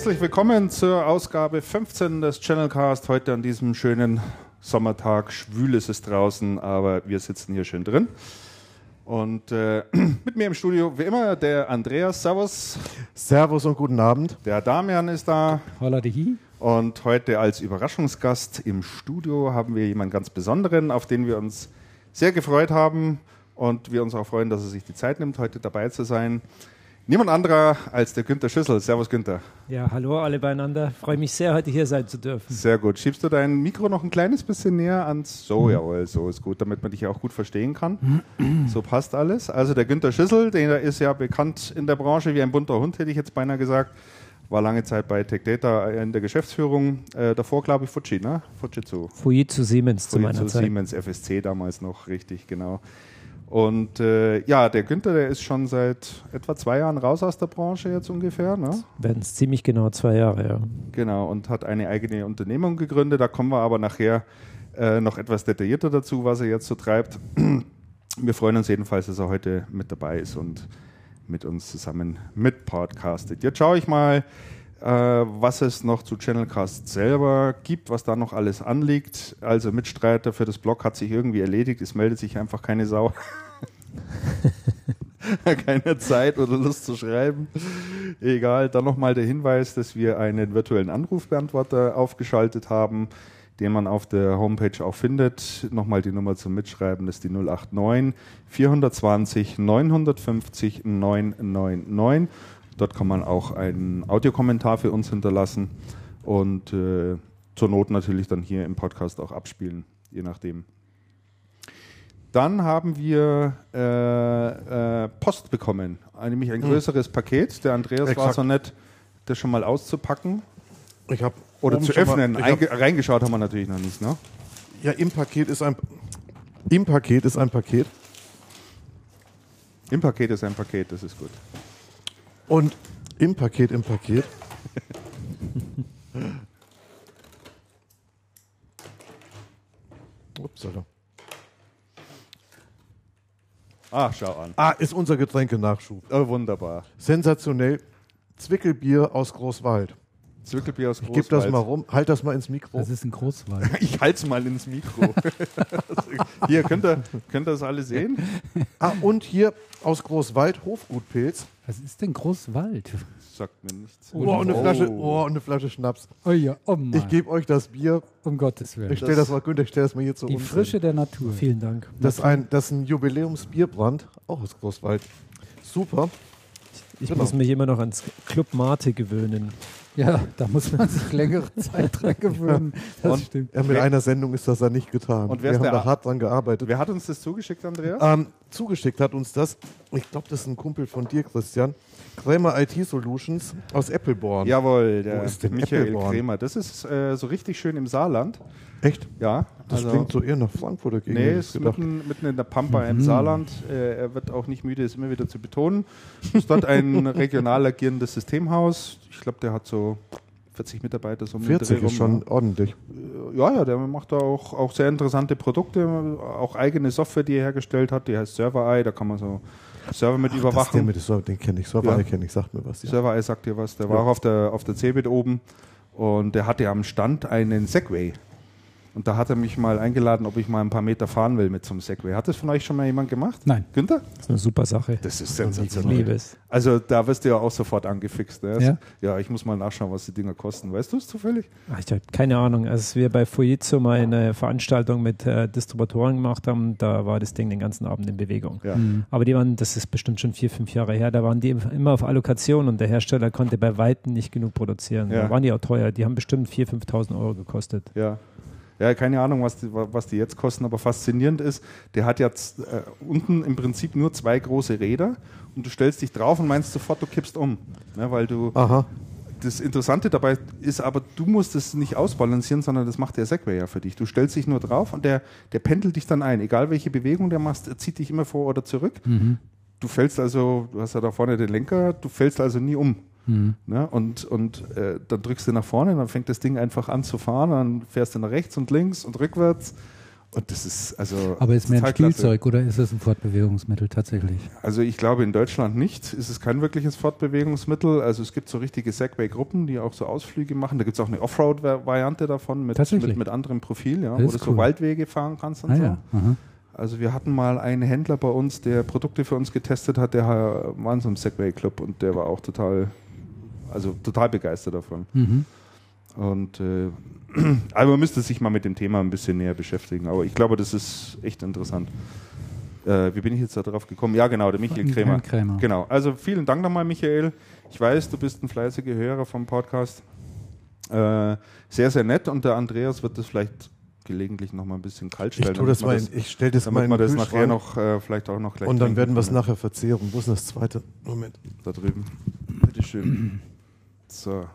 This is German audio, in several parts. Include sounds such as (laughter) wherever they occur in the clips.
Herzlich willkommen zur Ausgabe 15 des Channelcast. Heute an diesem schönen Sommertag. Schwül ist es draußen, aber wir sitzen hier schön drin. Und äh, (clears throat) mit mir im Studio, wie immer, der Andreas. Servus. Servus und guten Abend. Der Damian ist da. Holla die Und heute als Überraschungsgast im Studio haben wir jemanden ganz Besonderen, auf den wir uns sehr gefreut haben und wir uns auch freuen, dass er sich die Zeit nimmt, heute dabei zu sein. Niemand anderer als der Günther Schüssel. Servus, Günther. Ja, hallo alle beieinander. Freue mich sehr, heute hier sein zu dürfen. Sehr gut. Schiebst du dein Mikro noch ein kleines bisschen näher ans. So, mhm. jawohl, so ist gut, damit man dich auch gut verstehen kann. so passt alles. Also, der Günther Schüssel, der ist ja bekannt in der Branche wie ein bunter Hund, hätte ich jetzt beinahe gesagt. War lange Zeit bei Tech Data in der Geschäftsführung. Äh, davor, glaube ich, Fuji, ne? Fujitsu. Fujitsu Siemens Fujitsu zu meiner Zeit. Siemens, FSC damals noch, richtig, genau. Und äh, ja, der Günther, der ist schon seit etwa zwei Jahren raus aus der Branche jetzt ungefähr. Ne? Werden es ziemlich genau zwei Jahre, ja. Genau, und hat eine eigene Unternehmung gegründet. Da kommen wir aber nachher äh, noch etwas detaillierter dazu, was er jetzt so treibt. (clears throat) Wir freuen uns jedenfalls, dass er heute mit dabei ist und mit uns zusammen mit podcastet. Jetzt schaue ich mal, was es noch zu Channelcast selber gibt, was da noch alles anliegt. Also Mitstreiter für das Blog hat sich irgendwie erledigt. Es meldet sich einfach keine Sau. (laughs) keine Zeit oder Lust zu schreiben. Egal. Dann nochmal der Hinweis, dass wir einen virtuellen Anrufbeantworter aufgeschaltet haben, den man auf der Homepage auch findet. Nochmal die Nummer zum Mitschreiben, das ist die 089 420 950 999. Dort kann man auch einen Audiokommentar für uns hinterlassen und äh, zur Not natürlich dann hier im Podcast auch abspielen, je nachdem. Dann haben wir äh, äh, Post bekommen, nämlich ein hm. größeres hm. Paket. Der Andreas Exakt. war so nett, das schon mal auszupacken. Ich habe oder zu öffnen. Mal, reingeschaut haben wir natürlich noch nicht, ne? Ja, im Paket ist ein im Paket ist ein Paket. Im Paket ist ein Paket, das ist gut. Und im Paket, im Paket. Upsala. Ah, schau an. Ah, ist unser Getränkenachschub. Oh, wunderbar. Sensationell. Zwickelbier aus Großwald. Zwickelbier aus Großwald. Ich gebe das mal rum. Halt das mal ins Mikro. Das ist ein Großwald. (laughs) ich halte es mal ins Mikro. (laughs) hier, könnt ihr, könnt ihr das alle sehen? Ah, und hier aus Großwald Hofgutpilz. Was ist denn Großwald? Sagt mir nichts. Oh, und eine, Flasche, oh, eine Flasche Schnaps. Oh ja, oh Mann. Ich gebe euch das Bier. Um Gottes Willen. Ich stelle das, mal, Günther, ich stelle das mal hier zu Die uns Frische hin. der Natur. Vielen Dank. Das ist ein, das ein Jubiläumsbierbrand, auch aus Großwald. Super. Ich genau. muss mich immer noch ans Club Mate gewöhnen. Ja, da muss man sich längere (laughs) Zeit dran gewöhnen. Das und stimmt. Ja, mit wer, einer Sendung ist das ja nicht getan. Und Wir haben da hart dran gearbeitet. Wer hat uns das zugeschickt, Andreas? Ähm, zugeschickt hat uns das, ich glaube, das ist ein Kumpel von dir, Christian, Krämer IT Solutions aus Appleborn. Jawohl, der Wo ist denn Michael Appleborn? Krämer. Das ist äh, so richtig schön im Saarland. Echt? Ja. Das also, klingt so eher nach Frankfurter Gegend. Nee, ist mitten, mitten, in der Pampa mhm. im Saarland. Äh, er wird auch nicht müde, es immer wieder zu betonen. Es ist dort ein (laughs) regional agierendes Systemhaus. Ich glaube, der hat so 40 Mitarbeiter. So 40 ist schon ordentlich. Ja, ja, der macht da auch, auch sehr interessante Produkte, auch eigene Software, die er hergestellt hat, die heißt ServerEye, da kann man so Server mit Ach, überwachen. Mit Server, den kenne ich, ServerEye ja. kenne ich, sagt mir was. Ja. ServerEye sagt dir was, der ja. war auch auf der, auf der Cebit oben und der hatte am Stand einen Segway. Und da hat er mich mal eingeladen, ob ich mal ein paar Meter fahren will mit so einem Segway. Hat das von euch schon mal jemand gemacht? Nein. Günther? Das ist eine super Sache. Das ist sensationell. Ich liebe es. Also da wirst du ja auch sofort angefixt. Ne? Ja? ja, ich muss mal nachschauen, was die Dinger kosten. Weißt du es zufällig? Ach, ich habe keine Ahnung. Als wir bei Fujitsu mal eine Veranstaltung mit äh, Distributoren gemacht haben, da war das Ding den ganzen Abend in Bewegung. Ja. Mhm. Aber die waren, das ist bestimmt schon vier, fünf Jahre her, da waren die immer auf Allokation und der Hersteller konnte bei Weitem nicht genug produzieren. Ja. Da waren die auch teuer. Die haben bestimmt 4.000, 5.000 Euro gekostet. Ja. Ja, keine Ahnung, was die, was die jetzt kosten, aber faszinierend ist, der hat jetzt äh, unten im Prinzip nur zwei große Räder und du stellst dich drauf und meinst sofort, du kippst um. Ne, weil du. Aha. Das Interessante dabei ist aber, du musst es nicht ausbalancieren, sondern das macht der Segway ja für dich. Du stellst dich nur drauf und der, der pendelt dich dann ein. Egal welche Bewegung der machst, er zieht dich immer vor oder zurück. Mhm. Du fällst also, du hast ja da vorne den Lenker, du fällst also nie um. Mhm. Ne? Und, und äh, dann drückst du nach vorne, dann fängt das Ding einfach an zu fahren, dann fährst du nach rechts und links und rückwärts Und das ist also. Aber ist mehr ein Spielzeug klasse. oder ist es ein Fortbewegungsmittel tatsächlich? Also ich glaube in Deutschland nicht. Ist es kein wirkliches Fortbewegungsmittel. Also es gibt so richtige Segway-Gruppen, die auch so Ausflüge machen. Da gibt es auch eine Offroad-Variante davon mit, mit, mit anderem Profil, ja, wo du cool. so Waldwege fahren kannst und ah, so. Ja. Also wir hatten mal einen Händler bei uns, der Produkte für uns getestet hat, der war in so einem Segway-Club und der war auch total, also total begeistert davon. Mhm. Und äh, (clears throat) also man müsste sich mal mit dem Thema ein bisschen näher beschäftigen. Aber ich glaube, das ist echt interessant. Äh, wie bin ich jetzt da drauf gekommen? Ja, genau, der Michael Krämer. Krämer. Genau. Also vielen Dank nochmal, Michael. Ich weiß, du bist ein fleißiger Hörer vom Podcast. Äh, sehr, sehr nett. Und der Andreas wird das vielleicht gelegentlich noch mal ein bisschen kalt stellen. Ich, tue das mal in, ich stelle das damit mal in wir das nachher noch äh, vielleicht auch noch gleich Und dann werden wir es nachher verzehren. Wo ist das zweite? Moment. Da drüben. Bitteschön. So.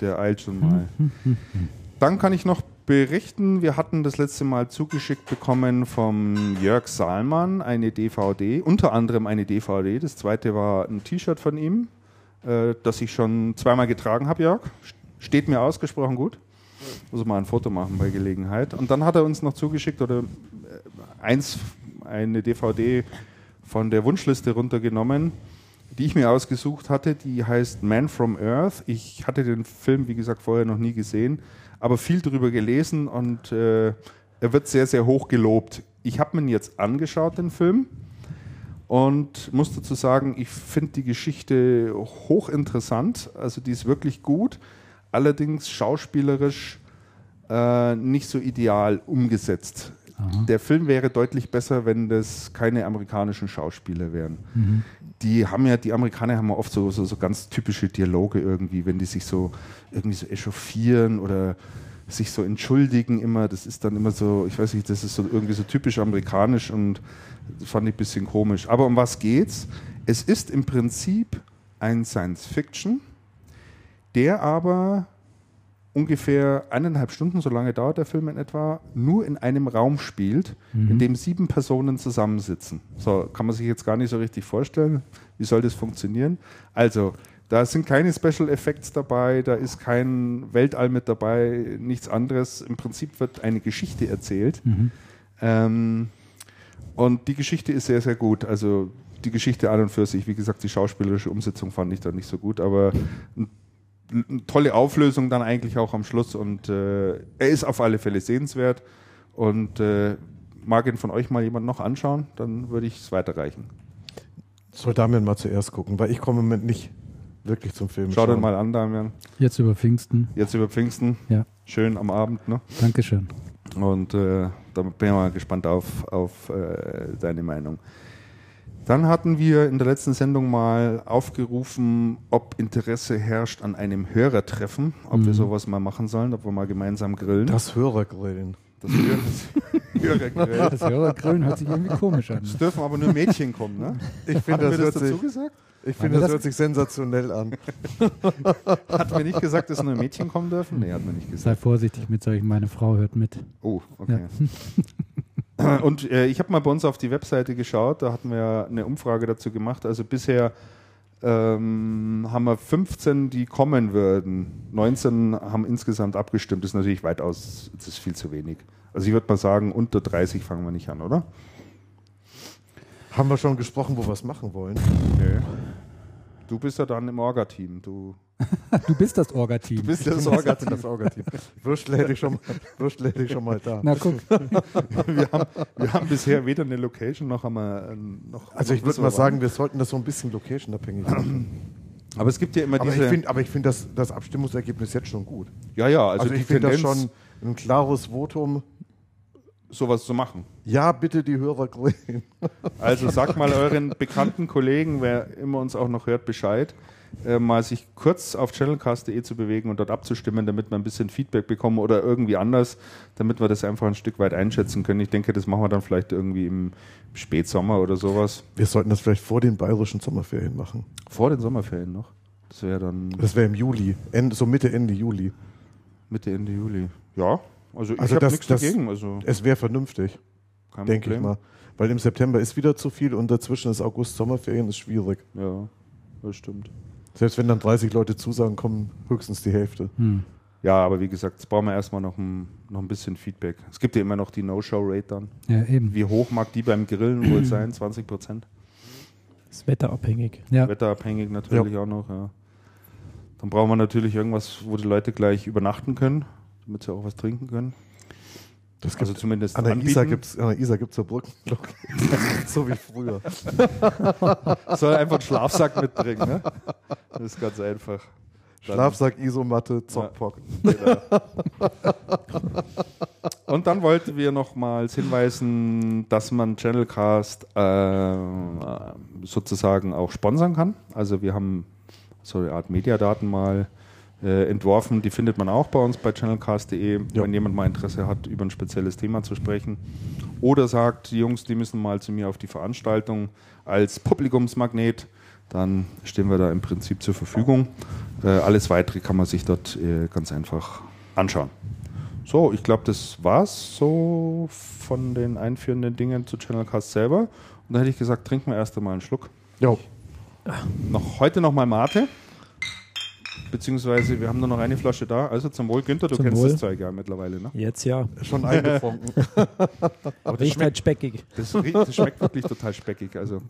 Der eilt schon mal. Dann kann ich noch berichten, wir hatten das letzte Mal zugeschickt bekommen vom Jörg Saalmann eine DVD, unter anderem eine DVD. Das zweite war ein T-Shirt von ihm, äh, das ich schon zweimal getragen habe, Jörg. Steht mir ausgesprochen gut. Muss mal ein Foto machen bei Gelegenheit. Und dann hat er uns noch zugeschickt oder äh, eins, eine DVD von der Wunschliste runtergenommen die ich mir ausgesucht hatte, die heißt Man from Earth. Ich hatte den Film, wie gesagt, vorher noch nie gesehen, aber viel darüber gelesen und äh, er wird sehr, sehr hoch gelobt. Ich habe mir jetzt angeschaut, den Film, und muss dazu sagen, ich finde die Geschichte hochinteressant. Also die ist wirklich gut, allerdings schauspielerisch äh, nicht so ideal umgesetzt. Aha. Der Film wäre deutlich besser, wenn das keine amerikanischen Schauspieler wären. Mhm die haben ja, die Amerikaner haben ja oft so, so, so ganz typische Dialoge irgendwie, wenn die sich so irgendwie so echauffieren oder sich so entschuldigen immer, das ist dann immer so, ich weiß nicht, das ist so irgendwie so typisch amerikanisch und das fand ich ein bisschen komisch. Aber um was geht's? Es ist im Prinzip ein Science Fiction, der aber ungefähr eineinhalb Stunden, so lange dauert der Film in etwa, nur in einem Raum spielt, mhm. in dem sieben Personen zusammensitzen. So kann man sich jetzt gar nicht so richtig vorstellen. Wie soll das funktionieren? Also, da sind keine Special Effects dabei, da ist kein Weltall mit dabei, nichts anderes. Im Prinzip wird eine Geschichte erzählt. Mhm. Ähm, und die Geschichte ist sehr, sehr gut. Also die Geschichte an und für sich, wie gesagt, die schauspielerische Umsetzung fand ich da nicht so gut, aber ein tolle Auflösung dann eigentlich auch am Schluss und äh, er ist auf alle Fälle sehenswert und äh, mag ihn von euch mal jemand noch anschauen, dann würde ich es weiterreichen. Soll Damian mal zuerst gucken, weil ich komme im Moment nicht wirklich zum Film. Schau den mal an, Damian. Jetzt über Pfingsten. Jetzt über Pfingsten. Ja. Schön am Abend, ne? Dankeschön. Und äh, da bin ich mal gespannt auf, auf äh, deine Meinung. Dann hatten wir in der letzten Sendung mal aufgerufen, ob Interesse herrscht an einem Hörertreffen, ob mhm. wir sowas mal machen sollen, ob wir mal gemeinsam grillen. Das Hörergrillen. Das, (laughs) Hörergrillen. Das Hörergrillen hört sich irgendwie komisch an. Es dürfen aber nur Mädchen kommen, ne? Ich finde, das, das dazu gesagt? Ich finde, das, hört sich sensationell an. (laughs) hat mir nicht gesagt, dass nur Mädchen kommen dürfen? Nee, hat mir nicht gesagt. Sei vorsichtig mit solchen, meine Frau hört mit. Oh, okay. Ja. (laughs) (clears throat) Und äh, ich habe mal bei uns auf die Webseite geschaut, da hatten wir eine Umfrage dazu gemacht. Also bisher ähm, haben wir 15, die kommen würden. 19 haben insgesamt abgestimmt. Das ist natürlich weitaus, das ist viel zu wenig. Also ich würde mal sagen, unter 30 fangen wir nicht an, oder? Haben wir schon gesprochen, wo wir es machen wollen? Nö. Du bist ja dann im Orga-Team. Du, du bist das Orga-Team. Du bist das Orga-Team. Das Orga-Team. Würstel hätte ich, schon, hätte ich schon mal da. Na guck. wir, haben, wir haben bisher weder eine Location noch haben wir äh, noch. Also ich würde mal sagen, wir sollten das so ein bisschen location-abhängig machen. Aber es gibt ja immer aber diese. Ich find, aber ich finde das, das Abstimmungsergebnis jetzt schon gut. Ja, ja. Also, also ich finde das schon ein klares Votum sowas zu machen. Ja, bitte die Hörer grün. Also sagt mal euren bekannten Kollegen, wer immer uns auch noch hört, Bescheid, äh, mal sich kurz auf channelcast.de zu bewegen und dort abzustimmen, damit wir ein bisschen Feedback bekommen oder irgendwie anders, damit wir das einfach ein Stück weit einschätzen können. Ich denke, das machen wir dann vielleicht irgendwie im Spätsommer oder sowas. Wir sollten das vielleicht vor den bayerischen Sommerferien machen. Vor den Sommerferien noch? Das wäre dann. Das wäre im Juli, Ende, so Mitte, Ende Juli. Mitte, Ende Juli. Ja, also ich also habe nichts dagegen. Also es wäre vernünftig, denke ich mal. Weil im September ist wieder zu viel und dazwischen ist August, Sommerferien, ist schwierig. Ja, das stimmt. Selbst wenn dann 30 Leute zusagen, kommen höchstens die Hälfte. Hm. Ja, aber wie gesagt, jetzt brauchen wir erstmal noch ein, noch ein bisschen Feedback. Es gibt ja immer noch die No-Show-Rate dann. Ja, eben. Wie hoch mag die beim Grillen wohl (clears throat) sein? 20 Prozent? Das ist wetterabhängig. Ja, Wetterabhängig natürlich auch noch, ja. Dann brauchen wir natürlich irgendwas, wo die Leute gleich übernachten können, damit sie auch was trinken können. Das Also zumindest an der anbieten. Isar gibt es an der Isar gibt's so Brückenglocke. (laughs) so wie früher. (laughs) Soll einfach einen Schlafsack mitbringen, ne? Das ist ganz einfach. Dann- Schlafsack, Isomatte, Zockpock. Genau. Und dann wollten wir nochmals hinweisen, dass man Channelcast äh, sozusagen auch sponsern kann. Also wir haben so eine Art Mediadaten mal äh, entworfen. Die findet man auch bei uns bei channelcast.de, Ja. wenn jemand mal Interesse hat, über ein spezielles Thema zu sprechen. Oder sagt, die Jungs, die müssen mal zu mir auf die Veranstaltung als Publikumsmagnet. Dann stehen wir da im Prinzip zur Verfügung. Äh, alles weitere kann man sich dort äh, ganz einfach anschauen. So, ich glaube, das war's so von den einführenden Dingen zu Channelcast selber. Und da hätte ich gesagt, trinken wir erst einmal einen Schluck. Jo, Noch, heute nochmal Mate. Beziehungsweise wir haben nur noch eine Flasche da. Also zum Wohl, Günther, du Zum kennst Wohl. das Zeug ja mittlerweile, ne? Jetzt ja. schon (laughs) eingefunken. Aber das Riecht schmeckt, halt speckig. das, das schmeckt wirklich total speckig. Also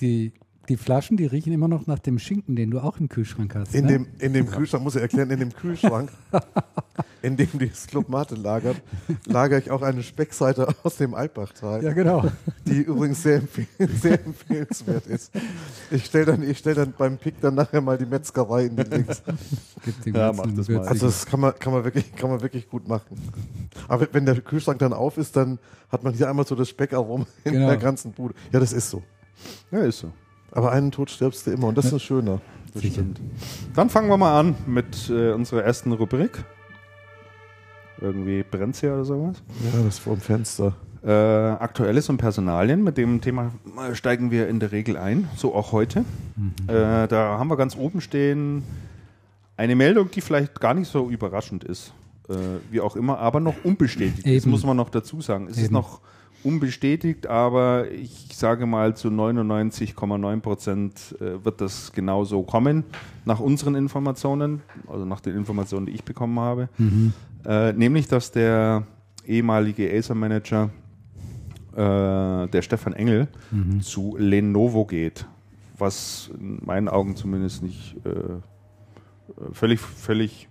die, die Flaschen, die riechen immer noch nach dem Schinken, den du auch im Kühlschrank hast. In ne? dem, in dem Kühlschrank, muss ich erklären, in dem Kühlschrank, (laughs) in dem dieses Club Mate lagert, lagere ich auch eine Speckseite aus dem Altbachtal, ja, genau. die übrigens sehr, empfehl sehr empfehlenswert ist. Ich stelle dann, ich stell dann beim Pick dann nachher mal die Metzgerei in den Links. Ja, mach das mal. Also das kann man, kann man, wirklich, kann man wirklich gut machen. Aber wenn der Kühlschrank dann auf ist, dann hat man hier einmal so das Speckaroma in Genau. der ganzen Bude. Ja, das ist so. ja, ist so. Aber einen Tod stirbst du immer und das ist schöner. Das Sicher. stimmt. Dann fangen wir mal an mit äh, unserer ersten Rubrik. Irgendwie brennt hier oder sowas. Ja, das vor dem Fenster. Äh, Aktuelles und Personalien. Mit dem Thema steigen wir in der Regel ein, so auch heute. Äh, da haben wir ganz oben stehen eine Meldung, die vielleicht gar nicht so überraschend ist, äh, wie auch immer, aber noch unbestätigt. Das Eben. muss man noch dazu sagen. Es ist Eben. noch unbestätigt, aber ich sage mal zu 99,9 Prozent äh, wird das genauso kommen, nach unseren Informationen, also nach den Informationen, die ich bekommen habe. Mhm. Äh, nämlich, dass der ehemalige Acer-Manager, äh, der Stefan Engel, Mhm. zu Lenovo geht. Was in meinen Augen zumindest nicht äh, völlig, völlig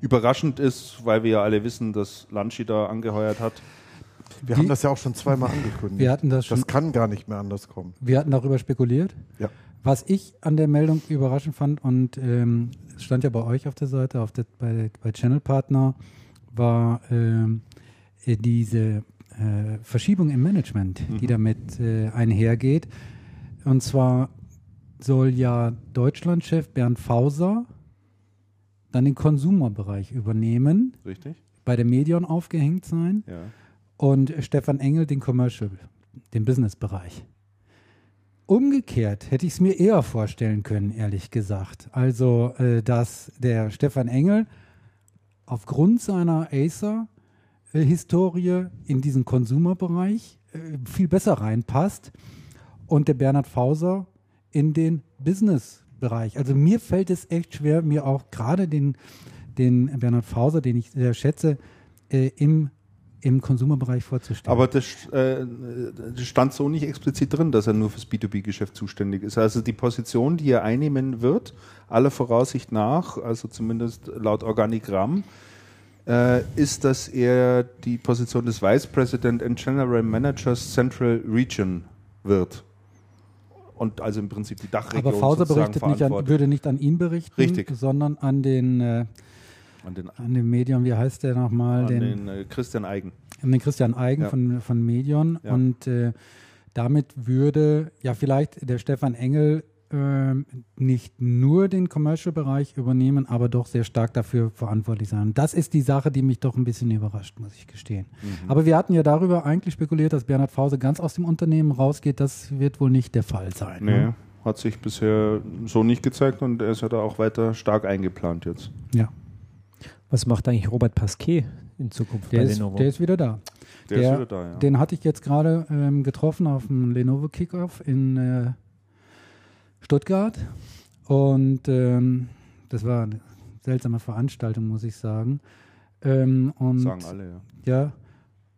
überraschend ist, weil wir ja alle wissen, dass Lanschi da angeheuert hat. Wir Die- haben das ja auch schon zweimal angekündigt. Wir hatten das schon, das kann gar nicht mehr anders kommen. wir hatten darüber spekuliert. Ja. Was ich an der Meldung überraschend fand, und ähm, es stand ja bei euch auf der Seite, auf der, bei, bei Channel Partner, war ähm, äh, diese äh, Verschiebung im Management, die Mhm. damit äh, einhergeht. Und zwar soll ja Deutschlandchef Bernd Fauser dann den Konsumerbereich übernehmen, Richtig? bei der Medion aufgehängt sein Ja. Und Stefan Engel den Commercial, den Businessbereich. Umgekehrt hätte ich es mir eher vorstellen können, ehrlich gesagt. Also, äh, dass der Stefan Engel aufgrund seiner Acer-Historie in diesen Consumer-Bereich äh, viel besser reinpasst und der Bernhard Fauser in den Business-Bereich. Also mir fällt es echt schwer, mir auch gerade den, den Bernhard Fauser, den ich sehr schätze, äh, im, im Consumer-Bereich vorzustellen. Aber das, äh, das stand so nicht explizit drin, dass er nur fürs B2B-Geschäft zuständig ist. Also die Position, die er einnehmen wird, aller Voraussicht nach, also zumindest laut Organigramm, äh, ist, dass er die Position des Vice President and General Managers Central Region wird. Und also im Prinzip die Dachregion Aber Fauser berichtet nicht an, würde nicht an ihn berichten, Richtig. sondern an den, äh, an den, an den Medion, wie heißt der nochmal? an Den, den äh, Christian Eigen. an den Christian Eigen Ja. von, von Medion. Ja. Und äh, damit würde ja vielleicht der Stefan Engel ähm, nicht nur den Commercial-Bereich übernehmen, aber doch sehr stark dafür verantwortlich sein. Und das ist die Sache, die mich doch ein bisschen überrascht, muss ich gestehen. Mhm. Aber wir hatten ja darüber eigentlich spekuliert, dass Bernhard Fause ganz aus dem Unternehmen rausgeht. Das wird wohl nicht der Fall sein. Nee, Ne? hat sich bisher so nicht gezeigt und er ist ja da auch weiter stark eingeplant jetzt. Ja, Was macht eigentlich Robert Pasquet in Zukunft der bei ist, Lenovo? der ist wieder da. Der, Der- ist wieder da, ja. Den hatte ich jetzt gerade ähm, getroffen auf dem Lenovo Kickoff in äh, Stuttgart. Und ähm, das war seltsame Veranstaltung, muss ich sagen. Ähm, und, Sagen alle, ja. Ja.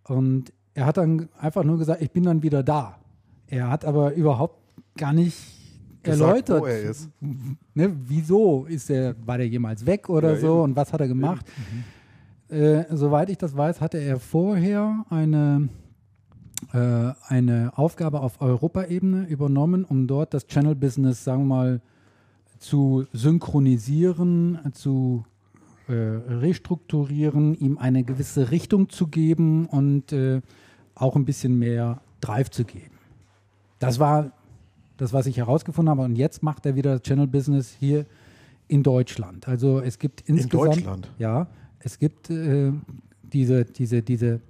Und er hat dann einfach nur gesagt, ich bin dann wieder da. Er hat aber überhaupt gar nicht Gesagt, erläutert, wo er ist. (laughs) Ne, wieso ist er, war der jemals weg oder Ja, so eben. und was hat er gemacht? Äh, soweit ich das weiß, hatte er vorher eine, äh, eine Aufgabe auf Europaebene übernommen, um dort das Channel-Business, sagen wir mal, zu synchronisieren, zu äh, restrukturieren, ihm eine gewisse Richtung zu geben und äh, auch ein bisschen mehr Drive zu geben. Das war das, was ich herausgefunden habe. Und jetzt macht er wieder Channel Business hier in Deutschland. Also es gibt insgesamt, Deutschland? ja, es gibt äh, diese, diese, diese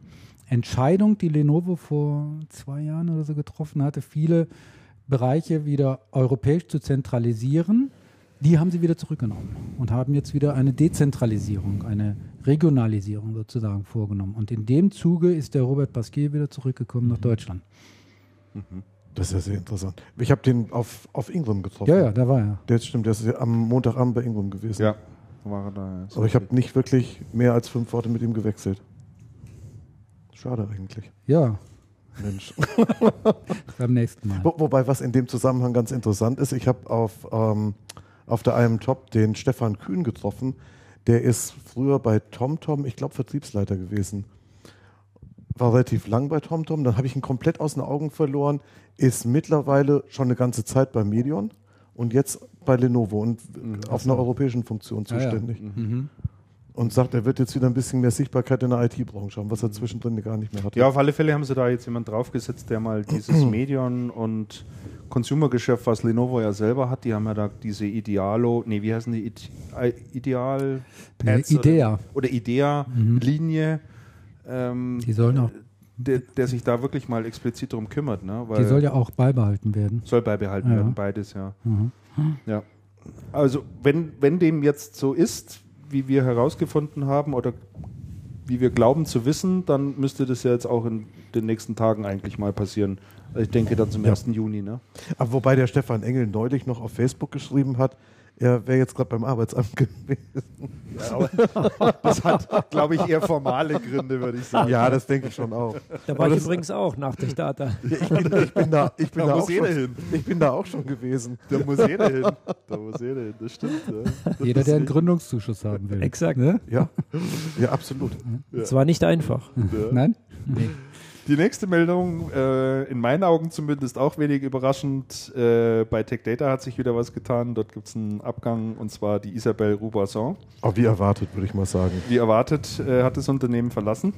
Entscheidung, die Lenovo vor zwei Jahren oder so getroffen hatte, viele Bereiche wieder europäisch zu zentralisieren. Die haben sie wieder zurückgenommen und haben jetzt wieder eine Dezentralisierung, eine Regionalisierung sozusagen vorgenommen. Und in dem Zuge ist der Robert Pasquier wieder zurückgekommen nach Deutschland. Das ist ja sehr interessant. Ich habe den auf, auf Ingram getroffen. Ja, ja, da war er. Der stimmt, der ist ja am Montagabend bei Ingram gewesen. Ja, war er da. Aber ich habe nicht wirklich mehr als fünf Worte mit ihm gewechselt. Schade eigentlich. Ja, Mensch. (laughs) beim nächsten Mal. Wo, wobei, was in dem Zusammenhang ganz interessant ist, ich habe auf, ähm, auf der IM Top den Stefan Kühn getroffen. Der ist früher bei TomTom, ich glaube, Vertriebsleiter gewesen. War relativ lang bei TomTom, dann habe ich ihn komplett aus den Augen verloren. Ist mittlerweile schon eine ganze Zeit bei Medion und jetzt bei Lenovo und auf einer europäischen Funktion Ah, ja. zuständig. Mhm. Und sagt, er wird jetzt wieder ein bisschen mehr Sichtbarkeit in der IT-Branche haben, was er zwischendrin gar nicht mehr hatte. Ja, auf alle Fälle haben sie da jetzt jemand draufgesetzt, der mal dieses (clears throat) Medion- und Consumer-Geschäft, was Lenovo ja selber hat, die haben ja da diese Idealo, nee, wie heißen die? I- Ideal Nee, Pads Idea. oder Idea-Linie, ähm, Die sollen auch, der, der sich da wirklich mal explizit drum kümmert, ne? Weil die soll ja auch beibehalten werden. soll beibehalten Ja. werden, beides, ja. Mhm. Ja. Also, wenn, wenn dem jetzt so ist, wie wir herausgefunden haben oder wie wir glauben zu wissen, dann müsste das ja jetzt auch in den nächsten Tagen eigentlich mal passieren. Ich denke dann zum Ja. 1. Juni, ne? Aber wobei der Stefan Engel neulich noch auf Facebook geschrieben hat, er wäre jetzt gerade beim Arbeitsamt (laughs) gewesen. Das hat, glaube ich, eher formale Gründe, würde ich sagen. Ja, das denke ich schon auch. Da war ich übrigens auch nach der Data. Ja, ich, bin, ich, bin da, ich, bin Da da muss auch jeder schon, hin. ich bin da auch schon gewesen. Da muss jeder hin. Da muss jeder hin, das stimmt. Ja. Jeder, der einen Gründungszuschuss haben will. Exakt. Ne? Ja, ja absolut. Es war nicht einfach. Nein? Die nächste Meldung, äh, in meinen Augen zumindest auch wenig überraschend. Äh, bei Tech Data hat sich wieder was getan. Dort gibt es einen Abgang und zwar die Isabelle Roubasson. Auch wie erwartet, würde ich mal sagen. Wie erwartet äh, hat das Unternehmen verlassen.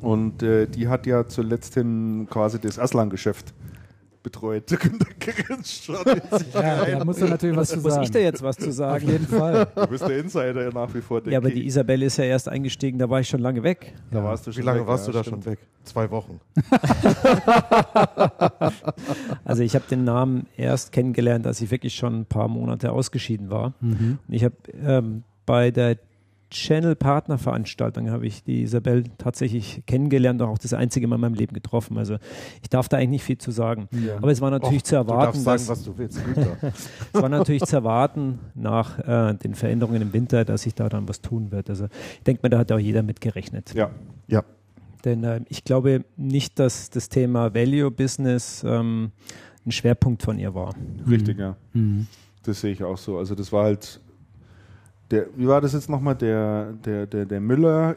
Und äh, die hat ja zuletzt hin quasi das Aslan-Geschäft betreut. Der Günther grinst schon in (laughs) sich Ja, rein. da muss er natürlich was zu Muss sagen. ich da jetzt was zu Auf sagen? jeden Fall. Du bist der Insider nach wie vor. Ja, aber die. Isabelle ist ja erst eingestiegen, da war ich schon lange weg. Da warst du Wie schon lange weg, warst ja, du da stimmt. schon weg? Zwei Wochen. (laughs) Also ich habe den Namen erst kennengelernt, als ich wirklich schon ein paar Monate ausgeschieden war. Mhm. Und ich habe ähm, bei der Channel Partner Veranstaltung habe ich die Isabel tatsächlich kennengelernt und auch das einzige Mal in meinem Leben getroffen. Also ich darf da eigentlich nicht viel zu sagen. Aber es war natürlich Och, zu erwarten, Du darfst sagen, dass, was du willst. (laughs) Es war natürlich zu erwarten nach äh, den Veränderungen im Winter, dass sich da dann was tun wird. Also ich denke mal, da hat auch jeder mit gerechnet. Ja, ja, Denn äh, ich glaube nicht, dass das Thema Value Business ähm, ein Schwerpunkt von ihr war. richtig, ja. Mhm. Das sehe ich auch so. Also das war halt der, wie war das jetzt nochmal? Der, der, der, der Müller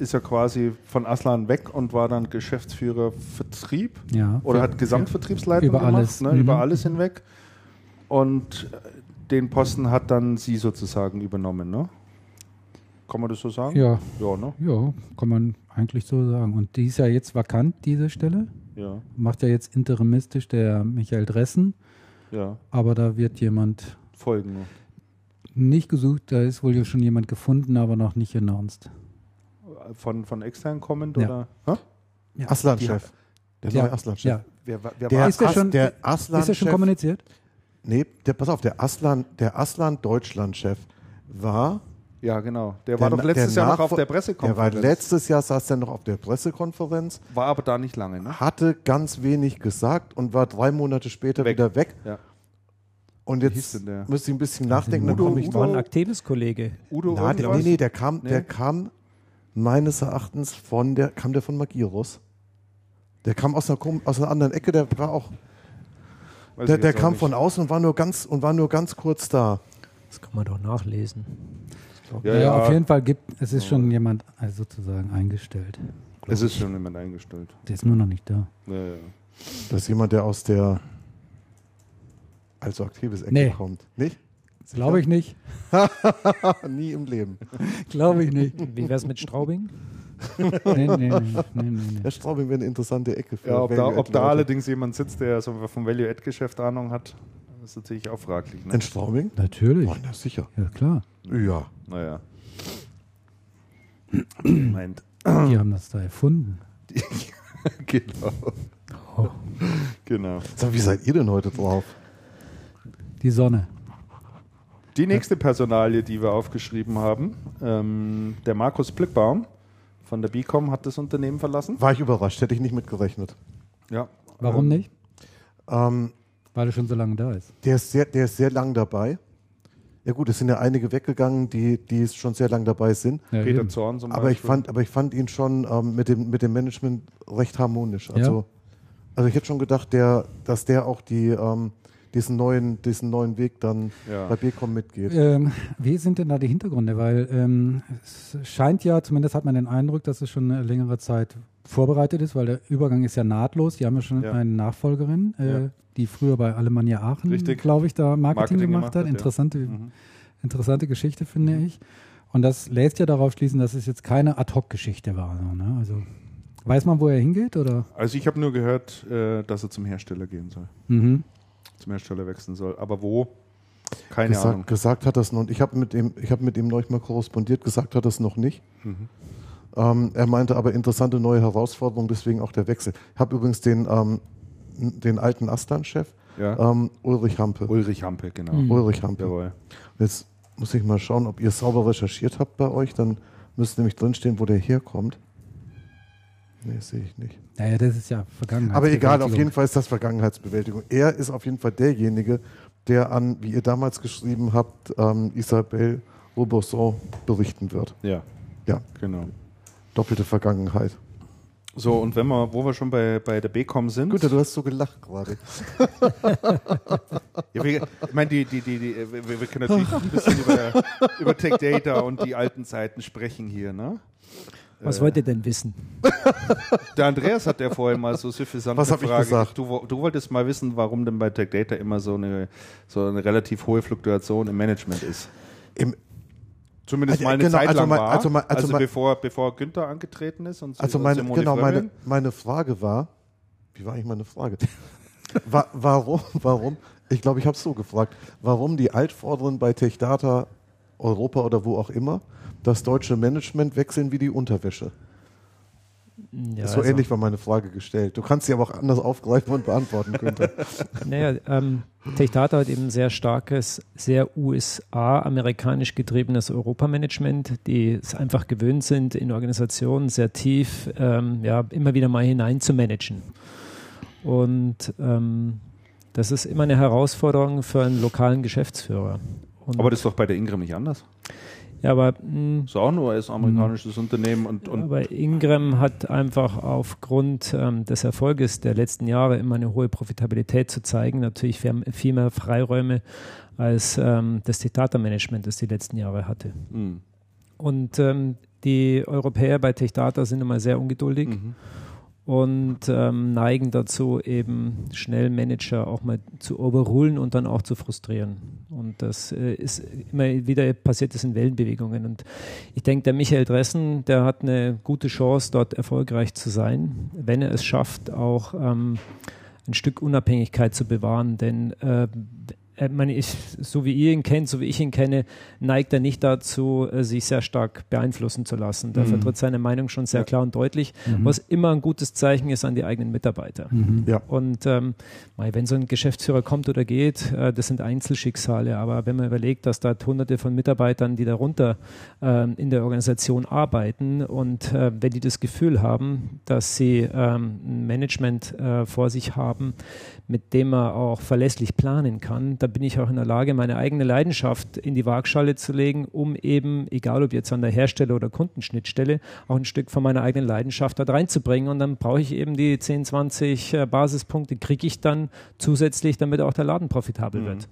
ist ja quasi von Aslan weg und war dann Geschäftsführer Vertrieb Ja. oder hat Gesamtvertriebsleitung Über gemacht, alles. Ne, Mhm. über alles hinweg. Und äh, den Posten hat dann sie sozusagen übernommen, ne? Kann man das so sagen? Ja, Ja, ne? ja, kann man eigentlich so sagen. Und die ist ja jetzt vakant, diese Stelle. Ja, Macht ja jetzt interimistisch der Michael Dressen. ja. Aber da wird jemand Folgen. Nicht gesucht. Da ist wohl ja schon jemand gefunden, aber noch nicht announced. Von, von extern kommend Ja. oder? Hä? Ja. Aslan-Chef. Der neue Aslan-Chef. Ja. Wer, war- wer Der, war Ist der schon- der Ist ja schon kommuniziert? Nee, der, pass auf, der Aslan, der Aslan-Deutschland-Chef war. Ja, genau. Der war der- doch letztes Jahr noch auf der Der Pressekonferenz. war letztes Jahr, saß der noch auf der Pressekonferenz, War aber da nicht lange, ne? hatte ganz wenig gesagt und war drei Monate später Weg. wieder weg. Ja. Und jetzt denn der? müsste ich ein bisschen nachdenken, dann Udo- komme ich Udo- War ein aktives Kollege. Udo Na, der, nee, nee, der kam, Nee? der kam meines Erachtens von der, kam der von Magirus. Der kam aus einer, aus einer anderen Ecke, der war auch, Weiß der, der kam nicht. von außen und war nur ganz und war nur ganz kurz da. Das kann man doch nachlesen. Ja, Ja, ja, auf jeden Fall gibt es ist schon jemand also sozusagen eingestellt. Es ist schon jemand eingestellt. Der ist nur noch nicht da. Ja, ja. Das ist jemand, der aus der also aktives Ecke Nee. kommt. Nicht? Glaube ich nicht. (laughs) Nie im Leben. (laughs) Glaube ich nicht. Wie wäre es mit Straubing? Nee, nee, nee, nee, nee. Der Straubing wäre eine interessante Ecke für Ja, ob da, ob da allerdings jemand sitzt, der so vom Value-Add-Geschäft Ahnung hat, ist natürlich auch fraglich. Ne? In Straubing? Natürlich. Oh, na sicher. Ja, klar. Ja. Naja. Meint. Die haben das da erfunden. (laughs) genau. Oh. genau. Sag, wie seid ihr denn heute drauf? Die Sonne. Die nächste Personalie, die wir aufgeschrieben haben, ähm, der Markus Blickbaum von der Bicom hat das Unternehmen verlassen. War ich überrascht, hätte ich nicht mitgerechnet. Ja. Warum Ähm, nicht? Ähm, Weil er schon so lange da ist. der, ist sehr, der ist sehr lang dabei. Ja gut, es sind ja einige weggegangen, die, die schon sehr lang dabei sind. Ja, Peter eben. Zorn zum Aber ich, Beispiel. fand, aber ich fand ihn schon ähm, mit, dem, mit dem Management recht harmonisch. Ja. Also, also ich hätte schon gedacht, der, dass der auch die, ähm, diesen, neuen, diesen neuen Weg dann Ja. bei Becom mitgeht. Ähm, wie sind denn da die Hintergründe? Weil ähm, es scheint ja, zumindest hat man den Eindruck, dass es schon eine längere Zeit vorbereitet ist, weil der Übergang ist ja nahtlos. Die haben ja schon Ja. eine Nachfolgerin, äh, Ja. die früher bei Alemannia Aachen, glaube ich, da Marketing, Marketing gemacht, gemacht hat. Interessante, Mhm. interessante Geschichte, finde ich. Und das lässt ja darauf schließen, dass es jetzt keine Ad-Hoc-Geschichte war. So, ne? Also weiß man, wo er hingeht? Oder? Also ich habe nur gehört, äh, dass er zum Hersteller gehen soll. Mhm. Zum Hersteller wechseln soll. Aber wo? Keine Ahnung. Gesagt, gesagt hat das noch. Ich habe mit ihm, ich habe mit ihm neulich mal korrespondiert. Gesagt hat das noch nicht. Mhm. Ähm, er meinte aber interessante neue Herausforderungen, deswegen auch der Wechsel. Ich habe übrigens den, ähm, den alten Astan-Chef, Ja. ähm, Ulrich Hampe. Ulrich Hampe, genau. Mhm. Ulrich Hampe. Jawohl. Jetzt muss ich mal schauen, ob ihr sauber recherchiert habt bei euch. Dann müsste nämlich drinstehen, wo der herkommt. Nee, sehe ich nicht. Naja, das ist ja Vergangenheit. Aber egal, auf jeden Fall ist das Vergangenheitsbewältigung. Er ist auf jeden Fall derjenige, der an, wie ihr damals geschrieben habt, ähm, Isabelle Roberson berichten wird. Ja, Ja, genau. doppelte Vergangenheit. So, und wenn wir, wo wir schon bei, bei der BCom sind. Günther, du hast so gelacht gerade. Ja, wir, ich meine, die, die, die, die, wir, wir können natürlich ein bisschen über, über Tech Data und die alten Zeiten sprechen hier, ne? Was Äh, wollt ihr denn wissen? (laughs) Der Andreas hat ja vorhin mal so Was ich gesagt? Du, du wolltest mal wissen, warum denn bei Tech Data immer so eine, so eine relativ hohe Fluktuation im Management ist. Im, Zumindest Also, mal eine genau, Zeit also lang mein- war. also mein- also also mein- bevor, bevor Günther angetreten ist und also meine, genau, meine, meine Frage war, wie war eigentlich meine Frage? (laughs) Wa warum, warum, ich glaube, ich habe es so gefragt, warum die Altvorderen bei TechData Europa oder wo auch immer das deutsche Management wechseln wie die Unterwäsche. Ja, so also- ähnlich war meine Frage gestellt. Du kannst sie aber auch anders aufgreifen und beantworten, Günther. (laughs) Naja, ähm, TechData hat eben ein sehr starkes, sehr USA-amerikanisch getriebenes Europamanagement, die es einfach gewöhnt sind, in Organisationen sehr tief ähm, ja, immer wieder mal hinein zu managen. Und ähm, das ist immer eine Herausforderung für einen lokalen Geschäftsführer. Und, Aber das ist doch bei der Ingram nicht anders. Ja, aber mh, Das ist auch nur ein amerikanisches Unternehmen und, und Aber Ingram hat einfach aufgrund ähm, des Erfolges der letzten Jahre immer eine hohe Profitabilität zu zeigen, natürlich viel, viel mehr Freiräume als ähm, das Data-Management, das die letzten Jahre hatte. mh, Und ähm, die Europäer bei TechData sind immer sehr ungeduldig mhm. Und ähm, neigen dazu, eben schnell Manager auch mal zu overrulen und dann auch zu frustrieren. Und das äh, ist immer wieder passiert das in Wellenbewegungen. Und ich denke, der Michael Dressen, der hat eine gute Chance, dort erfolgreich zu sein, wenn er es schafft, auch ähm, ein Stück Unabhängigkeit zu bewahren. Denn äh, meine, ich, so wie ihr ihn kennt, so wie ich ihn kenne, neigt er nicht dazu, äh, sich sehr stark beeinflussen zu lassen. Der Mhm. vertritt seine Meinung schon sehr Ja. klar und deutlich, Mhm. was immer ein gutes Zeichen ist an die eigenen Mitarbeiter. Mhm. Ja. Und ähm, wenn so ein Geschäftsführer kommt oder geht, äh, das sind Einzelschicksale. Aber wenn man überlegt, dass da hunderte von Mitarbeitern, die darunter ähm, in der Organisation arbeiten und äh, wenn die das Gefühl haben, dass sie ähm, ein Management äh, vor sich haben, mit dem man auch verlässlich planen kann, da bin ich auch in der Lage, meine eigene Leidenschaft in die Waagschale zu legen, um eben, egal ob jetzt an der Hersteller- oder Kundenschnittstelle, auch ein Stück von meiner eigenen Leidenschaft dort reinzubringen. Und dann brauche ich eben die 10, 20 äh, Basispunkte, kriege ich dann zusätzlich, damit auch der Laden profitabel mhm. wird.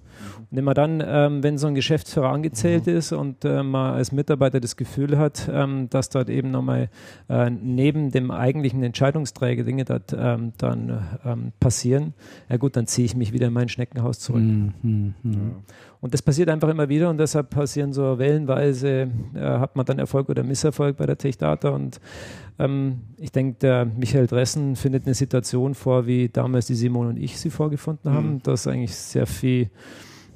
Und immer dann, ähm, wenn so ein Geschäftsführer angezählt mhm. ist und äh, man als Mitarbeiter das Gefühl hat, ähm, dass dort eben nochmal äh, neben dem eigentlichen Entscheidungsträger Dinge dort ähm, dann ähm, passieren, ja gut, dann ziehe ich mich wieder in mein Schneckenhaus zurück. Mhm. Mhm. Ja. Und das passiert einfach immer wieder und deshalb passieren so wellenweise, äh, hat man dann Erfolg oder Misserfolg bei der Techdata und ähm, ich denke, der Michael Dressen findet eine Situation vor, wie damals die Simon und ich sie vorgefunden haben, mhm. dass eigentlich sehr viel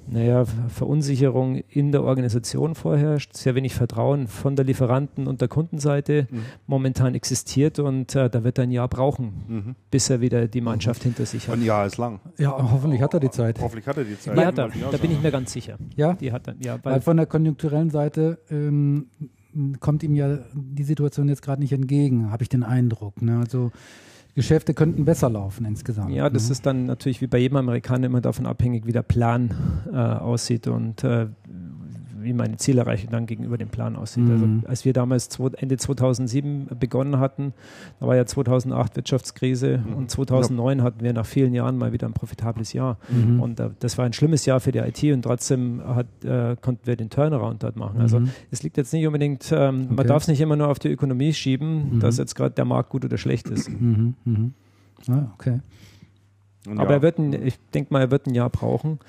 naja, Verunsicherung in der Organisation vorherrscht, sehr wenig Vertrauen von der Lieferanten- und der Kundenseite mhm. momentan existiert und äh, da wird er ein Jahr brauchen, mhm. bis er wieder die Mannschaft mhm. hinter sich hat. Ein Jahr ist lang. Ja, hoffentlich hat er die Zeit. Hoffentlich hat er die Zeit. Ja, hat er. Da bin ich mir ganz sicher. Ja, die hat er. Ja, weil, weil von der konjunkturellen Seite ähm, kommt ihm ja die Situation jetzt gerade nicht entgegen, habe ich den Eindruck. Ne? Also Geschäfte könnten besser laufen insgesamt. Ja, das ne? ist dann natürlich wie bei jedem Amerikaner immer davon abhängig, wie der Plan äh, aussieht und äh, wie meine Zielerreichung dann gegenüber dem Plan aussieht. Also mhm. Also als wir damals Ende 2007 begonnen hatten, da war ja 2008 Wirtschaftskrise mhm. und 2009 ja. hatten wir nach vielen Jahren mal wieder ein profitables Jahr. Mhm. Und äh, das war ein schlimmes Jahr für die IT und trotzdem hat, äh, konnten wir den Turnaround dort machen. Also mhm. es liegt jetzt nicht unbedingt, ähm, okay. man darf es nicht immer nur auf die Ökonomie schieben, mhm. dass jetzt gerade der Markt gut oder schlecht ist. Mhm. Ah, okay. Aber er wird ein, ich denke mal, er wird ein Jahr brauchen,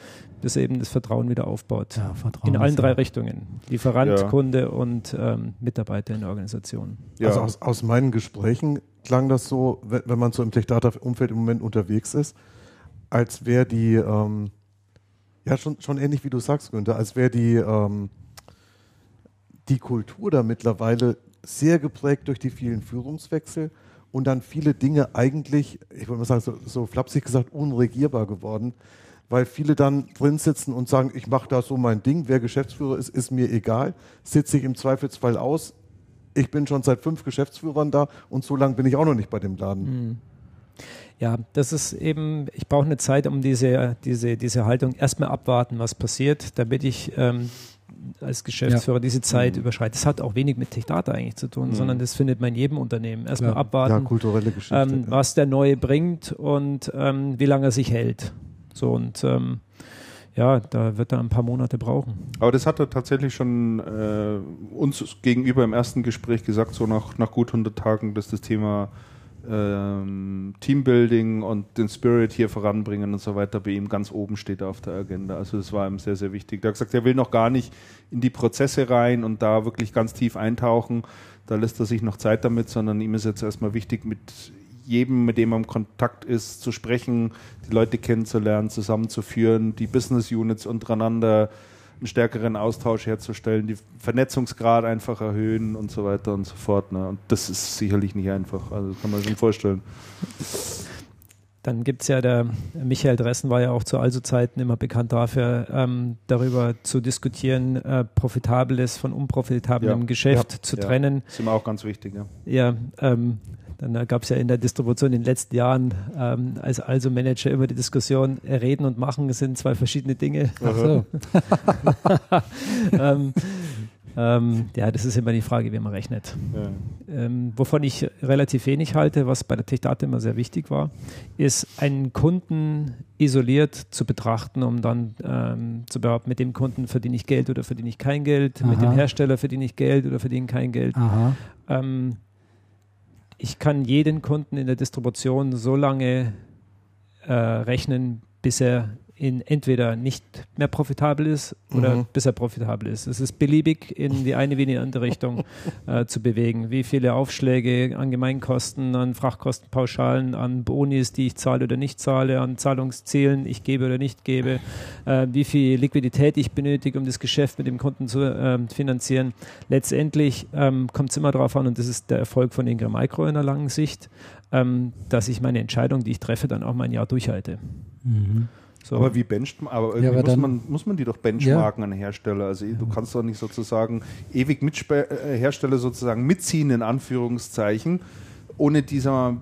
bis er eben das Vertrauen wieder aufbaut. Ja, Vertrauen in allen drei Richtungen. Lieferant, ja. Kunde und ähm, Mitarbeiter in der Organisation. Ja. Also aus, aus, meinen Gesprächen klang das so, wenn, wenn man so im Tech-Data-Umfeld im Moment unterwegs ist, als wäre die, ähm, ja schon, schon ähnlich wie du sagst, Günther, als wäre die, ähm, die Kultur da mittlerweile sehr geprägt durch die vielen Führungswechsel und dann viele Dinge eigentlich, ich würde mal sagen, so, so flapsig gesagt, unregierbar geworden, weil viele dann drin sitzen und sagen, ich mache da so mein Ding, wer Geschäftsführer ist, ist mir egal, sitze ich im Zweifelsfall aus. Ich bin schon seit fünf Geschäftsführern da und so lange bin ich auch noch nicht bei dem Laden. Mhm. Ja, das ist eben, ich brauche eine Zeit, um diese, diese, diese Haltung erstmal abwarten, was passiert, damit ich ähm, als Geschäftsführer ja. diese Zeit mhm. überschreitet. Das hat auch wenig mit Tech-Data eigentlich zu tun, mhm. sondern das findet man in jedem Unternehmen. Erstmal ja. abwarten, ja, kulturelle Geschichte, ähm, was der Neue bringt und ähm, wie lange er sich hält. So und ähm, ja, da wird er ein paar Monate brauchen. Aber das hat er tatsächlich schon äh, uns gegenüber im ersten Gespräch gesagt, so nach, nach gut 100 Tagen, dass das Thema ähm, Teambuilding und den Spirit hier voranbringen und so weiter bei ihm ganz oben steht auf der Agenda. Also das war ihm sehr, sehr wichtig. Er hat gesagt, er will noch gar nicht in die Prozesse rein und da wirklich ganz tief eintauchen. Da lässt er sich noch Zeit damit, sondern ihm ist jetzt erstmal wichtig, mit jedem, mit dem er im Kontakt ist, zu sprechen, die Leute kennenzulernen, zusammenzuführen, die Business Units untereinander einen stärkeren Austausch herzustellen, die Vernetzungsgrad einfach erhöhen und so weiter und so fort. Ne? Und das ist sicherlich nicht einfach, also kann man sich vorstellen. Dann gibt es ja der Michael Dressen war ja auch zu Also-Zeiten immer bekannt dafür, ähm, darüber zu diskutieren, äh, Profitables von unprofitablem ja, Geschäft ja, zu ja. trennen. Das ist immer auch ganz wichtig, ja. Ja, ähm, dann gab es ja in der Distribution in den letzten Jahren ähm, als also Manager immer die Diskussion, äh, reden und machen sind zwei verschiedene Dinge. Ach so. (laughs) ähm, ähm, ja, das ist immer die Frage, wie man rechnet. Ja. Ähm, wovon ich relativ wenig halte, was bei der Techdata immer sehr wichtig war, ist einen Kunden isoliert zu betrachten, um dann ähm, zu behaupten, mit dem Kunden verdiene ich Geld oder verdiene ich kein Geld, Aha. mit dem Hersteller verdiene ich Geld oder verdiene kein Geld. Ähm, ich kann jeden Kunden in der Distribution so lange äh, rechnen, bis er in entweder nicht mehr profitabel ist oder mhm. bis er profitabel ist. Es ist beliebig in die eine wie in die andere Richtung (laughs) äh, zu bewegen. Wie viele Aufschläge an Gemeinkosten, an Frachtkostenpauschalen, an Bonis, die ich zahle oder nicht zahle, an Zahlungszielen ich gebe oder nicht gebe, äh, wie viel Liquidität ich benötige, um das Geschäft mit dem Kunden zu äh, finanzieren. Letztendlich ähm, kommt es immer darauf an, und das ist der Erfolg von Ingram Micro in der langen Sicht, ähm, dass ich meine Entscheidung, die ich treffe, dann auch mal ein Jahr durchhalte. Mhm. So. Aber wie benchmark, aber irgendwie ja, muss, man, muss man die doch benchmarken ja. an Hersteller. Also du kannst doch nicht sozusagen ewig Mitspe äh, Hersteller sozusagen mitziehen, in Anführungszeichen, ohne dieser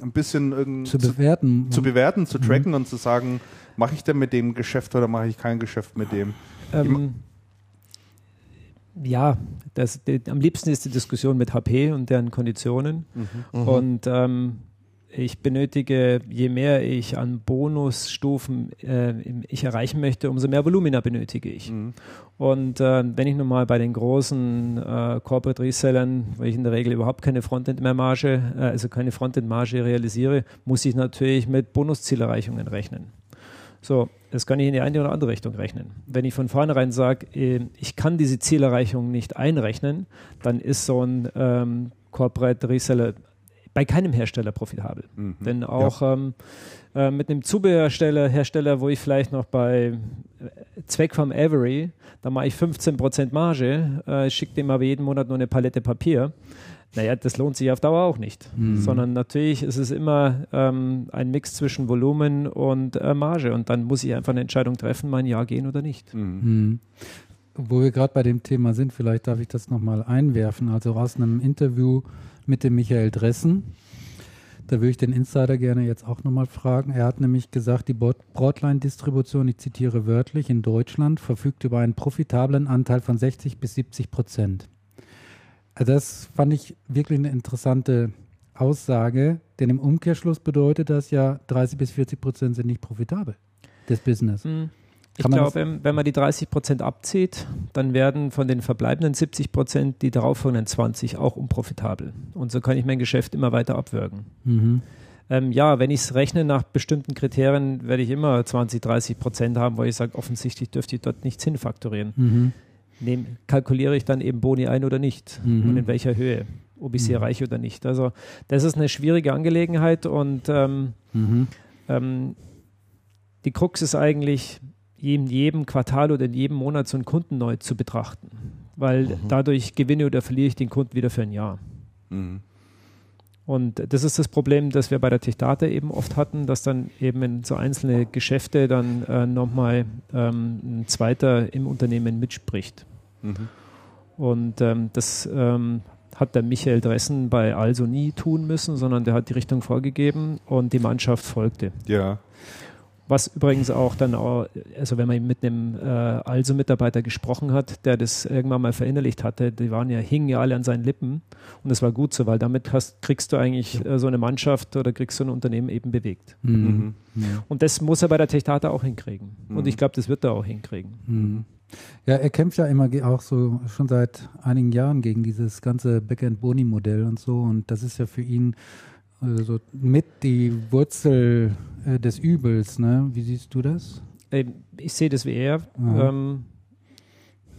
ein bisschen zu bewerten, zu, zu bewerten, zu tracken mhm. und zu sagen, Mache ich denn mit dem Geschäft oder mache ich kein Geschäft mit dem? Ähm, ja, das, die, am liebsten ist die Diskussion mit HP und deren Konditionen. Mhm. Und ähm, ich benötige, je mehr ich an Bonusstufen äh, ich erreichen möchte, umso mehr Volumina benötige ich. Mhm. Und äh, wenn ich nun mal bei den großen äh, Corporate Resellern, wo ich in der Regel überhaupt keine Frontend-Marge, äh, also keine Frontend-Marge realisiere, muss ich natürlich mit Bonuszielerreichungen rechnen. So, das kann ich in die eine oder andere Richtung rechnen. Wenn ich von vornherein sage, äh, ich kann diese Zielerreichung nicht einrechnen, dann ist so ein ähm, Corporate Reseller bei keinem Hersteller profitabel. Mhm. Denn auch ja. ähm, äh, mit einem Zubehörhersteller, Hersteller, wo ich vielleicht noch bei äh, Zweck vom Avery, da mache ich 15% Marge, äh, schicke dem aber jeden Monat nur eine Palette Papier. Naja, das lohnt sich auf Dauer auch nicht. Mhm. Sondern natürlich ist es immer ähm, ein Mix zwischen Volumen und äh, Marge. Und dann muss ich einfach eine Entscheidung treffen, mein Ja gehen oder nicht. Mhm. Mhm. Wo wir gerade bei dem Thema sind, vielleicht darf ich das nochmal einwerfen. Also aus einem Interview mit dem Michael Dressen. Da würde ich den Insider gerne jetzt auch nochmal fragen. Er hat nämlich gesagt, die Broadline-Distribution, ich zitiere wörtlich, in Deutschland verfügt über einen profitablen Anteil von 60 bis 70 Prozent. Also das fand ich wirklich eine interessante Aussage, denn im Umkehrschluss bedeutet das ja, 30 bis 40 Prozent sind nicht profitabel, das Business. Mhm. Ich glaube, wenn man die 30 Prozent abzieht, dann werden von den verbleibenden 70 Prozent die darauffolgenden 20 auch unprofitabel. Und so kann ich mein Geschäft immer weiter abwürgen. Mhm. Ähm, ja, wenn ich es rechne nach bestimmten Kriterien, werde ich immer 20, 30 Prozent haben, wo ich sage, offensichtlich dürfte ich dort nichts hinfaktorieren. Mhm. Nehm, kalkuliere ich dann eben Boni ein oder nicht mhm. und in welcher Höhe, ob ich sie mhm. erreiche oder nicht. Also das ist eine schwierige Angelegenheit und ähm, mhm. ähm, die Krux ist eigentlich, in jedem Quartal oder in jedem Monat so einen Kunden neu zu betrachten, weil mhm. dadurch gewinne oder verliere ich den Kunden wieder für ein Jahr. Mhm. Und das ist das Problem, das wir bei der Techdata eben oft hatten, dass dann eben in so einzelne Geschäfte dann äh, nochmal ähm, ein zweiter im Unternehmen mitspricht. Mhm. Und ähm, das ähm, hat der Michael Dressen bei Also nie tun müssen, sondern der hat die Richtung vorgegeben und die Mannschaft folgte. Ja. Was übrigens auch dann, auch, also wenn man mit einem äh, Also-Mitarbeiter gesprochen hat, der das irgendwann mal verinnerlicht hatte, die waren ja, hingen ja alle an seinen Lippen und das war gut so, weil damit hast, kriegst du eigentlich äh, so eine Mannschaft oder kriegst du ein Unternehmen eben bewegt. Mhm. Mhm. Und das muss er bei der Techdata auch hinkriegen. Mhm. Und ich glaube, das wird er auch hinkriegen. Mhm. Ja, er kämpft ja immer auch so schon seit einigen Jahren gegen dieses ganze Backend-Boni-Modell und so. Und das ist ja für ihn also mit die Wurzel äh, des Übels, ne? Wie siehst du das? Ähm, ich sehe das wie er. Ähm,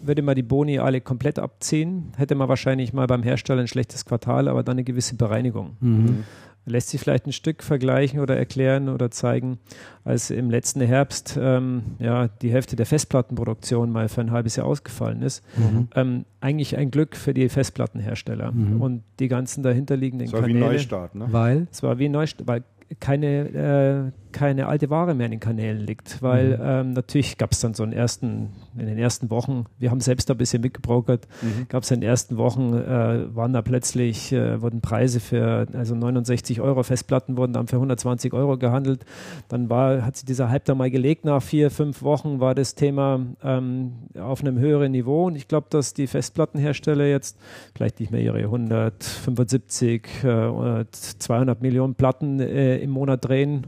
würde man die Boni alle komplett abziehen, hätte man wahrscheinlich mal beim Hersteller ein schlechtes Quartal, aber dann eine gewisse Bereinigung. Mhm lässt sich vielleicht ein Stück vergleichen oder erklären oder zeigen, als im letzten Herbst ähm, ja, die Hälfte der Festplattenproduktion mal für ein halbes Jahr ausgefallen ist. Mhm. Ähm, eigentlich ein Glück für die Festplattenhersteller mhm. und die ganzen dahinterliegenden Kanäle. Es war wie Neustart, ne? Weil? Es war wie Neustart, weil keine, äh, keine alte Ware mehr in den Kanälen liegt, weil mhm. ähm, natürlich gab es dann so einen ersten, in den ersten Wochen, wir haben selbst da ein bisschen mitgebrokert, mhm. gab es in den ersten Wochen, äh, waren da plötzlich, äh, wurden Preise für, also 69 Euro Festplatten wurden dann für 120 Euro gehandelt. Dann war, hat sich dieser Hype da mal gelegt, nach vier, fünf Wochen war das Thema ähm, auf einem höheren Niveau und ich glaube, dass die Festplattenhersteller jetzt vielleicht nicht mehr ihre 175 äh, oder 200 Millionen Platten äh, im Monat drehen,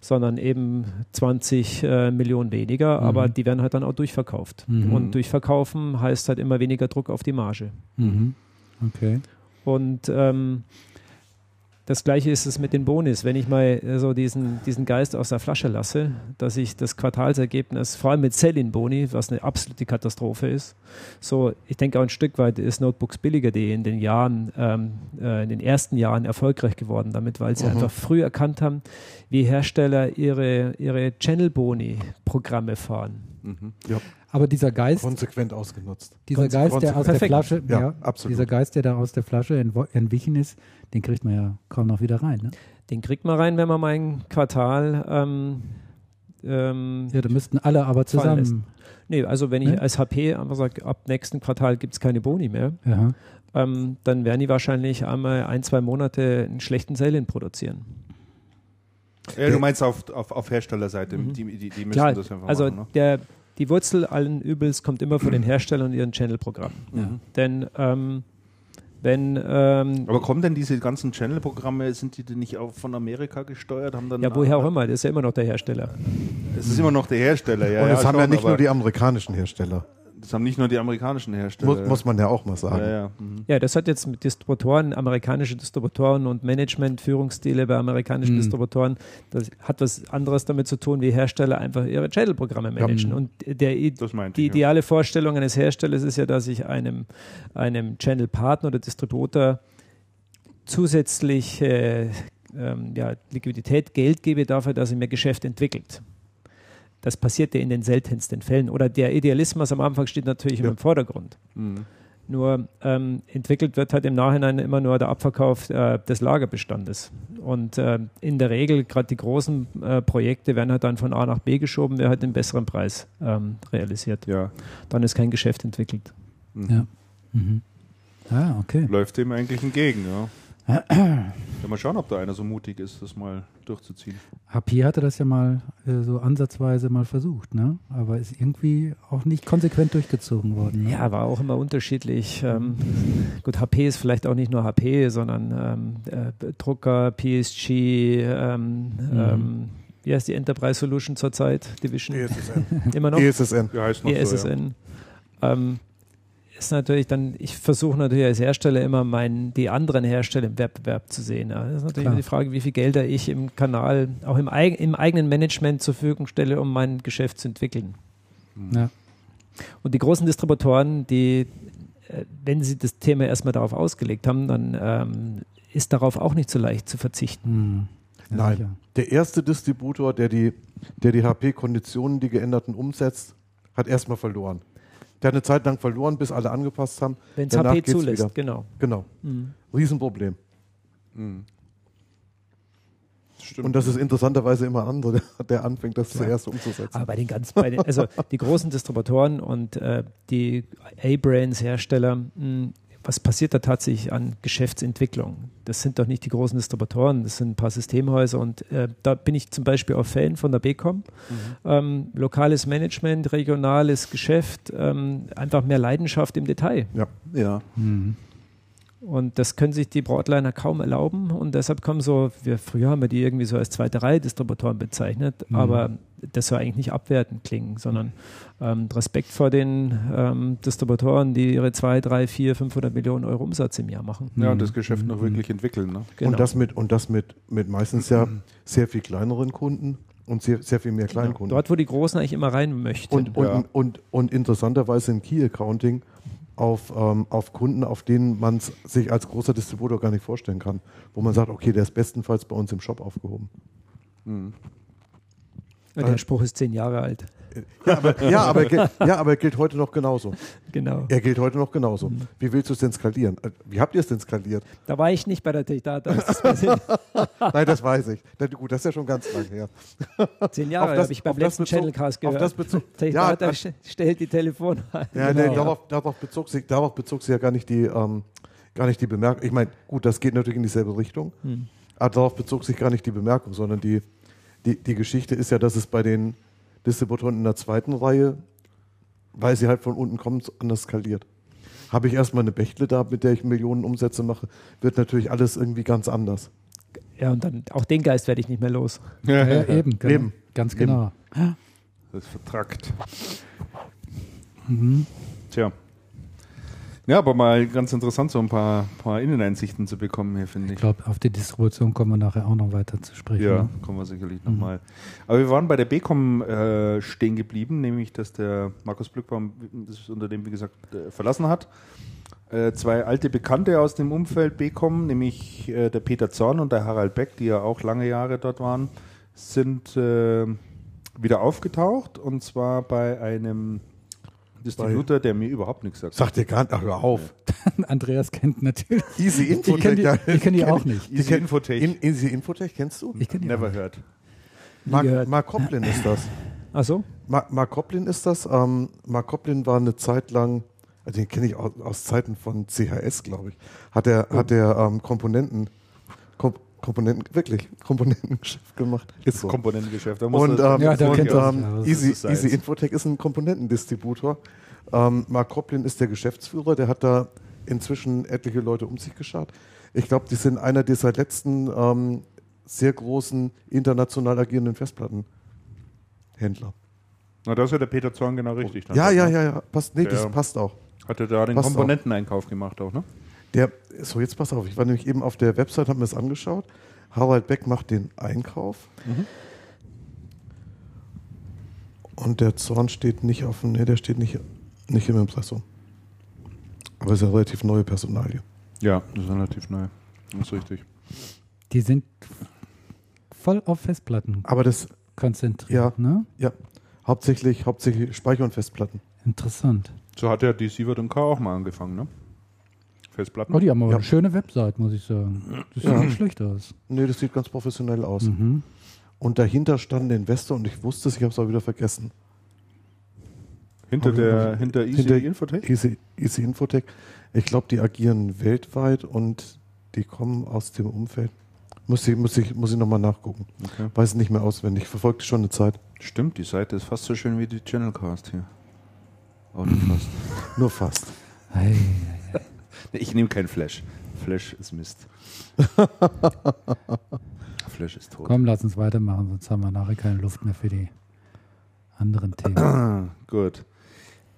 sondern eben 20 äh, Millionen weniger, mhm. aber die werden halt dann auch durchverkauft. Mhm. Und durchverkaufen heißt halt immer weniger Druck auf die Marge. Mhm. Okay. Und ähm, das gleiche ist es mit den Bonis. Wenn ich mal äh, so diesen, diesen Geist aus der Flasche lasse, dass ich das Quartalsergebnis, vor allem mit Sell-in-Boni, was eine absolute Katastrophe ist, so, ich denke auch ein Stück weit ist Notebooks.billiger.de in den Jahren, ähm, äh, in den ersten Jahren erfolgreich geworden damit, weil sie mhm. einfach früh erkannt haben, wie Hersteller ihre, ihre Channel-Boni-Programme fahren. Mhm. Ja. Aber dieser Geist. Konsequent ausgenutzt. Dieser Konse Geist, der aus der Flasche, ja, ja, absolut. dieser Geist, der da aus der Flasche entwichen ist, den kriegt man ja kaum noch wieder rein. Ne? Den kriegt man rein, wenn man mal ein Quartal. Ähm, ähm, ja, da müssten alle aber zusammen. Nee, also wenn ich ne? als HP einfach sage, ab nächsten Quartal gibt es keine Boni mehr, ähm, dann werden die wahrscheinlich einmal ein, zwei Monate einen schlechten Sell-In produzieren. Ja, du meinst auf, auf, auf Herstellerseite, Mhm. die, die, die müssen Klar, das einfach also machen. Ne? der, die Wurzel allen Übels kommt immer von den Herstellern und ihren Channel-Programmen. Mhm. Denn ähm, wenn ähm, Aber kommen denn diese ganzen Channel-Programme, sind die denn nicht auch von Amerika gesteuert? Haben dann ja, woher auch immer, das ist ja immer noch der Hersteller. Es ist immer noch der Hersteller, ja. und es ja, haben ja schon, nicht nur die amerikanischen Hersteller. Das haben nicht nur die amerikanischen Hersteller. Muss, muss man ja auch mal sagen. ja, ja. Mhm. Ja, das hat jetzt mit Distributoren, amerikanische Distributoren und Management, Führungsstile bei amerikanischen Mhm. Distributoren, das hat was anderes damit zu tun, wie Hersteller einfach ihre Channel-Programme managen. Und der, die ich, ja. ideale Vorstellung eines Herstellers ist ja, dass ich einem, einem Channel-Partner oder Distributor zusätzlich äh, ähm, ja, Liquidität, Geld gebe dafür, dass er mir Geschäft entwickelt. Das passiert ja in den seltensten Fällen. Oder der Idealismus am Anfang steht natürlich Ja. im Vordergrund. Mhm. Nur ähm, entwickelt wird halt im Nachhinein immer nur der Abverkauf äh, des Lagerbestandes. Und äh, in der Regel, gerade die großen äh, Projekte werden halt dann von A nach B geschoben, wer halt den besseren Preis ähm, realisiert. ja. Dann ist kein Geschäft entwickelt. Mhm. Ja. Mhm. Ah, okay. Läuft dem eigentlich entgegen, ja. Ja. Mal schauen, ob da einer so mutig ist, das mal durchzuziehen. HP hatte das ja mal äh, so ansatzweise mal versucht, ne? Aber ist irgendwie auch nicht konsequent durchgezogen worden. Ne? Ja, war auch immer unterschiedlich. Ähm, gut, HP ist vielleicht auch nicht nur HP, sondern ähm, äh, Drucker, PSG, ähm, ähm, wie heißt die Enterprise Solution zurzeit? Division? ESSN. Immer noch? ESSN. Ja, heißt noch so, ja. Ist natürlich dann, ich versuche natürlich als Hersteller immer meinen, die anderen Hersteller im Wettbewerb zu sehen. Ja. Das ist natürlich immer die Frage, wie viel Gelder ich im Kanal, auch im, eig im eigenen Management zur Verfügung stelle, um mein Geschäft zu entwickeln. Ja. Und die großen Distributoren, die, äh, wenn sie das Thema erstmal darauf ausgelegt haben, dann ähm, ist darauf auch nicht so leicht zu verzichten. Hm. Ja, Nein. sicher. Der erste Distributor, der die, der die HP-Konditionen, die geänderten, umsetzt, hat erstmal verloren. Der hat eine Zeit lang verloren, bis alle angepasst haben. Wenn es Danach HP geht's zulässt, wieder. genau. Genau. Mhm. Riesenproblem. Mhm. Stimmt. Und das ist interessanterweise immer andere, (laughs) der, anfängt, das zuerst umzusetzen. Aber bei den ganz, bei den, also die großen Distributoren und äh, die A-Brands-Hersteller, mh, was passiert da tatsächlich an Geschäftsentwicklung? Das sind doch nicht die großen Distributoren, das sind ein paar Systemhäuser und äh, da bin ich zum Beispiel auch Fan von der BCom. Ähm, lokales Management, regionales Geschäft, ähm, einfach mehr Leidenschaft im Detail. Ja. ja. Mhm. Und das können sich die Broadliner kaum erlauben. Und deshalb kommen so, wir früher haben wir die irgendwie so als zweite Reihe Distributoren bezeichnet, Mhm. aber das soll eigentlich nicht abwertend klingen, sondern ähm, Respekt vor den ähm, Distributoren, die ihre 2, 3, 4, 500 Millionen Euro Umsatz im Jahr machen. ja, und das Geschäft noch wirklich entwickeln. Ne? Genau. Und das mit, und das mit, mit meistens ja sehr viel kleineren Kunden und sehr, sehr viel mehr Kleinkunden. Dort, wo die Großen eigentlich immer rein möchten. Und, und, Ja. und, und interessanterweise im Key Accounting auf, ähm, auf Kunden, auf denen man es sich als großer Distributor gar nicht vorstellen kann. Wo man sagt, okay, der ist bestenfalls bei uns im Shop aufgehoben. Mhm. Und der Spruch ist zehn Jahre alt. Ja, aber, ja, aber, (laughs) er gilt, ja, aber er gilt heute noch genauso. Genau. Er gilt heute noch genauso. Wie willst du es denn skalieren? Äh, Wie habt ihr es denn skaliert? Da war ich nicht bei der Techdata. (laughs) Nein, das weiß ich. Na, gut, das ist ja schon ganz lang her. Zehn Jahre Auf habe ich beim auf letzten bezog- Channelcast auf gehört. (laughs) das bezog- Techdata Ja, st- stellt die Telefon ein. Ja, Genau. nee, darauf, darauf, bezog sich, darauf bezog sich ja gar nicht die, ähm, gar nicht die Bemerkung. Ich meine, gut, das geht natürlich in dieselbe Richtung, Hm. aber darauf bezog sich gar nicht die Bemerkung, sondern die, die, die Geschichte ist ja, dass es bei den Distributoren in der zweiten Reihe, weil sie halt von unten kommen, anders skaliert. Habe ich erstmal eine Bechtle da, mit der ich Millionen Umsätze mache, wird natürlich alles irgendwie ganz anders. Ja, und dann auch den Geist werde ich nicht mehr los. Ja, ja, eben, genau. Eben. ganz Eben. genau. Das ist vertrackt. Mhm. Tja. Ja, aber mal ganz interessant, so ein paar, paar Inneneinsichten zu bekommen hier, finde Ich ich. glaube, auf die Distribution kommen wir nachher auch noch weiter zu sprechen. Ja, ne? kommen wir sicherlich nochmal. Aber wir waren bei der BCom äh, stehen geblieben, nämlich dass der Markus Blückbaum das Unternehmen, wie gesagt, äh, verlassen hat. Äh, zwei alte Bekannte aus dem Umfeld BCom, nämlich äh, der Peter Zorn und der Harald Beck, die ja auch lange Jahre dort waren, sind äh, wieder aufgetaucht und zwar bei einem Distributor, der mir überhaupt nichts sagt. Sagt dir gar nicht, ach, hör auf. (laughs) Andreas kennt natürlich. Easy Ich kenne die, ja, ich kenn die auch nicht. Easy kenn- Infotech. In, Easy Infotech kennst du? Ich kenn die Never heard. Mark. Mark Koplin ist das. Ach so? Mark, Mark Koplin ist das. Ähm, Mark Koplin war eine Zeit lang, also den kenne ich aus, aus Zeiten von CHS, glaube ich, hat er, hat er ähm, Komponenten, Kom Komponenten, wirklich, Komponentengeschäft gemacht. Ist so. Komponentengeschäft. Da und ähm, ja, da kennt ähm. Easy, ist Easy. Infotech ist ein Komponentendistributor. Ähm, Mark Koplin ist der Geschäftsführer, der hat da inzwischen etliche Leute um sich geschaut. Ich glaube, die sind einer der seit letzten ähm, sehr großen international agierenden Festplattenhändler. Na, da ist ja der Peter Zorn genau richtig. dann. Ja, ja, ja, ja, passt. Nee, Der- das passt auch. Hat er da den Komponenteneinkauf gemacht auch, ne? Der, so, jetzt pass auf, ich war nämlich eben auf der Website, habe mir das angeschaut. Harald Beck macht den Einkauf. Und der Zorn steht nicht auf dem, nee, der steht nicht, nicht im Impressum. Aber ist ja relativ neue Personalie. Ja, das ist relativ neu. Das ist richtig. Die sind voll auf Festplatten Aber das, konzentriert. Ne? ja, hauptsächlich, hauptsächlich Speicher- und Festplatten. Interessant. So hat ja die Sievert und K auch mal angefangen, ne? Festplatten. Oh, die haben aber Ja. eine schöne Website, muss ich sagen. Das sieht Ja. nicht schlecht aus. Nee, das sieht ganz professionell aus. Mhm. Und dahinter stand ein Investor und ich wusste es, ich habe es aber wieder vergessen. hinter der, hinter Easy hinter- Infotech? Easy, Easy Infotech. Ich glaube, die agieren weltweit und die kommen aus dem Umfeld. Muss ich, muss ich, muss ich nochmal nachgucken. Okay. Weiß nicht mehr auswendig. Verfolgt schon eine Zeit. Stimmt, die Seite ist fast so schön wie die Channelcast hier. Auch nicht fast. (laughs) Nur fast. Hey. Nee, Ich nehme kein Flash. Flash ist Mist. (laughs) Flash ist tot. Komm, lass uns weitermachen, sonst haben wir nachher keine Luft mehr für die anderen Themen. (clears throat) Gut.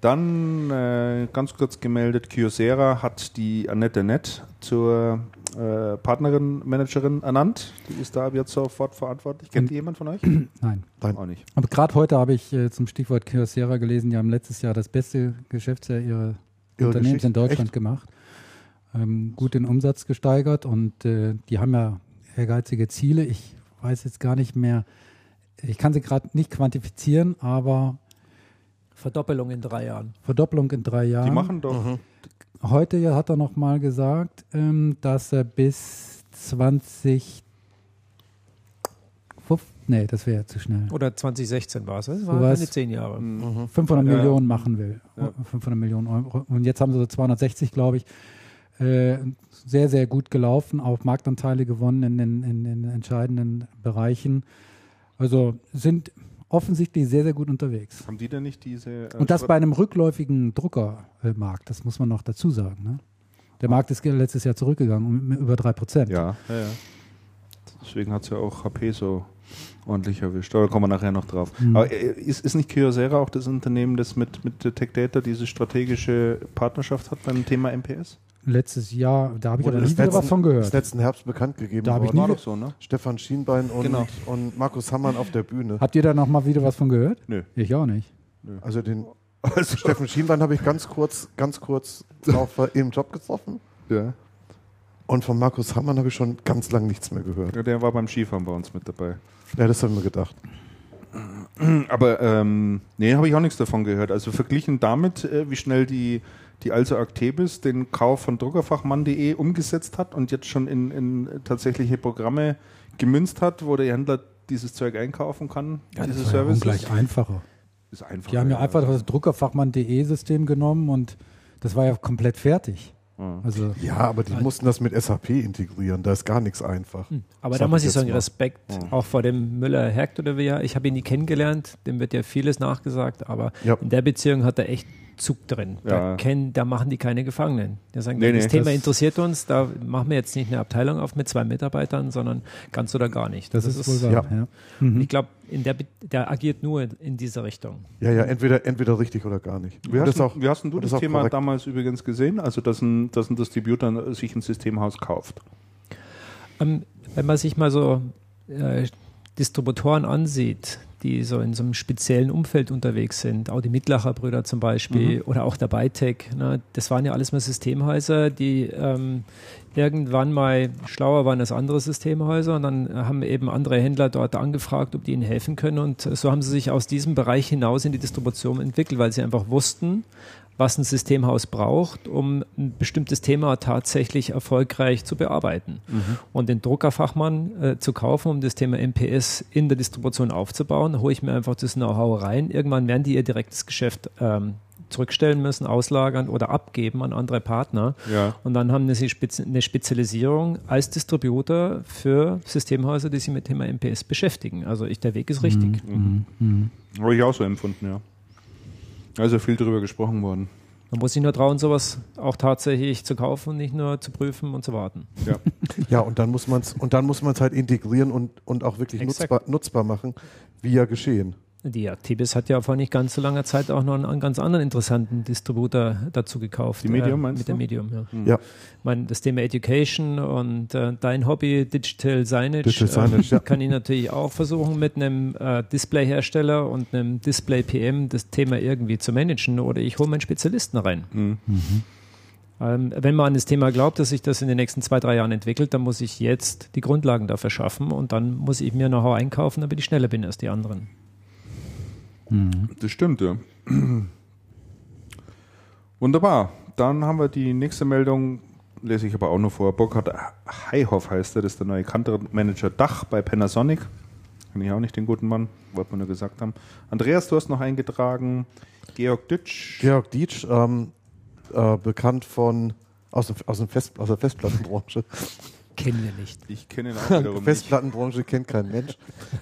Dann äh, ganz kurz gemeldet, Kyocera hat die Annette Nett zur äh, Partnerin, Managerin ernannt. Die ist da ab jetzt sofort verantwortlich. Kennt die jemand von euch? (clears throat) Nein. Auch nicht. Aber gerade heute habe ich äh, zum Stichwort Kyocera gelesen, die haben letztes Jahr das beste Geschäftsjahr ihrer Ihre Unternehmens Geschichte? in Deutschland Echt? gemacht. Ähm, gut den Umsatz gesteigert und äh, die haben ja ehrgeizige Ziele. Ich weiß jetzt gar nicht mehr, ich kann sie gerade nicht quantifizieren, aber Verdoppelung in drei Jahren. Verdoppelung in drei Jahren. Die machen doch. Heute ja hat er noch mal gesagt, ähm, dass er bis 20 Fuf- Nee, das wäre zu schnell. Oder 2016 war es. Das So waren was. keine zehn Jahre. Mhm. 500 Ja. Millionen machen will. Ja. 500 Millionen Euro. Und jetzt haben sie so 260, glaube ich. Äh, sehr, sehr gut gelaufen, auch Marktanteile gewonnen in den, in den entscheidenden Bereichen. Also sind offensichtlich sehr, sehr gut unterwegs. Haben die denn nicht diese. äh, Und das bei einem rückläufigen Druckermarkt, das muss man noch dazu sagen. Ne? Der Markt ist letztes Jahr zurückgegangen um über 3 Prozent. Ja, ja, ja. Deswegen hat es ja auch HP so ordentlich erwischt. Aber da kommen wir nachher noch drauf. Mhm. Aber äh, ist, ist nicht Kyocera auch das Unternehmen, das mit, mit Tech Data diese strategische Partnerschaft hat beim Thema MPS? Letztes Jahr, da habe ich aber nie wieder was von Das gehört. letzten Herbst bekannt gegeben Da hab ich nie War doch so, ne? Stefan Schienbein und, Genau. und Markus Hammann auf der Bühne. Habt ihr da noch mal wieder was von gehört? Nö. Ich auch nicht. Also den Also, Steffen Schienbein habe ich ganz kurz, ganz kurz auf, äh, im Job getroffen. ja. Und von Markus Hammann habe ich schon ganz lang nichts mehr gehört. Ja, Der war beim Skifahren bei uns mit dabei. Ja, das habe ich mir gedacht. (clears throat) Aber ähm, nee, habe ich auch nichts davon gehört. Also verglichen damit, äh, wie schnell die, die Also Actebis den Kauf von Druckerfachmann.de umgesetzt hat und jetzt schon in, in tatsächliche Programme gemünzt hat, wo der Händler dieses Zeug einkaufen kann, Ja, diese das ja Services. ungleich einfacher. Ist einfach. Die haben ja einfach das Druckerfachmann.de-System genommen und das war ja komplett fertig. Ja. Also Ja, aber die mussten das mit SAP integrieren. Da ist gar nichts einfach. Aber Sag da muss ich sagen, mal. Respekt Ja. auch vor dem Müller Hergt oder wie er. Ich habe ihn nie kennengelernt, dem wird ja vieles nachgesagt, aber Ja. in der Beziehung hat er echt Zug drin. Ja. Da, kennen, da machen die keine Gefangenen. Die sagen, Nee, das nee, Thema das- interessiert uns, da machen wir jetzt nicht eine Abteilung auf mit zwei Mitarbeitern, sondern ganz oder gar nicht. das, ist wohl wahr. ja. Ja. Mhm. Ich glaube, in der, der agiert nur in diese Richtung. Ja, ja, entweder, entweder richtig oder gar nicht. Wie hast, das auch, du, wie hast denn du das ist auch Thema korrekt. damals übrigens gesehen? Also, dass ein, dass ein Distributor sich ein Systemhaus kauft. Ähm, wenn man sich mal so äh, Distributoren ansieht, die so in so einem speziellen Umfeld unterwegs sind, auch die Mittlacher Brüder zum Beispiel oder auch der Bytec, ne, das waren ja alles mal Systemhäuser, die ähm, irgendwann mal schlauer waren als andere Systemhäuser und dann haben eben andere Händler dort angefragt, ob die ihnen helfen können. Und so haben sie sich aus diesem Bereich hinaus in die Distribution entwickelt, weil sie einfach wussten, was ein Systemhaus braucht, um ein bestimmtes Thema tatsächlich erfolgreich zu bearbeiten. Und den Druckerfachmann äh, zu kaufen, um das Thema MPS in der Distribution aufzubauen, hole ich mir einfach das Know-how rein. Irgendwann werden die ihr direktes Geschäft ähm, zurückstellen müssen, auslagern oder abgeben an andere Partner. Ja. Und dann haben sie eine Spezialisierung als Distributor für Systemhäuser, die sich mit Thema MPS beschäftigen. Also ich, der Weg ist richtig. Mhm. Mhm. Mhm. Habe ich auch so empfunden, ja. Also viel darüber gesprochen worden. Man muss sich nur trauen, sowas auch tatsächlich zu kaufen und nicht nur zu prüfen und zu warten. Ja, (laughs) ja und dann muss man es und dann muss man es halt integrieren und, und auch wirklich nutzbar, nutzbar machen, wie ja geschehen. Die Actibis hat ja vor nicht ganz so langer Zeit auch noch einen, einen ganz anderen interessanten Distributor dazu gekauft. Die Medium äh, meinst Mit du? der Medium, ja. Mhm. ja. Ich meine, das Thema Education und äh, dein Hobby Digital Signage, Digital Signage äh, ja. kann ich natürlich auch versuchen, mit einem äh, Displayhersteller und einem Display PM das Thema irgendwie zu managen oder ich hole meinen Spezialisten rein. Mhm. Mhm. Ähm, wenn man an das Thema glaubt, dass sich das in den nächsten zwei, drei Jahren entwickelt, dann muss ich jetzt die Grundlagen dafür schaffen und dann muss ich mir Know-how einkaufen, damit ich schneller bin als die anderen. Mhm. Das stimmt, ja. Wunderbar. Dann haben wir die nächste Meldung, lese ich aber auch noch vor. Burkhard Heihoff heißt er, das ist der neue Kantermanager Dach bei Panasonic. Kann ich auch nicht den guten Mann, wollte man nur gesagt haben. Andreas, du hast noch eingetragen. Georg Ditsch. Georg Ditsch, ähm, äh, bekannt von aus, aus, dem Fest, aus der Festplattenbranche. Kennen wir nicht. Ich kenne ihn auch wiederum (laughs) Festplattenbranche kennt kein Mensch.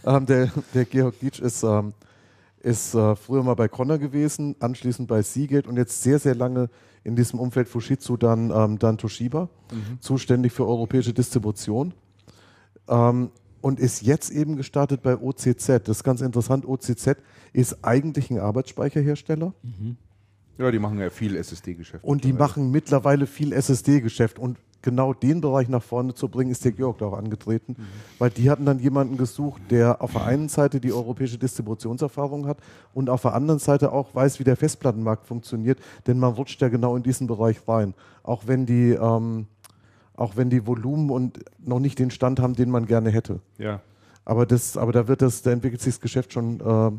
ähm, der, der Georg Dietsch ist ähm, ist äh, früher mal bei Connor gewesen, anschließend bei Seagate und jetzt sehr, sehr lange in diesem Umfeld Fujitsu dann, ähm, dann Toshiba, mhm. zuständig für europäische Distribution. Ähm, und ist jetzt eben gestartet bei OCZ. Das ist ganz interessant. OCZ ist eigentlich ein Arbeitsspeicherhersteller. Mhm. Ja, die machen ja viel SSD-Geschäft. Und die machen mittlerweile viel SSD-Geschäft. Und genau den Bereich nach vorne zu bringen, ist der Georg da auch angetreten, mhm. weil die hatten dann jemanden gesucht, der auf der einen Seite die europäische Distributionserfahrung hat und auf der anderen Seite auch weiß, wie der Festplattenmarkt funktioniert, denn man rutscht ja genau in diesen Bereich rein, auch wenn die ähm, auch wenn die Volumen und noch nicht den Stand haben, den man gerne hätte. Ja. Aber das, aber da wird das, da entwickelt sich das Geschäft schon äh,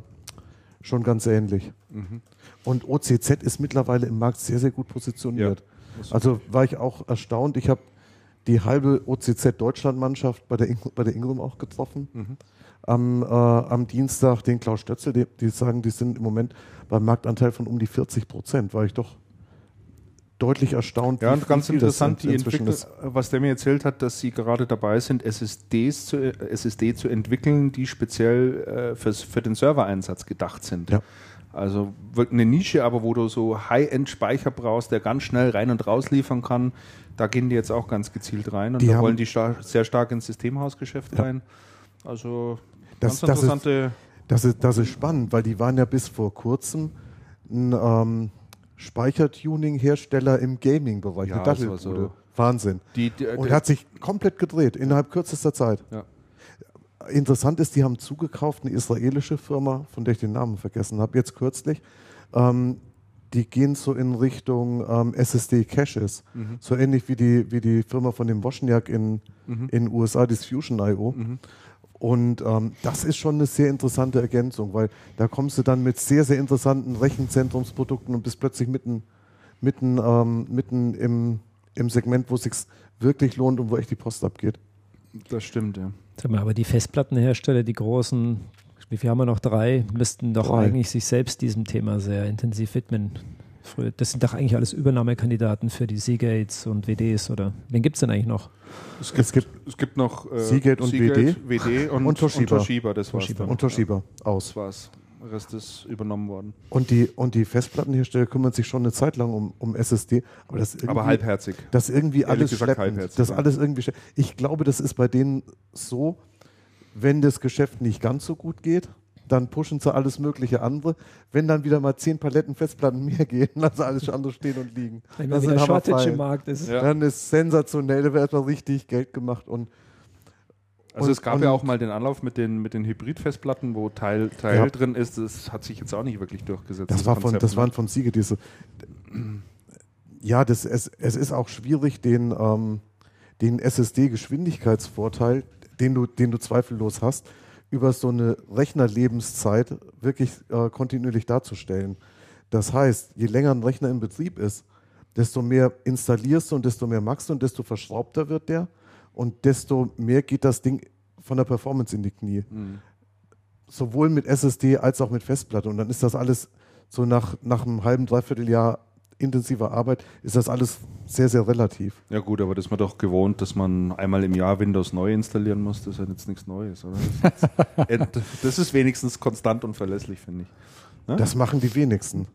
schon ganz ähnlich. Mhm. Und OCZ ist mittlerweile im Markt sehr, sehr gut positioniert. Ja. Also war ich auch erstaunt. Ich habe die halbe OCZ-Deutschland-Mannschaft bei der, bei der Ingram auch getroffen. Mhm. Am, äh, am Dienstag den Klaus Stötzel, die, die, sagen, die sind im Moment beim Marktanteil von um die 40 Prozent. War ich doch deutlich erstaunt. Ja, und ganz interessant, die Entwickler, was der mir erzählt hat, dass sie gerade dabei sind, SSDs zu, SSD zu entwickeln, die speziell äh, fürs, für den Servereinsatz gedacht sind. Ja. Also eine Nische, aber wo du so High-End-Speicher brauchst, der ganz schnell rein und raus liefern kann, da gehen die jetzt auch ganz gezielt rein und die da wollen die star sehr stark ins Systemhausgeschäft ja. rein. Also das, ganz interessante. Das ist, das, ist, das ist spannend, weil die waren ja bis vor kurzem ein ähm, Speichertuning-Hersteller im Gaming-Bereich. Ja, das war so. Wahnsinn. Die, die, und hat sich komplett gedreht innerhalb kürzester Zeit. Ja. Interessant ist, die haben zugekauft, eine israelische Firma, von der ich den Namen vergessen habe, jetzt kürzlich. Ähm, die gehen so in Richtung ähm, SSD-Caches, mhm. so ähnlich wie die, wie die Firma von dem Wozniak in mhm. den USA, das Fusion.io. Mhm. Und ähm, das ist schon eine sehr interessante Ergänzung, weil da kommst du dann mit sehr, sehr interessanten Rechenzentrumsprodukten und bist plötzlich mitten, mitten, ähm, mitten im, im Segment, wo es sich wirklich lohnt und wo echt die Post abgeht. Das stimmt, ja. Sag mal, aber die Festplattenhersteller, die großen, wie viel haben wir noch? Drei, müssten doch Drei. eigentlich sich selbst diesem Thema sehr intensiv widmen. Das sind doch eigentlich alles Übernahmekandidaten für die Seagates und WDs, oder? Wen gibt es denn eigentlich noch? Es gibt, es gibt, es gibt noch äh, Seagate und Seagate, WD, WD und, und Toshiba. Und Toshiba, das war's Toshiba. Und Toshiba, aus. Das war's. Der Rest ist übernommen worden. Und die, und die Festplattenhersteller kümmern sich schon eine Zeit lang um, um SSD. Aber, das aber halbherzig. Das irgendwie alles gesagt, schleppend. Das alles irgendwie Ich glaube, das ist bei denen so, wenn das Geschäft nicht ganz so gut geht, dann pushen sie alles mögliche andere. Wenn dann wieder mal zehn Paletten Festplatten (laughs) mehr gehen, lassen alles andere stehen und liegen. Wenn das wieder Shortage im Markt ist. Ja. Dann ist sensationell, da wird mal richtig Geld gemacht und also und, es gab ja auch mal den Anlauf mit den, mit den Hybrid-Festplatten, wo Teil, Teil ja. drin ist. Das hat sich jetzt auch nicht wirklich durchgesetzt. Das, das war von, das waren von Siege diese. Ja, das, es, es ist auch schwierig, den, ähm, den SSD-Geschwindigkeitsvorteil, den du, den du zweifellos hast, über so eine Rechnerlebenszeit wirklich äh, kontinuierlich darzustellen. Das heißt, je länger ein Rechner in Betrieb ist, desto mehr installierst du und desto mehr machst du und desto verschraubter wird der und desto mehr geht das Ding von der Performance in die Knie. Mhm. Sowohl mit SSD als auch mit Festplatte. Und dann ist das alles so nach, nach einem halben, dreiviertel Jahr intensiver Arbeit ist das alles sehr, sehr relativ. Ja gut, aber das ist man doch gewohnt, dass man einmal im Jahr Windows neu installieren muss. Das ist ja jetzt nichts Neues, oder? Das ist, jetzt, (laughs) das ist wenigstens konstant und verlässlich, finde ich. Ne? Das machen die wenigsten.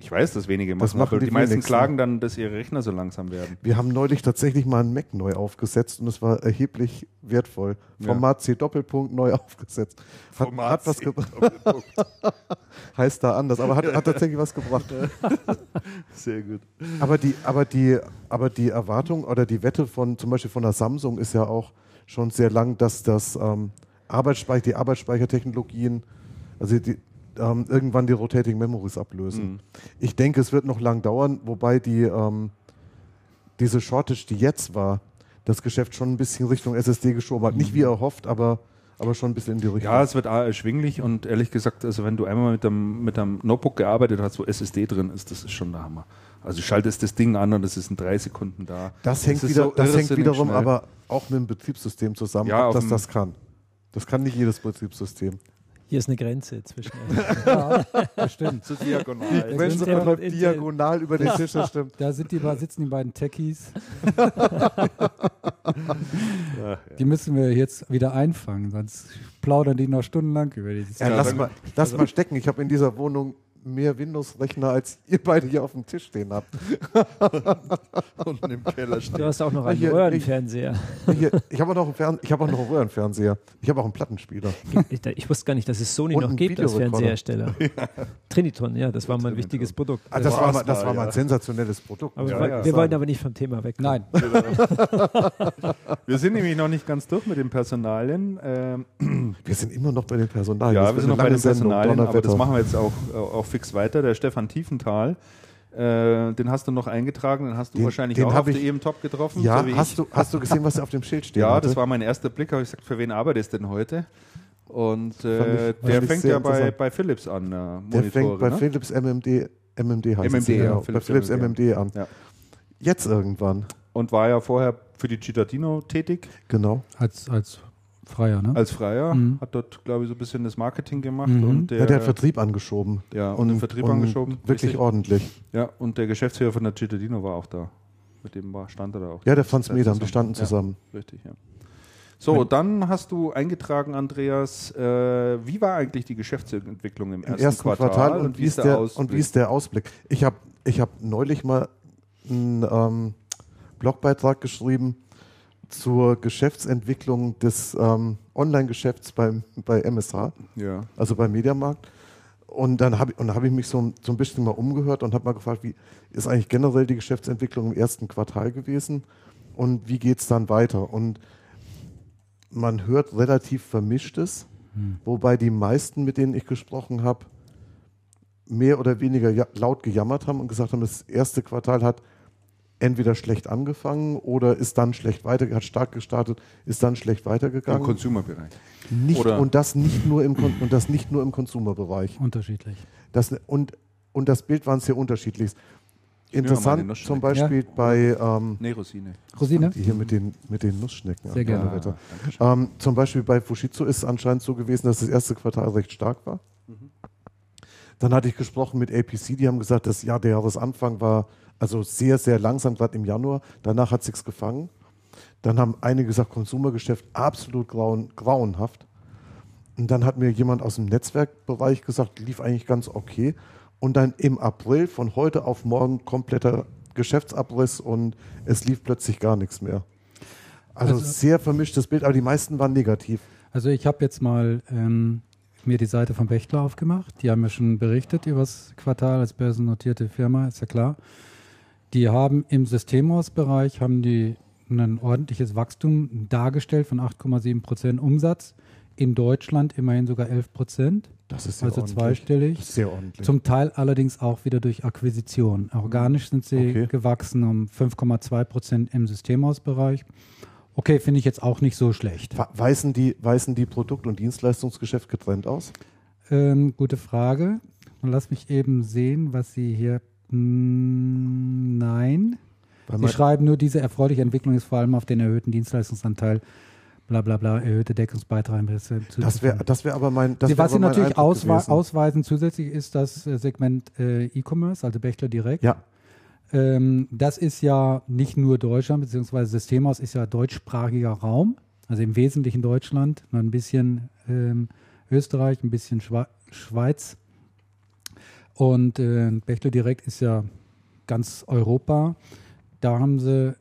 Ich weiß, dass wenige machen, das machen die, die meisten klagen dann, dass ihre Rechner so langsam werden. Wir haben neulich tatsächlich mal einen Mac neu aufgesetzt und es war erheblich wertvoll. Format C Doppelpunkt neu (laughs) aufgesetzt. Hat, Format hat was gebracht. (laughs) heißt da anders, aber hat, hat tatsächlich was gebracht. (laughs) Sehr gut. Aber die, aber die, aber die Erwartung oder die Wette von zum Beispiel von der Samsung ist ja auch schon sehr lang, dass das ähm, Arbeitsspeicher, die Arbeitsspeichertechnologien, also die, ähm, irgendwann die Rotating Memories ablösen. Mhm. Ich denke, es wird noch lang dauern, wobei die, ähm, diese Shortage, die jetzt war, das Geschäft schon ein bisschen Richtung SSD geschoben hat. Mhm. Nicht wie erhofft, aber, aber schon ein bisschen in die Richtung. Ja, es wird erschwinglich und ehrlich gesagt, also wenn du einmal mit einem, mit einem Notebook gearbeitet hast, wo SSD drin ist, das ist schon der Hammer. Also schaltest das Ding an und es ist in drei Sekunden da. Das hängt, das wieder, so das hängt wiederum schnell. aber auch mit dem Betriebssystem zusammen, ja, ob das das kann. Das kann nicht jedes Betriebssystem. Hier ist eine Grenze zwischen. (laughs) ja, das stimmt. So diagonal. Wenn es aber diagonal über den Tisch, das stimmt. Da sind die, sitzen die beiden Techies. die müssen wir jetzt wieder einfangen, sonst plaudern die noch stundenlang über die ja, lass, mal, lass mal stecken. Ich habe in dieser Wohnung mehr Windows-Rechner, als ihr beide hier auf dem Tisch stehen habt. (laughs) Und im Keller stehen. Du hast auch noch einen hier, Röhrenfernseher. Hier, ich habe auch, noch einen hab auch noch einen Röhrenfernseher. Ich habe auch einen Plattenspieler. Ich, ich, wusste gar nicht, dass es Sony Und noch gibt als Fernsehersteller. (laughs) Ja. Triniton, ja, das war mein wichtiges Produkt. Ah, das, war, das war mal ein sensationelles Produkt. Aber ja, wir, wir wollen aber nicht vom Thema weg. Nein. (laughs) wir sind nämlich noch nicht ganz durch mit den Personalien. Ähm, wir sind immer noch bei den Personalien. Ja, wir sind noch bei den Personalien, aber das machen wir jetzt auch, auch fix weiter. Der Stefan Tiefenthal, äh, den hast du noch eingetragen, den hast du den, wahrscheinlich den auch auf der EM-Top getroffen. Ja, so hast, du, hast du gesehen, was auf dem Schild steht? (laughs) Ja, hatte? das war mein erster Blick. Habe ich gesagt, für wen arbeitest du denn heute? Und äh, ich, der fängt ja bei, bei Philips an. Äh, der fängt bei ne? Philips MMD, MMD heißt MMD, ja, genau. Philips bei Philips MMD, MMD an. Ja. Jetzt irgendwann. Und war ja vorher für die Cittadino tätig. Genau. Als, als Freier, ne? Als Freier, mhm. hat dort, glaube ich, so ein bisschen das Marketing gemacht. Mhm. Und der, ja, der hat Vertrieb angeschoben. Ja, und, und den Vertrieb und angeschoben. Wirklich richtig. ordentlich. Ja, und der Geschäftsführer von der Cittadino war auch da. Mit dem war, stand er da auch. Ja, der Franz Medam, die standen zusammen. Ja, richtig, ja. So, dann hast du eingetragen, Andreas, äh, wie war eigentlich die Geschäftsentwicklung im, Im ersten, ersten, Quartal, Quartal und, und, wie ist der, und, wie ist der Ausblick? Ich habe ich hab neulich mal einen ähm, Blogbeitrag geschrieben, zur Geschäftsentwicklung des ähm, Online-Geschäfts bei MSH, ja. also beim Mediamarkt. Und dann habe hab ich mich so, so ein bisschen mal umgehört und habe mal gefragt, wie ist eigentlich generell die Geschäftsentwicklung im ersten Quartal gewesen und wie geht es dann weiter? Und man hört relativ Vermischtes, hm. wobei die meisten, mit denen ich gesprochen habe, mehr oder weniger laut gejammert haben und gesagt haben, das erste Quartal hat entweder schlecht angefangen oder ist dann schlecht weiter, hat stark gestartet, ist dann schlecht weitergegangen. Im Consumer-Bereich. Nicht, und das nicht nur im und das nicht nur im Consumer-Bereich. Unterschiedlich. Das, und, und das Bild war sehr unterschiedlich. Interessant zum Beispiel ja. bei ähm, nee, Rosine. Rosine? Die hier mit den, mit den Nussschnecken. Sehr gerne. Ah, ähm, zum Beispiel bei Fujitsu ist es anscheinend so gewesen, dass das erste Quartal recht stark war. Mhm. Dann hatte ich gesprochen mit APC, die haben gesagt, das Jahr der Jahresanfang war also sehr, sehr langsam, gerade im Januar. Danach hat sich's gefangen. Dann haben einige gesagt, Konsumergeschäft absolut grauen, grauenhaft. Und dann hat mir jemand aus dem Netzwerkbereich gesagt, lief eigentlich ganz okay. Und dann im April von heute auf morgen kompletter Geschäftsabriss und es lief plötzlich gar nichts mehr. Also, also sehr vermischtes Bild, aber die meisten waren negativ. Also ich habe jetzt mal ähm, mir die Seite von Bechtler aufgemacht. Die haben mir schon berichtet über das Quartal als börsennotierte Firma, ist ja klar. Die haben im Systemhausbereich haben die ein ordentliches Wachstum dargestellt von 8,7 Prozent Umsatz. In Deutschland immerhin sogar 11 Prozent. Das ist sehr also ordentlich. zweistellig. Das ist sehr ordentlich. Zum Teil allerdings auch wieder durch Akquisition. Organisch sind sie okay. gewachsen um 5,2 Prozent im Systemhausbereich. Okay, finde ich jetzt auch nicht so schlecht. Weisen die, weisen die Produkt- und Dienstleistungsgeschäft getrennt aus? Ähm, gute Frage. lass mich eben sehen, was Sie hier nein. Sie schreiben nur, diese erfreuliche Entwicklung ist vor allem auf den erhöhten Dienstleistungsanteil bla bla bla, erhöhte Deckungsbeiträge. Das wäre das wär aber mein. Das was Sie natürlich auswe gewesen. ausweisen zusätzlich ist das äh, Segment äh, E-Commerce, also Bechtle Direkt. Ja. Ähm, das ist ja nicht nur Deutschland, beziehungsweise Systemhaus ist ja deutschsprachiger Raum, also im Wesentlichen Deutschland, noch ein bisschen ähm, Österreich, ein bisschen Schwe Schweiz. Und äh, Bechtle Direkt ist ja ganz Europa. Da haben sie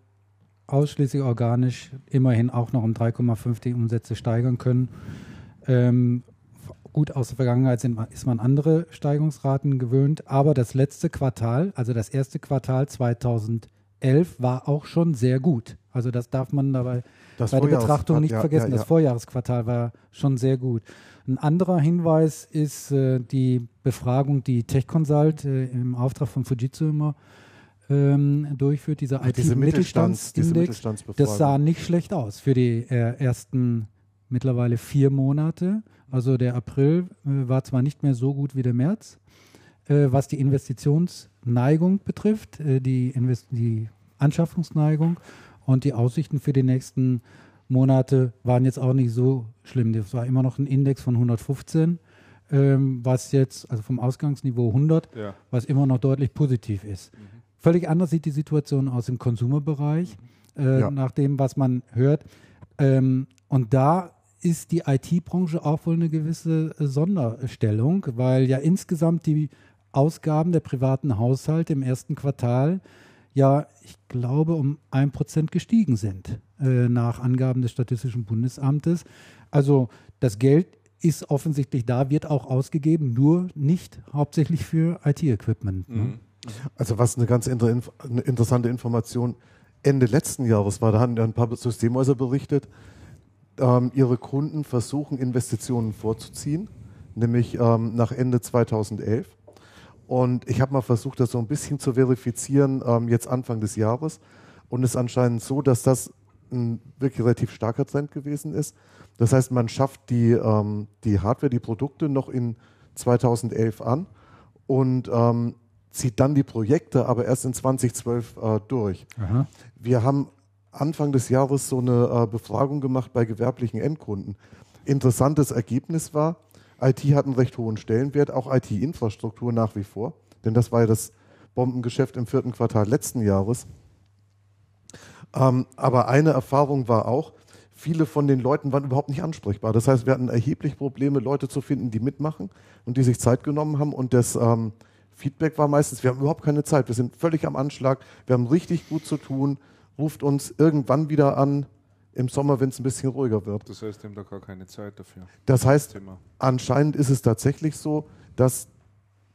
ausschließlich organisch immerhin auch noch um 3,5 die Umsätze steigern können. Ähm, gut, aus der Vergangenheit sind, ist man andere Steigungsraten gewöhnt, aber das letzte Quartal, also das erste Quartal 2011, war auch schon sehr gut. Also das darf man dabei das bei der Betrachtung nicht ja, vergessen. Ja, ja. Das Vorjahresquartal war schon sehr gut. Ein anderer Hinweis ist äh, die Befragung, die Tech Consult äh, im Auftrag von Fujitsu immer ähm, durchführt, dieser IT-Mittelstandsindex. Das sah nicht schlecht aus für die äh, ersten mittlerweile vier Monate. Also der April äh, war zwar nicht mehr so gut wie der März, äh, was die Investitionsneigung betrifft, äh, die, Invest die Anschaffungsneigung und die Aussichten für die nächsten Monate waren jetzt auch nicht so schlimm. Das war immer noch ein Index von 115, ähm, was jetzt, also vom Ausgangsniveau 100, ja. was immer noch deutlich positiv ist. Mhm. Völlig anders sieht die Situation aus im Konsumerbereich, äh, ja. nach dem, was man hört. Ähm, und da ist die IT-Branche auch wohl eine gewisse äh, Sonderstellung, weil ja insgesamt die Ausgaben der privaten Haushalte im ersten Quartal ja, ich glaube, um ein Prozent gestiegen sind, äh, nach Angaben des Statistischen Bundesamtes. Also das Geld ist offensichtlich da, wird auch ausgegeben, nur nicht hauptsächlich für IT-Equipment. Ne? Mhm. Also was eine ganz inter eine interessante Information Ende letzten Jahres war, da haben ein paar Systemhäuser berichtet, ähm, ihre Kunden versuchen Investitionen vorzuziehen, nämlich ähm, nach Ende 2011. Und ich habe mal versucht, das so ein bisschen zu verifizieren, ähm, jetzt Anfang des Jahres. Und es ist anscheinend so, dass das ein wirklich relativ starker Trend gewesen ist. Das heißt, man schafft die, ähm, die Hardware, die Produkte noch in 2011 an und ähm, zieht dann die Projekte aber erst in 2012 äh, durch. Aha. Wir haben Anfang des Jahres so eine äh, Befragung gemacht bei gewerblichen Endkunden. Interessantes Ergebnis war, IT hat einen recht hohen Stellenwert, auch IT-Infrastruktur nach wie vor, denn das war ja das Bombengeschäft im vierten Quartal letzten Jahres. Ähm, aber eine Erfahrung war auch, viele von den Leuten waren überhaupt nicht ansprechbar. Das heißt, wir hatten erheblich Probleme, Leute zu finden, die mitmachen und die sich Zeit genommen haben. Und das ähm, Feedback war meistens, wir haben überhaupt keine Zeit, wir sind völlig am Anschlag, wir haben richtig gut zu tun, ruft uns irgendwann wieder an im Sommer, wenn es ein bisschen ruhiger wird. Das heißt, wir haben da gar keine Zeit dafür. Das heißt, das anscheinend ist es tatsächlich so, dass,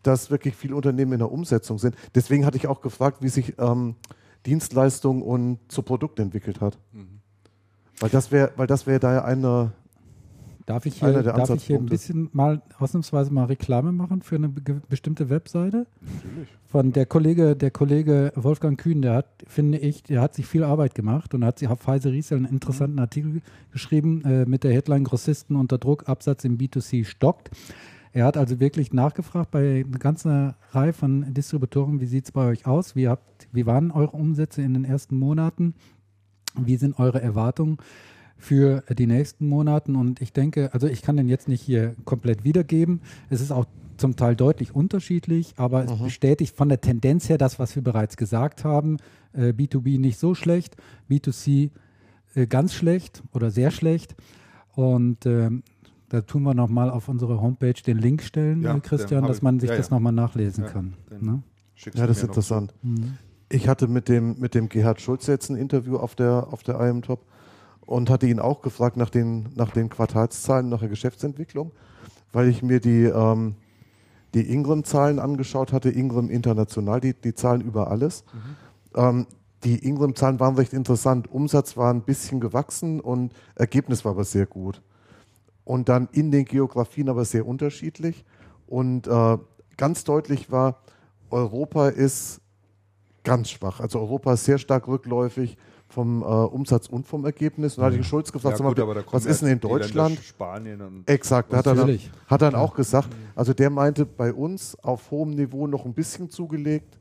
dass wirklich viele Unternehmen in der Umsetzung sind. Deswegen hatte ich auch gefragt, wie sich ähm, Dienstleistung und zu Produkt entwickelt hat. Mhm. Weil das wäre, weil das wäre da ja eine, Darf ich hier, darf ich hier ein bisschen mal ausnahmsweise mal Reklame machen für eine be bestimmte Webseite? Natürlich. Von der Kollege, der Kollege Wolfgang Kühn, der hat, finde ich, der hat sich viel Arbeit gemacht und hat sich auf Pfizer Riesel einen interessanten mhm. Artikel geschrieben äh, mit der Headline Grossisten unter Druck, Absatz im B2C stockt. Er hat also wirklich nachgefragt bei einer ganzen Reihe von Distributoren, wie sieht es bei euch aus? Wie, habt, wie waren eure Umsätze in den ersten Monaten? Wie sind eure Erwartungen? Für die nächsten Monaten. Und ich denke, also ich kann den jetzt nicht hier komplett wiedergeben. Es ist auch zum Teil deutlich unterschiedlich, aber es mhm. bestätigt von der Tendenz her das, was wir bereits gesagt haben. Äh, B2B nicht so schlecht, B2C äh, ganz schlecht oder sehr schlecht. Und äh, da tun wir nochmal auf unsere Homepage den Link stellen, ja, Christian, dass man sich ja, das ja. nochmal nachlesen kann. Ne? Ja, das ist interessant. Mhm. Ich hatte mit dem, mit dem Gerhard Schulz jetzt ein Interview auf der, auf der IM Top und hatte ihn auch gefragt nach den, nach den Quartalszahlen, nach der Geschäftsentwicklung, weil ich mir die, ähm, die Ingram-Zahlen angeschaut hatte, Ingram international, die, die Zahlen über alles. Mhm. Ähm, die Ingram-Zahlen waren recht interessant. Umsatz war ein bisschen gewachsen und Ergebnis war aber sehr gut. Und dann in den Geografien aber sehr unterschiedlich. Und äh, ganz deutlich war, Europa ist ganz schwach. Also Europa ist sehr stark rückläufig vom äh, Umsatz und vom Ergebnis. Und da hatte ich Schulz gefragt, ja, gut, mal, was ist denn in Deutschland? Spanien und Exakt, hat er, dann, hat er dann auch gesagt. Also der meinte, bei uns auf hohem Niveau noch ein bisschen zugelegt.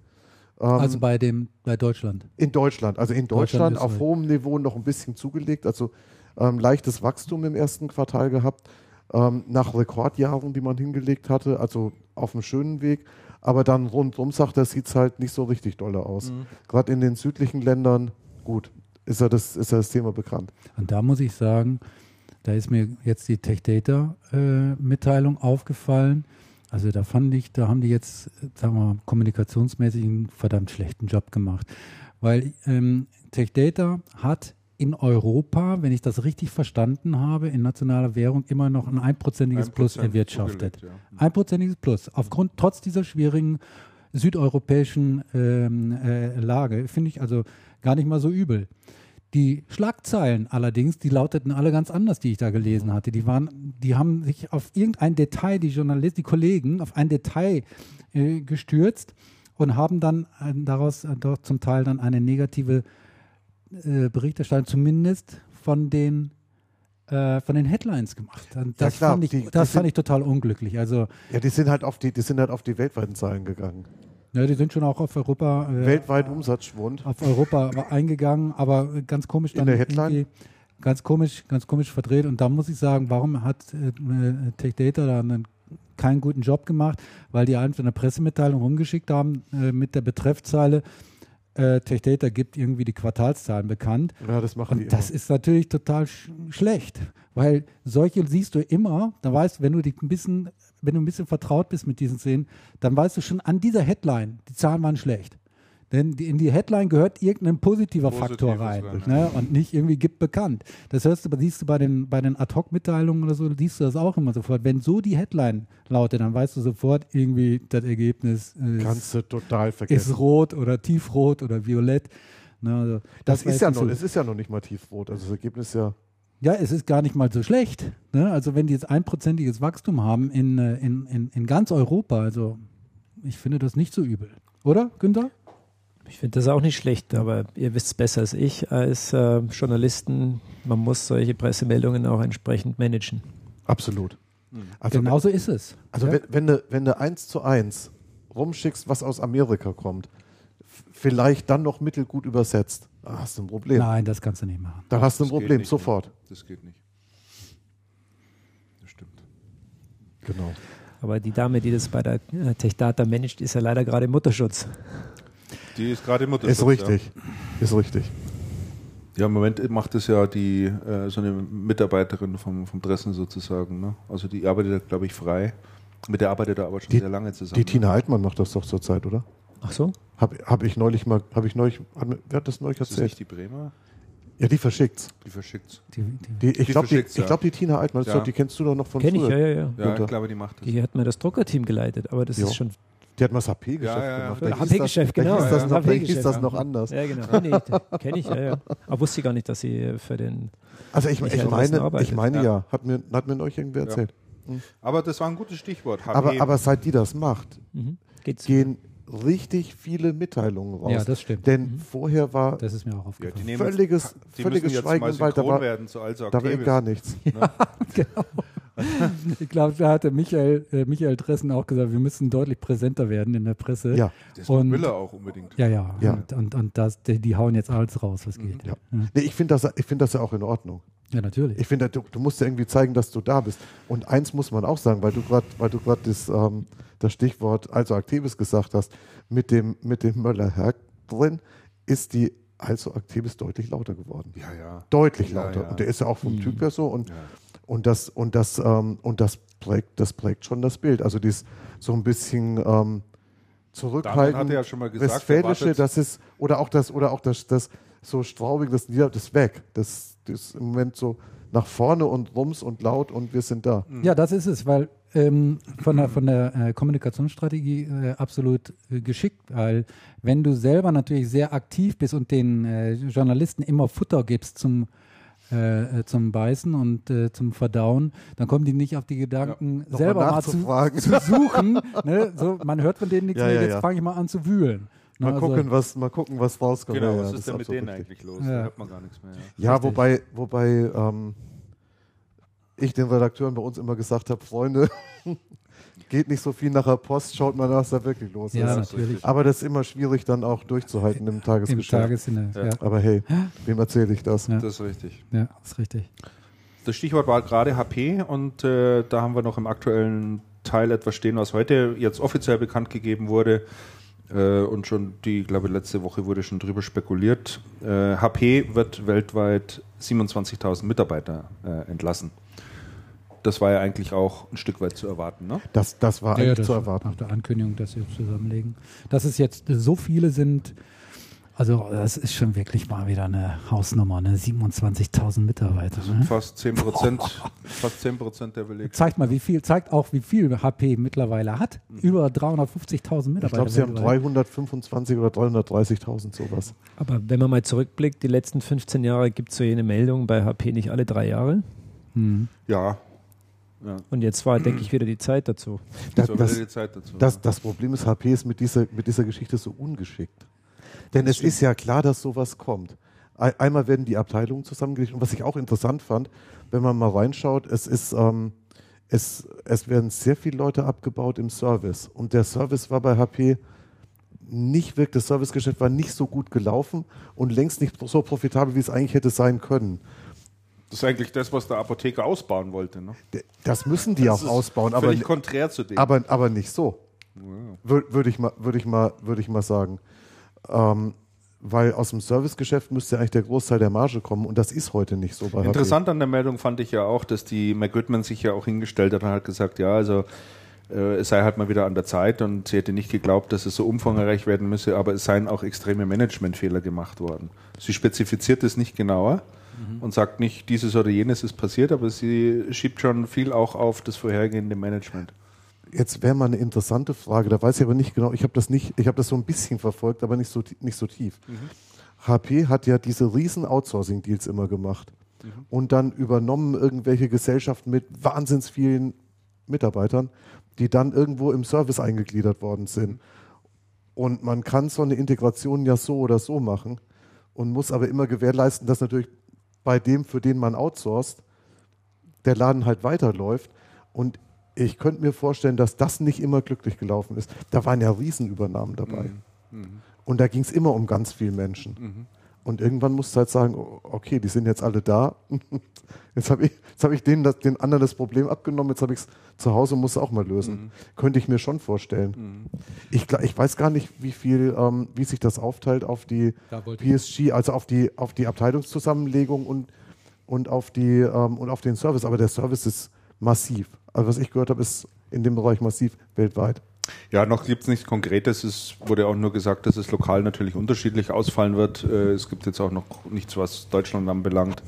Ähm, also bei dem, bei Deutschland? In Deutschland, also in Deutschland, Deutschland auf hohem Niveau noch ein bisschen zugelegt. Also ähm, leichtes Wachstum im ersten Quartal gehabt, ähm, nach Rekordjahren, die man hingelegt hatte, also auf einem schönen Weg. Aber dann rundum sagt er, sieht es halt nicht so richtig dolle aus. Mhm. Gerade in den südlichen Ländern, gut, ist ja das, ist ja das Thema bekannt. Und da muss ich sagen, da ist mir jetzt die Tech Data äh, Mitteilung aufgefallen. Also da fand ich, da haben die jetzt, sagen wir mal, kommunikationsmäßig einen verdammt schlechten Job gemacht. Weil ähm, Tech Data hat in Europa, wenn ich das richtig verstanden habe, in nationaler Währung immer noch ein einprozentiges Plus erwirtschaftet. Ja. Einprozentiges Plus. Aufgrund, trotz dieser schwierigen südeuropäischen ähm, äh, Lage, finde ich also gar nicht mal so übel. Die Schlagzeilen allerdings, die lauteten alle ganz anders, die ich da gelesen hatte. Die waren, die haben sich auf irgendein Detail, die Journalisten, die Kollegen, auf ein Detail äh, gestürzt und haben dann äh, daraus äh, doch zum Teil dann eine negative äh, Berichterstattung, zumindest von den äh, von den Headlines gemacht. Das, ja, fand, ich, die, das fand sind, ich total unglücklich. Also ja, die sind halt auf die, die sind halt auf die weltweiten Zahlen gegangen. Ja, die sind schon auch auf Europa. Äh, Weltweit Umsatzschwund. Auf Europa eingegangen, aber ganz komisch dann. In der Headline? Ganz komisch, ganz komisch verdreht. Und da muss ich sagen, warum hat äh, Tech Data da einen, keinen guten Job gemacht? Weil die einfach eine Pressemitteilung rumgeschickt haben äh, mit der Betreffzeile äh, TechData gibt irgendwie die Quartalszahlen bekannt. Ja, das machen Und das immer. ist natürlich total sch schlecht, weil solche siehst du immer, da weißt du, wenn du dich ein bisschen, wenn du ein bisschen vertraut bist mit diesen Szenen, dann weißt du schon an dieser Headline, die Zahlen waren schlecht. Denn in die Headline gehört irgendein positiver Faktor rein ne? und nicht irgendwie gibt bekannt. Das hörst du, siehst du bei den, bei den Ad-Hoc-Mitteilungen oder so, siehst du das auch immer sofort. Wenn so die Headline lautet, dann weißt du sofort irgendwie, das Ergebnis ist, Kannst du total vergessen. ist rot oder tiefrot oder violett. Ne? Also das, das ist ja noch, es ist ja noch nicht mal tiefrot. Also das Ergebnis ist ja ja, es ist gar nicht mal so schlecht. Ne? Also wenn die jetzt einprozentiges Wachstum haben in, äh, in, in, in ganz Europa, also ich finde das nicht so übel. Oder, Günther? Ich finde das auch nicht schlecht, aber ihr wisst es besser als ich als äh, Journalisten. Man muss solche Pressemeldungen auch entsprechend managen. Absolut. Mhm. Also genau so ist es. Also ja? wenn, wenn, du, wenn du eins zu eins rumschickst, was aus Amerika kommt, vielleicht dann noch mittelgut übersetzt, dann hast du ein Problem. Nein, das kannst du nicht machen. Dann hast du ein das Problem, nicht, sofort. Ne? Das geht nicht. Das stimmt. Genau. Aber die Dame, die das bei der äh, Tech Data managt, ist ja leider gerade im Mutterschutz. Die ist gerade Mutter. Ist richtig. Ja. Ist richtig. Ja, im Moment macht es ja die äh, so eine Mitarbeiterin vom, vom Dressen sozusagen. Ne? Also die arbeitet, glaube ich, frei. Mit der arbeitet er aber schon die, sehr lange zusammen. Die ne? Tina Altmann macht das doch zurzeit, oder? Ach so? Habe hab ich neulich mal, habe ich neulich, hat, wer hat das neulich erzählt? Ist das nicht die Bremer? Ja, die verschickt's. Die verschickt's. Die, die, die, ich glaube, die, ja. glaub, die Tina Altmann, ja. die kennst du doch noch von Kenn früher. Kenn ich, ja, ja, ja. Ja, ich glaube, die macht das. Die hat mir das Druckerteam geleitet, aber das jo. ist schon die hat mal das HP-Geschäft ja, ja, gemacht. Ja, HP-Geschäft, genau. Da hieß das, noch, hieß das noch anders. Ja, genau. Nee, Kenne ich, ja, ja. Aber wusste ich gar nicht, dass sie für den. Also ich, ich meine, ich meine ja. ja. Hat, mir, hat mir euch irgendwie erzählt. Hm. Aber das war ein gutes Stichwort. Aber, aber seit die das macht, mhm. gehen richtig viele Mitteilungen raus. Ja, das stimmt. Denn mhm. vorher war das ist mir auch aufgefallen. Ja, völliges, völliges Schweigen, weil da war, werden, so also da war gar nichts. Ne? Ja, (laughs) genau. ich glaube, da hatte Michael, äh, Michael Dressen auch gesagt, wir müssen deutlich präsenter werden in der Presse. Ja, das und, will er auch unbedingt. Ja, ja. ja. Und, und, und das, die, die, hauen jetzt alles raus, was geht. Ja. ja. Nee, ich finde das, find das ja auch in Ordnung. Ja, natürlich. Ich finde, du, du, musst ja irgendwie zeigen, dass du da bist. Und eins muss man auch sagen, weil du gerade, weil du gerade das, ähm, das Stichwort also Aktives gesagt hast, mit dem, mit dem Möller-Herr drin ist die also Aktives deutlich lauter geworden. Ja, ja. Deutlich lauter. Und der ist ja auch vom mhm. Typ her so. Und und das, und das, ähm, und das prägt, das prägt schon das Bild. Also dies so ein bisschen ähm, zurückhaltend, ja westfälische, das ist, oder auch das, oder auch das, das so straubig, das, das ist weg. Das, das ist im Moment so nach vorne und rums und laut und wir sind da. Ja, das ist es, weil ähm, von der, von der äh, Kommunikationsstrategie äh, absolut äh, geschickt, weil wenn du selber natürlich sehr aktiv bist und den äh, Journalisten immer Futter gibst zum äh, äh, zum Beißen und äh, zum Verdauen, dann kommen die nicht auf die Gedanken, ja, selber mal, zu, zu, suchen. ne? so, man hört von denen nichts ja, mehr, ja, jetzt fange ich mal an zu wühlen. Ne? Mal, also, gucken, was, mal gucken, was rauskommt. Genau, was ist denn mit denen richtig. eigentlich los? Da hört man gar nichts mehr. Ja, wobei, wobei ähm, ich den Redakteuren bei uns immer gesagt habe, Freunde, (laughs) geht nicht so viel nach der Post, schaut man, was da wirklich los Ja, ist. natürlich. Aber das ist immer schwierig dann auch durchzuhalten im Im Tagesgeschäft. Tagessinne. Ja. Aber hey, wem erzähle ich das? Ja. Das ist richtig. ja, ist richtig. Das Stichwort war gerade HP und äh, da haben wir noch im aktuellen Teil etwas stehen, was heute jetzt offiziell bekannt gegeben wurde. Äh, und schon die, glaube ich, letzte Woche wurde schon drüber spekuliert. Äh, HP wird weltweit 27.000 Mitarbeiter äh, entlassen. Das war ja eigentlich auch ein Stück weit zu erwarten, ne? Das, das war Ja, eigentlich das zu erwarten. Nach der Ankündigung, dass sie zusammenlegen. Dass es jetzt so viele sind, also das ist schon wirklich mal wieder eine Hausnummer, ne? 27.000 Mitarbeiter. Ne? Fast 10 Prozent, (laughs) fast 10 Prozent der Belegschaft. Zeigt mal, wie viel, zeigt auch, wie viel HP mittlerweile hat. Über 350.000 Mitarbeiter. Ich glaube, sie haben weltweit. 325 oder 330.000 sowas. Aber wenn man mal zurückblickt, die letzten 15 Jahre gibt es so jene Meldung bei HP nicht alle drei Jahre. Hm. Ja. Ja. Und jetzt war, denke ich, wieder die Zeit dazu. Das, das, die Zeit dazu. das, das Problem ist, HP ist mit dieser, mit dieser Geschichte so ungeschickt. Denn es ist ja klar, dass sowas kommt. Ei- Einmal werden die Abteilungen zusammengelegt und was ich auch interessant fand, wenn man mal reinschaut, es ist, ähm, es, es werden sehr viele Leute abgebaut im Service und der Service war bei HP nicht wirklich, das Servicegeschäft war nicht so gut gelaufen und längst nicht so profitabel, wie es eigentlich hätte sein können. Das ist eigentlich das, was der Apotheker ausbauen wollte. Ne? Das müssen die Das auch ausbauen, aber, konträr zu dem. aber, aber nicht so. Wür- Würde ich mal, würde ich mal, würde ich mal sagen. Ähm, weil aus dem Servicegeschäft müsste ja eigentlich der Großteil der Marge kommen und das ist heute nicht so bei HP. Interessant an der Meldung fand ich ja auch, dass die McGoodman sich ja auch hingestellt hat und hat gesagt, ja, also äh, es sei halt mal wieder an der Zeit und sie hätte nicht geglaubt, dass es so umfangreich werden müsse, aber es seien auch extreme Managementfehler gemacht worden. Sie spezifiziert es nicht genauer und sagt nicht, dieses oder jenes ist passiert, aber sie schiebt schon viel auch auf das vorhergehende Management. Jetzt wäre mal eine interessante Frage, da weiß ich aber nicht genau, ich habe das nicht, ich habe das so ein bisschen verfolgt, aber nicht so, nicht so tief. HP hat ja diese riesen Outsourcing-Deals immer gemacht und dann übernommen irgendwelche Gesellschaften mit wahnsinns vielen Mitarbeitern, die dann irgendwo im Service eingegliedert worden sind. Und man kann so eine Integration ja so oder so machen und muss aber immer gewährleisten, dass natürlich bei dem, für den man outsourced, der Laden halt weiterläuft. Und ich könnte mir vorstellen, dass das nicht immer glücklich gelaufen ist. Da waren ja Riesenübernahmen dabei. Und da ging es immer um ganz viele Menschen. Und irgendwann musst du halt sagen, oh, okay, die sind jetzt alle da. (laughs) Jetzt habe ich, jetzt hab ich denen das, den anderen das Problem abgenommen, jetzt habe ich es zu Hause und muss es auch mal lösen. Könnte ich mir schon vorstellen. Ich, gla- ich weiß gar nicht, wie viel, ähm, wie sich das aufteilt auf die ich- PSG, also auf die, auf die Abteilungszusammenlegung und, und, auf die, ähm, und auf den Service. Aber der Service ist massiv. Also was ich gehört habe, ist in dem Bereich massiv weltweit. Ja, noch gibt es nichts Konkretes. Es wurde auch nur gesagt, dass es lokal natürlich unterschiedlich ausfallen wird. Äh, Es gibt jetzt auch noch nichts, was Deutschland anbelangt.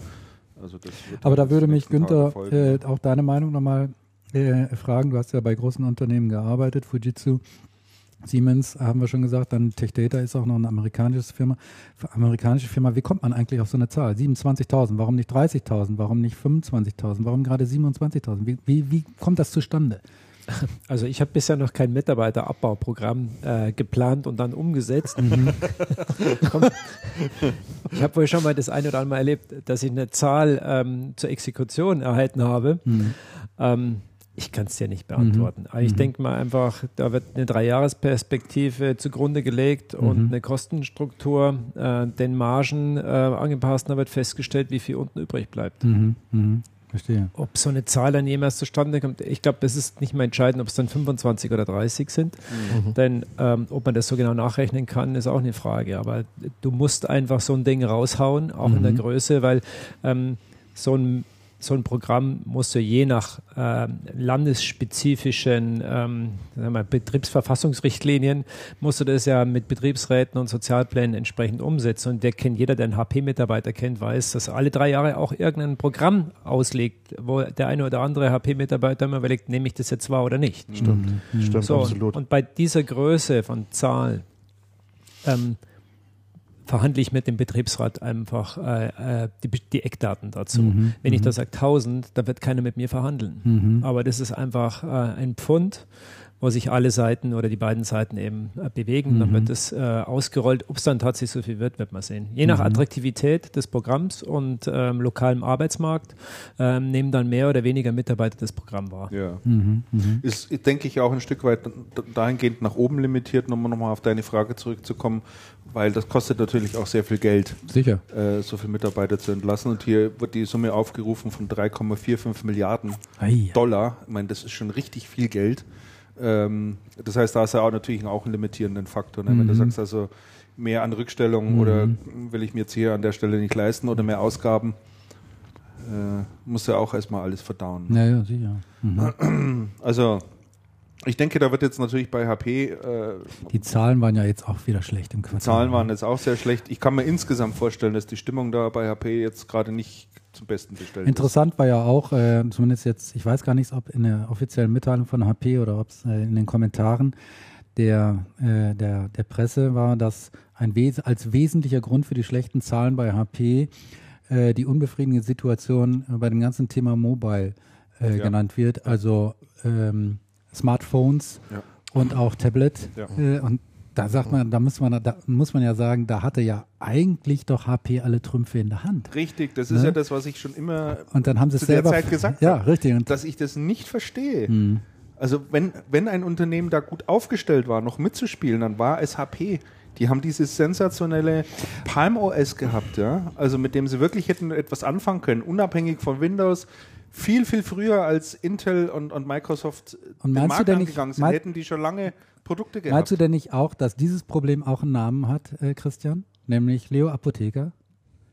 Also Aber da würde mich Günther äh, auch deine Meinung nochmal äh, fragen. Du hast ja bei großen Unternehmen gearbeitet, Fujitsu, Siemens, haben wir schon gesagt, dann Tech Data ist auch noch eine amerikanische Firma. Amerikanische Firma, wie kommt man eigentlich auf so eine Zahl? 27.000, warum nicht 30.000, warum nicht 25.000, warum gerade 27.000? Wie, wie, wie kommt das zustande? (laughs) Also ich habe bisher noch kein Mitarbeiterabbauprogramm äh, geplant und dann umgesetzt. (laughs) Komm. ich habe wohl schon mal das eine oder andere Mal erlebt, dass ich eine Zahl ähm, zur Exekution erhalten habe. Ähm, ich kann es dir nicht beantworten. Aber ich denke mal einfach, da wird eine Dreijahresperspektive zugrunde gelegt und eine Kostenstruktur äh, den Margen äh, angepasst. Und da wird festgestellt, wie viel unten übrig bleibt. Mhm, mhm, verstehe. Ob so eine Zahl dann jemals zustande kommt, ich glaube, das ist nicht mehr entscheidend, ob es dann 25 oder 30 sind. Denn ähm, ob man das so genau nachrechnen kann, ist auch eine Frage. Aber du musst einfach so ein Ding raushauen, auch in der Größe, weil ähm, so ein so ein Programm musst du je nach ähm, landesspezifischen ähm, wir Betriebsverfassungsrichtlinien, musst du das ja mit Betriebsräten und Sozialplänen entsprechend umsetzen. Und der kennt jeder, der einen HP-Mitarbeiter kennt, weiß, dass alle drei Jahre auch irgendein Programm auslegt, wo der eine oder andere HP-Mitarbeiter immer überlegt, nehme ich das jetzt wahr oder nicht. Stimmt, stimmt, So, absolut. Und bei dieser Größe von Zahl ähm, verhandle ich mit dem Betriebsrat einfach äh, äh, die, die Eckdaten dazu. Wenn ich da sage 1000, dann wird keiner mit mir verhandeln. Aber das ist einfach äh, ein Pfund, wo sich alle Seiten oder die beiden Seiten eben äh, bewegen. Mhm. Dann wird das äh, ausgerollt. Ob es dann tatsächlich so viel wird, wird man sehen. Je nach Mhm. Attraktivität des Programms und ähm, lokalem Arbeitsmarkt ähm, nehmen dann mehr oder weniger Mitarbeiter das Programm wahr. Ja. Mhm. Mhm. Ist, denke ich, auch ein Stück weit dahingehend nach oben limitiert, um nochmal auf deine Frage zurückzukommen, weil das kostet natürlich auch sehr viel Geld, Sicher. äh, so viele Mitarbeiter zu entlassen. Und hier wird die Summe aufgerufen von 3,45 Milliarden Ei. Dollar. Ich meine, das ist schon richtig viel Geld. Ähm, das heißt, da ist ja auch natürlich auch einen limitierenden Faktor. Ne? Wenn du Mhm. sagst, also mehr an Rückstellung oder will ich mir jetzt hier an der Stelle nicht leisten oder mehr Ausgaben, äh, muss ja auch erstmal alles verdauen. Ja, ja, sicher. Mhm. Also, ich denke, da wird jetzt natürlich bei HP, äh, Die Zahlen waren ja jetzt auch wieder schlecht im Quartal. Zahlen waren jetzt auch sehr schlecht. Ich kann mir insgesamt vorstellen, dass die Stimmung da bei HP jetzt gerade nicht zum Besten bestellt Interessant war ja auch, äh, zumindest jetzt, ich weiß gar nicht, ob in der offiziellen Mitteilung von HP oder ob es äh, in den Kommentaren der, äh, der, der Presse war, dass ein Wes als wesentlicher Grund für die schlechten Zahlen bei HP äh, die unbefriedigende Situation bei dem ganzen Thema Mobile äh, Ja. genannt wird, also ähm, Smartphones Ja. und auch Tablet. Ja. Äh, und da sagt man, da muss man, da muss man ja sagen, da hatte ja eigentlich doch HP alle Trümpfe in der Hand. Richtig, das ist Ne? ja das, was ich schon immer, Und dann haben sie es Zu der selber Zeit gesagt Ja, hat. richtig. Und dass ich das nicht verstehe. Mhm. Also wenn, wenn ein Unternehmen da gut aufgestellt war, noch mitzuspielen, dann war es HP. Die haben dieses sensationelle Palm OS gehabt, ja. Also mit dem sie wirklich hätten etwas anfangen können, unabhängig von Windows. Viel, viel früher als Intel und, und Microsoft Und den Markt angegangen sind, hätten die schon lange Produkte gehabt. Meinst du denn nicht auch, dass dieses Problem auch einen Namen hat, äh, Christian? Nämlich Leo Apotheker?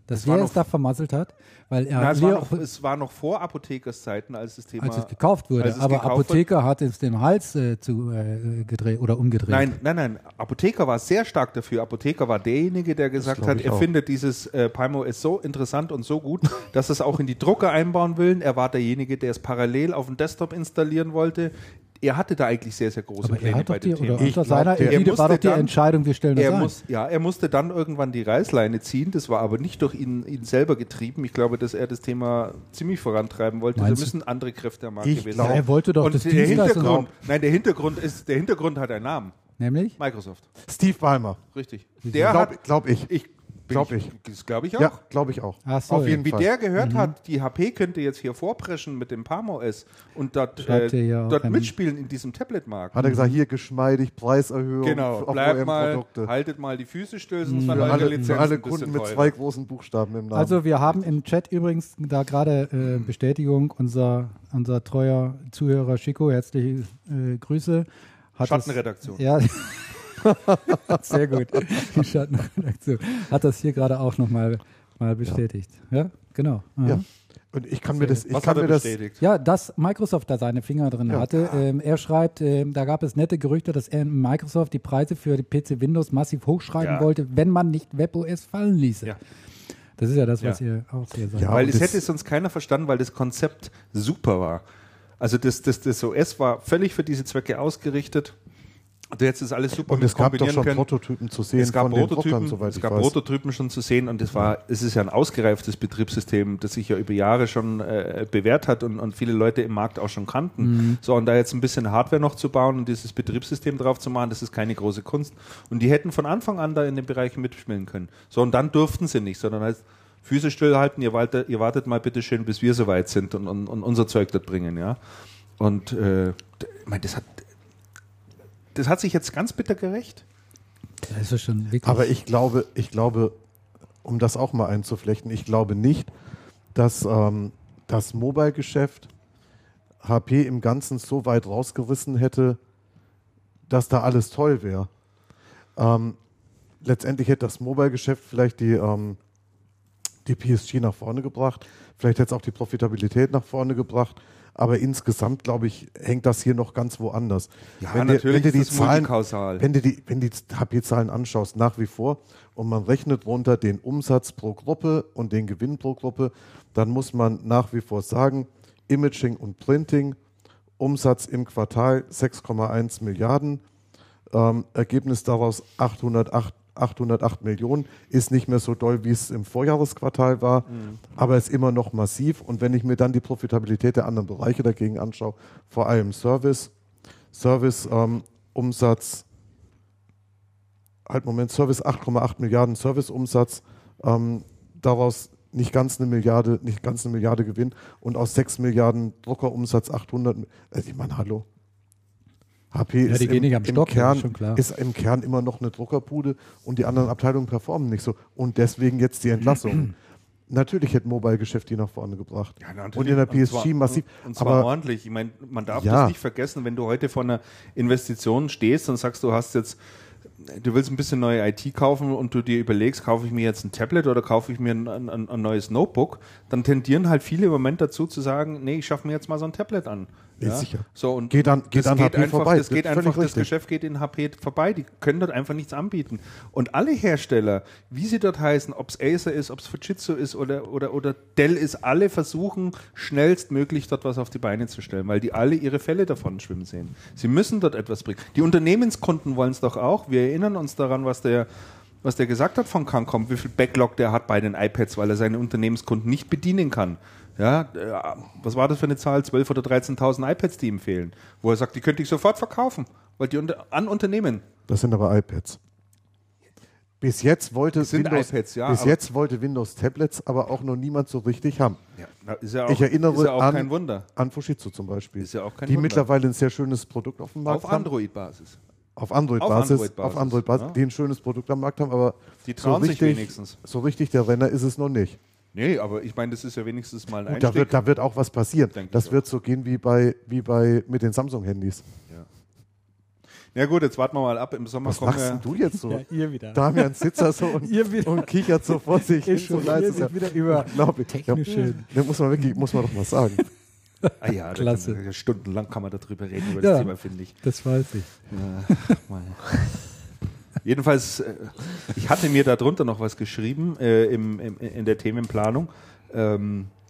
Dass der noch- es da vermasselt hat? Weil er Na, es, war noch, es war noch vor Apothekerszeiten, als das Thema. als es gekauft wurde. es Aber gekauft Apotheker hat es dem Hals äh, zu, äh, gedreht oder umgedreht. Nein, nein, nein. Apotheker war sehr stark dafür. Apotheker war derjenige, der gesagt hat, er auch. findet dieses äh, Palm OS so interessant und so gut, dass er es auch in die Drucker einbauen will. Er war derjenige, der es parallel auf dem Desktop installieren wollte. Er hatte da eigentlich sehr, sehr große aber er Pläne hat bei dem oder Thema. Ich unter seiner glaub, Er war doch die musste dann- Entscheidung, wir stellen das Er, ein. muss, ja, er musste dann irgendwann die Reißleine ziehen. Das war aber nicht durch ihn, ihn selber getrieben. Ich glaube, dass er das Thema ziemlich vorantreiben wollte. Da du? müssen andere Kräfte am Markt Ich gewesen ja, sein. er wollte doch Und das der Hintergrund, nein, der Hintergrund ist, der Hintergrund hat einen Namen. Nämlich? Microsoft. Steve Ballmer. Richtig. Der hat, Glaub, glaub ich. ich, Glaub ich. Das glaube ich auch. Ja, glaube ich auch. Ach so, Auf jeden Wie Fall. der gehört hat, die HP könnte jetzt hier vorpreschen mit dem Palm OS und dort, äh, ja dort mitspielen in diesem Tablet-Markt. Hat er gesagt, hier geschmeidig, Preiserhöhung Genau, auf bleibt mal, OEM-Produkte. haltet mal die Füße still, sonst Für werden eure alle, Lizenzen für alle Kunden mit zwei großen Buchstaben im Namen. Also wir haben im Chat übrigens da gerade äh, Bestätigung, unser, unser treuer Zuhörer Chico, herzliche äh, Grüße. Hat Schattenredaktion. Das, ja, (laughs) sehr gut. Die Schattenredaktion hat das hier gerade auch nochmal mal bestätigt. Ja, genau. Aha. ja. Und ich kann mir das, ich Was kann hat er mir das, bestätigt? Ja, dass Microsoft da seine Finger drin Ja. hatte. Ähm, er schreibt, ähm, da gab es nette Gerüchte, dass er Microsoft die Preise für die PC Windows massiv hochschreiben Ja. wollte, wenn man nicht WebOS fallen ließe. Ja. Das ist ja das, was Ja. ihr auch hier sagt. Ja, Weil es das- hätte sonst keiner verstanden, weil das Konzept super war. Also das, das, das OS war völlig für diese Zwecke ausgerichtet. Du hättest das alles super und es gab doch schon können. Prototypen zu sehen es gab von den Prototypen, soweit es gab weiß. Prototypen schon zu sehen und es war, es ist ja ein ausgereiftes Betriebssystem, das sich ja über Jahre schon äh, bewährt hat und, und viele Leute im Markt auch schon kannten. Mhm. So und da jetzt ein bisschen Hardware noch zu bauen und dieses Betriebssystem drauf zu machen, das ist keine große Kunst. Und die hätten von Anfang an da in den Bereichen mitspielen können. So und dann durften sie nicht, sondern heißt Füße stillhalten, ihr wartet, ihr wartet mal bitte schön, bis wir soweit sind und, und, und unser Zeug dort bringen, ja. Und äh, ich meine, das hat das hat sich jetzt ganz bitter gerecht. Das ist schon wirklich. Aber ich glaube, ich glaube, um das auch mal einzuflechten, ich glaube nicht, dass ähm, das Mobile-Geschäft HP im Ganzen so weit rausgerissen hätte, dass da alles toll wäre. Ähm, letztendlich hätte das Mobile-Geschäft vielleicht die, ähm, die PSG nach vorne gebracht, vielleicht hätte es auch die Profitabilität nach vorne gebracht, aber insgesamt, glaube ich, hängt das hier noch ganz woanders. Ja, wenn dir, natürlich wenn dir die Zahlen, wenn du die, wenn die HP-Zahlen anschaust, nach wie vor, und man rechnet runter den Umsatz pro Gruppe und den Gewinn pro Gruppe, dann muss man nach wie vor sagen, Imaging und Printing, Umsatz im Quartal 6,1 Milliarden, ähm, Ergebnis daraus 808, 808 Millionen, ist nicht mehr so doll, wie es im Vorjahresquartal war, aber ist immer noch massiv. Und wenn ich mir dann die Profitabilität der anderen Bereiche dagegen anschaue, vor allem Service, Service ähm, Umsatz, halt Moment, Service 8,8 Milliarden Serviceumsatz, ähm, daraus nicht ganz eine Milliarde, nicht ganz eine Milliarde Gewinn und aus 6 Milliarden Druckerumsatz 800, also ich meine, hallo. HP Ja, ist, die gehen im, nicht am im Stock, Kern, ist schon klar. ist im Kern immer noch eine Druckerbude und die anderen Abteilungen performen nicht so. Und deswegen jetzt die Entlassung. (clears throat) Natürlich hätte Mobile-Geschäft die nach vorne gebracht. und in der PSG zwar, massiv. Und zwar aber ordentlich. Ich meine, man darf Ja. das nicht vergessen, wenn du heute vor einer Investition stehst und sagst, du hast jetzt, du willst ein bisschen neue IT kaufen und du dir überlegst, kaufe ich mir jetzt ein Tablet oder kaufe ich mir ein, ein, ein neues Notebook, dann tendieren halt viele im Moment dazu zu sagen, nee, ich schaffe mir jetzt mal so ein Tablet an. Ja, sicher. So, und Geht an- geht das an geht HP einfach, vorbei. Das Das geht ist einfach, das. Geschäft geht in HP vorbei. Die können dort einfach nichts anbieten. Und alle Hersteller, wie sie dort heißen, ob es Acer ist, ob es Fujitsu ist oder, oder, oder Dell ist, alle versuchen schnellstmöglich dort was auf die Beine zu stellen, weil die alle ihre Fälle davon schwimmen sehen. Sie müssen dort etwas bringen. Die Unternehmenskunden wollen es doch auch. Wir erinnern uns daran, was der was der gesagt hat von Cancom, wie viel Backlog der hat bei den iPads, weil er seine Unternehmenskunden nicht bedienen kann. Ja, äh, was war das für eine Zahl? 12.000 oder 13.000 iPads, die ihm fehlen. Wo er sagt, die könnte ich sofort verkaufen, weil die unter, an Unternehmen. Das sind aber iPads. Bis jetzt wollte Windows, iPads, ja, bis jetzt wollte Windows Tablets aber auch noch niemand so richtig haben. Ja, ja auch, ich erinnere ja an, kein Wunder. an Fujitsu zum Beispiel, Ist ja auch kein die Wunder. mittlerweile ein sehr schönes Produkt auf dem Markt Auf haben. Android-Basis. Auf Android-Basis, Auf Android-Basis, auf Android-Basis, ja. die ein schönes Produkt am Markt haben, aber Die trauen so sich richtig, wenigstens. So richtig der Renner ist es noch nicht. Nee, aber ich meine, das ist ja wenigstens mal ein Gut, da, Einstieg. wird, da wird auch was passieren. Denke Das auch. wird so gehen wie bei, wie bei mit den Samsung-Handys. ja gut, jetzt warten wir mal ab. Im Sommer Was kommen machst wir. denn du jetzt so? Ja, ihr wieder. Damian sitzt da so (laughs) und, und kichert so vor sich hin. So leise. Sich wieder über technische- Ja, muss man wirklich, muss man doch mal sagen. Ah ja, Klasse. Kann man, stundenlang kann man darüber reden, über Ja. das Thema, finde ich. Das weiß ich. Ja. Jedenfalls, äh, ich hatte mir darunter noch was geschrieben äh, im, im, in der Themenplanung. Ähm, äh,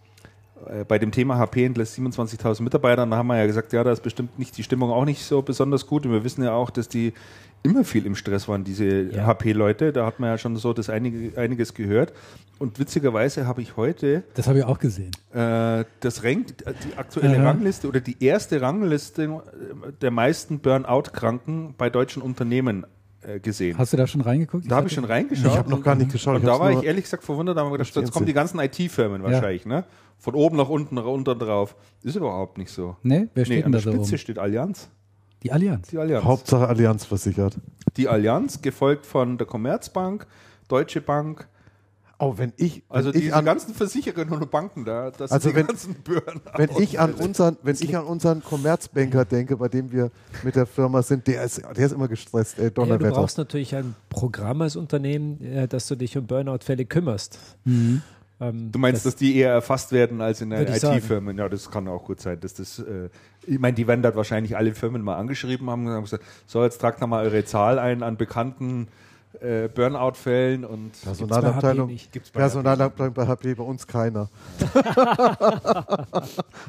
bei dem Thema HP entlässt 27.000 Mitarbeiter. Da haben wir ja gesagt, ja, da ist bestimmt nicht die Stimmung auch nicht so besonders gut. Und wir wissen ja auch, dass die immer viel im Stress waren, diese Ja. HP-Leute. Da hat man ja schon so das einige, einiges gehört. Und witzigerweise habe ich heute Das habe ich auch gesehen. äh, das Rank, die aktuelle Aha. Rangliste oder die erste Rangliste äh, der meisten Burnout-Kranken bei deutschen Unternehmen äh, gesehen. Hast du da schon reingeguckt? da habe ich schon reingeschaut. Ich habe noch gar nicht geschaut. Und da war ich ehrlich gesagt verwundert, da haben wir gedacht, jetzt kommen die ganzen IT-Firmen wahrscheinlich, ne? Von oben nach unten, nach unten drauf. Ist überhaupt nicht so. Nee, wer steht Nee, denn an da der Spitze rum? steht Allianz. Die Allianz. Die Allianz. Hauptsache Allianz versichert. Die Allianz, gefolgt von der Commerzbank, Deutsche Bank, Oh, wenn ich, wenn also ich diese an, ganzen Versicherungen und Banken da, das Also sind die wenn- ganzen Burnout. (laughs) wenn ich an unseren, wenn ich an unseren Commerzbanker denke, bei dem wir mit der Firma sind, der ist, der ist immer gestresst, ey, Ja, du Donnerwetter. brauchst natürlich ein Programm als Unternehmen, äh, dass du dich um Burnout-Fälle kümmerst. Ähm, Du meinst, dass die eher erfasst werden als in sagen. IT-Firmen? Ja, das kann auch gut sein. Dass das, äh, ich meine, die werden dort wahrscheinlich alle Firmen mal angeschrieben haben und haben gesagt, so, jetzt tragt mal eure Zahl ein an bekannten äh, Burnout-Fällen und Personalabteilung, nicht. Gibt's bei Personalabteilung bei HP, bei uns keiner. (laughs)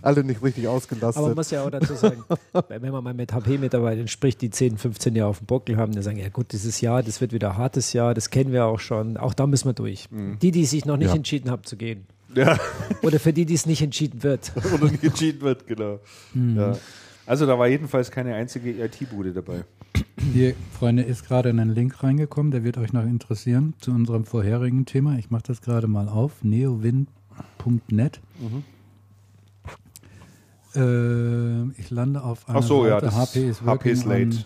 Alle nicht richtig Aber man ausgelastet. muss ja auch dazu sagen, wenn man mal mit HP-Mitarbeitern spricht, die 10, 15 Jahre auf dem Buckel haben, die sagen, ja gut, dieses Jahr, das wird wieder ein hartes Jahr, das kennen wir auch schon, auch da müssen wir durch. Die, die sich noch nicht Ja. entschieden haben zu gehen. Ja, (laughs) Oder für die, die es nicht entschieden wird. (laughs) oder nicht entschieden wird, genau. Ja. Also da war jedenfalls keine einzige IT-Bude dabei. Hier, Freunde, ist gerade ein Link reingekommen, der wird euch noch interessieren zu unserem vorherigen Thema. Ich mache das gerade mal auf, neowin.net. Äh, ich lande auf einer Ach so, ja, Seite, das HP is HP on-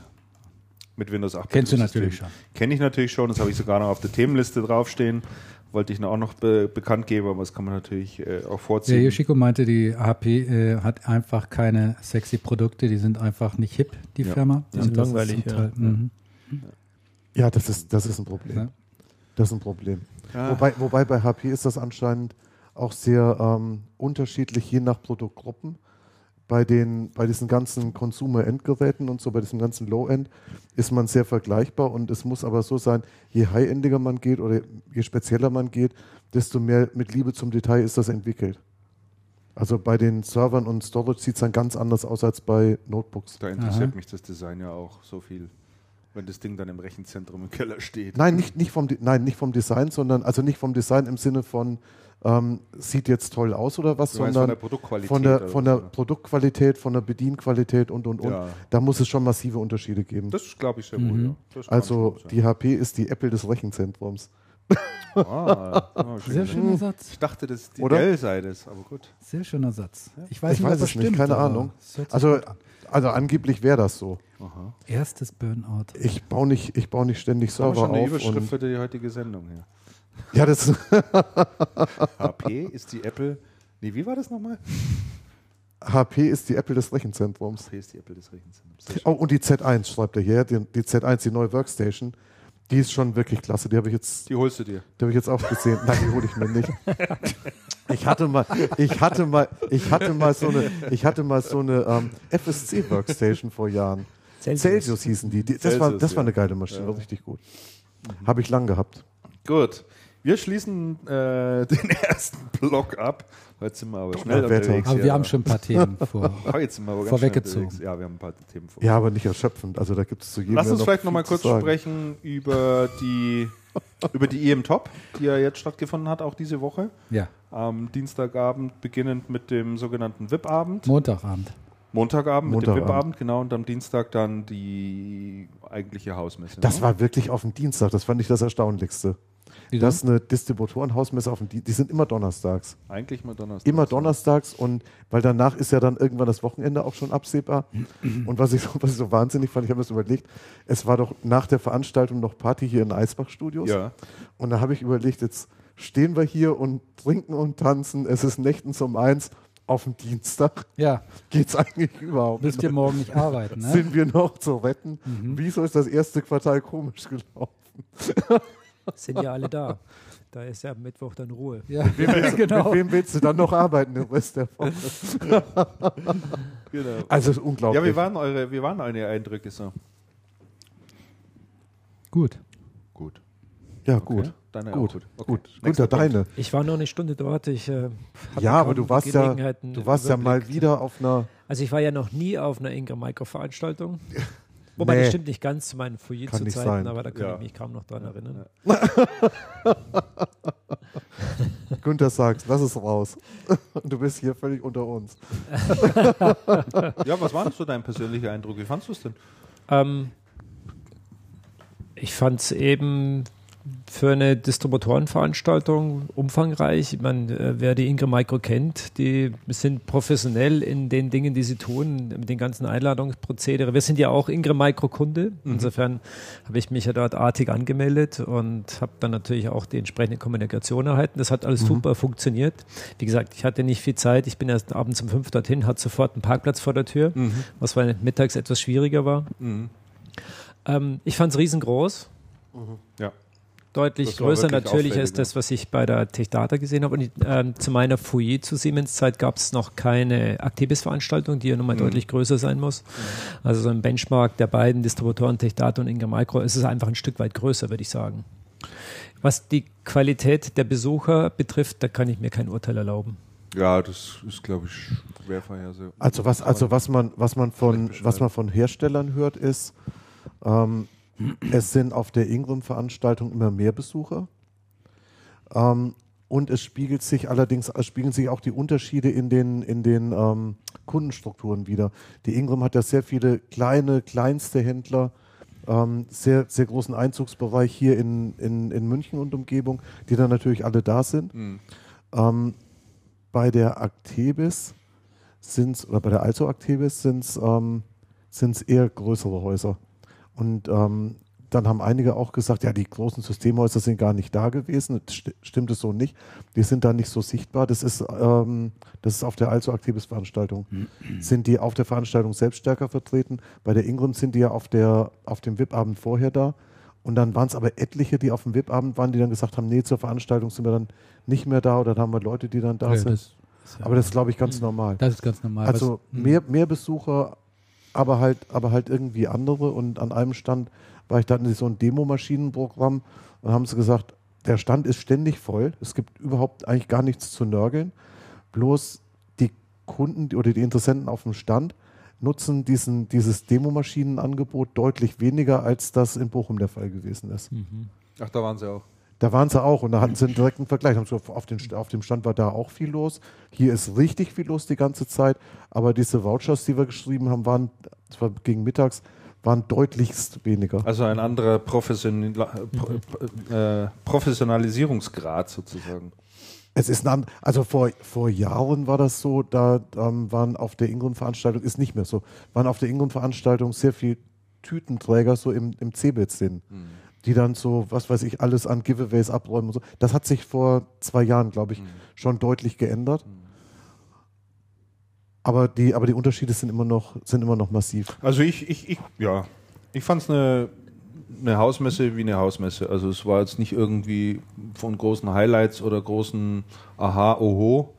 mit Windows 8. Kennst du natürlich schon. Kenne ich natürlich schon, das habe ich sogar noch auf der Themenliste draufstehen. Wollte ich noch auch noch be bekannt geben, aber das kann man natürlich äh, auch Der vorziehen. Yoshiko meinte, die HP äh, hat einfach keine sexy Produkte, die sind einfach nicht hip, die Ja. Firma. Die sind ist langweilig, ja. Teil- mhm. Ja, das ist, das ist ein Problem. Ja. Das ist ein Problem. Ja. Wobei, wobei bei HP ist das anscheinend auch sehr ähm, unterschiedlich, je nach Produktgruppen. Bei, den, bei diesen ganzen Consumer-Endgeräten und so, bei diesem ganzen Low-End, ist man sehr vergleichbar und es muss aber so sein, je high-endiger man geht oder je spezieller man geht, desto mehr mit Liebe zum Detail ist das entwickelt. Also bei den Servern und Storage sieht es dann ganz anders aus als bei Notebooks. Da interessiert Aha. mich das Design ja auch so viel, wenn das Ding dann im Rechenzentrum im Keller steht. Nein, nicht, nicht, vom, nein, nicht vom Design, sondern also nicht vom Design im Sinne von ähm, sieht jetzt toll aus oder was, sondern von der Produktqualität von der, von der? Produktqualität, von der Bedienqualität und und und. Ja. Da muss es schon massive Unterschiede geben. Das glaube ich sehr wohl. Ja. Das kann also die HP ist die Apple des Rechenzentrums. Ah, (laughs) oh, schön. Sehr schöner Satz. Ich dachte, dass die Oder? Dell sei das, aber gut. Sehr schöner Satz. Ich weiß Ich nicht, weiß das es nicht, stimmt, keine aber Ahnung. Also, also angeblich wäre das so. erstes Burnout. Ich baue nicht, ich baue nicht ständig Das haben wir Server schon eine auf. Überschrift für die heutige Sendung hier. Ja, das (laughs) HP ist die Apple. Nee, wie war das nochmal? HP ist die Apple des Rechenzentrums. HP ist die Apple des Rechenzentrums. Oh, und die Z1 schreibt er hier. Die, die Z1, die neue Workstation, die ist schon wirklich klasse. Die habe ich jetzt Die holst du dir. Die habe ich jetzt auch gesehen. Nein, die hole ich mir nicht. (laughs) Ich hatte mal, ich hatte mal, ich hatte mal so eine, ich hatte mal so eine ähm, FSC Workstation vor Jahren. Celsius. Celsius hießen die. die das war, Celsius, das war eine ja. geile Maschine, war richtig gut. Habe ich lang gehabt. Gut. Wir schließen äh, (laughs) den ersten Block ab. Heute sind wir aber schnell Wetter. unterwegs. Aber wir haben schon ein paar Themen (laughs) vor. Vorweggezogen. schnell. Ja, wir haben ein paar Themen vor. Ja, aber nicht erschöpfend. Also da gibt es zu jedem. Lass uns vielleicht viel nochmal kurz sprechen über die, (laughs) über die EM Top, die ja jetzt stattgefunden hat, auch diese Woche. Ja, Am Dienstagabend beginnend mit dem sogenannten VIP-Abend. Montagabend. Montagabend mit dem Montagabend. VIP-Abend, genau. Und am Dienstag dann die eigentliche Hausmesse. Das ne? war wirklich auf dem Dienstag. Das fand ich das Erstaunlichste. Wieso? Das ist eine Distributorenhausmesse auf dem Dienstag. Die sind immer donnerstags. eigentlich mal Donnerstag. Immer donnerstags und weil danach ist ja dann irgendwann das Wochenende auch schon absehbar. Und was ich, so- was ich so wahnsinnig fand, ich habe mir das überlegt, es war doch nach der Veranstaltung noch Party hier in Eisbach Studios. Ja. Und da habe ich überlegt, jetzt stehen wir hier und trinken und tanzen. Es ist nächtens um eins. Auf dem Dienstag Ja, geht es eigentlich überhaupt müsst ihr morgen nicht arbeiten, ne? Sind wir noch zu retten? Wieso ist das erste Quartal komisch gelaufen? Sind ja alle da. Da ist ja am Mittwoch dann Ruhe. Ja, (laughs) Mit genau. wem willst du dann noch arbeiten den Rest der Woche? Genau. Also es ist unglaublich. Ja, wie waren eure, wie waren eure Eindrücke so? Gut. Gut. ja, gut. Deine Gut, auch gut. Okay. Gut. Punkt. deine. Ich war noch eine Stunde dort. Ich, äh, hatte Ja, aber kaum du warst ja, Gelegenheiten, du warst ja mal wieder auf einer. Also ich war ja noch nie auf einer Ingram Micro Veranstaltung. (laughs) Wobei Nee. das stimmt nicht ganz zu meinen Kann nicht Fouillet-Zeiten, sein. aber da kann Ja. ich mich kaum noch dran erinnern. (laughs) Günther sagt, lass es raus. (laughs) Du bist hier völlig unter uns. (laughs) Ja, was war denn so dein persönlicher Eindruck? Wie fandest du es denn? Ähm, ich fand es eben für eine Distributorenveranstaltung umfangreich. Ich meine, äh, wer die Ingram Micro kennt, die sind professionell in den Dingen, die sie tun, mit den ganzen Einladungsprozedere. Wir sind ja auch Ingram Micro Kunde. Insofern habe ich mich ja dort artig angemeldet und habe dann natürlich auch die entsprechende Kommunikation erhalten. Das hat alles super funktioniert. Wie gesagt, ich hatte nicht viel Zeit. Ich bin erst abends um fünf dorthin, hatte sofort einen Parkplatz vor der Tür, was weil mittags etwas schwieriger war. Ähm, ich fand es riesengroß, Ja. Deutlich größer natürlich als das, was ich bei der Techdata gesehen habe. Und ähm, zu meiner Foyer zu Siemens-Zeit gab es noch keine Actibis-Veranstaltung, die ja nochmal deutlich größer sein muss. Also so ein Benchmark der beiden Distributoren Techdata und Ingram Micro ist es einfach ein Stück weit größer, würde ich sagen. Was die Qualität der Besucher betrifft, da kann ich mir kein Urteil erlauben. Ja, das ist, glaube ich, schwer vorhersehen. Also was, also was man, was man von, was man von Herstellern hört, ist, ähm, es sind auf der Ingram-Veranstaltung immer mehr Besucher. Ähm, und es spiegelt sich allerdings, spiegeln sich auch die Unterschiede in den, in den ähm, Kundenstrukturen wieder. Die Ingram hat ja sehr viele kleine, kleinste Händler, ähm, sehr, sehr großen Einzugsbereich hier in, in, in München und Umgebung, die dann natürlich alle da sind. Ähm, bei der Actebis sind oder bei der Also Actebis sind es ähm, eher größere Häuser. Und ähm, dann haben einige auch gesagt, ja, die großen Systemhäuser sind gar nicht da gewesen. Das sti- stimmt es so nicht. Die sind da nicht so sichtbar. Das ist, ähm, das ist auf der Also Actebis Veranstaltung. sind die auf der Veranstaltung selbst stärker vertreten. Bei der Ingram sind die ja auf, der, auf dem VIP-Abend vorher da. Und dann waren es aber etliche, die auf dem VIP-Abend waren, die dann gesagt haben, nee, zur Veranstaltung sind wir dann nicht mehr da oder dann haben wir Leute, die dann da Ja, sind. das, ja- aber das ist, glaube ich, ganz normal. das ist ganz normal. Also Was- mehr, mehr Besucher, aber halt, aber halt irgendwie andere. Und an einem Stand war ich dann in so ein Demomaschinenprogramm und haben sie gesagt, der Stand ist ständig voll. Es gibt überhaupt eigentlich gar nichts zu nörgeln. Bloß die Kunden oder die Interessenten auf dem Stand nutzen diesen, dieses Demomaschinenangebot deutlich weniger, als das in Bochum der Fall gewesen ist. Ach, da waren sie auch. Da waren sie auch und da hatten sie einen direkten Vergleich. Auf, den, auf dem Stand war da auch viel los. Hier ist richtig viel los die ganze Zeit. Aber diese Vouchers, die wir geschrieben haben, waren, das war gegen mittags, waren deutlichst weniger. Also ein anderer Profession äh, Professionalisierungsgrad sozusagen. Es ist ein, also vor, vor Jahren war das so, da ähm, waren auf der Ingram-Veranstaltung, ist nicht mehr so, waren auf der Ingram-Veranstaltung sehr viel Tütenträger so im, im Cebit-Sinn, mhm. Die dann so, was weiß ich, alles an Giveaways abräumen und so. Das hat sich vor zwei Jahren, glaube ich, mhm. schon deutlich geändert. Mhm. Aber die, aber die Unterschiede sind immer noch, sind immer noch massiv. Also ich, ich, ich ja, ich fand es eine eine Hausmesse wie eine Hausmesse. Also es war jetzt nicht irgendwie von großen Highlights oder großen Aha, Oho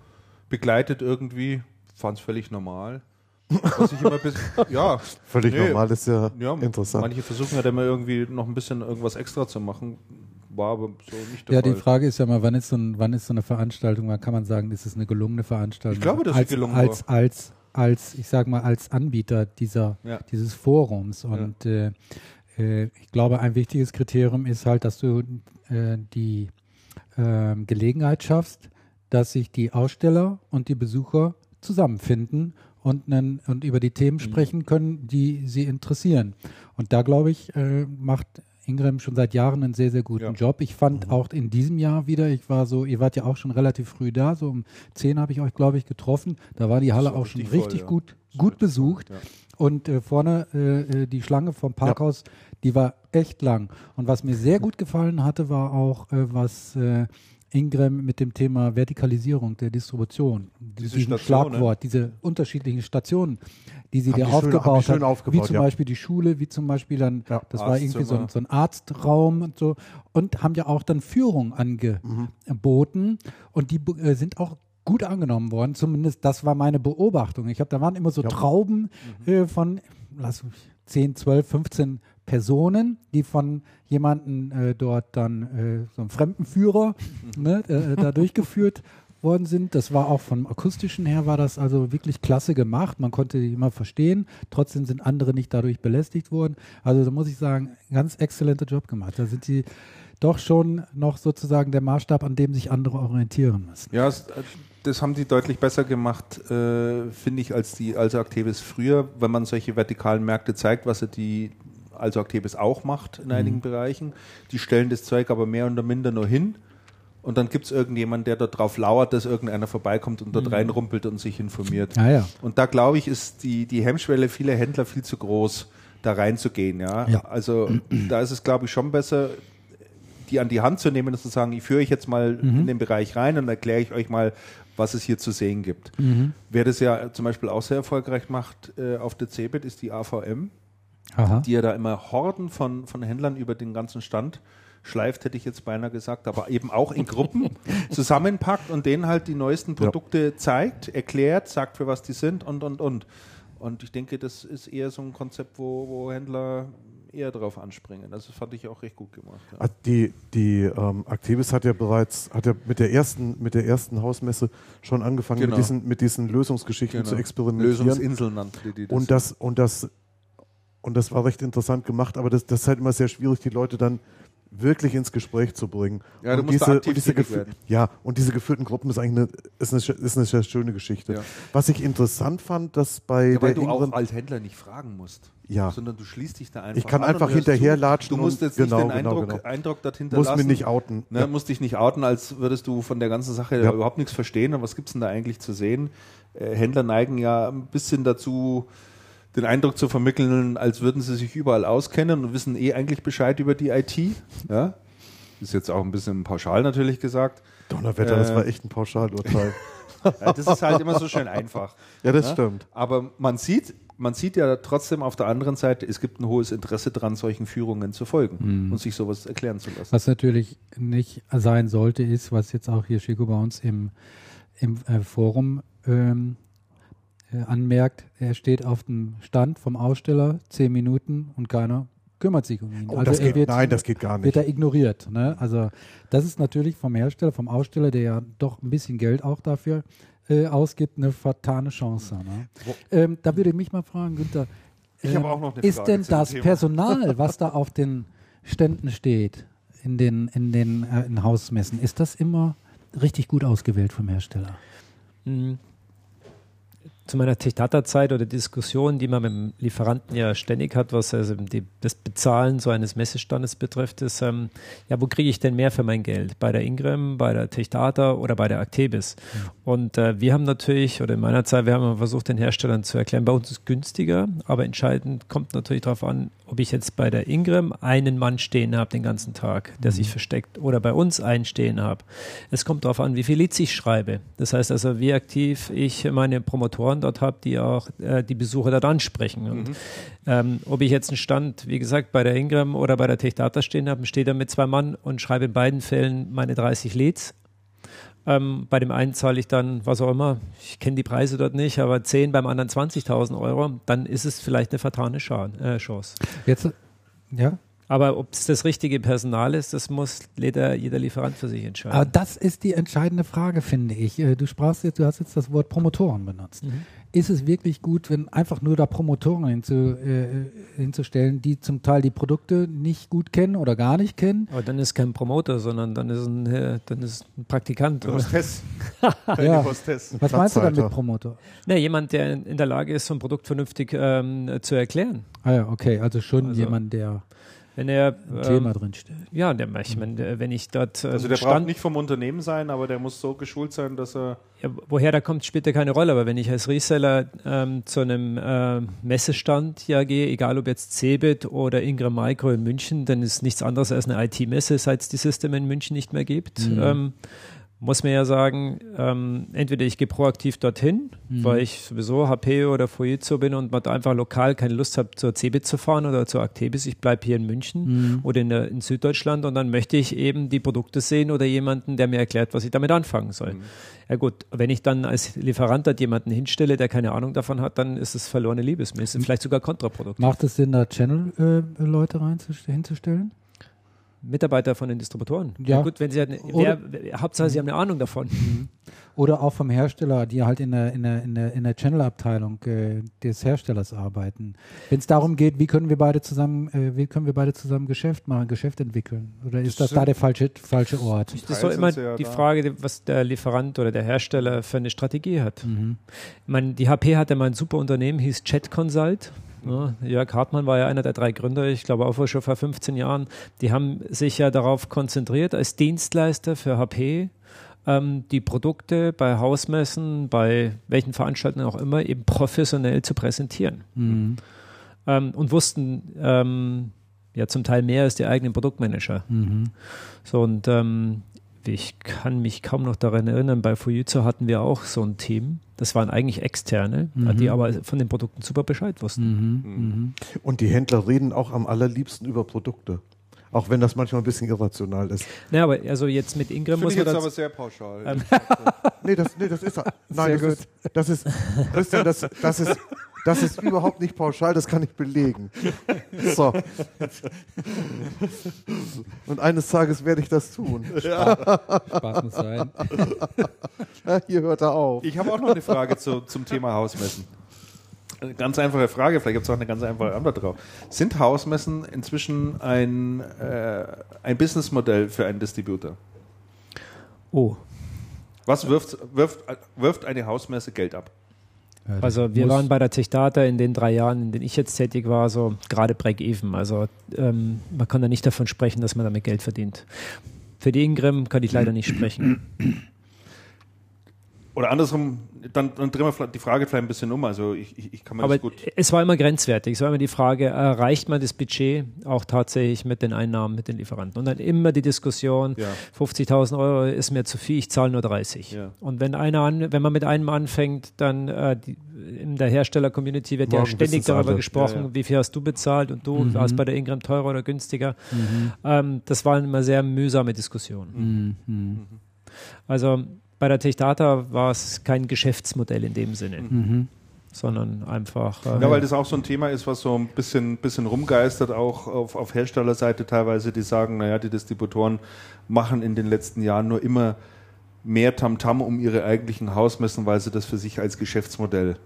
begleitet irgendwie. Fand es völlig normal. Was ich immer bis, (laughs) ja, völlig nee, normal ist ja, ja, interessant. Manche versuchen ja immer irgendwie noch ein bisschen irgendwas extra zu machen. War aber so nicht der Ja, Fall. die Frage ist ja mal, wann ist, so ein, wann ist so eine Veranstaltung, wann kann man sagen, ist es eine gelungene Veranstaltung? Ich glaube, dass als, sie gelungen als, war. Als, als, ich sag mal, als Anbieter dieser, ja. dieses Forums. Und ja. äh, äh, ich glaube, ein wichtiges Kriterium ist halt, dass du äh, die äh, Gelegenheit schaffst, dass sich die Aussteller und die Besucher zusammenfinden und, nen, und über die Themen mhm. sprechen können, die sie interessieren. Und da, glaube ich, äh, macht Ingram schon seit Jahren einen sehr, sehr guten ja. Job. Ich fand mhm. auch in diesem Jahr wieder, ich war so, ihr wart ja auch schon relativ früh da, so um 10 habe ich euch, glaube ich, getroffen. Da war die Halle auch schon richtig voll, ja. gut, gut besucht. Ja. Und äh, vorne äh, äh, die Schlange vom Parkhaus, die war echt lang. Und was mir sehr gut gefallen hatte, war auch, äh, was äh, Ingram mit dem Thema Vertikalisierung der Distribution, diese diesen Schlagwort, diese unterschiedlichen Stationen, die sie dir aufgebaut schön, hat, aufgebaut, wie zum ja. Beispiel die Schule, wie zum Beispiel dann, ja, das war irgendwie so ein, so ein, Arztraum und so, und haben ja auch dann Führung angeboten mhm. und die äh, sind auch gut angenommen worden. Zumindest das war meine Beobachtung. Ich habe, da waren immer so ja. Trauben mhm. äh, von, lass mich, 10, 12, 15 Personen, die von jemandem äh, dort dann, äh, so einem Fremdenführer, (laughs) ne, äh, da durchgeführt worden sind. Das war auch vom akustischen her war das also wirklich klasse gemacht. Man konnte die immer verstehen. Trotzdem sind andere nicht dadurch belästigt worden. Also da muss ich sagen, ganz exzellenter Job gemacht. Da sind sie doch schon noch sozusagen der Maßstab, an dem sich andere orientieren müssen. Ja, das haben die deutlich besser gemacht, äh, finde ich, als die Also Activis früher, wenn man solche vertikalen Märkte zeigt, was die Also Activis auch macht in mhm. einigen Bereichen. Die stellen das Zeug aber mehr oder minder nur hin. Und dann gibt es irgendjemanden, der dort drauf lauert, dass irgendeiner vorbeikommt und dort mhm. reinrumpelt und sich informiert. Ah, ja. Und da glaube ich, ist die, die Hemmschwelle vieler Händler viel zu groß, da reinzugehen. Ja? ja. Also da ist es, glaube ich, schon besser, die an die Hand zu nehmen und zu sagen, ich führe euch jetzt mal mhm. in den Bereich rein und erkläre ich euch mal, was es hier zu sehen gibt. Mhm. Wer das ja zum Beispiel auch sehr erfolgreich macht äh, auf der CeBIT ist die AVM, Aha. die ja da immer Horden von, von Händlern über den ganzen Stand schleift, hätte ich jetzt beinahe gesagt, aber eben auch in Gruppen (laughs) zusammenpackt und denen halt die neuesten Produkte ja. zeigt, erklärt, sagt, für was die sind und, und, und. Und ich denke, das ist eher so ein Konzept, wo, wo Händler eher darauf anspringen. Also das fand ich auch recht gut gemacht. Ja. Die, die ähm, Activis hat ja bereits, hat ja mit der ersten, mit der ersten Hausmesse schon angefangen, genau. mit, diesen, mit diesen Lösungsgeschichten genau. zu experimentieren. Lösungsinseln nannte die, die das. Und das, und das und das war recht interessant gemacht, aber das, das ist halt immer sehr schwierig, die Leute dann wirklich ins Gespräch zu bringen. Ja, du und musst diese, und diese werden. Ja, und diese geführten Gruppen ist eigentlich eine, ist eine, ist eine sehr schöne Geschichte. Ja. Was ich interessant fand, dass bei ja, weil du auch als Händler nicht fragen musst. Ja. Sondern du schließt dich da einfach Ich kann einfach hinterherlatschen. Du musst jetzt genau, nicht den genau, Eindruck, genau. Eindruck dorthin Muss mich nicht outen. Ne, ja. Musst dich nicht outen, als würdest du von der ganzen Sache überhaupt nichts verstehen. Und was gibt es denn da eigentlich zu sehen? Äh, Händler neigen ja ein bisschen dazu, den Eindruck zu vermitteln, als würden sie sich überall auskennen und wissen eh eigentlich Bescheid über die IT. Ja? Ist jetzt auch ein bisschen pauschal natürlich gesagt. Donnerwetter, äh, das war echt ein Pauschalurteil. (laughs) ja, das ist halt immer so schön einfach. (laughs) Ja, das ne? stimmt. Aber man sieht, man sieht ja trotzdem auf der anderen Seite, es gibt ein hohes Interesse daran, solchen Führungen zu folgen mhm. und sich sowas erklären zu lassen. Was natürlich nicht sein sollte, ist, was jetzt auch hier Chico bei uns im, im äh, Forum ähm, äh, anmerkt, er steht auf dem Stand vom Aussteller zehn Minuten und keiner kümmert sich um ihn. Oh, also geht, wird, nein, das geht gar nicht. Wird er ignoriert. Ne? Also das ist natürlich vom Hersteller, vom Aussteller, der ja doch ein bisschen Geld auch dafür äh, ausgibt, eine fatale Chance. Ne? Ähm, da würde ich mich mal fragen, Günther, ähm, ist denn das Thema. Personal, (laughs) was da auf den Ständen steht, in den, in den äh, in Hausmessen, ist das immer richtig gut ausgewählt vom Hersteller? Mhm zu meiner Tech-Data-Zeit oder Diskussion, die man mit dem Lieferanten ja ständig hat, was also die, das Bezahlen so eines Messestandes betrifft, ist, ähm, ja, wo kriege ich denn mehr für mein Geld? Bei der Ingram, bei der Tech-Data oder bei der Actebis? Mhm. Und äh, wir haben natürlich, oder in meiner Zeit, wir haben versucht, den Herstellern zu erklären, bei uns ist es günstiger, aber entscheidend kommt natürlich darauf an, ob ich jetzt bei der Ingram einen Mann stehen habe den ganzen Tag, der mhm. sich versteckt, oder bei uns einen stehen habe. Es kommt darauf an, wie viel Leads ich schreibe. Das heißt also, wie aktiv ich meine Promotoren dort habe, die auch äh, die Besucher dort ansprechen. Und, mhm. ähm, ob ich jetzt einen Stand, wie gesagt, bei der Ingram oder bei der Tech Data stehen habe, stehe da mit zwei Mann und schreibe in beiden Fällen meine 30 Leads ähm, bei dem einen zahle ich dann, was auch immer, ich kenne die Preise dort nicht, aber 10, beim anderen 20.000 Euro, dann ist es vielleicht eine vertane äh, Chance. Jetzt, ja. Aber ob es das richtige Personal ist, das muss jeder, jeder Lieferant für sich entscheiden. Aber das ist die entscheidende Frage, finde ich. Äh, du sprachst jetzt, du hast jetzt das Wort Promotoren benutzt. Mhm ist es wirklich gut, wenn einfach nur da Promotoren hinzu, äh, hinzustellen, die zum Teil die Produkte nicht gut kennen oder gar nicht kennen. Aber dann ist kein Promoter, sondern dann ist ein, äh, dann ist ein Praktikant. Hostess. (laughs) ja. Hostess. Was meinst du dann mit Promoter? Na, jemand, der in der Lage ist, so ein Produkt vernünftig ähm, zu erklären. Ah ja, okay, also schon also, jemand, der wenn er ein Thema ähm, drinsteht. Ja, der, ich meine, wenn ich dort. Ähm, also der stand, braucht nicht vom Unternehmen sein, aber der muss so geschult sein, dass er. Ja, woher da kommt, spielt ja keine Rolle. Aber wenn ich als Reseller ähm, zu einem äh, Messestand ja gehe, egal ob jetzt Cebit oder Ingram Micro in München, dann ist nichts anderes als eine IT-Messe, seit es die Systeme in München nicht mehr gibt. Mhm. Ähm, muss man ja sagen, ähm, entweder ich gehe proaktiv dorthin, mhm. weil ich sowieso HP oder Fujitsu bin und man einfach lokal keine Lust habe, zur CeBIT zu fahren oder zur Actebis. Ich bleibe hier in München mhm. oder in, der, in, Süddeutschland und dann möchte ich eben die Produkte sehen oder jemanden, der mir erklärt, was ich damit anfangen soll. Mhm. Ja gut, wenn ich dann als Lieferant dort jemanden hinstelle, der keine Ahnung davon hat, dann ist es verlorene Liebesmühe. Vielleicht sogar Kontraprodukt. Macht es Sinn, da Channel-Leute äh, hinzustellen? Mitarbeiter von den Distributoren. Ja, ja gut, wenn sie halt, wer, wer, Hauptsache sie haben eine Ahnung davon. Mhm. Oder auch vom Hersteller, die halt in der, in der, in der, in der Channel-Abteilung äh, des Herstellers arbeiten. Wenn es darum geht, wie können wir beide zusammen, äh, wie können wir beide zusammen Geschäft machen, Geschäft entwickeln? Oder ist das, das da der falsche, falsche Ort? Das ist so immer ja die Frage, was der Lieferant oder der Hersteller für eine Strategie hat. Mhm. Ich meine, die HP hatte mal ein super Unternehmen, hieß Chat Consult. Ja, Jörg Hartmann war ja einer der drei Gründer, ich glaube auch schon vor 15 Jahren. Die haben sich ja darauf konzentriert, als Dienstleister für HP ähm, die Produkte bei Hausmessen, bei welchen Veranstaltungen auch immer, eben professionell zu präsentieren. Mhm. Ähm, und wussten ähm, ja zum Teil mehr als die eigenen Produktmanager. Mhm. So und ähm, ich kann mich kaum noch daran erinnern, bei Fujitsu hatten wir auch so ein Team. Das waren eigentlich Externe, mhm. die aber von den Produkten super Bescheid wussten. Mhm. Mhm. Und die Händler reden auch am allerliebsten über Produkte. Auch wenn das manchmal ein bisschen irrational ist. Ja, aber also jetzt mit Ingram muss man jetzt aber sehr pauschal. Ähm. (laughs) nee, das, nee, das ist nein, das ist, das ist Christian, das, das ist (laughs) das ist überhaupt nicht pauschal, das kann ich belegen. So. Und eines Tages werde ich das tun. Ja. Spaß muss sein. Hier hört er auf. Ich habe auch noch eine Frage zu, zum Thema Hausmessen. Eine ganz einfache Frage, vielleicht gibt es auch eine ganz einfache Antwort drauf. Sind Hausmessen inzwischen ein, äh, ein Businessmodell für einen Distributor? Oh. Was wirft, wirft, wirft eine Hausmesse Geld ab? Also wir waren bei der Techdata in den drei Jahren, in denen ich jetzt tätig war, so gerade Break-Even. Also ähm, man kann da nicht davon sprechen, dass man damit Geld verdient. Für die Ingram kann ich leider nicht sprechen. (clears throat) Oder andersrum, dann, dann drehen wir die Frage vielleicht ein bisschen um. Also ich, ich, ich kann mir Aber das gut. Es war immer grenzwertig. Es war immer die Frage, erreicht man das Budget auch tatsächlich mit den Einnahmen, mit den Lieferanten? Und dann immer die Diskussion, ja. 50.000 Euro ist mir zu viel, ich zahle nur 30. Ja. Und wenn einer an, wenn man mit einem anfängt, dann äh, die, in der Hersteller-Community wird Morgen ja ständig darüber alle. gesprochen, ja, wie viel hast du bezahlt und du mhm. warst bei der Ingram teurer oder günstiger. Mhm. Ähm, das waren immer sehr mühsame Diskussionen. Mhm. mhm. Also bei der Techdata war es kein Geschäftsmodell in dem Sinne. Mhm. Sondern einfach. Äh, ja, weil das auch so ein Thema ist, was so ein bisschen, bisschen rumgeistert, auch auf, auf Herstellerseite teilweise, die sagen, naja, die Distributoren machen in den letzten Jahren nur immer mehr Tamtam -Tam um ihre eigentlichen Hausmessen, weil sie das für sich als Geschäftsmodell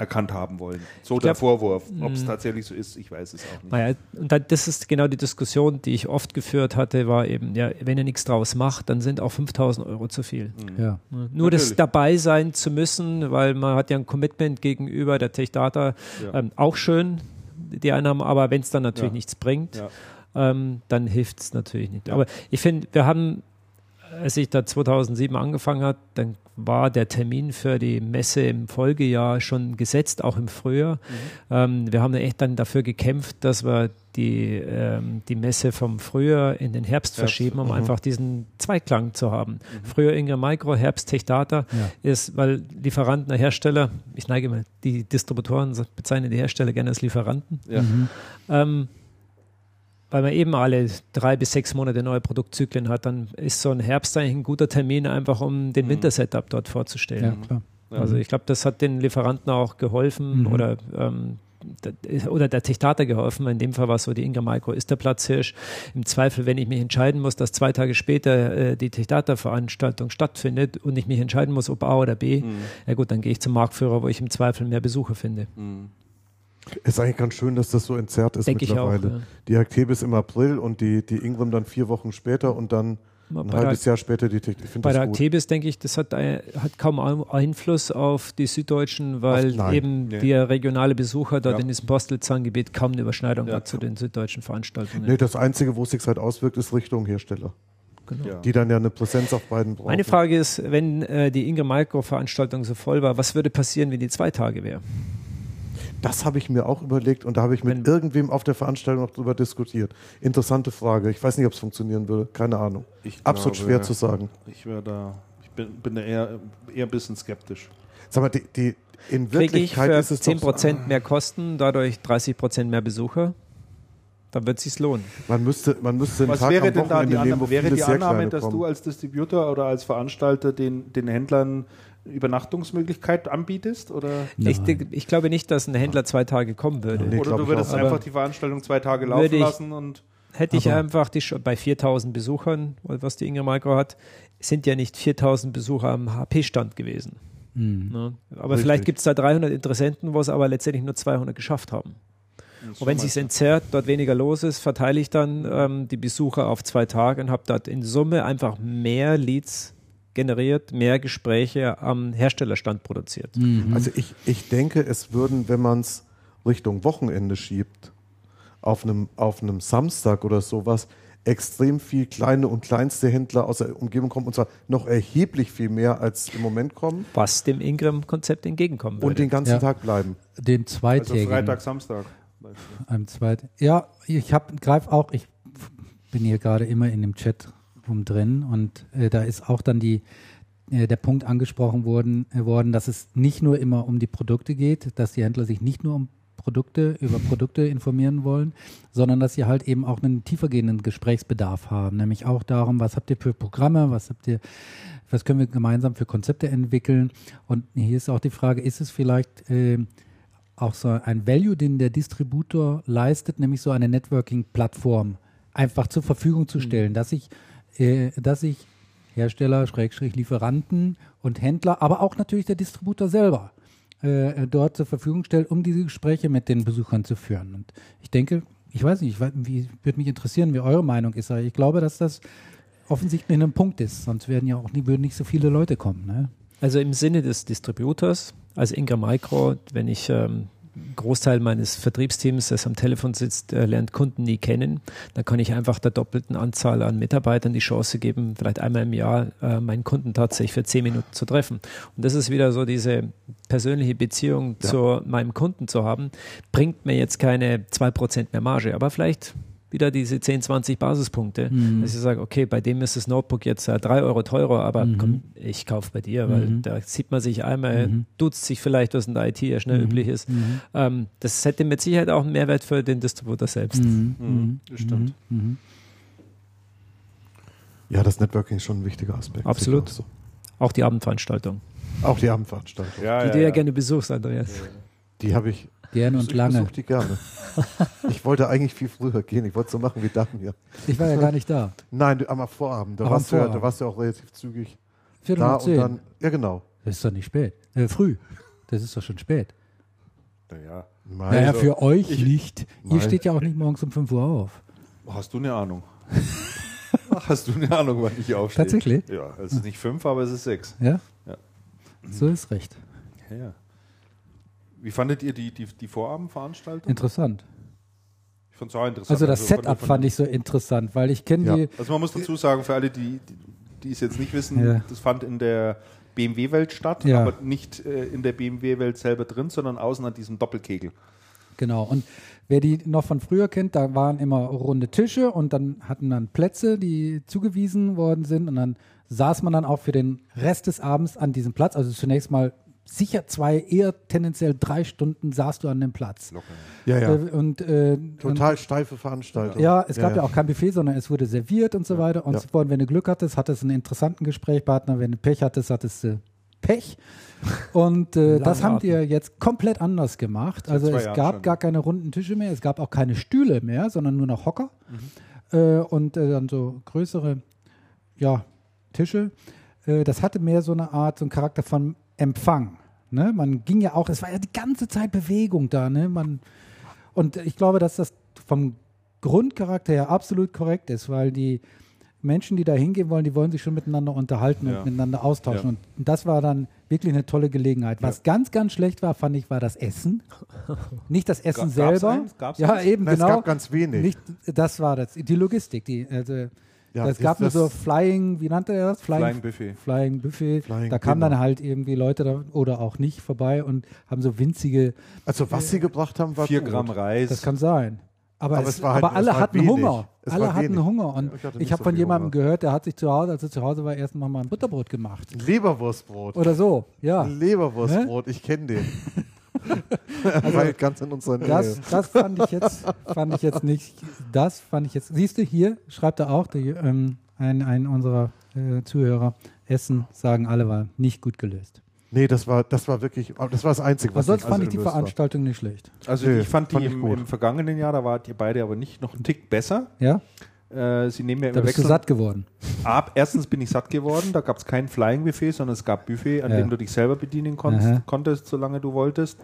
erkannt haben wollen. So der glaub, Vorwurf. Ob es mh. tatsächlich so ist, ich weiß es auch nicht. Naja, und dann, das ist genau die Diskussion, die ich oft geführt hatte, war eben, ja, wenn ihr nichts draus macht, dann sind auch 5000 Euro zu viel. Ja. Nur das Natürlich. dabei sein zu müssen, weil man hat ja ein Commitment gegenüber der Tech Data, Ja. ähm, auch schön, die Einnahmen, aber wenn es dann natürlich Ja. nichts bringt, Ja. ähm, dann hilft es natürlich nicht. Ja. Aber ich finde, wir haben, als ich da 2007 angefangen hat, dann war der Termin für die Messe im Folgejahr schon gesetzt, auch im Frühjahr. Ähm, wir haben echt dann dafür gekämpft, dass wir die, ähm, die Messe vom Frühjahr in den Herbst, verschieben, um einfach diesen Zweiklang zu haben. Früher Ingram Micro, Herbst Tech Data Ja. ist, weil Lieferanten, Hersteller, ich neige mal, die Distributoren bezeichnen die Hersteller gerne als Lieferanten. Ja. Ähm, weil man eben alle drei bis sechs Monate neue Produktzyklen hat, dann ist so ein Herbst eigentlich ein guter Termin, einfach um den Wintersetup dort ja, vorzustellen. klar. Also ich glaube, das hat den Lieferanten auch geholfen Mhm. oder, ähm, oder der Techdata geholfen. In dem Fall war es so, die Ingram Micro ist der Platzhirsch. Im Zweifel, wenn ich mich entscheiden muss, dass zwei Tage später äh, die Techdata-Veranstaltung stattfindet und ich mich entscheiden muss, ob A oder B, ja gut, dann gehe ich zum Marktführer, wo ich im Zweifel mehr Besucher finde. Ist eigentlich ganz schön, dass das so entzerrt ist Denke ich auch. mittlerweile. Ja. Die Actebis im April und die, die Ingram dann vier Wochen später und dann ein Bei der- halbes Jahr später die Tech. Ich finde Bei das der gut. Actebis denke ich, das hat, äh, hat kaum Ein- Einfluss auf die Süddeutschen, weil nein. eben Nee. der regionale Besucher dort Ja. in diesem Postelzahngebiet kaum eine Überschneidung Ja. hat zu den süddeutschen Veranstaltungen. Nee, das Einzige, wo es sich halt auswirkt, ist Richtung Hersteller. Genau. Ja. Die dann ja eine Präsenz auf beiden brauchen. Meine Frage ist, wenn äh, die Inge Micro Veranstaltung so voll war, was würde passieren, wenn die zwei Tage wäre? Das habe ich mir auch überlegt und da habe ich mit Wenn- irgendwem auf der Veranstaltung noch drüber diskutiert. Interessante Frage. Ich weiß nicht, ob es funktionieren würde. Keine Ahnung. Ich Absolut glaube, schwer zu sagen. Ich wäre da, ich bin, bin da eher, eher ein bisschen skeptisch. Sag mal, die, die, in Kriege ich Wirklichkeit für ist es doch so, 10% mehr Kosten, dadurch 30% mehr Besucher? Dann wird es sich lohnen. man müsste, man müsste einen Was Tag wäre am denn da die nehmen, Annahme? wo Wäre die Annahme, dass kommen. du als Distributor oder als Veranstalter den, den Händlern Übernachtungsmöglichkeit anbietest? Oder, Ich, ich glaube nicht, dass ein Händler zwei Tage kommen würde. Nee, oder du würdest auch. einfach die Veranstaltung zwei Tage laufen würde ich- lassen und Hätte ich einfach die, bei 4000 Besuchern, was die Inge Micro hat, sind ja nicht 4000 Besucher am HP-Stand gewesen. Mhm. Ne? Aber Richtig. vielleicht gibt es da 300 Interessenten, wo es aber letztendlich nur 200 geschafft haben. Und wenn sich entzerrt, dort weniger los ist, verteile ich dann ähm, die Besucher auf zwei Tage und habe dort in Summe einfach mehr Leads generiert, mehr Gespräche am Herstellerstand produziert. Mhm. Also ich, ich denke, es würden, wenn man es Richtung Wochenende schiebt, auf einem, auf einem Samstag oder sowas, extrem viel kleine und kleinste Händler aus der Umgebung kommen und zwar noch erheblich viel mehr als im Moment kommen Was dem Ingram-Konzept entgegenkommen würde. und den ganzen Ja. Tag bleiben. Den also zweitägigen. Freitag, Samstag. Am zweiten. Ja, ich habe greif auch, ich bin hier gerade immer in dem Chat rum drin. Und äh, da ist auch dann die äh, der Punkt angesprochen worden, äh, worden, dass es nicht nur immer um die Produkte geht, dass die Händler sich nicht nur um Produkte, über Produkte informieren wollen, sondern dass sie halt eben auch einen tiefergehenden Gesprächsbedarf haben, nämlich auch darum, was habt ihr für Programme, was habt ihr, was können wir gemeinsam für Konzepte entwickeln? Und hier ist auch die Frage, ist es vielleicht äh, auch so ein Value, den der Distributor leistet, nämlich so eine Networking-Plattform einfach zur Verfügung zu stellen, dass ich, äh, dass ich Hersteller, Schrägstrich, Lieferanten und Händler, aber auch natürlich der Distributor selber äh, dort zur Verfügung stellt, um diese Gespräche mit den Besuchern zu führen. Und ich denke, ich weiß nicht, ich weiß, wie, würde mich interessieren, wie eure Meinung ist, aber ich glaube, dass das offensichtlich ein Punkt ist, sonst werden ja auch nie, würden nicht so viele Leute kommen. Ne? Also im Sinne des Distributors, als Ingram Micro, wenn ich ähm, Großteil meines Vertriebsteams, das am Telefon sitzt, äh, lernt Kunden nie kennen, dann kann ich einfach der doppelten Anzahl an Mitarbeitern die Chance geben, vielleicht einmal im Jahr äh, meinen Kunden tatsächlich für zehn Minuten zu treffen. Und das ist wieder so diese persönliche Beziehung Ja. zu meinem Kunden zu haben, bringt mir jetzt keine zwei Prozent mehr Marge, aber vielleicht wieder diese 10, 20 Basispunkte, Mhm. dass ich sage, okay, bei dem ist das Notebook jetzt äh, drei Euro teurer, aber Mhm. komm, ich kaufe bei dir, weil Mhm. da sieht man sich einmal, Mhm. duzt sich vielleicht, was in der IT ja schnell Mhm. üblich ist. Mhm. Ähm, das hätte mit Sicherheit auch einen Mehrwert für den Distributor selbst. Mhm. Mhm, das stimmt. Ja, das Networking ist schon ein wichtiger Aspekt. Absolut. Sehe ich Auch die Abendveranstaltung, Auch, so. auch die Abendveranstaltung. Ja, die du ja, gerne besuchst, Andreas. Die habe ich. Gerne und ich lange. besuche die gerne. (laughs) ich wollte eigentlich viel früher gehen. Ich wollte so machen wie Damian. Ich war ja gar nicht da. Nein, du- am Vorabend. Da, am warst du ja, da Vorabend. warst du auch relativ zügig Viertel da und zehn. dann. Ja, genau. Das ist doch nicht spät. Äh, früh. Das ist doch schon spät. Naja. Naja, Also, für euch ich- nicht. Ihr Nein. steht ja auch nicht morgens um 5 Uhr auf. Hast du eine Ahnung? (laughs) Hast du eine Ahnung, wann ich aufstehe? Tatsächlich? Ja, es ist nicht fünf, aber es ist sechs. Ja? Ja. So ist recht. Ja, ja. Wie fandet ihr die, die, die Vorabendveranstaltung? Interessant. Ich fand es auch interessant. Also das der- Setup von- fand ich so interessant, weil ich kenne Ja. die. Also man muss dazu sagen, für alle, die, die, die es jetzt nicht wissen, Ja. das fand in der BMW-Welt statt, Ja. aber nicht äh, in der BMW-Welt selber drin, sondern außen an diesem Doppelkegel. Genau. Und wer die noch von früher kennt, da waren immer runde Tische und dann hatten dann Plätze, die zugewiesen worden sind und dann saß man dann auch für den Rest des Abends an diesem Platz. Also zunächst mal sicher zwei, eher tendenziell drei Stunden saßt du an dem Platz. Ja, ja. Äh, Und, äh, Total steife Veranstaltung. und, ja, es gab ja, auch kein Buffet, sondern es wurde serviert und so weiter. Und Ja. so, wenn du Glück hattest, hattest du einen interessanten Gesprächspartner. Wenn du Pech hattest, hattest du Pech. (laughs) Und äh, das haben die ja jetzt komplett anders gemacht. Also es Jahren gab schon. gar keine runden Tische mehr, es gab auch keine Stühle mehr, sondern nur noch Hocker äh, und äh, dann so größere ja, Tische. Äh, das hatte mehr so eine Art, so einen Charakter von Empfang. Ne? Man ging ja auch, es war ja die ganze Zeit Bewegung da. Ne? Man, und ich glaube, dass das vom Grundcharakter her absolut korrekt ist, weil die Menschen, die da hingehen wollen, die wollen sich schon miteinander unterhalten Ja. und miteinander austauschen. Ja. Und das war dann wirklich eine tolle Gelegenheit. Was ganz, ganz schlecht war, fand ich, war das Essen. (laughs) Nicht das Essen Ga- gab's selber. eins? Gab's ja, eins? eben Nein, genau. Es gab ganz wenig. Nicht, das war das. Die Logistik. Die, also, Ja, es gab nur so Flying, wie nannte er das? Flying Buffet. Flying Buffet. Flying da kamen Dinner. dann halt irgendwie Leute da, oder auch nicht vorbei und haben so winzige, Also was sie gebracht haben, war Vier gut. Gramm Reis. das kann sein. Aber, Aber es, es war halt- aber es alle war halt hatten wenig. Hunger. Es alle war hatten wenig. Hunger. Und ich ich habe so von jemandem Hunger. gehört, der hat sich zu Hause, als er zu Hause war, erst mal ein Butterbrot gemacht. Leberwurstbrot. Oder so, ja. Leberwurstbrot, ich kenne den. (laughs) (laughs) Weil ganz in unserer Nähe. Das, das fand ich jetzt, fand ich jetzt nicht. Das fand ich jetzt. Siehst du hier, schreibt er auch, die, ähm, ein, ein unserer äh, Zuhörer, Essen sagen alle war nicht gut gelöst. nee, das war, das war wirklich, das war das Einzige, Aber was sonst nicht fand ich die gelöst war. Veranstaltung nicht schlecht. Also Nee, ich fand die fand ich im, gut. im vergangenen Jahr, da wart ihr beide aber nicht noch einen Tick besser. Ja, Äh, sie nehmen ja da immer bist du Wechsel satt geworden. ab. Erstens bin ich satt geworden, da gab es kein Flying Buffet, sondern es gab Buffet, an Ja. dem du dich selber bedienen konntest, konntest solange du wolltest.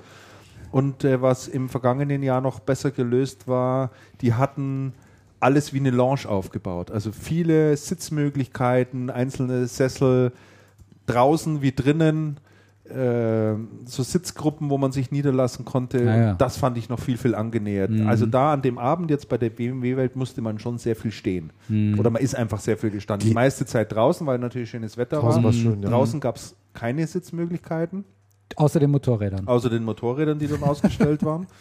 Und äh, was im vergangenen Jahr noch besser gelöst war, die hatten alles wie eine Lounge aufgebaut. Also viele Sitzmöglichkeiten, einzelne Sessel, draußen wie drinnen, äh, so Sitzgruppen, wo man sich niederlassen konnte. Ja, ja. Das fand ich noch viel, viel angenähert. Mhm. Also da an dem Abend jetzt bei der BMW-Welt musste man schon sehr viel stehen. Mhm. Oder man ist einfach sehr viel gestanden. Die, Die- meiste Zeit draußen, weil natürlich schönes Wetter Draußen war. war schön, ja. Draußen gab es keine Sitzmöglichkeiten, Außer den Motorrädern. außer den Motorrädern, die dann ausgestellt waren. (laughs)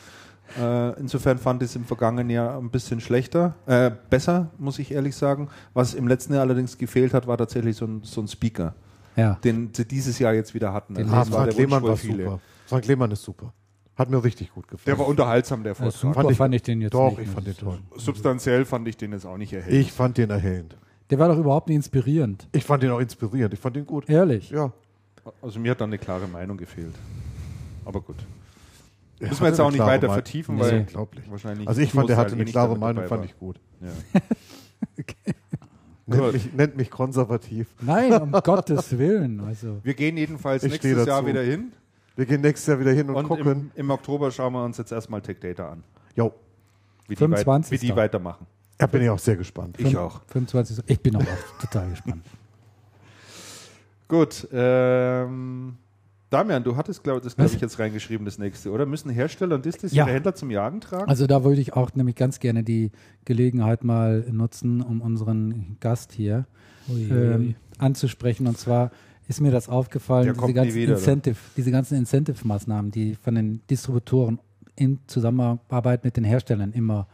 Äh, insofern fand ich es im vergangenen Jahr ein bisschen schlechter, äh, besser, muss ich ehrlich sagen. Was im letzten Jahr allerdings gefehlt hat, war tatsächlich so ein, so ein Speaker, Ja. den sie dieses Jahr jetzt wieder hatten. Den Also Frank Lehmann war viele. super. Frank Lehmann ist super. Hat mir richtig gut gefallen. Der war unterhaltsam, der Ja, Vortrag. super Fand fand ich- ich, den jetzt Doch, nicht. ich fand den toll. Substanziell fand ich den jetzt auch nicht erhellend. Ich fand den erhellend. Der war doch überhaupt nicht inspirierend. Ich fand den auch inspirierend. Ich fand den gut. Ehrlich. Ja. Also mir hat dann eine klare Meinung gefehlt. Aber gut. Er Müssen wir jetzt auch nicht weiter Meinung. vertiefen, Das ist weil unglaublich. wahrscheinlich. Also ich fand, der Großteil hatte eh eine klare Meinung, fand ich gut. Ja. (laughs) Nennt Gut. mich, nennt mich konservativ. Nein, um (laughs) Gottes Willen. Also. Wir gehen jedenfalls Ich nächstes Jahr wieder hin Wir gehen nächstes Jahr wieder hin und, und gucken. im, im Oktober schauen wir uns jetzt erstmal Tech Data an, Jo, wie die, weit, 25. wie die weitermachen. da bin ich auch sehr gespannt. Ich auch. 25. Ich bin auch, auch (laughs) total gespannt. Gut, ähm, Damian, du hattest glaub, das, glaube ich, jetzt reingeschrieben, das nächste, oder? Müssen Hersteller und Distis Ja. ihre Händler zum Jagen tragen? Also da würde ich auch nämlich ganz gerne die Gelegenheit mal nutzen, um unseren Gast hier Ui, ähm, anzusprechen. Und zwar ist mir das aufgefallen, diese ganzen, wieder? Incentive, diese ganzen Incentive-Maßnahmen, die von den Distributoren in Zusammenarbeit mit den Herstellern immer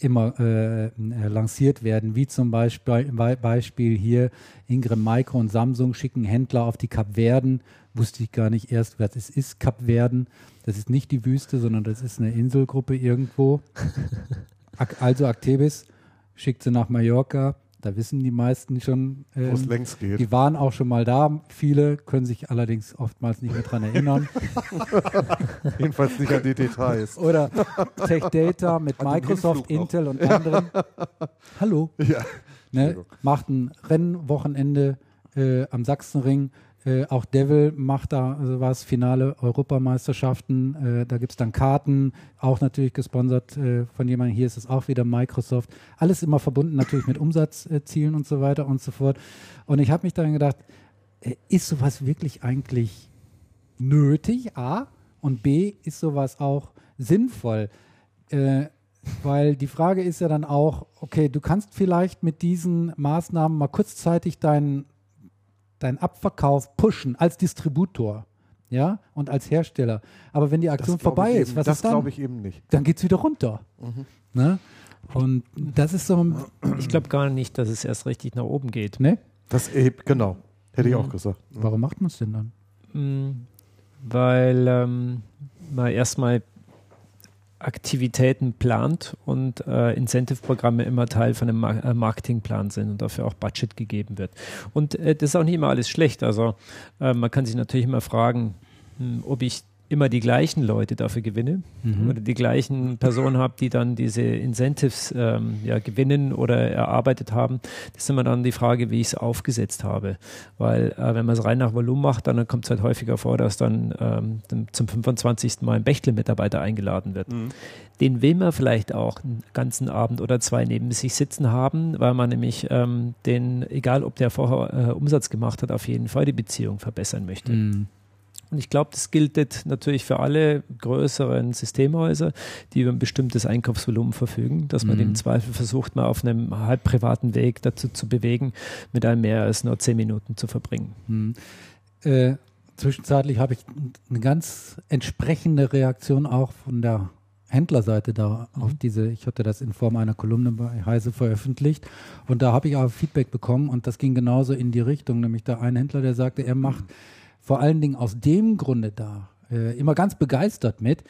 immer äh, äh, lanciert werden, wie zum Beispiel, Be- Beispiel hier Ingram Micro und Samsung schicken Händler auf die Kapverden. Wusste ich gar nicht erst, was es ist, Kapverden. Das ist nicht die Wüste, sondern das ist eine Inselgruppe irgendwo. (laughs) Also Actebis schickt sie nach Mallorca. Da wissen die meisten schon. Wo es ähm, längst geht. die waren auch schon mal da. Viele können sich allerdings oftmals nicht mehr dran erinnern. (laughs) (laughs) Jedenfalls nicht an die Details. Oder Tech Data mit An Microsoft. Intel und anderen. Hallo. Ja. Ne, macht ein Rennwochenende äh, am Sachsenring. Äh, auch Devil macht da also was, Finale Europameisterschaften. Äh, da gibt es dann Karten, auch natürlich gesponsert äh, von jemandem. Hier ist es auch wieder Microsoft. Alles immer verbunden natürlich mit Umsatzzielen und so weiter und so fort. Und ich habe mich dann gedacht, äh, ist sowas wirklich eigentlich nötig? A. Und B, ist sowas auch sinnvoll? Äh, weil die Frage ist ja dann auch, okay, du kannst vielleicht mit diesen Maßnahmen mal kurzzeitig deinen deinen Abverkauf pushen als Distributor. Ja, und als Hersteller. Aber wenn die Aktion vorbei ist, eben, was das ist dann? glaube ich eben nicht. Dann geht es wieder runter. Mhm. Ne? Und das ist so. Ich glaube gar nicht, dass es erst richtig nach oben geht. Ne? Das eben, genau. Hätte ich Mhm. auch gesagt. Warum macht man es denn dann? Mm, Weil ähm, man erstmal Aktivitäten plant und äh, Incentive-Programme immer Teil von einem Mar äh, Marketingplan sind und dafür auch Budget gegeben wird. Und äh, das ist auch nicht immer alles schlecht. Also äh, man kann sich natürlich immer fragen, hm, ob ich immer die gleichen Leute dafür gewinne Mhm. oder die gleichen Personen habe, die dann diese Incentives ähm, ja, gewinnen oder erarbeitet haben. Das ist immer dann die Frage, wie ich es aufgesetzt habe. Weil äh, wenn man es rein nach Volumen macht, dann kommt es halt häufiger vor, dass dann, ähm, zum 25. Mal ein Bechtle-Mitarbeiter eingeladen wird. Den will man vielleicht auch einen ganzen Abend oder zwei neben sich sitzen haben, weil man nämlich ähm, den, egal ob der vorher äh, Umsatz gemacht hat, auf jeden Fall die Beziehung verbessern möchte. Mhm. Und ich glaube, das gilt jetzt natürlich für alle größeren Systemhäuser, die über ein bestimmtes Einkaufsvolumen verfügen, dass man Mhm. im Zweifel versucht, mal auf einem halb privaten Weg dazu zu bewegen, mit einem mehr als nur zehn Minuten zu verbringen. Mhm. Äh, zwischenzeitlich habe ich eine ganz entsprechende Reaktion auch von der Händlerseite da auf diese, ich hatte das in Form einer Kolumne bei Heise veröffentlicht und da habe ich auch Feedback bekommen und das ging genauso in die Richtung, nämlich da ein Händler, der sagte, er macht vor allen Dingen aus dem Grunde da äh, immer ganz begeistert mit,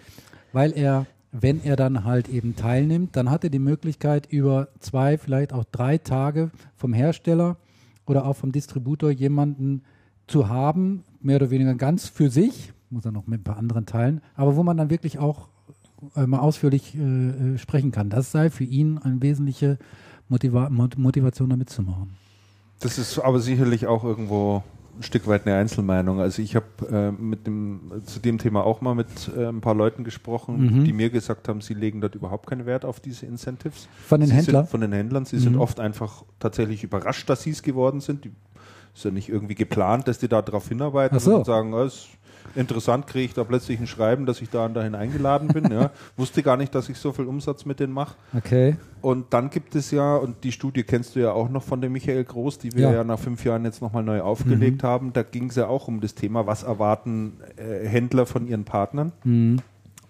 weil er, wenn er dann halt eben teilnimmt, dann hat er die Möglichkeit über zwei, vielleicht auch drei Tage vom Hersteller oder auch vom Distributor jemanden zu haben, mehr oder weniger ganz für sich, muss er noch mit ein paar anderen teilen, aber wo man dann wirklich auch äh, mal ausführlich äh, äh, sprechen kann. Das sei für ihn eine wesentliche Motiva Mot- Motivation, da mitzumachen. Das ist aber sicherlich auch irgendwo ein Stück weit eine Einzelmeinung. Also ich habe äh, mit dem zu dem Thema auch mal mit äh, ein paar Leuten gesprochen, Mhm. die mir gesagt haben, sie legen dort überhaupt keinen Wert auf diese Incentives. Von den sie Händlern? Sind, von den Händlern. Sie Mhm. sind oft einfach tatsächlich überrascht, dass sie es geworden sind. Die, ist ja nicht irgendwie geplant, dass die da drauf hinarbeiten so. und sagen, oh, ist interessant, kriege ich da plötzlich ein Schreiben, dass ich da und dahin eingeladen bin. ja. (laughs) Wusste gar nicht, dass ich so viel Umsatz mit denen mache. Okay. Und dann gibt es ja, und die Studie kennst du ja auch noch von dem Michael Groß, die wir Ja. ja, nach fünf Jahren jetzt nochmal neu aufgelegt Mhm. haben. Da ging es ja auch um das Thema, was erwarten äh, Händler von ihren Partnern. Mhm.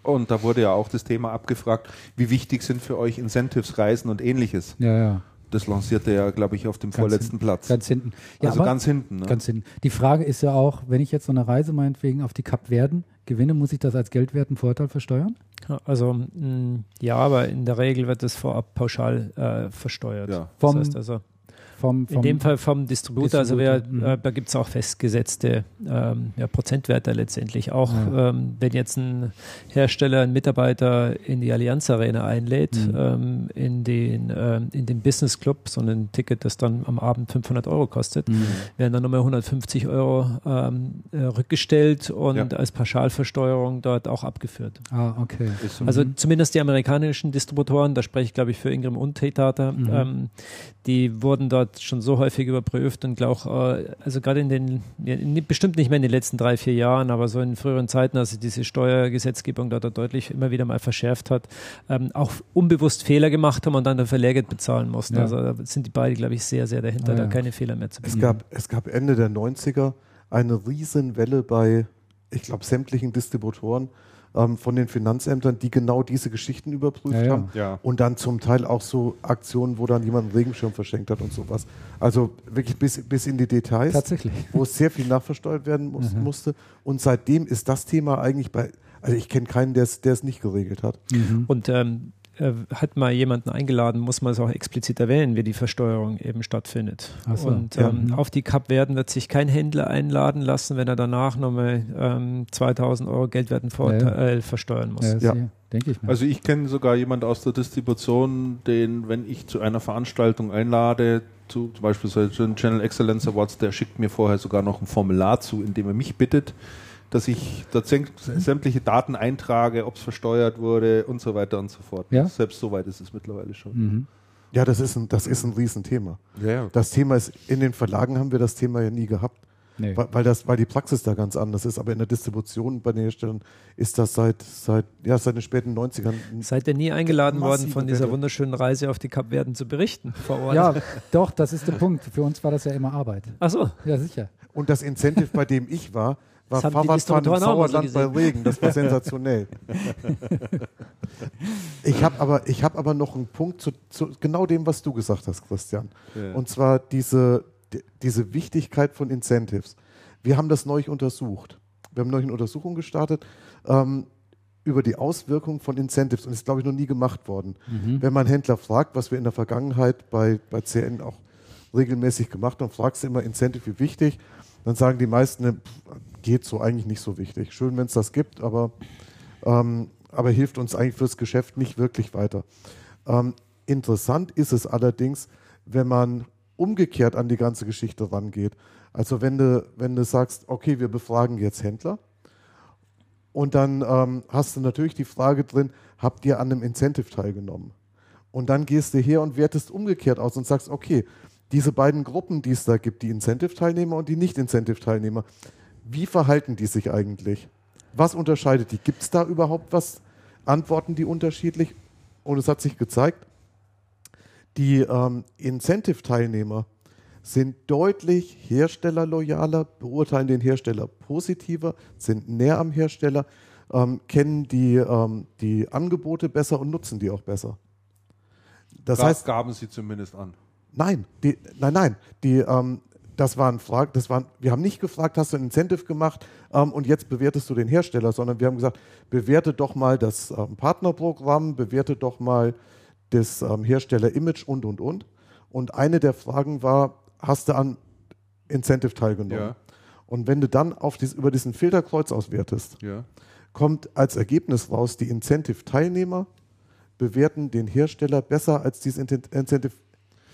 Und da wurde ja auch das Thema abgefragt, wie wichtig sind für euch Incentives, Reisen und ähnliches. Ja, ja. Das lancierte er, glaube ich, auf dem Ganz vorletzten hinten. Platz. Ganz hinten. Ja, also aber ganz hinten. Ne? ganz hinten. Die Frage ist ja auch, wenn ich jetzt so eine Reise meinetwegen auf die Kapverden gewinne, muss ich das als geldwerten Vorteil versteuern? Ja, Also mh, ja, aber in der Regel wird das vorab pauschal äh, versteuert. Ja. Vom- das heißt also, Vom, vom in dem Fall vom Distributor, also Distributor, mhm. äh, da gibt es auch festgesetzte ähm, ja, Prozentwerte letztendlich. Auch Ja. ähm, wenn jetzt ein Hersteller einen Mitarbeiter in die Allianz Arena einlädt, Mhm. ähm, in, den, ähm, in den Business Club, so ein Ticket, das dann am Abend 500 Euro kostet, Mhm. werden dann nochmal 150 Euro ähm, äh, rückgestellt und Ja. als Pauschalversteuerung dort auch abgeführt. Ah, okay. Also Mhm. zumindest die amerikanischen Distributoren, da spreche ich glaube ich für Ingram und Tata, Mhm. ähm, die wurden dort schon so häufig überprüft und glaube äh, also gerade in den, bestimmt nicht mehr in den letzten drei, vier Jahren, aber so in früheren Zeiten, als sich diese Steuergesetzgebung dort deutlich immer wieder mal verschärft hat, ähm, auch unbewusst Fehler gemacht haben und dann dafür Lehrgeld bezahlen mussten. Ja. Also da sind die beiden, glaube ich, sehr, sehr dahinter, Ah, da ja. keine Fehler mehr zu Es begehen. gab, es gab Ende der 90er eine Riesenwelle bei, ich glaube, sämtlichen Distributoren ähm, von den Finanzämtern, die genau diese Geschichten überprüft Ja, ja. haben. ja. Und dann zum Teil auch so Aktionen, wo dann jemand einen Regenschirm verschenkt hat und sowas. Also wirklich bis, bis in die Details, Tatsächlich. wo sehr viel nachversteuert werden muss, Mhm. musste. Und seitdem ist das Thema eigentlich bei, also ich kenne keinen, der es nicht geregelt hat. Mhm. Und ähm, äh, hat mal jemanden eingeladen, muss man es auch explizit erwähnen, wie die Versteuerung eben stattfindet. So, und ja. ähm, auf die Kapverden wird sich kein Händler einladen lassen, wenn er danach nochmal ähm, 2000 Euro Geldwertenvorteil ja, ja. versteuern muss. Ja, denke ich mal. Also ich kenne sogar jemanden aus der Distribution, den, wenn ich zu einer Veranstaltung einlade, zu, zum Beispiel so den Channel Excellence Awards, der schickt mir vorher sogar noch ein Formular zu, in dem er mich bittet, dass ich da sämtliche Daten eintrage, ob es versteuert wurde und so weiter und so fort. Ja? Selbst so weit ist es mittlerweile schon. Mhm. Ja, das ist ein, das ist ein Riesenthema. Ja, ja. Das Thema ist, in den Verlagen haben wir das Thema ja nie gehabt. Nee. Weil, weil, das, weil die Praxis da ganz anders ist. Aber in der Distribution bei den Herstellern ist das seit, seit, ja, seit den späten 90ern. Seid ihr nie eingeladen worden, von dieser wunderschönen Reise auf die Kapverden zu berichten vor Ort? Ja, doch, das ist der Punkt. Für uns war das ja immer Arbeit. Ach so. Ja, sicher. Und das Incentive, bei dem ich war, war Fahrradfahren im Sauerland bei Regen. Das war sensationell. (laughs) ich habe aber, hab aber noch einen Punkt zu, zu, genau dem, was du gesagt hast, Christian. Ja. Und zwar diese, diese Wichtigkeit von Incentives. Wir haben das neu untersucht. Wir haben neulich eine Untersuchung gestartet ähm, über die Auswirkungen von Incentives und das ist, glaube ich, noch nie gemacht worden. Mhm. Wenn man Händler fragt, was wir in der Vergangenheit bei, bei CN auch regelmäßig gemacht haben, fragst du immer Incentive, wie wichtig, dann sagen die meisten, geht so eigentlich nicht so wichtig. Schön, wenn es das gibt, aber, ähm, aber hilft uns eigentlich fürs Geschäft nicht wirklich weiter. Ähm, interessant ist es allerdings, wenn man umgekehrt an die ganze Geschichte rangeht. Also wenn du, wenn du sagst, okay, wir befragen jetzt Händler und dann ähm, hast du natürlich die Frage drin, habt ihr an einem Incentive teilgenommen? Und dann gehst du her und wertest umgekehrt aus und sagst, okay, diese beiden Gruppen, die es da gibt, die Incentive-Teilnehmer und die Nicht-Incentive-Teilnehmer, wie verhalten die sich eigentlich? Was unterscheidet die? Gibt es da überhaupt was? Antworten die unterschiedlich? Und es hat sich gezeigt, die ähm, Incentive-Teilnehmer sind deutlich herstellerloyaler, beurteilen den Hersteller positiver, sind näher am Hersteller, ähm, kennen die, ähm, die Angebote besser und nutzen die auch besser. Das, das heißt, gaben sie zumindest an. Nein, die, nein, nein. Die, ähm, das waren Fragen, das waren, wir haben nicht gefragt, hast du ein Incentive gemacht ähm, und jetzt bewertest du den Hersteller, sondern wir haben gesagt, bewerte doch mal das ähm, Partnerprogramm, bewerte doch mal das ähm, Hersteller-Image und und und. Und eine der Fragen war, hast du an Incentive teilgenommen? Ja. Und wenn du dann auf dies, über diesen Filterkreuz auswertest, ja. kommt als Ergebnis raus, die Incentive-Teilnehmer bewerten den Hersteller besser als diese Incentive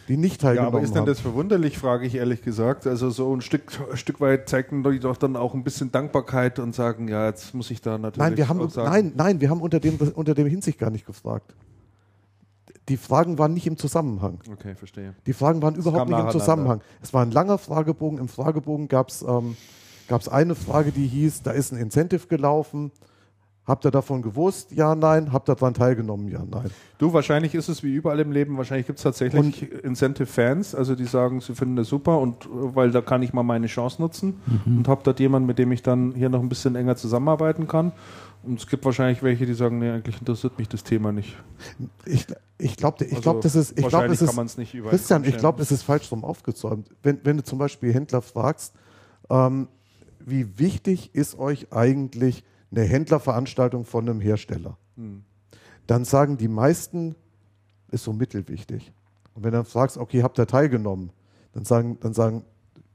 die nicht teilgenommen haben. Ja, aber ist denn das verwunderlich, frage ich ehrlich gesagt. Also so ein Stück, ein Stück weit zeigen die doch dann auch ein bisschen Dankbarkeit und sagen, ja, jetzt muss ich da natürlich nein, wir haben, sagen. Nein, nein, wir haben unter dem, unter dem Hinsicht gar nicht gefragt. Die Fragen waren nicht im Zusammenhang. Okay, verstehe. Die Fragen waren überhaupt nicht im Zusammenhang. Es war ein langer Fragebogen. Im Fragebogen gab es ähm, eine Frage, die hieß, da ist ein Incentive gelaufen Habt ihr davon gewusst? Ja, nein. Habt ihr daran teilgenommen? Ja, nein. Du, wahrscheinlich ist es wie überall im Leben, wahrscheinlich gibt es tatsächlich Incentive-Fans, also die sagen, sie finden das super und äh, weil da kann ich mal meine Chance nutzen mhm. und habe dort jemanden, mit dem ich dann hier noch ein bisschen enger zusammenarbeiten kann. Und es gibt wahrscheinlich welche, die sagen, nee, eigentlich interessiert mich das Thema nicht. Ich, ich glaube, ich also glaub, das ist, ich glaube, es ist, nicht Christian, ich glaube, es ist falsch drum aufgezäumt. Wenn, wenn du zum Beispiel Händler fragst, ähm, wie wichtig ist euch eigentlich eine Händlerveranstaltung von einem Hersteller. Hm. Dann sagen die meisten, ist so mittelwichtig. Und wenn du dann fragst, okay, habt ihr teilgenommen? Dann sagen, dann sagen,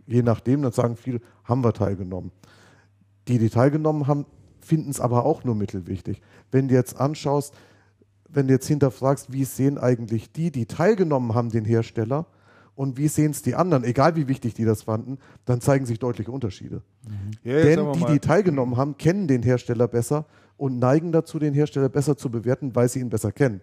je nachdem, dann sagen viele, haben wir teilgenommen. Die, die teilgenommen haben, finden es aber auch nur mittelwichtig. Wenn du jetzt anschaust, wenn du jetzt hinterfragst, wie sehen eigentlich die, die teilgenommen haben, den Hersteller, und wie sehen es die anderen, egal wie wichtig die das fanden, dann zeigen sich deutliche Unterschiede. Mhm. Ja, Denn die, die teilgenommen haben, kennen den Hersteller besser und neigen dazu, den Hersteller besser zu bewerten, weil sie ihn besser kennen.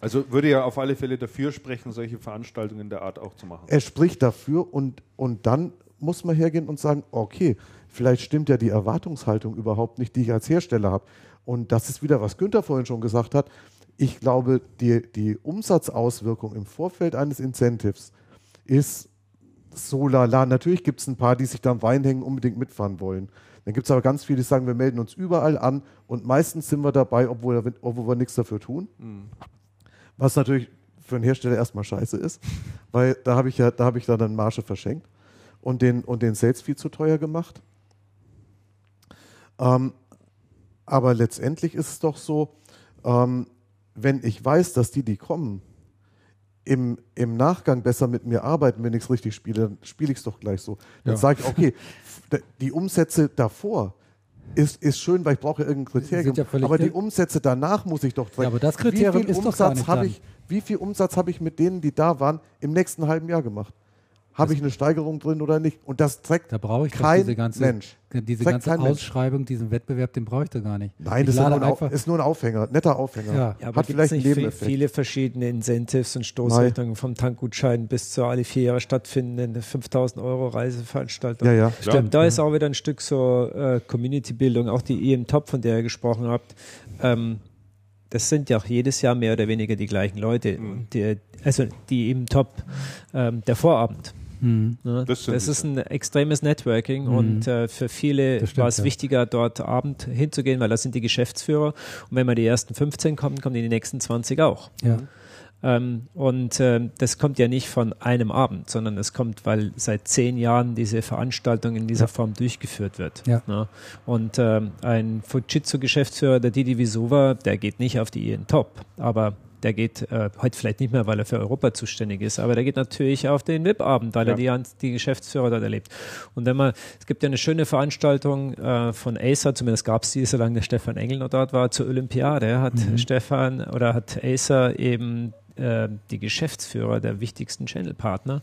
Also würde ja auf alle Fälle dafür sprechen, solche Veranstaltungen der Art auch zu machen. Er spricht dafür und, und dann muss man hergehen und sagen, okay, vielleicht stimmt ja die Erwartungshaltung überhaupt nicht, die ich als Hersteller habe. Und das ist wieder, was Günther vorhin schon gesagt hat. Ich glaube, die, die Umsatzauswirkung im Vorfeld eines Incentives ist so lala. Natürlich gibt es ein paar, die sich da am Wein hängen, unbedingt mitfahren wollen. Dann gibt es aber ganz viele, die sagen, wir melden uns überall an und meistens sind wir dabei, obwohl, obwohl wir nichts dafür tun. Mhm. Was natürlich für einen Hersteller erstmal scheiße ist, (laughs) weil da habe ich ja, da habe ich dann Marge verschenkt und den, und den Sales viel zu teuer gemacht. Ähm, aber letztendlich ist es doch so, ähm, wenn ich weiß, dass die, die kommen, im, im Nachgang besser mit mir arbeiten, wenn ich es richtig spiele, dann spiele ich es doch gleich so. Dann Ja. sage ich, okay, (laughs) die Umsätze davor ist, ist schön, weil ich brauche ja irgendein Kriterium. Ja aber die. Umsätze danach muss ich doch zeigen. Ja, aber das Kriterium wie viel ist doch gar Umsatz nicht ich, Wie viel Umsatz habe ich mit denen, die da waren, im nächsten halben Jahr gemacht? Habe ich eine Steigerung drin oder nicht? Und das trägt Da brauche ich kein diese ganze, Mensch. diese Sagt ganze kein Mensch. Ausschreibung, diesen Wettbewerb, den brauche ich da gar nicht. Nein, ich das ist nur, ein, ist nur ein Aufhänger, netter Aufhänger. Ja. Ja, aber Hat gibt vielleicht nicht viel, viele verschiedene Incentives und Stoßrichtungen vom Tankgutschein bis zur alle vier Jahre stattfindenden 5000 Euro Reiseveranstaltung. Ja, ja. Ich glaube, da ist auch wieder ein Stück so äh, Community-Bildung, auch die EM Top, von der ihr gesprochen habt. Ähm, das sind ja auch jedes Jahr mehr oder weniger die gleichen Leute. Mhm. Die, also die EM Top, ähm, der Vorabend. Mhm. Ne? Das Das, ist ein extremes Networking Mhm. und äh, für viele stimmt, war es ja. wichtiger, dort Abend hinzugehen, weil das sind die Geschäftsführer. Und wenn man die ersten 15 kommen, kommen die nächsten 20 auch. Ja. Ähm, und ähm, das kommt ja nicht von einem Abend, sondern es kommt, weil seit zehn Jahren diese Veranstaltung in dieser Form durchgeführt wird. Ja. Ne? Und ähm, ein Fujitsu-Geschäftsführer, der Didi Visova, der geht nicht auf die EN Top, aber der geht äh, heute vielleicht nicht mehr, weil er für Europa zuständig ist, aber der geht natürlich auf den VIP-Abend, weil Ja. er die, die Geschäftsführer dort erlebt. Und wenn man, es gibt ja eine schöne Veranstaltung äh, von Acer, zumindest gab es die, solange der Stefan Engel noch dort war, zur Olympiade, hat Stefan oder hat Acer eben äh, die Geschäftsführer der wichtigsten Channel-Partner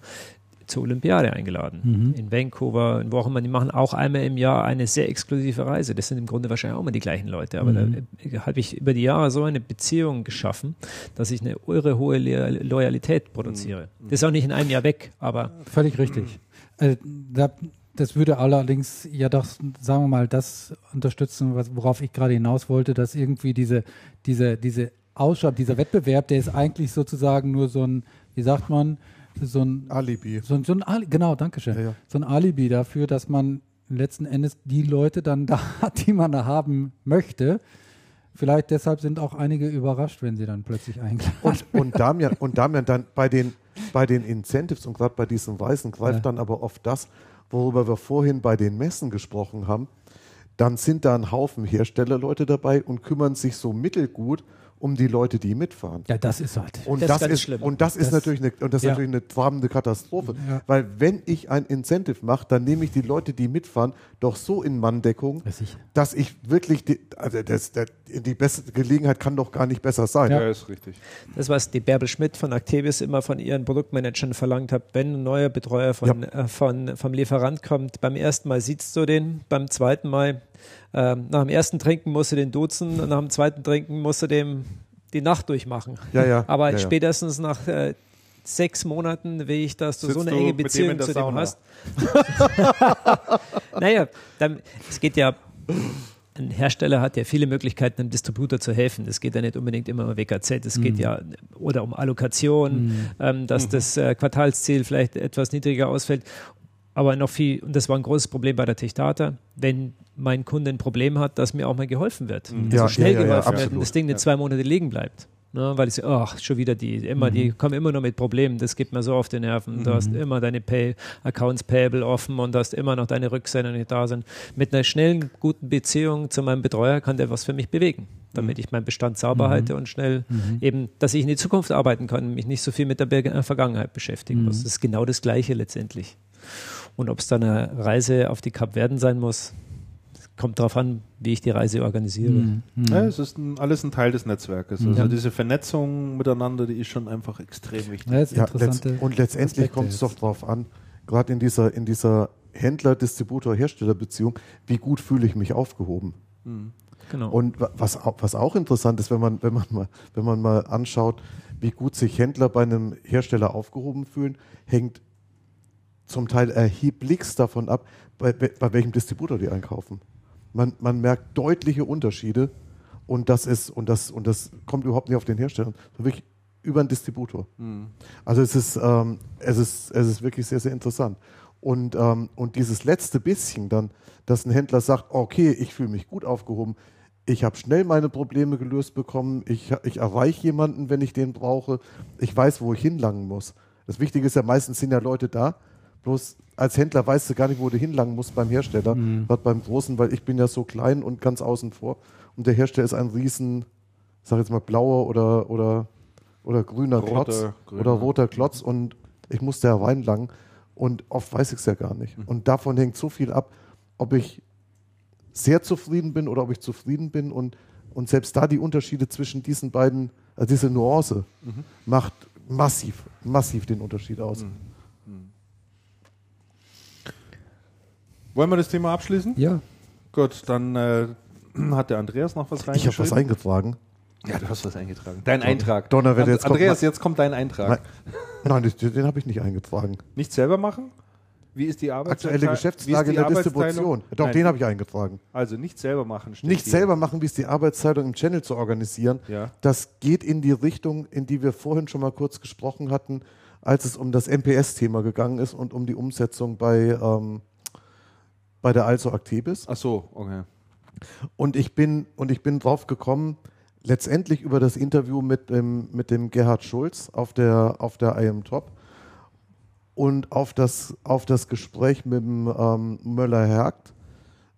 zur Olympiade eingeladen. Mhm. In Vancouver, in wo auch immer. Die machen auch einmal im Jahr eine sehr exklusive Reise. Das sind im Grunde wahrscheinlich auch immer die gleichen Leute. Aber Mhm. da habe ich über die Jahre so eine Beziehung geschaffen, dass ich eine irre hohe Loyal- Loyalität produziere. Das ist auch nicht in einem Jahr weg, aber Völlig richtig. Äh, da, das würde allerdings ja doch, sagen wir mal, das unterstützen, was, worauf ich gerade hinaus wollte, dass irgendwie diese, diese, diese Ausschau, dieser Wettbewerb, der ist eigentlich sozusagen nur so ein, wie sagt man, so ein, Alibi. so ein, so ein Ali, genau, danke schön, Ja, ja. so ein Alibi dafür, dass man letzten Endes die Leute dann (laughs) da hat, die man da haben möchte. Vielleicht deshalb sind auch einige überrascht, wenn sie dann plötzlich eingeladen Und, und Damian, und Damian dann bei den, bei den Incentives und gerade bei diesen Weißen greift Ja. dann aber oft das, worüber wir vorhin bei den Messen gesprochen haben. Dann sind da ein Haufen Herstellerleute dabei und kümmern sich so mittelgut um die Leute, die mitfahren. Ja, das ist halt. Und Das das, ist ganz ist, schlimm. und das ist Das- natürlich eine, und das ist ja. natürlich eine farbende Katastrophe. Ja. Weil wenn ich ein Incentive mache, dann nehme ich die Leute, die mitfahren, doch so in Manndeckung, Ja, sicher. dass ich wirklich, die, also das, der, die beste Gelegenheit kann doch gar nicht besser sein. Ja, ist richtig. Das, was die Bärbel Schmidt von Activis immer von ihren Produktmanagern verlangt hat, wenn ein neuer Betreuer von, äh, von, vom Lieferant kommt, beim ersten Mal siehst du den, beim zweiten Mal, ähm, nach dem ersten Trinken musst du den duzen und nach dem zweiten Trinken musst du dem die Nacht durchmachen. Ja, ja. Aber ja, ja. spätestens nach äh, sechs Monaten will ich, dass du Sitzt so eine du enge dem Beziehung der zu dem Sauna? hast. (laughs) naja, dann, es geht ja ein Hersteller hat ja viele Möglichkeiten, einem Distributor zu helfen. Es geht ja nicht unbedingt immer um WKZ, es geht ja oder um Allokation, ähm, dass das äh, Quartalsziel vielleicht etwas niedriger ausfällt. Aber noch viel, und das war ein großes Problem bei der Techdata, wenn mein Kunde ein Problem hat, dass mir auch mal geholfen wird. Also Ja, schnell ja, ja, ja, geholfen wird und das Ding nicht zwei Monate liegen bleibt. Ne, weil ich so, ach, schon wieder die, immer, die kommen immer nur mit Problemen, das geht mir so auf die Nerven. Du hast immer deine Pay, Accounts Payable offen und du hast immer noch deine Rücksender die nicht da sind. Mit einer schnellen, guten Beziehung zu meinem Betreuer kann der was für mich bewegen, damit ich meinen Bestand sauber halte und schnell eben, dass ich in die Zukunft arbeiten kann, mich nicht so viel mit der Vergangenheit beschäftigen muss. Das ist genau das Gleiche letztendlich. Und ob es dann eine Reise auf die Kapverden sein muss, kommt darauf an, wie ich die Reise organisiere. Mhm. Ja, es ist ein, alles ein Teil des Netzwerkes. Also Ja. diese Vernetzung miteinander, die ist schon einfach extrem wichtig. Ja, letzt, und letztendlich kommt es doch darauf an, gerade in dieser, in dieser Händler-Distributor-Hersteller-Beziehung, wie gut fühle ich mich aufgehoben. Genau. Und wa- was, was auch interessant ist, wenn man, wenn, man mal, wenn man mal anschaut, wie gut sich Händler bei einem Hersteller aufgehoben fühlen, hängt zum Teil erheblichst davon ab, bei, bei welchem Distributor die einkaufen. Man, man merkt deutliche Unterschiede und das ist, und das, und das kommt überhaupt nicht auf den Hersteller, sondern wirklich über einen Distributor. Also es ist, ähm, es ist, es ist wirklich sehr, sehr interessant. Und, ähm, und dieses letzte bisschen dann, dass ein Händler sagt, okay, ich fühle mich gut aufgehoben, ich habe schnell meine Probleme gelöst bekommen, ich, ich erreiche jemanden, wenn ich den brauche, ich weiß, wo ich hinlangen muss. Das Wichtige ist ja, meistens sind ja Leute da, bloß als Händler weißt du gar nicht, wo du hinlangen musst beim Hersteller, Mhm. gerade beim Großen, weil ich bin ja so klein und ganz außen vor und der Hersteller ist ein riesen, sag jetzt mal blauer oder, oder, oder grüner Roter, Klotz grüner. oder roter Klotz und ich muss da reinlangen und oft weiß ich es ja gar nicht. Und davon hängt so viel ab, ob ich sehr zufrieden bin oder ob ich zufrieden bin und, und selbst da die Unterschiede zwischen diesen beiden, also diese Nuance macht massiv, massiv den Unterschied aus. Wollen wir das Thema abschließen? Ja. Gut, dann äh, (clears throat) hat der Andreas noch was Ich habe was reingeschrieben. eingetragen. ja, du hast was eingetragen. Dein Eintrag. Donnerwetter, And- jetzt kommt Andreas, mal- jetzt kommt dein Eintrag. Nein, Nein den, den habe ich nicht eingetragen. Nicht selber machen? Wie ist die Arbeitszeit? Aktuelle Geschäftslage in der Distribution. Doch, den habe ich eingetragen. Also nicht selber machen. steht Nicht hier. selber machen, wie es die Arbeitszeitung im Channel zu organisieren. Ja. Das geht in die Richtung, in die wir vorhin schon mal kurz gesprochen hatten, als es um das MPS-Thema gegangen ist und um die Umsetzung bei, ähm, bei der Also Actebis. Ach so, okay. Und ich bin, und ich bin drauf gekommen, letztendlich über das Interview mit dem, mit dem Gerhard Schulz auf der, auf der IM Top und auf das, auf das Gespräch mit dem ähm, Möller-Hergt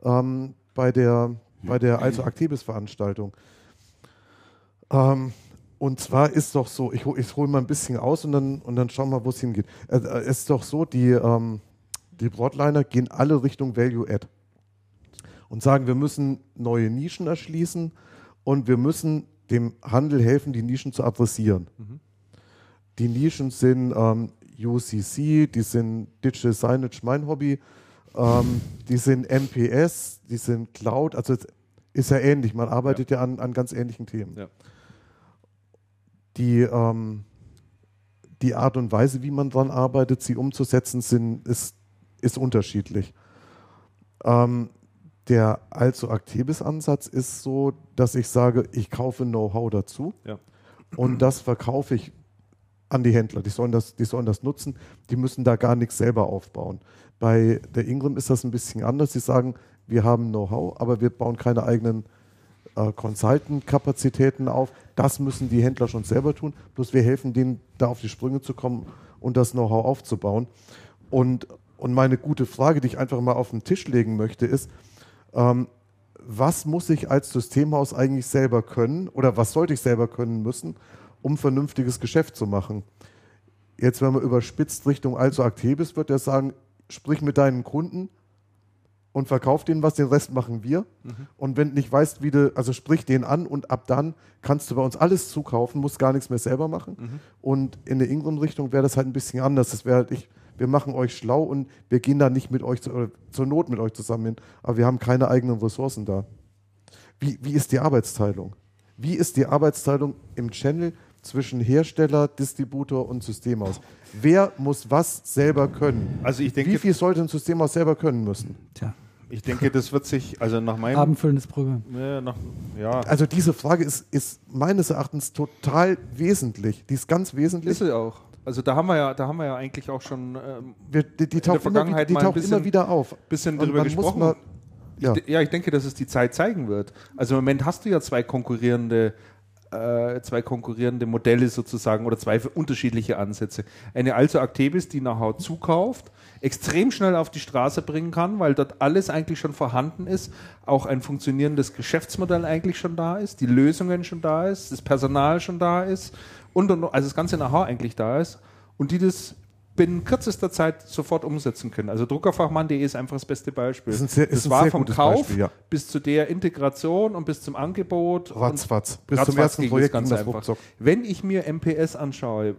ähm, bei der, bei der Also Actebis-Veranstaltung. Ähm, und zwar ist doch so, ich, ich hole mal ein bisschen aus und dann, und dann schauen wir, wo es hingeht. Äh, äh, Es ist doch so, die, ähm, die Broadliner gehen alle Richtung Value Add und sagen, wir müssen neue Nischen erschließen und wir müssen dem Handel helfen, die Nischen zu adressieren. Die Nischen sind ähm, UCC, die sind Digital Signage, mein Hobby, ähm, die sind MPS, die sind Cloud, also es ist ja ähnlich, man arbeitet ja, an, an ganz ähnlichen Themen. Ja. Die, ähm, die Art und Weise, wie man dran arbeitet, sie umzusetzen, sind, ist, ist unterschiedlich. Ähm, der allzu aktives Ansatz ist so, dass ich sage, ich kaufe Know-how dazu Ja. und das verkaufe ich an die Händler. Die sollen, das, die sollen das nutzen, die müssen da gar nichts selber aufbauen. Bei der Ingram ist das ein bisschen anders. Sie sagen, wir haben Know-how, aber wir bauen keine eigenen äh, Consultant-Kapazitäten auf. Das müssen die Händler schon selber tun. Bloß wir helfen denen, da auf die Sprünge zu kommen und das Know-how aufzubauen. Und, und meine gute Frage, die ich einfach mal auf den Tisch legen möchte, ist, ähm, was muss ich als Systemhaus eigentlich selber können oder was sollte ich selber können müssen, um vernünftiges Geschäft zu machen? Jetzt, wenn man überspitzt Richtung also Actebis, wird er sagen, sprich mit deinen Kunden und verkauf denen was, den Rest machen wir. Und wenn du nicht weißt, wie du, also sprich den an und ab dann kannst du bei uns alles zukaufen, musst gar nichts mehr selber machen. Und in der Ingram-Richtung wäre das halt ein bisschen anders. Das wäre halt, ich, wir machen euch schlau und wir gehen da nicht mit euch zu, oder zur Not mit euch zusammen hin, aber wir haben keine eigenen Ressourcen da. Wie, wie ist die Arbeitsteilung? Wie ist die Arbeitsteilung im Channel zwischen Hersteller, Distributor und Systemhaus? Wer muss was selber können? Also ich denke, Wie viel sollte ein Systemhaus selber können müssen? Tja, ich denke, das wird sich, also nach meinem, abendfüllendes Programm. nach, ja, Also diese Frage ist, ist meines Erachtens total wesentlich. Die ist ganz wesentlich. ist sie auch. Also da haben wir ja, da haben wir ja eigentlich auch schon ähm, Wir, die, die taucht, immer, Vergangenheit die mal ein taucht bisschen- immer wieder auf. bisschen drüber gesprochen. mal- ja. Ich, ja, ich denke, dass es die Zeit zeigen wird. Also im Moment hast du ja zwei konkurrierende, äh, zwei konkurrierende Modelle sozusagen oder zwei unterschiedliche Ansätze. Eine also Actebis, die Know-how zukauft, extrem schnell auf die Straße bringen kann, weil dort alles eigentlich schon vorhanden ist, auch ein funktionierendes Geschäftsmodell eigentlich schon da ist, die Lösungen schon da ist, das Personal schon da ist und, und also das ganze Know-how eigentlich da ist und die das binnen kürzester Zeit sofort umsetzen können. Also Druckerfachmann.de ist einfach das beste Beispiel. Das ist ein sehr- das war vom Kauf Beispiel, ja. bis zu der Integration und bis zum Angebot. Ratzfatz. Bis zum ratzfatz ersten Projekt das einfach. Wenn ich mir MPS anschaue,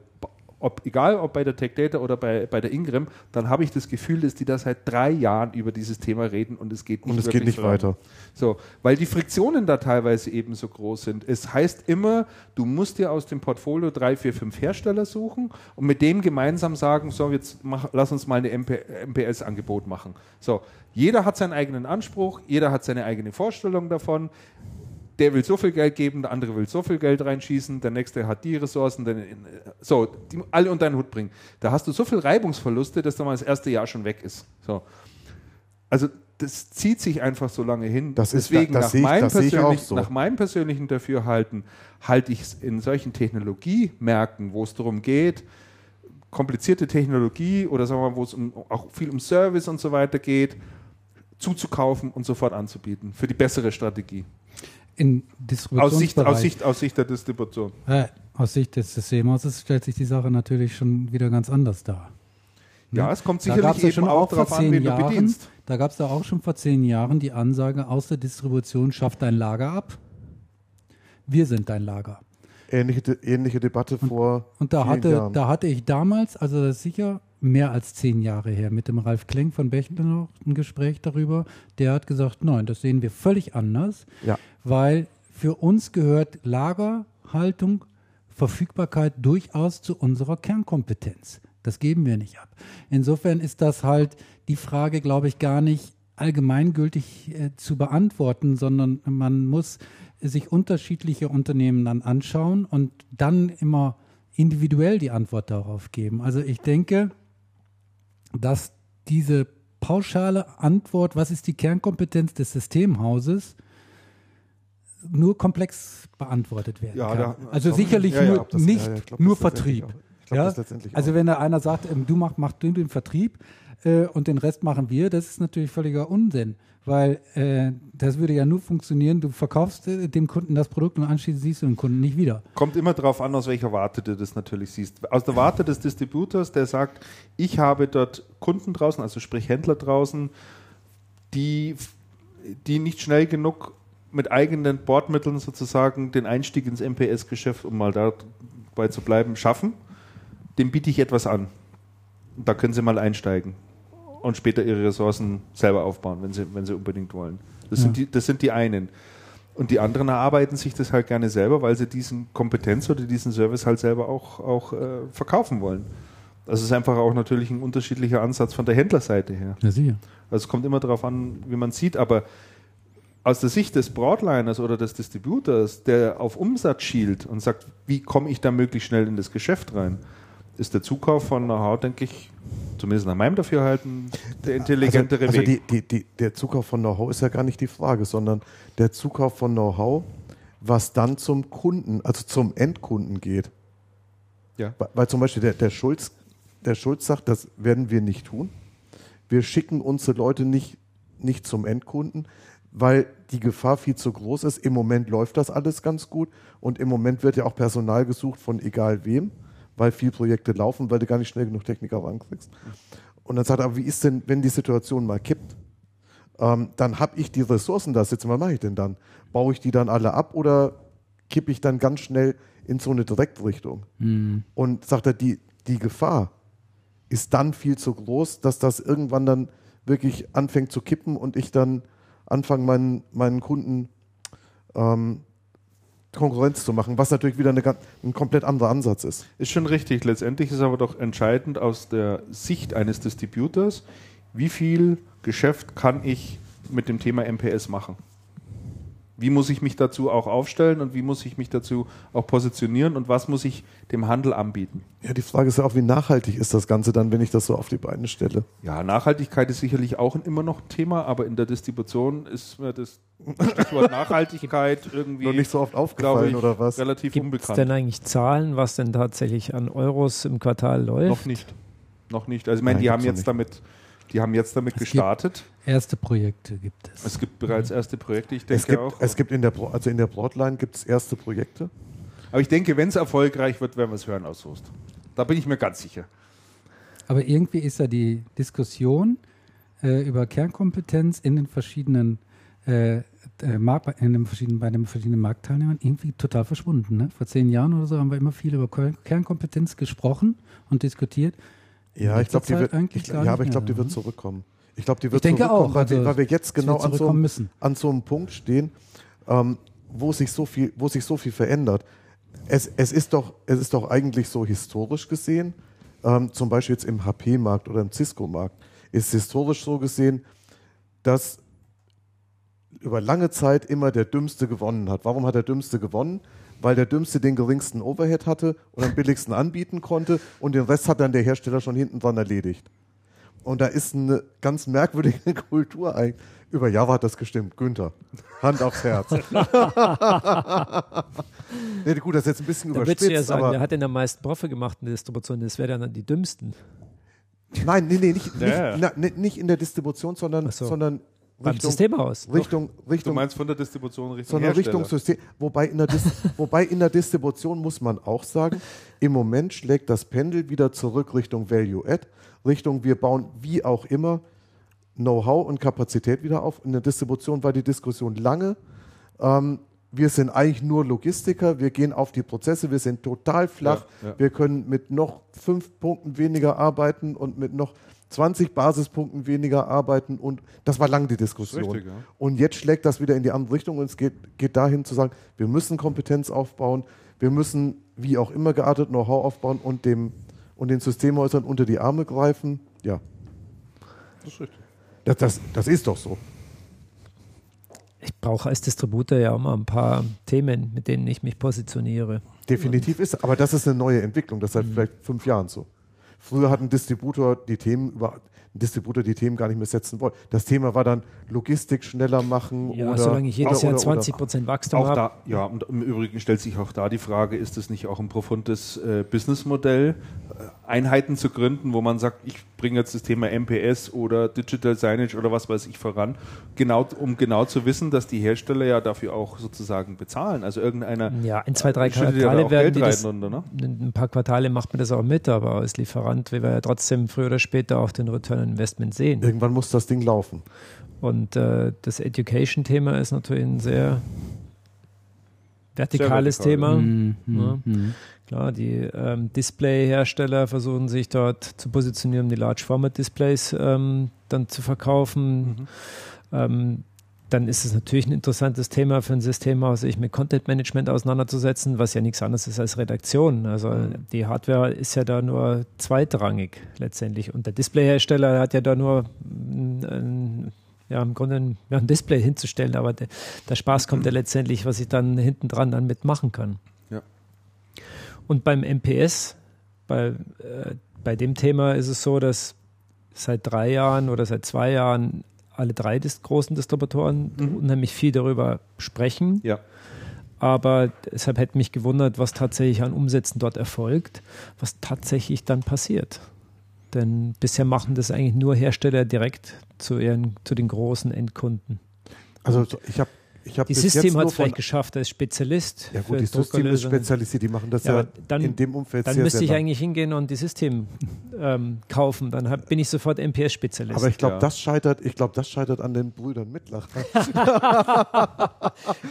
ob, egal ob bei der Tech Data oder bei, bei der Ingram, dann habe ich das Gefühl, dass die da seit drei Jahren über dieses Thema reden und es geht nicht, Und es geht nicht weiter. So, weil die Friktionen da teilweise eben so groß sind. Es heißt immer, du musst dir aus dem Portfolio drei, vier, fünf Hersteller suchen und mit dem gemeinsam sagen, so, jetzt mach, lass uns mal ein MP, MPS-Angebot machen. So, jeder hat seinen eigenen Anspruch, jeder hat seine eigene Vorstellung davon. Der will so viel Geld geben, der andere will so viel Geld reinschießen, der nächste hat die Ressourcen, der, so, die alle unter einen Hut bringen. Da hast du so viel Reibungsverluste, dass dann mal das erste Jahr schon weg ist. So. Also das zieht sich einfach so lange hin. Das ist- Deswegen das nach, ich- das persönlich, so. nach meinem persönlichen Dafürhalten halte ich es in solchen Technologiemärkten, wo es darum geht, komplizierte Technologie oder sagen wir mal, wo es um, auch viel um Service und so weiter geht, zuzukaufen und sofort anzubieten für die bessere Strategie. In Aus Sicht, aus, Sicht, aus Sicht der Distribution. Äh, aus Sicht des Systemhauses stellt sich die Sache natürlich schon wieder ganz anders dar. Ja, ne? es kommt sicherlich eben schon auch darauf an, wen Jahren, du bedienst. Da gab es da auch schon vor zehn Jahren die Ansage aus der Distribution, schaff dein Lager ab. Wir sind dein Lager. Ähnliche, ähnliche Debatte und, vor. Und da hatte, Jahren. da hatte ich damals, also das ist sicher mehr als zehn Jahre her, mit dem Ralf Kling von Bechtle noch ein Gespräch darüber. Der hat gesagt, nein, das sehen wir völlig anders, ja. weil für uns gehört Lagerhaltung, Verfügbarkeit durchaus zu unserer Kernkompetenz. Das geben wir nicht ab. Insofern ist das halt die Frage, glaube ich, gar nicht allgemeingültig äh, zu beantworten, sondern man muss sich unterschiedliche Unternehmen dann anschauen und dann immer individuell die Antwort darauf geben. Also ich denke, dass diese pauschale Antwort, was ist die Kernkompetenz des Systemhauses, nur komplex beantwortet werden ja, kann. Da, also sicherlich ja, nur, das, nicht glaub, nur Vertrieb. Glaub, also wenn da einer sagt, ähm, du mach, mach du den Vertrieb äh, und den Rest machen wir, das ist natürlich völliger Unsinn weil äh, das würde ja nur funktionieren, du verkaufst äh, dem Kunden das Produkt und anschließend siehst du den Kunden nicht wieder. Kommt immer darauf an, aus welcher Warte du das natürlich siehst. Aus der Warte des Distributors, der sagt, ich habe dort Kunden draußen, also sprich Händler draußen, die, die nicht schnell genug mit eigenen Bordmitteln sozusagen den Einstieg ins MPS-Geschäft, um mal dabei zu bleiben, schaffen, dem biete ich etwas an. Da können sie mal einsteigen und später ihre Ressourcen selber aufbauen, wenn sie, wenn sie unbedingt wollen. Das, ja. sind die, das sind die einen. Und die anderen erarbeiten sich das halt gerne selber, weil sie diesen Kompetenz oder diesen Service halt selber auch, auch äh, verkaufen wollen. Das ist einfach auch natürlich ein unterschiedlicher Ansatz von der Händlerseite her. Ja, sicher. Also es kommt immer darauf an, wie man sieht, aber aus der Sicht des Broadliners oder des Distributors, der auf Umsatz schielt und sagt, wie komme ich da möglichst schnell in das Geschäft rein, ist der Zukauf von Know-how, denke ich, zumindest nach meinem Dafürhalten, der intelligentere also, also Weg. Die, die, die, der Zukauf von Know-how ist ja gar nicht die Frage, sondern der Zukauf von Know-how, was dann zum Kunden, also zum Endkunden geht. Ja. Weil, weil zum Beispiel der, der, Schulz, der Schulz sagt, das werden wir nicht tun. Wir schicken unsere Leute nicht, nicht zum Endkunden, weil die Gefahr viel zu groß ist. Im Moment läuft das alles ganz gut und im Moment wird ja auch Personal gesucht von egal wem weil viele Projekte laufen, weil du gar nicht schnell genug Techniker rankriegst. Und dann sagt er, aber wie ist denn, wenn die Situation mal kippt? Ähm, dann habe ich die Ressourcen da sitzen, was mache ich denn dann? Baue ich die dann alle ab oder kippe ich dann ganz schnell in so eine Direktrichtung? Mhm. Und sagt er, die, die Gefahr ist dann viel zu groß, dass das irgendwann dann wirklich anfängt zu kippen und ich dann anfange, meinen, meinen Kunden ähm, Konkurrenz zu machen, was natürlich wieder eine, ein komplett anderer Ansatz ist. Ist schon richtig. Letztendlich ist aber doch entscheidend aus der Sicht eines Distributors, wie viel Geschäft kann ich mit dem Thema MPS machen? Wie muss ich mich dazu auch aufstellen und wie muss ich mich dazu auch positionieren und was muss ich dem Handel anbieten? Ja, die Frage ist ja auch, wie nachhaltig ist das Ganze dann, wenn ich das so auf die Beine stelle? Ja, Nachhaltigkeit ist sicherlich auch immer noch ein Thema, aber in der Distribution ist mir das Stichwort (laughs) Nachhaltigkeit irgendwie noch nicht so oft aufgefallen ich, oder was? Relativ Gibt's unbekannt. denn eigentlich Zahlen, was denn tatsächlich an Euros im Quartal läuft? Noch nicht. Noch nicht. Also ich meine, Nein, die haben jetzt nicht. damit die haben jetzt damit es gestartet. erste Projekte gibt es. Es gibt bereits erste Projekte, ich denke es gibt, auch. Es gibt in der, also in der Broadline gibt es erste Projekte. Aber ich denke, wenn es erfolgreich wird, werden wir es hören aus Soest. Da bin ich mir ganz sicher. Aber irgendwie ist ja die Diskussion äh, über Kernkompetenz in den verschiedenen äh, äh Markt, in den verschiedenen, bei den verschiedenen Marktteilnehmern irgendwie total verschwunden. Ne? Vor zehn Jahren oder so haben wir immer viel über Kernkompetenz gesprochen und diskutiert. Ja, ich glaube, die wird, ich, ja, aber ich glaube, die wird zurückkommen. Ich glaube, die wird ich zurückkommen, auch, weil, also, weil, wir jetzt genau an so, an so, einem Punkt stehen, ähm, wo sich so viel, wo sich so viel verändert. Es, es, ist doch, es ist doch eigentlich so historisch gesehen, ähm, zum Beispiel jetzt im HP-Markt oder im Cisco-Markt, ist historisch so gesehen, dass über lange Zeit immer der Dümmste gewonnen hat. Warum hat der Dümmste gewonnen? Weil der Dümmste den geringsten Overhead hatte und am billigsten anbieten konnte und den Rest hat dann der Hersteller schon hinten dran erledigt. Und da ist eine ganz merkwürdige (laughs) Kultur eigentlich. Über Java hat das gestimmt. Günther, Hand aufs Herz. (laughs) nee, gut, das ist jetzt ein bisschen da überspitzt. Ja sagen, wer hat denn am meisten Profit gemacht in der Distribution? Das wären dann die Dümmsten. Nein, nee, nee, nicht, ja. nicht, na, nicht in der Distribution, sondern, so. sondern beim Richtung, Systemhaus. Richtung, Richtung, Du meinst von der Distribution Richtung sondern Hersteller. Richtung System. Wobei in, der Dis (laughs) wobei in der Distribution muss man auch sagen, im Moment schlägt das Pendel wieder zurück Richtung Value Add, Richtung wir bauen wie auch immer Know-how und Kapazität wieder auf. In der Distribution war die Diskussion lange. Ähm, wir sind eigentlich nur Logistiker, wir gehen auf die Prozesse, wir sind total flach, Ja, ja. wir können mit noch fünf Punkten weniger arbeiten und mit noch 20 Basispunkten weniger arbeiten und das war lange die Diskussion. richtig, ja. Und jetzt schlägt das wieder in die andere Richtung und es geht, geht dahin zu sagen, wir müssen Kompetenz aufbauen, wir müssen wie auch immer geartet Know-how aufbauen und, dem, und den Systemhäusern unter die Arme greifen. Ja, Das ist richtig. das, das, das ist doch so. Ich brauche als Distributor ja auch mal ein paar Themen, mit denen ich mich positioniere. Definitiv ist, aber das ist eine neue Entwicklung, das ist seit vielleicht fünf Jahren so. Früher hat ein Distributor die Themen über Distributor die Themen gar nicht mehr setzen wollen. Das Thema war dann Logistik schneller machen Ja, oder solange ich jedes oder, Jahr oder, 20 Prozent Wachstum habe. da, ja, und im Übrigen stellt sich auch da die Frage, ist es nicht auch ein profundes äh, Businessmodell, äh, Einheiten zu gründen, wo man sagt, ich bringe jetzt das Thema MPS oder Digital Signage oder was weiß ich voran, genau, um genau zu wissen, dass die Hersteller ja dafür auch sozusagen bezahlen. Also irgendeiner Ja, ein, zwei, drei da Quartale werden Geld die das, runter, ne? in ein paar Quartale macht man das auch mit, aber als Lieferant will man ja trotzdem früher oder später auch den Return Investment sehen. Irgendwann muss das Ding laufen. Und äh, das Education-Thema ist natürlich ein sehr vertikales vertikal, Thema. Mhm. Ja. Mhm. Klar, die ähm, Display-Hersteller versuchen sich dort zu positionieren, um die Large-Format-Displays ähm, dann zu verkaufen. Ähm, dann ist es natürlich ein interessantes Thema für ein Systemhaus, sich mit Content-Management auseinanderzusetzen, was ja nichts anderes ist als Redaktion. Also die Hardware ist ja da nur zweitrangig letztendlich. Und der Displayhersteller hat ja da nur ein, ein, ja, im Grunde ein, ja, ein Display hinzustellen, aber der, der Spaß kommt ja letztendlich, was ich dann hinten dran dann mitmachen kann. Ja. Und beim MPS, bei, äh, bei dem Thema ist es so, dass seit drei Jahren oder seit zwei Jahren alle drei dis großen Distributoren unheimlich viel darüber sprechen. Ja. Aber deshalb hätte mich gewundert, was tatsächlich an Umsätzen dort erfolgt, was tatsächlich dann passiert. Denn bisher machen das eigentlich nur Hersteller direkt zu, ihren, zu den großen Endkunden. Also so- ich habe ich Die System hat es vielleicht geschafft als Spezialist. Ja für gut, die System ist spezialisiert, die machen das Ja, ja, dann- in dem Umfeld Dann sehr, müsste sehr ich lang. eigentlich hingehen und die System ähm, kaufen. Dann hab, bin ich sofort MPS-Spezialist. Aber ich glaube, Ja. das scheitert, ich glaube, das scheitert an den Brüdern Mittlach. (laughs)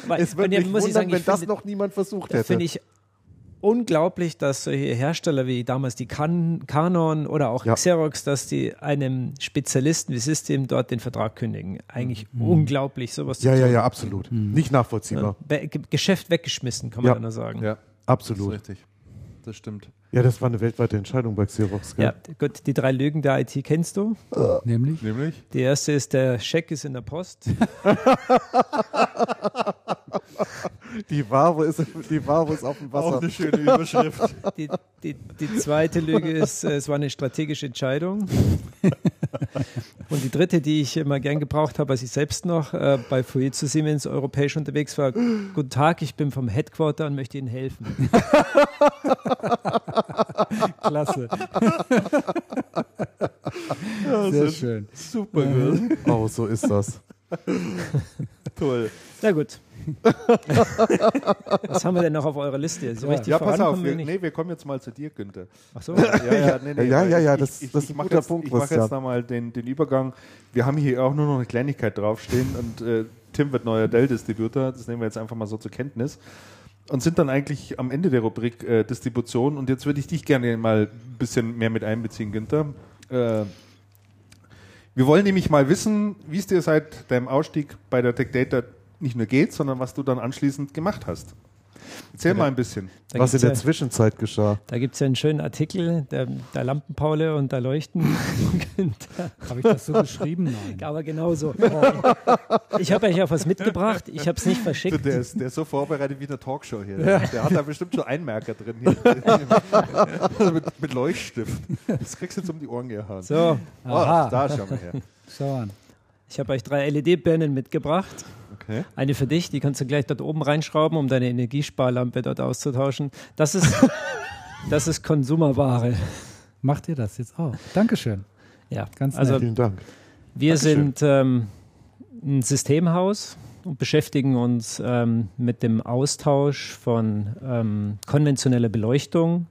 Weil- Es ja, mich muss ich wundern, sagen, wenn ich das finde- noch niemand versucht Das hätte. finde ich unglaublich, dass solche Hersteller wie damals die Can Canon oder auch Ja. Xerox, dass die einem Spezialisten wie System dort den Vertrag kündigen. Eigentlich unglaublich, sowas ja, zu ja, tun. ja, absolut. Nicht nachvollziehbar. Be Ge- Geschäft weggeschmissen, kann man Ja. dann nur sagen. Ja, das ist Absolut. richtig. Das stimmt. Ja, das war eine weltweite Entscheidung bei Xerox. Gell? Ja, gut, die drei Lügen der IT kennst du. Nämlich? Nämlich? Die erste ist, der Scheck ist in der Post. (laughs) (laughs) Die Ware ist, die Ware ist auf dem Wasser. schöne Überschrift. Die, die, die zweite Lüge ist, äh, es war eine strategische Entscheidung. Und die dritte, die ich immer gern gebraucht habe, als ich selbst noch äh, bei Fujitsu Siemens europäisch unterwegs war. Guten Tag, ich bin vom Headquarter und möchte Ihnen helfen. Klasse. Sehr schön. Super gut. Oh, so ist das. Toll. Na gut. (laughs) Was haben wir denn noch auf eurer Liste? So richtig Ja, pass auf. Wir, wir nicht. nee, wir kommen jetzt mal zu dir, Günther. Ach so. Ja, ja, nee, nee, Ja, ja, ja, ich- das- ich, das ist ein guter jetzt, Punkt, Ich mache jetzt nochmal den, den Übergang. Wir haben hier auch nur noch eine Kleinigkeit draufstehen und äh, Tim wird neuer Dell-Distributor. Das nehmen wir jetzt einfach mal so zur Kenntnis. Und sind dann eigentlich am Ende der Rubrik äh, Distribution. Und jetzt würde ich dich gerne mal ein bisschen mehr mit einbeziehen, Günther. Äh, wir wollen nämlich mal wissen, wie es dir seit deinem Ausstieg bei der Tech Data nicht nur geht, sondern was du dann anschließend gemacht hast. Erzähl mal ein bisschen. Da Was in der ja, Zwischenzeit geschah. da gibt es ja einen schönen Artikel, der, der Lampenpaule und der Leuchten. (laughs) Habe ich das so geschrieben? Nein. Aber genauso. (laughs) Ich habe euch auch was mitgebracht. Ich habe es nicht verschickt. Der ist, der ist so vorbereitet wie eine Talkshow hier. Der hat da bestimmt schon Einmerker drin. Hier. (laughs) mit, mit Leuchtstift. Das kriegst du jetzt um die Ohren gehauen. So, Oh, da schau mal her. Schau an. ich habe euch drei LED-Birnen mitgebracht. Okay. Eine für dich, die kannst du gleich dort oben reinschrauben, um deine Energiesparlampe dort auszutauschen. Das ist, (laughs) das ist Konsumerware. Macht ihr das jetzt auch? Dankeschön. Ja, Ganz also nett. Vielen Dank. wir Dankeschön. sind, ähm, ein Systemhaus und beschäftigen uns ähm, mit dem Austausch von ähm, konventioneller Beleuchtung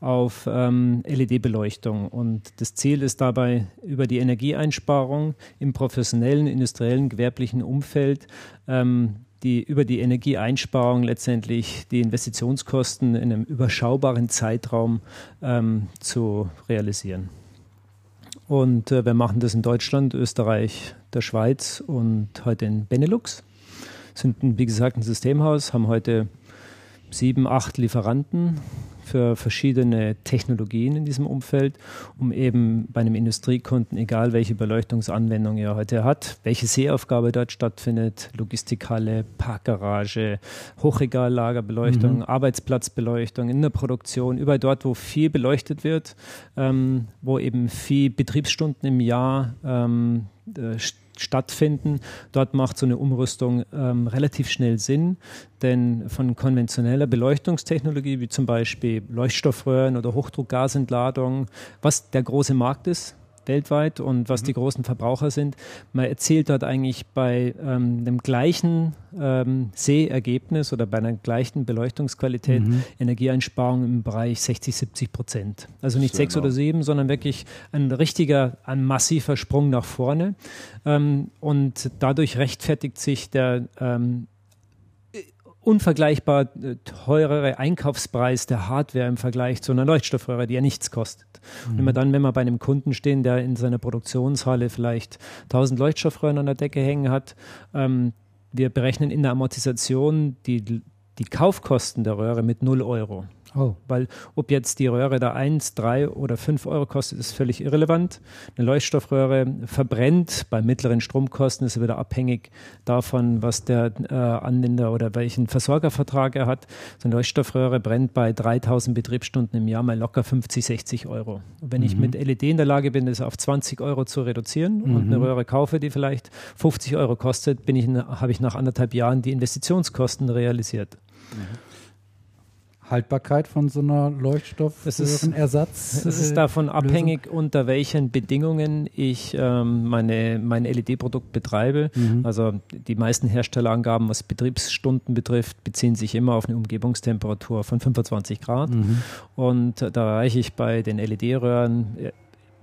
auf ähm, LED-Beleuchtung. Und das Ziel ist dabei, über die Energieeinsparung im professionellen, industriellen, gewerblichen Umfeld ähm, die über die Energieeinsparung letztendlich die Investitionskosten in einem überschaubaren Zeitraum ähm, zu realisieren. Und äh, wir machen das in Deutschland, Österreich, der Schweiz und heute in Benelux. Sind, wie gesagt, ein Systemhaus, haben heute sieben, acht Lieferanten für verschiedene Technologien in diesem Umfeld, um eben bei einem Industriekunden, egal welche Beleuchtungsanwendung er heute hat, welche Seeaufgabe dort stattfindet, Logistikhalle, Parkgarage, Hochregallagerbeleuchtung, mhm. Arbeitsplatzbeleuchtung in der Produktion, überall dort, wo viel beleuchtet wird, ähm, wo eben viel Betriebsstunden im Jahr ähm, äh, stattfinden. Dort macht so eine Umrüstung ähm, relativ schnell Sinn, denn von konventioneller Beleuchtungstechnologie, wie zum Beispiel Leuchtstoffröhren oder Hochdruckgasentladung, was der große Markt ist, weltweit und was mhm. die großen Verbraucher sind. Man erzielt dort eigentlich bei ähm, dem gleichen ähm, Sehergebnis oder bei einer gleichen Beleuchtungsqualität mhm. Energieeinsparung im Bereich 60, 70 Prozent. Also nicht sechs oder sieben, sondern wirklich ein richtiger, ein massiver Sprung nach vorne. Ähm, und dadurch rechtfertigt sich der ähm, unvergleichbar äh, teurere Einkaufspreis der Hardware im Vergleich zu einer Leuchtstoffröhre, die ja nichts kostet. Mhm. Und wenn wir dann, wenn wir bei einem Kunden stehen, der in seiner Produktionshalle vielleicht 1000 Leuchtstoffröhren an der Decke hängen hat, ähm, wir berechnen in der Amortisation die, die Kaufkosten der Röhre mit 0 Euro. Oh. Weil ob jetzt die Röhre da 1, 3 oder 5 Euro kostet, ist völlig irrelevant. Eine Leuchtstoffröhre verbrennt bei mittleren Stromkosten, ist wieder abhängig davon, was der äh, Anwender oder welchen Versorgervertrag er hat. So eine Leuchtstoffröhre brennt bei 3000 Betriebsstunden im Jahr mal locker 50, 60 Euro. Und wenn mhm. ich mit LED in der Lage bin, das auf 20 Euro zu reduzieren mhm. und eine Röhre kaufe, die vielleicht 50 Euro kostet, bin ich, habe ich nach anderthalb Jahren die Investitionskosten realisiert. Mhm. Haltbarkeit von so einer Leuchtstoffröhrenersatz? Es ist davon abhängig, unter welchen Bedingungen ich ähm, meine, mein LED-Produkt betreibe. Mhm. Also die meisten Herstellerangaben, was Betriebsstunden betrifft, beziehen sich immer auf eine Umgebungstemperatur von 25 Grad. Mhm. Und da erreiche ich bei den LED-Röhren äh,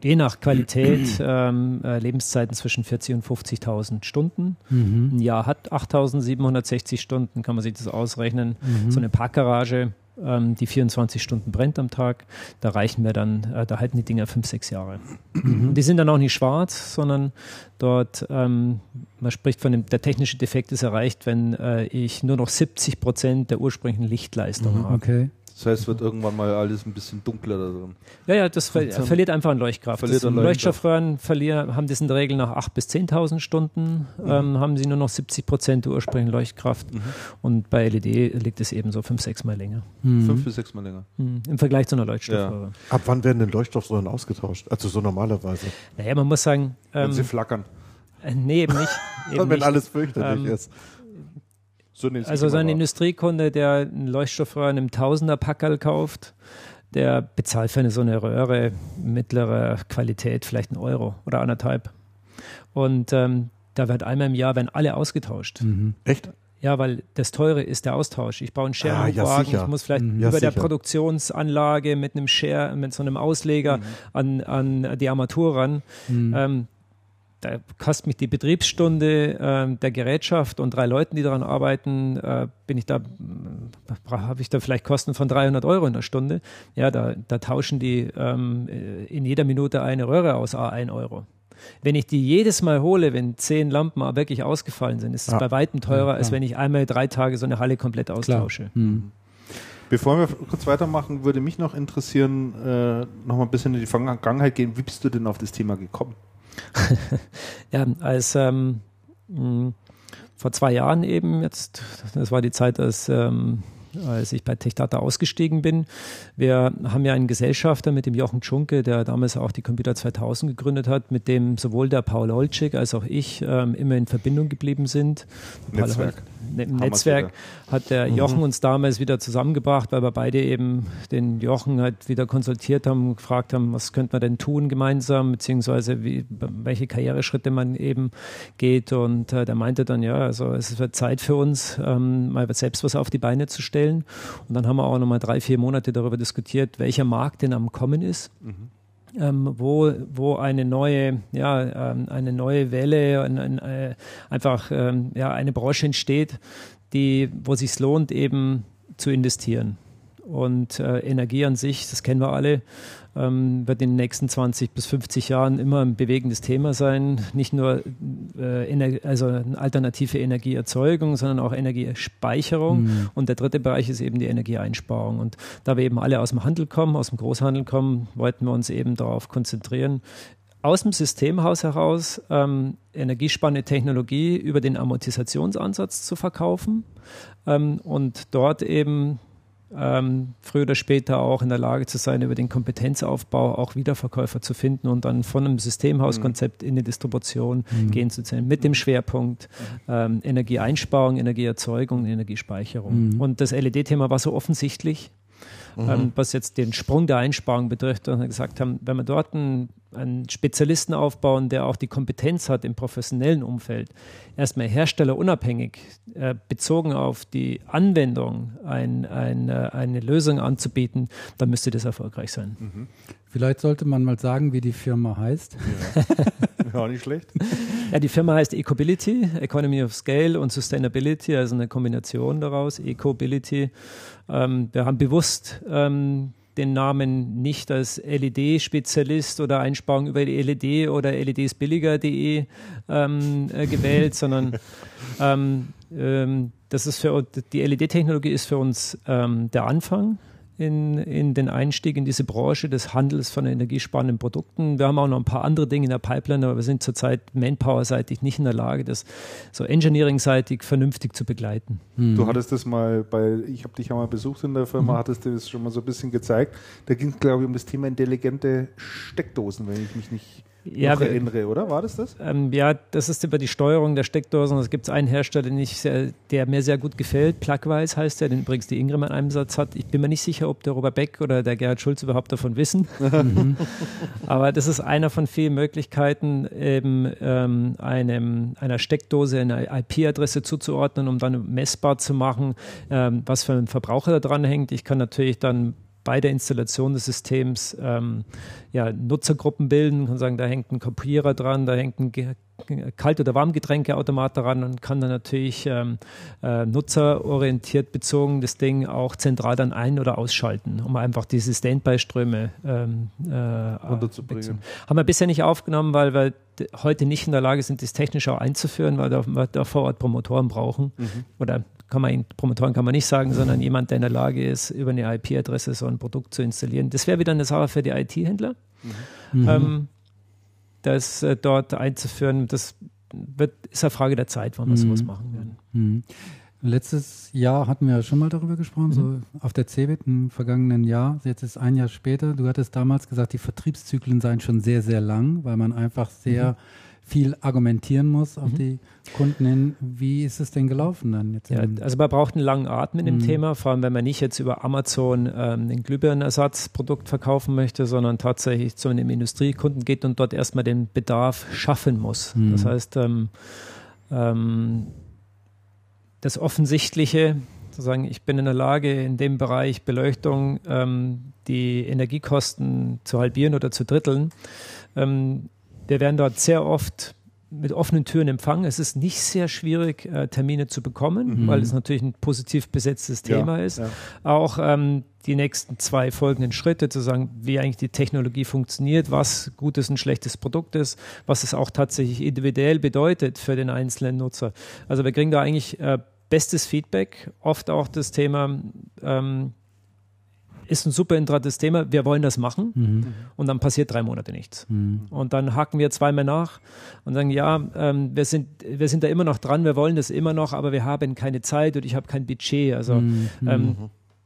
je nach Qualität (clears throat) ähm, äh, Lebenszeiten zwischen 40 und 50.000 Stunden. Mhm. Ein Jahr hat 8.760 Stunden, kann man sich das ausrechnen. Mhm. So eine Parkgarage ähm, die 24 Stunden brennt am Tag. Da reichen wir dann, äh, da halten die Dinger fünf, sechs Jahre. Mhm. Und die sind dann auch nicht schwarz, sondern dort, ähm, man spricht von dem, der technische Defekt ist erreicht, wenn äh, ich nur noch 70 Prozent der ursprünglichen Lichtleistung mhm, habe. Okay. Das heißt, es wird irgendwann mal alles ein bisschen dunkler da drin. Ja, ja, das ver verliert einfach an Leuchtkraft. Verliert an Leuchtstoffröhren verlieren, haben das in der Regel nach 8.000 bis 10.000 Stunden, mhm. ähm, haben sie nur noch 70 Prozent der ursprünglichen Leuchtkraft. Mhm. Und bei LED liegt es eben so 5, 6 Mal länger. Mhm. 5 bis 6 Mal länger. Mhm. Im Vergleich zu einer Leuchtstoffröhre. Ja. Ab wann werden denn Leuchtstoffröhren ausgetauscht? Also so normalerweise? Naja, man muss sagen. Ähm, Wenn sie flackern. Äh, nee, eben nicht. (laughs) Eben Wenn nicht. alles fürchterlich ähm, ist. So also so ein Industriekunde, der einen Leuchtstoffröhr in einem Tausender-Packerl kauft, der bezahlt für eine so eine Röhre mittlerer Qualität vielleicht einen Euro oder anderthalb. Und ähm, da wird einmal im Jahr werden alle ausgetauscht. Mhm. Echt? Ja, weil das Teure ist der Austausch. Ich baue einen Share-Wagen, ah, ja, ich muss vielleicht mhm. ja, über sicher. der Produktionsanlage mit einem Share, mit so einem Ausleger mhm. an, an die Armatur ran. Mhm. Ähm, da kostet mich die Betriebsstunde äh, der Gerätschaft und drei Leuten, die daran arbeiten, äh, bin ich da, habe ich da vielleicht Kosten von 300 Euro in der Stunde. Ja, da, da tauschen die ähm, in jeder Minute eine Röhre aus, a 1 Euro. Wenn ich die jedes Mal hole, wenn zehn Lampen wirklich ausgefallen sind, ist es ja. bei weitem teurer, ja, als wenn ich einmal drei Tage so eine Halle komplett austausche. Hm. Bevor wir kurz weitermachen, würde mich noch interessieren, äh, noch mal ein bisschen in die Vergangenheit gehen. Wie bist du denn auf das Thema gekommen? (laughs) ja, als ähm, mh, vor zwei Jahren eben jetzt, das war die Zeit, als ähm, als ich bei TechData ausgestiegen bin. Wir haben ja einen Gesellschafter mit dem Jochen Schunke, der damals auch die Computer 2000 gegründet hat, mit dem sowohl der Paul Olczyk als auch ich ähm, immer in Verbindung geblieben sind. Netzwerk. Im Netzwerk hat der mhm. Jochen mhm. uns damals wieder zusammengebracht, weil wir beide eben den Jochen halt wieder konsultiert haben, gefragt haben, was könnte man denn tun gemeinsam, beziehungsweise wie, welche Karriereschritte man eben geht. Und äh, der meinte dann, ja, also es wird Zeit für uns, ähm, mal selbst was auf die Beine zu stellen. Und dann haben wir auch nochmal drei, vier Monate darüber diskutiert, welcher Markt denn am Kommen ist. Mhm. Ähm, wo, wo eine neue, ja, ähm, eine neue Welle, ein, ein, äh, einfach ähm, ja, eine Branche entsteht, die, wo sich lohnt, eben zu investieren. Und äh, Energie an sich, das kennen wir alle, ähm, wird in den nächsten 20 bis 50 Jahren immer ein bewegendes Thema sein. Nicht nur äh, also eine alternative Energieerzeugung, sondern auch Energiespeicherung. Mhm. Und der dritte Bereich ist eben die Energieeinsparung. Und da wir eben alle aus dem Handel kommen, aus dem Großhandel kommen, wollten wir uns eben darauf konzentrieren, aus dem Systemhaus heraus ähm, energiespannende Technologie über den Amortisationsansatz zu verkaufen ähm, und dort eben ähm, früher oder später auch in der Lage zu sein, über den Kompetenzaufbau auch Wiederverkäufer zu finden und dann von einem Systemhauskonzept mhm. in die Distribution mhm. gehen zu können, mit dem Schwerpunkt ähm, Energieeinsparung, Energieerzeugung, Energiespeicherung. Mhm. Und das LED-Thema war so offensichtlich, mhm. ähm, was jetzt den Sprung der Einsparung betrifft, und gesagt haben, wenn wir dort einen, einen Spezialisten aufbauen, der auch die Kompetenz hat im professionellen Umfeld, erstmal herstellerunabhängig, äh, bezogen auf die Anwendung ein, ein, äh, eine Lösung anzubieten, dann müsste das erfolgreich sein. Mhm. Vielleicht sollte man mal sagen, wie die Firma heißt. Ja, ja nicht schlecht. (laughs) Ja, die Firma heißt Ecobillity, Economy of Scale und Sustainability, also eine Kombination daraus, Ecobillity. Ähm, wir haben bewusst ähm, den Namen nicht als LED-Spezialist oder Einsparung über die LED oder LEDsbilliger.de ähm, äh, gewählt, (laughs) sondern ähm, ähm, das ist für die LED-Technologie ist für uns ähm, der Anfang in, in den Einstieg in diese Branche des Handels von energiesparenden Produkten. Wir haben auch noch ein paar andere Dinge in der Pipeline, aber wir sind zurzeit Manpower-seitig nicht in der Lage, das so Engineering-seitig vernünftig zu begleiten. Hm. Du hattest das mal bei, ich habe dich ja mal besucht in der Firma, mhm. hattest du das schon mal so ein bisschen gezeigt. Da ging es, glaube ich, um das Thema intelligente Steckdosen, wenn ich mich nicht ja, noch erinnere, oder? War das das? Ähm, ja, das ist über die Steuerung der Steckdosen. Es gibt einen Hersteller, den ich sehr, der mir sehr gut gefällt. Plugwise heißt der, den übrigens die Ingram in einem Satz hat. Ich bin mir nicht sicher, ob der Robert Beck oder der Gerhard Schulz überhaupt davon wissen. (laughs) Mhm. Aber das ist einer von vielen Möglichkeiten, eben ähm, einem, einer Steckdose eine IP-Adresse zuzuordnen, um dann messbar zu machen, ähm, was für ein Verbraucher da dran hängt. Ich kann natürlich dann bei der Installation des Systems ähm, ja, Nutzergruppen bilden. Man kann sagen, da hängt ein Kopierer dran, da hängt ein Kalt- oder Warmgetränkeautomat daran und kann dann natürlich ähm, äh, nutzerorientiert bezogen das Ding auch zentral dann ein- oder ausschalten, um einfach diese Standby-Ströme ähm, äh, runterzubringen. Haben wir bisher nicht aufgenommen, weil wir heute nicht in der Lage sind, das technisch auch einzuführen, weil wir da vor Ort Promotoren brauchen mhm. oder kann man Promotoren kann man nicht sagen, sondern jemand, der in der Lage ist, über eine IP-Adresse so ein Produkt zu installieren. Das wäre wieder eine Sache für die IT-Händler. Mhm. Ähm, das äh, dort einzuführen, das wird, ist eine Frage der Zeit, wann wir mhm. sowas machen werden. Mhm. Letztes Jahr hatten wir schon mal darüber gesprochen, so mhm. auf der CeBIT im vergangenen Jahr. Jetzt ist ein Jahr später. Du hattest damals gesagt, die Vertriebszyklen seien schon sehr, sehr lang, weil man einfach sehr mhm viel argumentieren muss auf mhm. die Kunden hin. Wie ist es denn gelaufen dann jetzt? Ja, also man braucht einen langen Atem in dem mhm. Thema, vor allem wenn man nicht jetzt über Amazon ähm, ein Glühbirnenersatzprodukt verkaufen möchte, sondern tatsächlich zu einem Industriekunden geht und dort erstmal den Bedarf schaffen muss. Mhm. Das heißt, ähm, ähm, das Offensichtliche, sozusagen, ich bin in der Lage, in dem Bereich Beleuchtung ähm, die Energiekosten zu halbieren oder zu dritteln. Ähm, wir werden dort sehr oft mit offenen Türen empfangen. Es ist nicht sehr schwierig, äh, Termine zu bekommen, mhm. weil es natürlich ein positiv besetztes Thema ja, ist. Ja. Auch ähm, die nächsten zwei folgenden Schritte zu sagen, wie eigentlich die Technologie funktioniert, was gutes und schlechtes Produkt ist, was es auch tatsächlich individuell bedeutet für den einzelnen Nutzer. Also wir kriegen da eigentlich äh, bestes Feedback, oft auch das Thema, ähm, ist ein super interessantes Thema, wir wollen das machen mhm. und dann passiert drei Monate nichts. Mhm. Und dann haken wir zweimal nach und sagen, ja, ähm, wir, sind, wir sind da immer noch dran, wir wollen das immer noch, aber wir haben keine Zeit und ich habe kein Budget. Also mhm. ähm,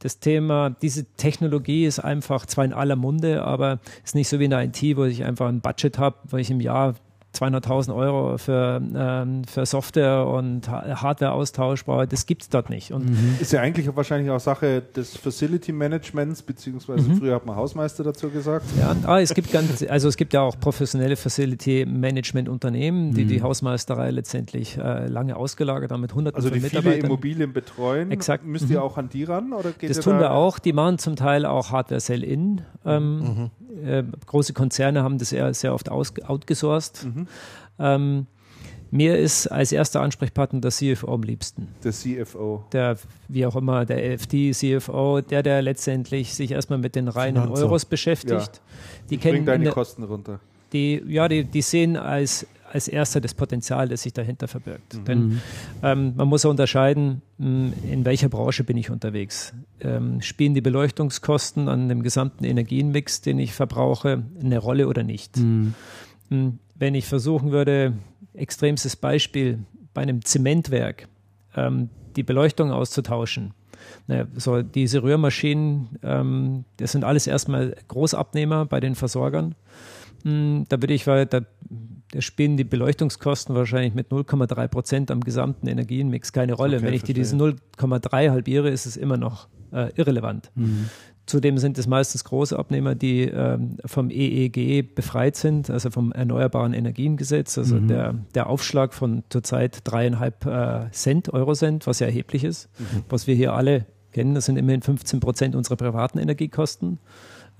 das Thema, diese Technologie ist einfach zwar in aller Munde, aber ist nicht so wie in der IT, wo ich einfach ein Budget habe, wo ich im Jahr 200.000 Euro für, ähm, für Software und Hardware austauschbar, das gibt es dort nicht. Und mhm. Ist ja eigentlich wahrscheinlich auch Sache des Facility Managements, beziehungsweise mhm. früher hat man Hausmeister dazu gesagt. Ja, ah, es gibt ganz, also es gibt ja auch professionelle Facility Management Unternehmen, die mhm. die Hausmeisterei letztendlich äh, lange ausgelagert haben mit hunderten also von Mitarbeitern. Also viele Immobilien betreuen. Exakt. Müsst ihr mhm. auch an die ran? Oder geht das tun da wir auch. Die machen zum Teil auch Hardware Sell-In. Ähm, mhm. äh, große Konzerne haben das eher sehr oft aus, outgesourced. Mhm. Ähm, mir ist als erster Ansprechpartner der CFO am liebsten. Der CFO. Der, wie auch immer, der FD, CFO, der, der letztendlich sich erstmal mit den reinen Finanzer. Euros beschäftigt. Ja. Die kennen deine der, Kosten runter. Die, ja, die, die sehen als, als erster das Potenzial, das sich dahinter verbirgt. Mhm. Denn ähm, man muss unterscheiden, hm, in welcher Branche bin ich unterwegs. Ähm, spielen die Beleuchtungskosten an dem gesamten Energienmix, den ich verbrauche, eine Rolle oder nicht? Mhm. Wenn ich versuchen würde, extremstes Beispiel, bei einem Zementwerk ähm, die Beleuchtung auszutauschen. Naja, so diese Rührmaschinen, ähm, das sind alles erstmal Großabnehmer bei den Versorgern. Hm, da würde ich, weil da, da spielen die Beleuchtungskosten wahrscheinlich mit 0,3 Prozent am gesamten Energienmix keine Rolle. Okay, Wenn ich die diese 0,3 halbiere, ist es immer noch äh, irrelevant. Mhm. Zudem sind es meistens große Abnehmer, die ähm, vom EEG befreit sind, also vom Erneuerbaren Energiengesetz. Also mhm. der, der Aufschlag von zurzeit dreieinhalb äh, Cent, Eurocent, was ja erheblich ist, mhm. was wir hier alle kennen. Das sind immerhin 15 Prozent unserer privaten Energiekosten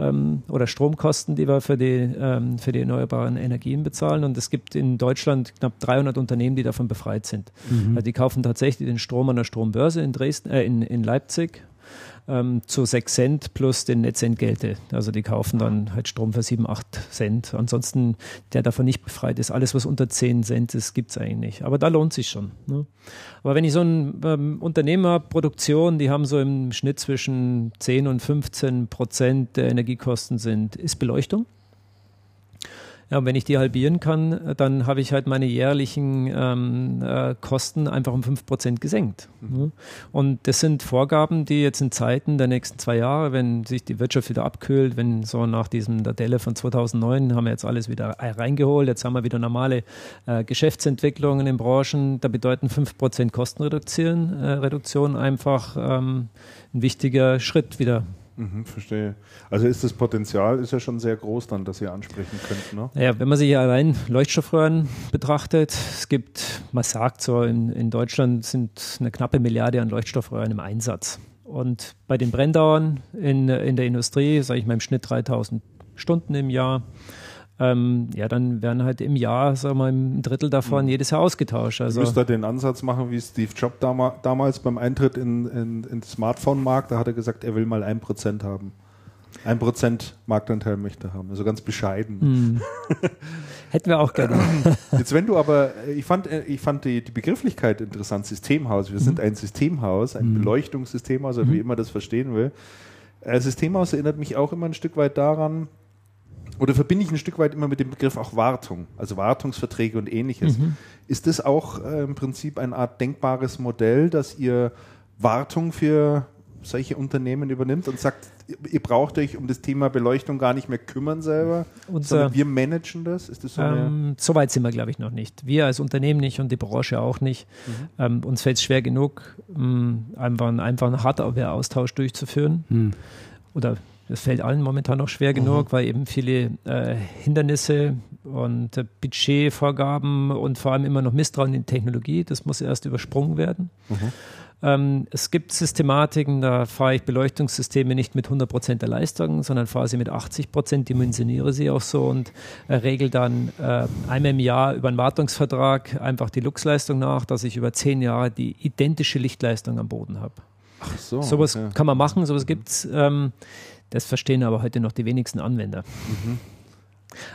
ähm, oder Stromkosten, die wir für die, ähm, für die erneuerbaren Energien bezahlen. Und es gibt in Deutschland knapp 300 Unternehmen, die davon befreit sind. Mhm. Also die kaufen tatsächlich den Strom an der Strombörse in Dresden, äh, in, in Leipzig ähm, zu 6 Cent plus den Netzentgelte. Also die kaufen dann halt Strom für 7, 8 Cent. Ansonsten, der davon nicht befreit ist, alles, was unter 10 Cent ist, gibt es eigentlich nicht. Aber da lohnt sich schon. Ne? Aber wenn ich so ein ähm, Unternehmer, Produktion, die haben so im Schnitt zwischen 10 und 15 Prozent der Energiekosten sind, ist Beleuchtung. Ja, und wenn ich die halbieren kann, dann habe ich halt meine jährlichen ähm, äh, Kosten einfach um 5% gesenkt. Mhm. Und das sind Vorgaben, die jetzt in Zeiten der nächsten zwei Jahre, wenn sich die Wirtschaft wieder abkühlt, wenn so nach diesem der Delle von 2009 haben wir jetzt alles wieder reingeholt, jetzt haben wir wieder normale äh, Geschäftsentwicklungen in Branchen, da bedeuten 5% Kostenreduktion äh, Reduktion einfach ähm, ein wichtiger Schritt wieder Mhm, verstehe. Also ist das Potenzial ist ja schon sehr groß dann, dass ihr ansprechen könnt, ne? Ja, wenn man sich allein Leuchtstoffröhren betrachtet, es gibt, man sagt so, in, in Deutschland sind eine knappe Milliarde an Leuchtstoffröhren im Einsatz. Und bei den Brenndauern in, in der Industrie, sage ich mal im Schnitt 3000 Stunden im Jahr ähm, ja, dann werden halt im Jahr, sagen wir mal, ein Drittel davon mhm. jedes Jahr ausgetauscht. Also, du müsst da den Ansatz machen, wie Steve Jobs dam damals beim Eintritt in, in, in den Smartphone-Markt, da hat er gesagt, er will mal ein Prozent haben. Ein Prozent Marktanteil möchte haben, also ganz bescheiden. Mhm. (laughs) Hätten wir auch gerne. (clears throat) Jetzt, wenn du aber, ich fand, äh, ich fand die, die Begrifflichkeit interessant, Systemhaus. Wir mhm. sind ein Systemhaus, ein mhm. Beleuchtungssystemhaus, oder wie mhm. immer das verstehen will. Äh, Systemhaus erinnert mich auch immer ein Stück weit daran, oder verbinde ich ein Stück weit immer mit dem Begriff auch Wartung, also Wartungsverträge und ähnliches. Mhm. Ist das auch äh, im Prinzip eine Art denkbares Modell, dass ihr Wartung für solche Unternehmen übernimmt und sagt, ihr braucht euch um das Thema Beleuchtung gar nicht mehr kümmern selber, Unser, sondern wir managen das? Ist das so, ähm, so weit sind wir, glaube ich, noch nicht. Wir als Unternehmen nicht und die Branche auch nicht. Mhm. Ähm, uns fällt es schwer genug, ähm, einfach, einfach einen Hardware-Austausch durchzuführen. Mhm. Oder das fällt allen momentan noch schwer genug, mhm. weil eben viele äh, Hindernisse und äh, Budgetvorgaben und vor allem immer noch Misstrauen in die Technologie, das muss erst übersprungen werden. Mhm. Ähm, es gibt Systematiken, da fahre ich Beleuchtungssysteme nicht mit 100% der Leistung, sondern fahre sie mit 80%, dimensioniere sie auch so und äh, regel dann äh, einmal im Jahr über einen Wartungsvertrag einfach die Luxleistung nach, dass ich über zehn Jahre die identische Lichtleistung am Boden habe. Ach so. Sowas okay. kann man machen, sowas gibt es. Ähm, das verstehen aber heute noch die wenigsten Anwender. Mhm.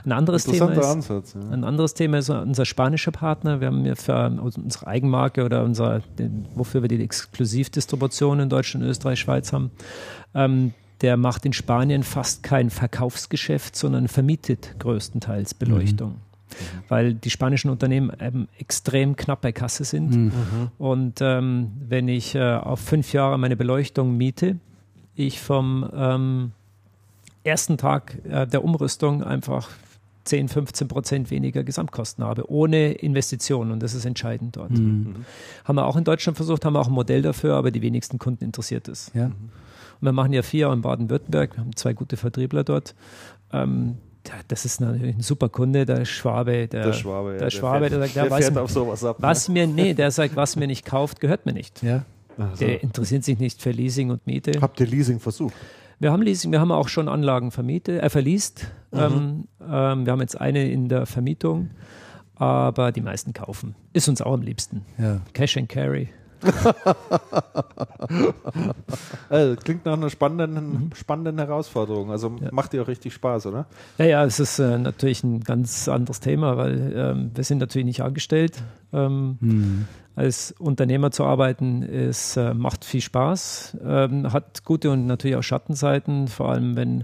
Ein anderes, Thema ist, Ansatz, ja. ein anderes Thema ist unser spanischer Partner. Wir haben ja für unsere Eigenmarke oder unser, wofür wir die Exklusivdistribution in Deutschland, Österreich, Schweiz haben, ähm, der macht in Spanien fast kein Verkaufsgeschäft, sondern vermietet größtenteils Beleuchtung. Mhm. Weil die spanischen Unternehmen ähm, extrem knapp bei Kasse sind. Mhm. Und ähm, wenn ich äh, auf fünf Jahre meine Beleuchtung miete, ich vom ähm, ersten Tag äh, der Umrüstung einfach 10, 15 Prozent weniger Gesamtkosten habe, ohne Investitionen. Und das ist entscheidend dort. Mhm. Haben wir auch in Deutschland versucht, haben wir auch ein Modell dafür, aber die wenigsten Kunden interessiert es. Ja. Und wir machen ja vier in Baden-Württemberg, wir haben zwei gute Vertriebler dort. Ähm, das ist natürlich ein super Kunde, der Schwabe, der, der Schwabe, ja, der, Schwabe, der, sagt, der, der fährt auf sowas ab. Was ne? mir, nee, der sagt, was mir nicht kauft, gehört mir nicht. Ja. Also. Der interessiert sich nicht für Leasing und Miete. Habt ihr Leasing versucht? Wir haben Leasing, wir haben auch schon Anlagen vermietet, äh, verliest. Mhm. Ähm, ähm, wir haben jetzt eine in der Vermietung, aber die meisten kaufen. Ist uns auch am liebsten. Ja. Cash and Carry. (laughs) also, klingt nach einer spannenden, mhm. spannenden Herausforderung. Also ja. macht dir auch richtig Spaß, oder? Ja, ja, es ist äh, natürlich ein ganz anderes Thema, weil ähm, wir sind natürlich nicht angestellt. Ähm, mhm. Als Unternehmer zu arbeiten, ist, äh, macht viel Spaß, ähm, hat gute und natürlich auch Schattenseiten, vor allem wenn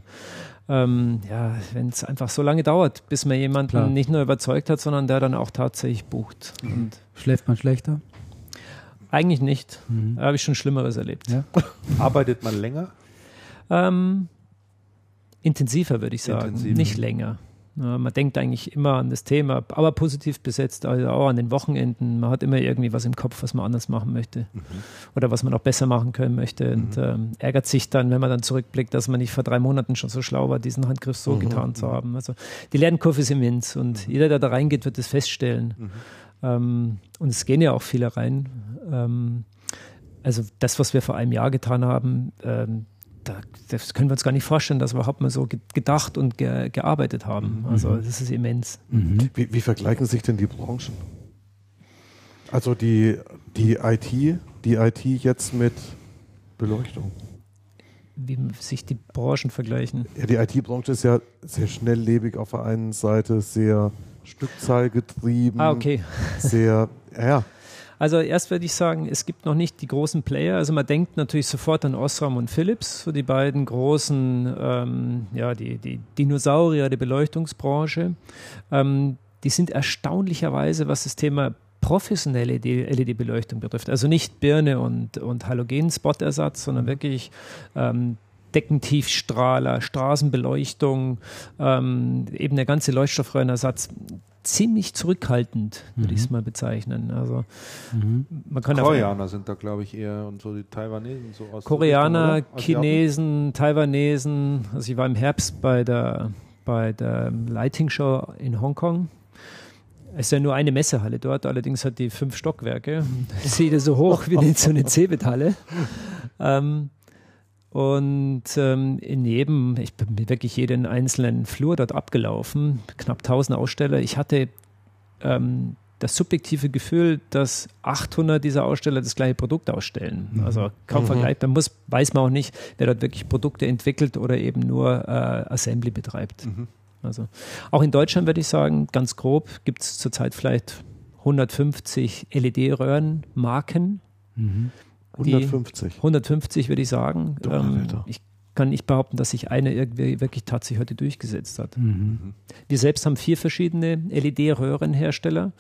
ähm, ja, wenn es einfach so lange dauert, bis man jemanden Klar. nicht nur überzeugt hat, sondern der dann auch tatsächlich bucht. Und Schläft man schlechter? Eigentlich nicht. Mhm. Da habe ich schon Schlimmeres erlebt. Ja. (laughs) Arbeitet man länger? Ähm, intensiver, würde ich sagen. Intensiver. Nicht länger. Man denkt eigentlich immer an das Thema, aber positiv besetzt, also auch an den Wochenenden. Man hat immer irgendwie was im Kopf, was man anders machen möchte mhm. oder was man noch besser machen können möchte und mhm. ähm, ärgert sich dann, wenn man dann zurückblickt, dass man nicht vor drei Monaten schon so schlau war, diesen Handgriff so mhm. getan zu haben. Also die Lernkurve ist immens und mhm. jeder, der da reingeht, wird es feststellen. Mhm. Ähm, und es gehen ja auch viele rein. Ähm, also das, was wir vor einem Jahr getan haben, ähm, das können wir uns gar nicht vorstellen, dass wir überhaupt mal so gedacht und ge gearbeitet haben. Mhm. Also das ist immens. Mhm. Wie, wie, vergleichen sich denn die Branchen? Also die, die IT, die IT jetzt mit Beleuchtung. Wie sich die Branchen vergleichen. Ja, die IT-Branche ist ja sehr schnelllebig auf der einen Seite, sehr Stückzahlgetrieben. Ah, okay. Sehr, ja. Also erst würde ich sagen, es gibt noch nicht die großen Player. Also man denkt natürlich sofort an Osram und Philips, so die beiden großen, ähm, ja, die, die Dinosaurier der Beleuchtungsbranche. Ähm, die sind erstaunlicherweise, was das Thema professionelle LED-Beleuchtung betrifft. Also nicht Birne und, und Halogen-Spot-Ersatz, sondern wirklich ähm, Deckentiefstrahler, Straßenbeleuchtung, ähm, eben der ganze Leuchtstoffröhrenersatz ziemlich zurückhaltend, würde mhm. ich es mal bezeichnen. Also mhm. man kann Koreaner sind da, glaube ich, eher und so die Taiwanesen so aus Koreaner, Richtung, Chinesen, Taiwanesen. Also ich war im Herbst bei der bei der Lighting Show in Hongkong. Es ist ja nur eine Messehalle dort, allerdings hat die fünf Stockwerke. Das ist jeder so hoch wie so eine Cebit-Halle. (laughs) Ähm, und ähm, in jedem, ich bin wirklich jeden einzelnen Flur dort abgelaufen, knapp 1000 Aussteller. Ich hatte ähm, das subjektive Gefühl, dass 800 dieser Aussteller das gleiche Produkt ausstellen. Mhm. Also kaum mhm. vergleichbar. Muss, weiß man auch nicht, wer dort wirklich Produkte entwickelt oder eben nur äh, Assembly betreibt. Mhm. Also auch in Deutschland würde ich sagen, ganz grob gibt es zurzeit vielleicht 150 LED-Röhrenmarken. Mhm 150. 150 würde ich sagen. Ähm, ich kann nicht behaupten, dass sich eine irgendwie wirklich tatsächlich heute durchgesetzt hat. Mhm. Wir selbst haben vier verschiedene LED-Röhrenhersteller,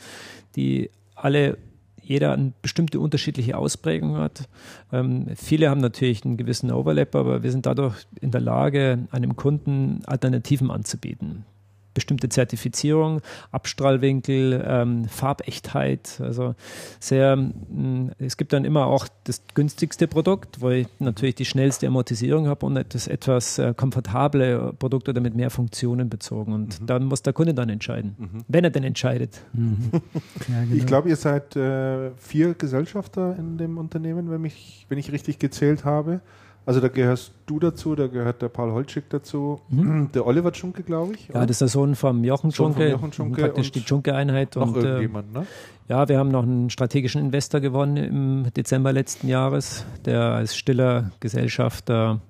die alle jeder eine bestimmte unterschiedliche Ausprägung hat. Ähm, viele haben natürlich einen gewissen Overlap, aber wir sind dadurch in der Lage, einem Kunden Alternativen anzubieten bestimmte Zertifizierung, Abstrahlwinkel, ähm, Farbechtheit. Also sehr, mh, mm, es gibt dann immer auch das günstigste Produkt, wo ich natürlich die schnellste Amortisierung habe und das etwas äh, komfortable Produkt oder mit mehr Funktionen bezogen. Und mhm. dann muss der Kunde dann entscheiden, mhm. wenn er denn entscheidet. Mhm. (laughs) ja, genau. Ich glaube, ihr seid äh, vier Gesellschafter in dem Unternehmen, wenn, mich, wenn ich richtig gezählt habe. Also da gehörst du dazu, da gehört der Paul Holtschick dazu, mhm. der Oliver Dschunke, glaube ich. Ja, oder? das ist der Sohn vom Jochen Dschunke, Sohn Jochen Dschunke praktisch die Dschunke-Einheit. Noch und, äh, irgendjemand, ne? Ja, wir haben noch einen strategischen Investor gewonnen im Dezember letzten Jahres, der als stiller Gesellschafter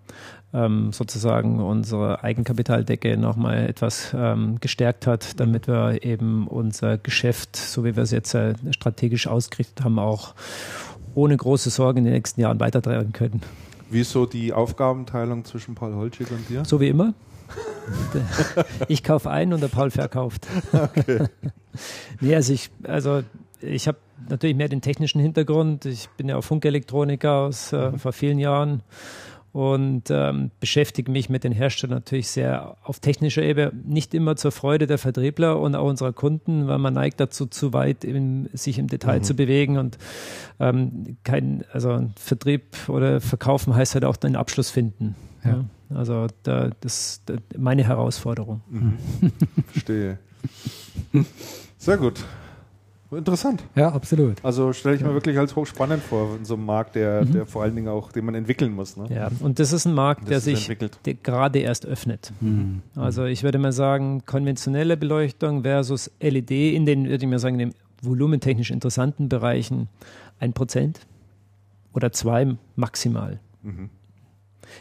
ähm, sozusagen unsere Eigenkapitaldecke nochmal etwas ähm, gestärkt hat, damit wir eben unser Geschäft, so wie wir es jetzt äh, strategisch ausgerichtet haben, auch ohne große Sorgen in den nächsten Jahren weitertreiben können. Wieso die Aufgabenteilung zwischen Paul Holschig und dir? So wie immer. (laughs) ich kaufe ein und der Paul verkauft. Okay. (laughs) nee, also ich, also ich habe natürlich mehr den technischen Hintergrund. Ich bin ja auch Funkelektroniker aus äh, vor vielen Jahren und ähm, beschäftige mich mit den Herstellern natürlich sehr auf technischer Ebene, nicht immer zur Freude der Vertriebler und auch unserer Kunden, weil man neigt dazu, zu weit im, sich im Detail mhm. zu bewegen und ähm, kein, also Vertrieb oder Verkaufen heißt halt auch den Abschluss finden. Ja. ja. Also da, das ist meine Herausforderung. Mhm. (laughs) Verstehe. Sehr gut. Interessant. Ja, absolut. Also stelle ich mir wirklich als hochspannend vor, in so einem Markt, der, mhm. der vor allen Dingen auch, den man entwickeln muss. Ne? Ja, und das ist ein Markt, der sich der gerade erst öffnet. Mhm. Also ich würde mal sagen, konventionelle Beleuchtung versus LED in den, würde ich mal sagen, in den volumentechnisch interessanten Bereichen ein Prozent oder zwei maximal. Mhm.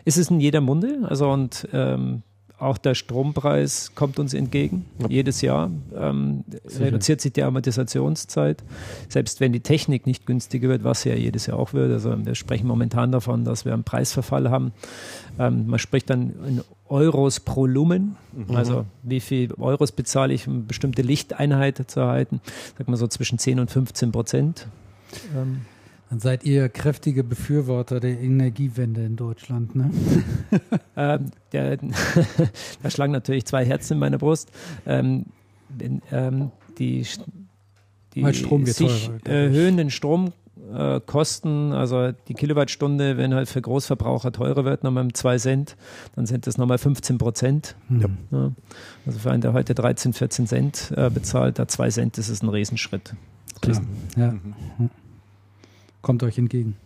Ist es in jeder Munde? Also und ähm, auch der Strompreis kommt uns entgegen. Ja. Jedes Jahr ähm, reduziert sich die Amortisationszeit. Selbst wenn die Technik nicht günstiger wird, was ja jedes Jahr auch wird. Also wir sprechen momentan davon, dass wir einen Preisverfall haben. Ähm, man spricht dann in Euros pro Lumen. Mhm. Also wie viel Euros bezahle ich, um bestimmte Lichteinheit zu erhalten. Sag mal so zwischen 10 und 15 Prozent. Ähm, dann seid ihr kräftige Befürworter der Energiewende in Deutschland, ne? (laughs) ähm, der, (laughs) da schlagen natürlich zwei Herzen in meiner Brust. Ähm, ähm, die die Strom sich teurer, erhöhenden Stromkosten, also die Kilowattstunde, wenn halt für Großverbraucher teurer wird, nochmal um 2 Cent, dann sind das nochmal 15 Prozent. Ja. Ja. Also für einen, der heute 13, 14 Cent äh, bezahlt, da 2 Cent, das ist ein Riesenschritt. Klar. Ja. Mhm kommt euch entgegen.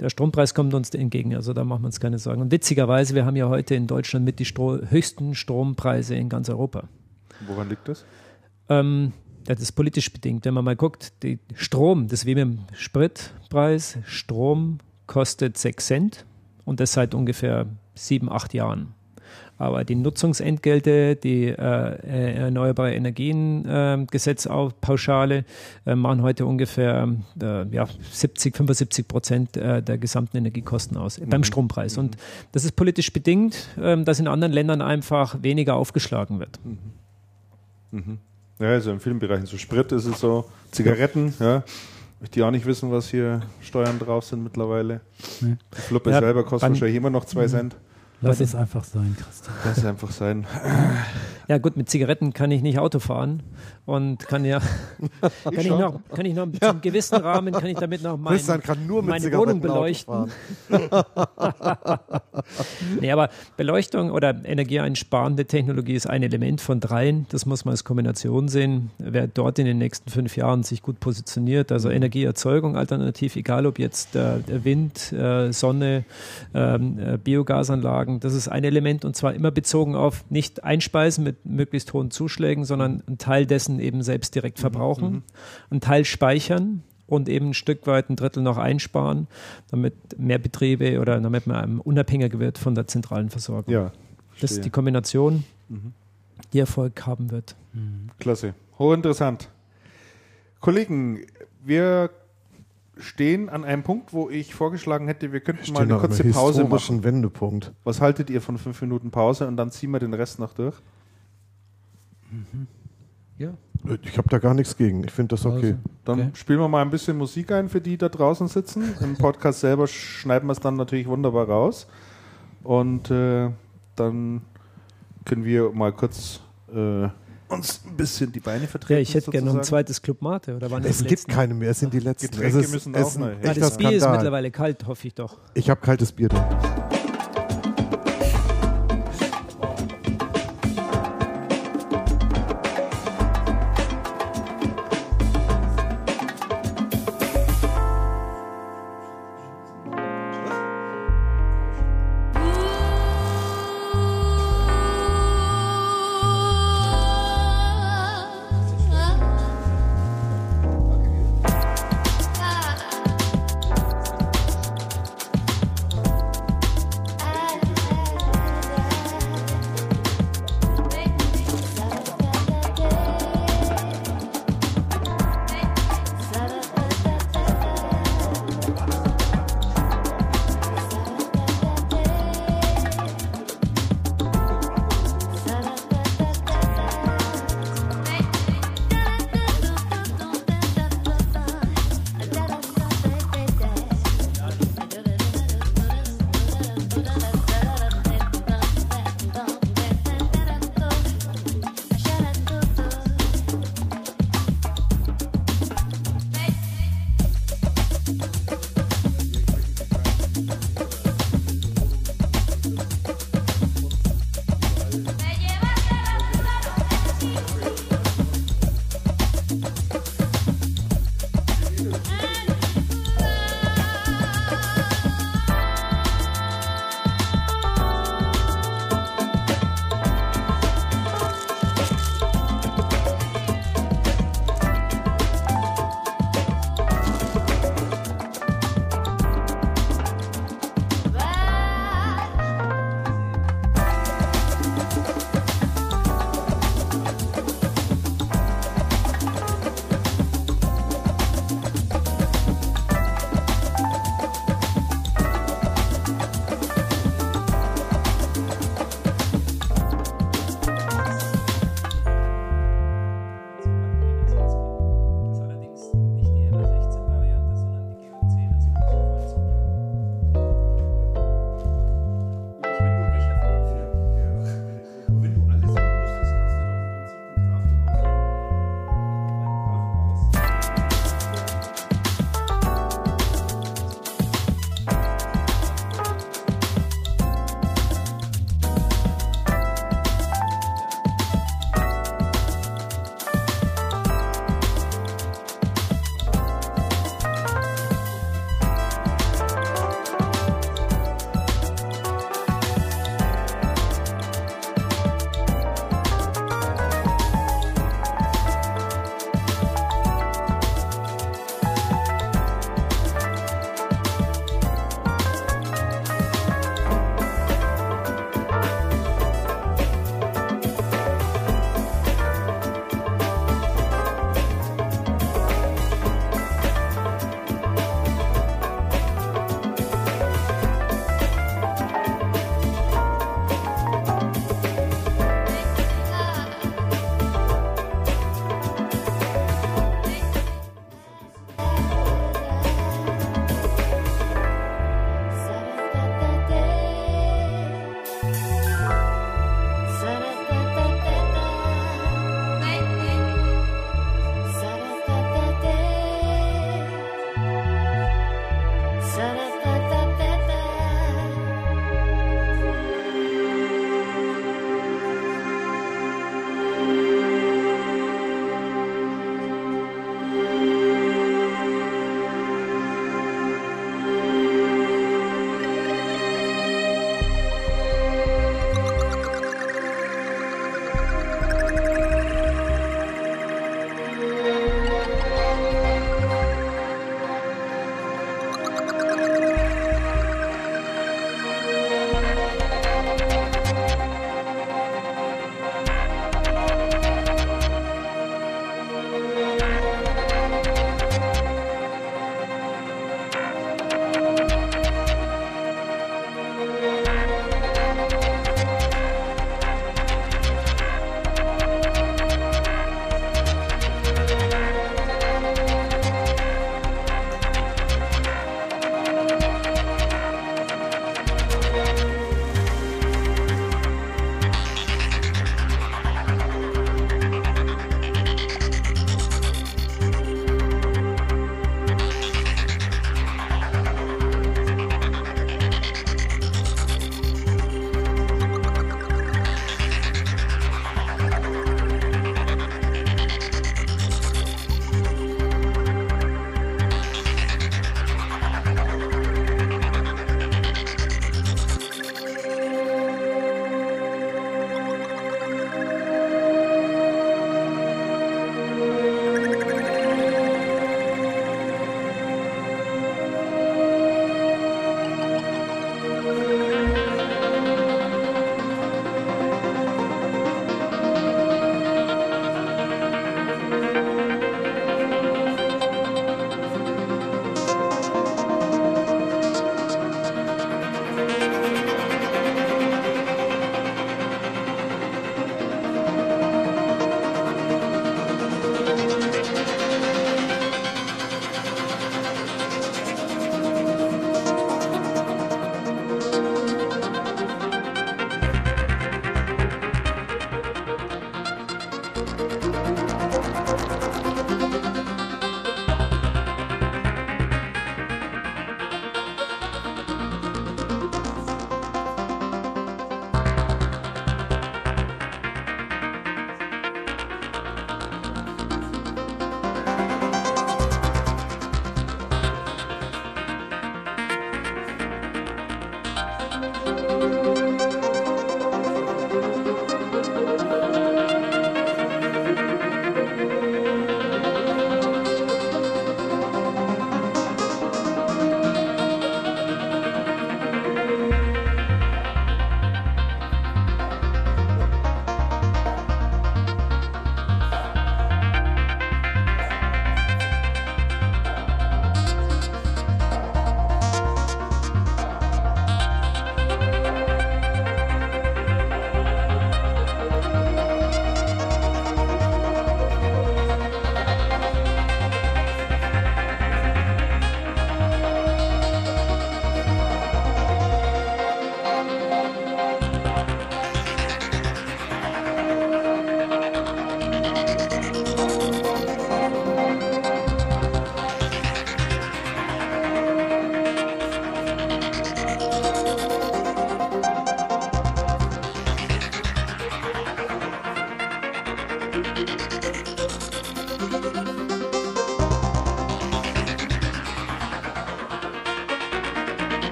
Der Strompreis kommt uns entgegen, also da machen wir uns keine Sorgen. Und witzigerweise, wir haben ja heute in Deutschland mit die Stro höchsten Strompreise in ganz Europa. Woran liegt das? Ähm, das ist politisch bedingt. Wenn man mal guckt, die Strom, das ist wie mit dem Spritpreis, Strom kostet 6 Cent und das seit ungefähr sieben, acht Jahren. Aber die Nutzungsentgelte, die äh, Erneuerbare Energien äh, Gesetz-Pauschale äh, machen heute ungefähr äh, ja, 70, 75 Prozent äh, der gesamten Energiekosten aus mhm. beim Strompreis. Mhm. Und das ist politisch bedingt, ähm, dass in anderen Ländern einfach weniger aufgeschlagen wird. Mhm. mhm. Ja, also in vielen Bereichen. So Sprit ist es so, Zigaretten, ja. Möchte ich auch nicht wissen, was hier Steuern drauf sind mittlerweile. Nee. Die Fluppe ja, selber kostet wahrscheinlich immer noch zwei mhm. Cent. Lass es einfach sein, Christian. Lass es einfach sein. Ja, gut, mit Zigaretten kann ich nicht Auto fahren und kann ja, (laughs) kann ich, ich noch, kann ich noch ja. zum gewissen Rahmen, kann ich damit noch mein, meine Wohnung beleuchten. (laughs) nee, aber Beleuchtung oder energieeinsparende Technologie ist ein Element von dreien. Das muss man als Kombination sehen. Wer dort in den nächsten fünf Jahren sich gut positioniert, also Energieerzeugung alternativ, egal ob jetzt äh, Wind, äh, Sonne, ähm, äh, Biogasanlagen, das ist ein Element und zwar immer bezogen auf nicht einspeisen mit möglichst hohen Zuschlägen, sondern einen Teil dessen eben selbst direkt mhm, verbrauchen, mhm. einen Teil speichern und eben ein Stück weit ein Drittel noch einsparen, damit mehr Betriebe oder damit man unabhängiger wird von der zentralen Versorgung. Ja, das ist die Kombination, mhm. die Erfolg haben wird. Mhm. Klasse. Hochinteressant. Kollegen, wir stehen an einem Punkt, wo ich vorgeschlagen hätte, wir könnten mal eine kurze Pause machen. Wendepunkt. Was haltet ihr von fünf Minuten Pause und dann ziehen wir den Rest noch durch? Mhm. Ja. Ich habe da gar nichts gegen. Ich finde das okay. Also, dann okay. spielen wir mal ein bisschen Musik ein für die da draußen sitzen. Im Podcast selber schneiden wir es dann natürlich wunderbar raus. Und äh, dann können wir mal kurz äh, uns ein bisschen die Beine vertreten. Ja, ich hätte gerne noch ein zweites Club Mate. Oder waren es gibt keine mehr, es sind die letzten. Getränke es müssen auch mal. Das Bier ist mittlerweile kalt, hoffe ich doch. Ich habe kaltes Bier da.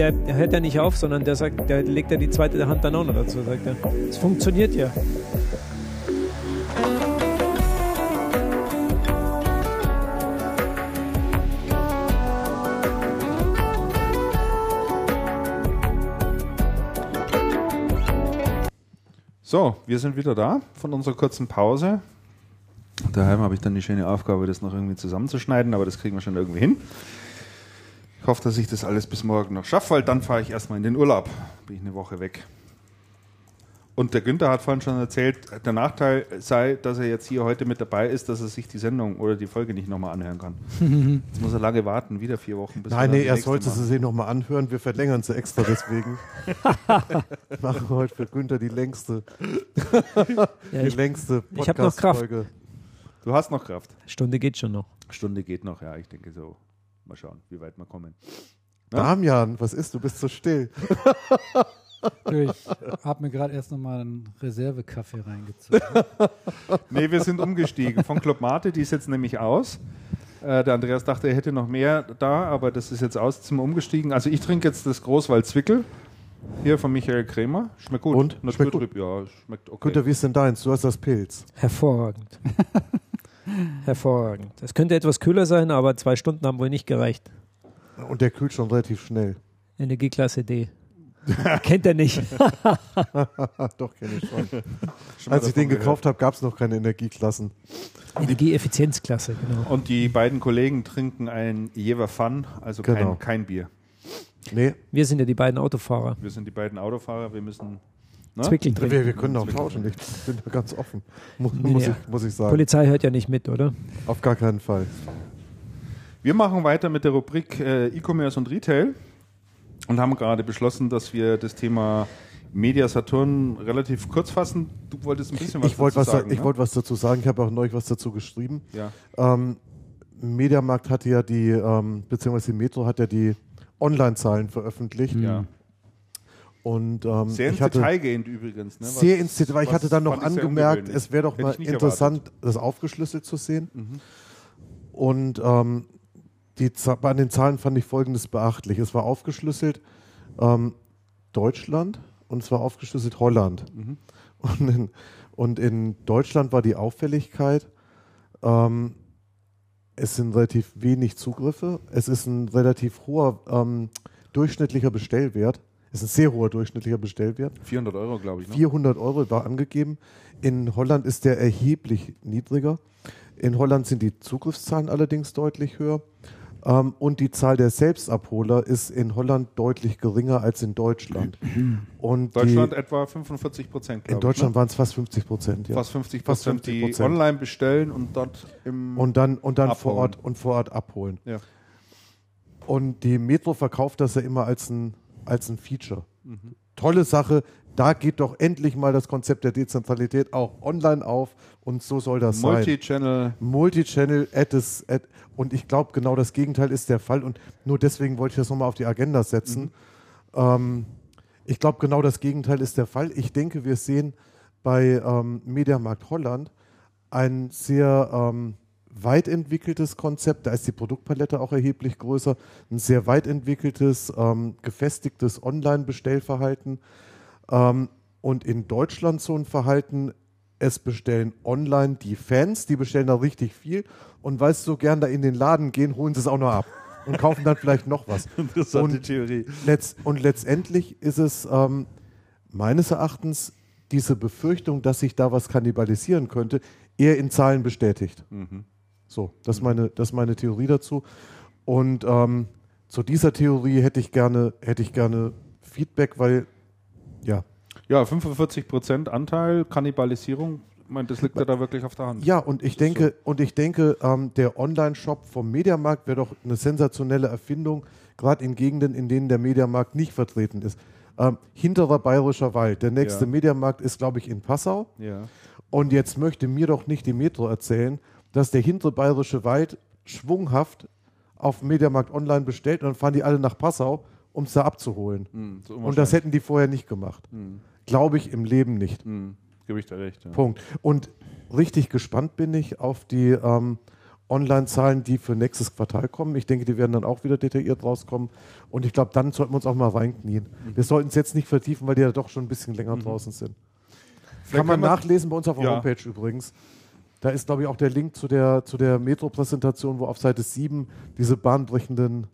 Der, hört ja nicht auf, sondern der sagt, der legt ja die zweite Hand dann auch noch dazu, sagt er. Es funktioniert ja. So, wir sind wieder da von unserer kurzen Pause. Daheim habe ich dann die schöne Aufgabe, das noch irgendwie zusammenzuschneiden, aber das kriegen wir schon irgendwie hin. Ich hoffe, dass ich das alles bis morgen noch schaffe, weil dann fahre ich erstmal in den Urlaub. Bin ich eine Woche weg. Und der Günther hat vorhin schon erzählt, der Nachteil sei, dass er jetzt hier heute mit dabei ist, dass er sich die Sendung oder die Folge nicht nochmal anhören kann. (laughs) Jetzt muss er lange warten, wieder vier Wochen. Bis Nein, nee, er sollte sie sich nochmal anhören. Wir verlängern sie extra deswegen. (laughs) machen heute für Günther die längste, (laughs) ja, die ich, längste Ich habe noch Kraft. Du hast noch Kraft. Stunde geht schon noch. Stunde geht noch, ja, ich denke so. Mal schauen, wie weit wir kommen. Ja? Damian, was ist? Du bist so still. Ich habe mir gerade erst nochmal einen Reservekaffee reingezogen. (laughs) nee, wir sind umgestiegen. Von Club Mate, die ist jetzt nämlich aus. Äh, der Andreas dachte, er hätte noch mehr da, aber das ist jetzt aus, zum umgestiegen. Also ich trinke jetzt das Großwald Zwickel. Hier von Michael Krämer. Schmeckt gut. Und? Schmeckt gut. Ja, schmeckt okay. Günther, wie ist denn deins? Du hast das Pilz. Hervorragend. (laughs) Hervorragend. Es könnte etwas kühler sein, aber zwei Stunden haben wohl nicht gereicht. Und der kühlt schon relativ schnell. Energieklasse D. (laughs) Kennt er nicht. (laughs) Doch, kenne ich schon. schon Als ich den gehört. gekauft habe, gab es noch keine Energieklassen. Energieeffizienzklasse, genau. Und die beiden Kollegen trinken ein Jever Fun, also genau. kein, kein Bier. Nee. Wir sind ja die beiden Autofahrer. Wir sind die beiden Autofahrer, wir müssen Ne? Zwickeln. Wir, wir können auch tauschen. Ich bin da ganz offen. Muss, muss, ja. ich, muss ich sagen. Polizei hört ja nicht mit, oder? Auf gar keinen Fall. Wir machen weiter mit der Rubrik äh, E-Commerce und Retail und haben gerade beschlossen, dass wir das Thema Media Saturn relativ kurz fassen. Du wolltest ein bisschen was ich dazu was sagen. Da, ich ne? wollte was dazu sagen. Ich habe auch neulich was dazu geschrieben. Ja. Ähm, Mediamarkt hatte ja die, ähm, beziehungsweise Metro hat ja die Online-Zahlen veröffentlicht. Ja. Und, ähm, sehr ins Detail gehend übrigens. Ne? Was, sehr ins Detail, weil ich hatte dann noch angemerkt, es wäre doch Hätte mal interessant, erwartet. das aufgeschlüsselt zu sehen. Mhm. Und ähm, die, bei den Zahlen fand ich folgendes beachtlich. Es war aufgeschlüsselt ähm, Deutschland und es war aufgeschlüsselt Holland. Mhm. Und, in, und, in, Deutschland war die Auffälligkeit, ähm, es sind relativ wenig Zugriffe, es ist ein relativ hoher ähm, durchschnittlicher Bestellwert. Ist ein sehr hoher durchschnittlicher Bestellwert. 400 Euro, glaube ich. Ne? 400 Euro war angegeben. In Holland ist der erheblich niedriger. In Holland sind die Zugriffszahlen allerdings deutlich höher. Ähm, und die Zahl der Selbstabholer ist in Holland deutlich geringer als in Deutschland. (clears throat) Und Deutschland die, etwa 45 Prozent. In Deutschland ne? waren es fast 50 Prozent. Ja. Fast 50 Prozent, die online bestellen und dort im und dann und dann vor Ort und vor Ort abholen. Ja. Und die Metro verkauft das ja immer als ein als ein Feature. Mhm. Tolle Sache. Da geht doch endlich mal das Konzept der Dezentralität auch online auf und so soll das Multi-Channel. sein. Multi-Channel. Multi-Channel. Und ich glaube, genau das Gegenteil ist der Fall. Und nur deswegen wollte ich das nochmal auf die Agenda setzen. Mhm. Ähm, ich glaube, genau das Gegenteil ist der Fall. Ich denke, wir sehen bei ähm, Mediamarkt Holland ein sehr ähm, weit entwickeltes Konzept. Da ist die Produktpalette auch erheblich größer. Ein sehr weit entwickeltes, ähm, gefestigtes Online-Bestellverhalten. Ähm, und in Deutschland so ein Verhalten, es bestellen online die Fans, die bestellen da richtig viel. Und weil sie so gern da in den Laden gehen, holen sie es auch noch ab und kaufen dann vielleicht noch was. (laughs) Interessante und Theorie. Letzt, und letztendlich ist es ähm, meines Erachtens diese Befürchtung, dass sich da was kannibalisieren könnte, eher in Zahlen bestätigt. Mhm. So, das ist meine, das ist meine Theorie dazu. Und ähm, zu dieser Theorie hätte ich gerne, hätte ich gerne Feedback, weil ja. Ja, 45 Prozent Anteil Kannibalisierung. Ich meine, das liegt ja da wirklich auf der Hand. Ja, und ich denke, so. und ich denke, ähm, der Online-Shop vom Mediamarkt wäre doch eine sensationelle Erfindung, gerade in Gegenden, in denen der Mediamarkt nicht vertreten ist. Ähm, hinterer Bayerischer Wald. Der nächste ja. Mediamarkt ist, glaube ich, in Passau. Ja. Und jetzt möchte mir doch nicht die Metro erzählen, dass der hintere bayerische Wald schwunghaft auf Mediamarkt Online bestellt und dann fahren die alle nach Passau, um es da abzuholen. Mhm, so und das hätten die vorher nicht gemacht. Mhm. Glaube ich im Leben nicht. Mhm. Gebe ich da recht. Ja. Punkt. Und richtig gespannt bin ich auf die, ähm, Online-Zahlen, die für nächstes Quartal kommen. Ich denke, die werden dann auch wieder detailliert rauskommen. Und ich glaube, dann sollten wir uns auch mal reinknien. Mhm. Wir sollten es jetzt nicht vertiefen, weil die ja doch schon ein bisschen länger mhm. draußen sind. Vielleicht kann man nachlesen bei uns auf der ja. Homepage übrigens. Da ist, glaube ich, auch der Link zu der, zu der Metro-Präsentation, wo auf Seite 7 diese bahnbrechenden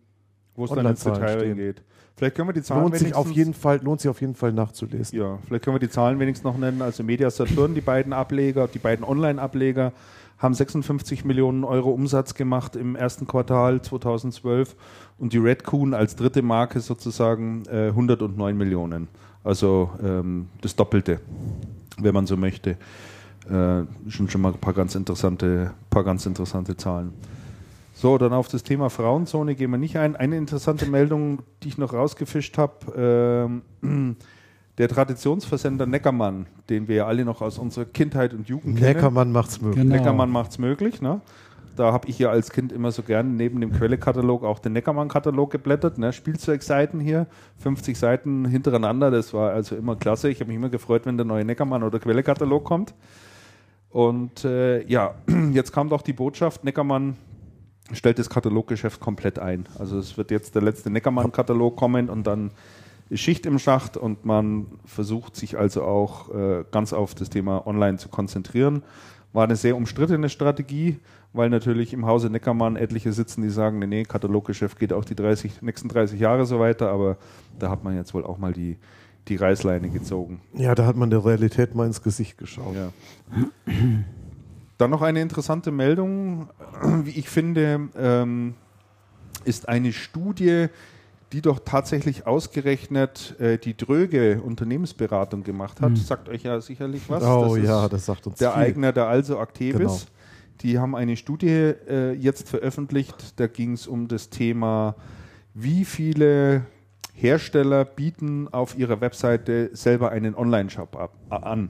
wo es dann ins Detail geht. Vielleicht können wir die Zahlen lohnt sich auf jeden Fall lohnt sich auf jeden Fall nachzulesen. Ja, vielleicht können wir die Zahlen wenigstens noch nennen. Also Media Saturn, die beiden Ableger, die beiden Online-Ableger haben 56 Millionen Euro Umsatz gemacht im ersten Quartal 2012 und die Redcoon als dritte Marke sozusagen äh, 109 Millionen. Also ähm, das Doppelte, wenn man so möchte. Äh, schon schon mal ein paar ganz interessante, paar ganz interessante Zahlen. So, dann auf das Thema Frauenzone gehen wir nicht ein. Eine interessante Meldung, die ich noch rausgefischt habe. Ähm, der Traditionsversender Neckermann, den wir ja alle noch aus unserer Kindheit und Jugend kennen. Neckermann macht's möglich. Genau. Neckermann macht's möglich, ne? Da habe ich ja als Kind immer so gern neben dem Quellekatalog auch den Neckermann-Katalog geblättert. Ne? Spielzeugseiten hier, 50 Seiten hintereinander, das war also immer klasse. Ich habe mich immer gefreut, wenn der neue Neckermann- oder Quellekatalog kommt. Und äh, ja, (clears throat) jetzt kam doch die Botschaft, Neckermann stellt das Kataloggeschäft komplett ein. Also es wird jetzt der letzte Neckermann-Katalog kommen und dann ist Schicht im Schacht und man versucht sich also auch äh, ganz auf das Thema Online zu konzentrieren. War eine sehr umstrittene Strategie, weil natürlich im Hause Neckermann etliche sitzen, die sagen, nee, nee, Kataloggeschäft geht auch die 30, nächsten 30 Jahre so weiter, aber da hat man jetzt wohl auch mal die, die Reißleine gezogen. Ja, da hat man der Realität mal ins Gesicht geschaut. Ja. Dann noch eine interessante Meldung, wie ich finde, ähm, ist eine Studie, die doch tatsächlich ausgerechnet äh, die Dröge Unternehmensberatung gemacht hat. Hm. Sagt euch ja sicherlich was. Oh das ja, das sagt uns Der viel. Eigner, der also aktiv genau. ist. Die haben eine Studie äh, jetzt veröffentlicht, da ging es um das Thema, wie viele Hersteller bieten auf ihrer Webseite selber einen Online-Shop an.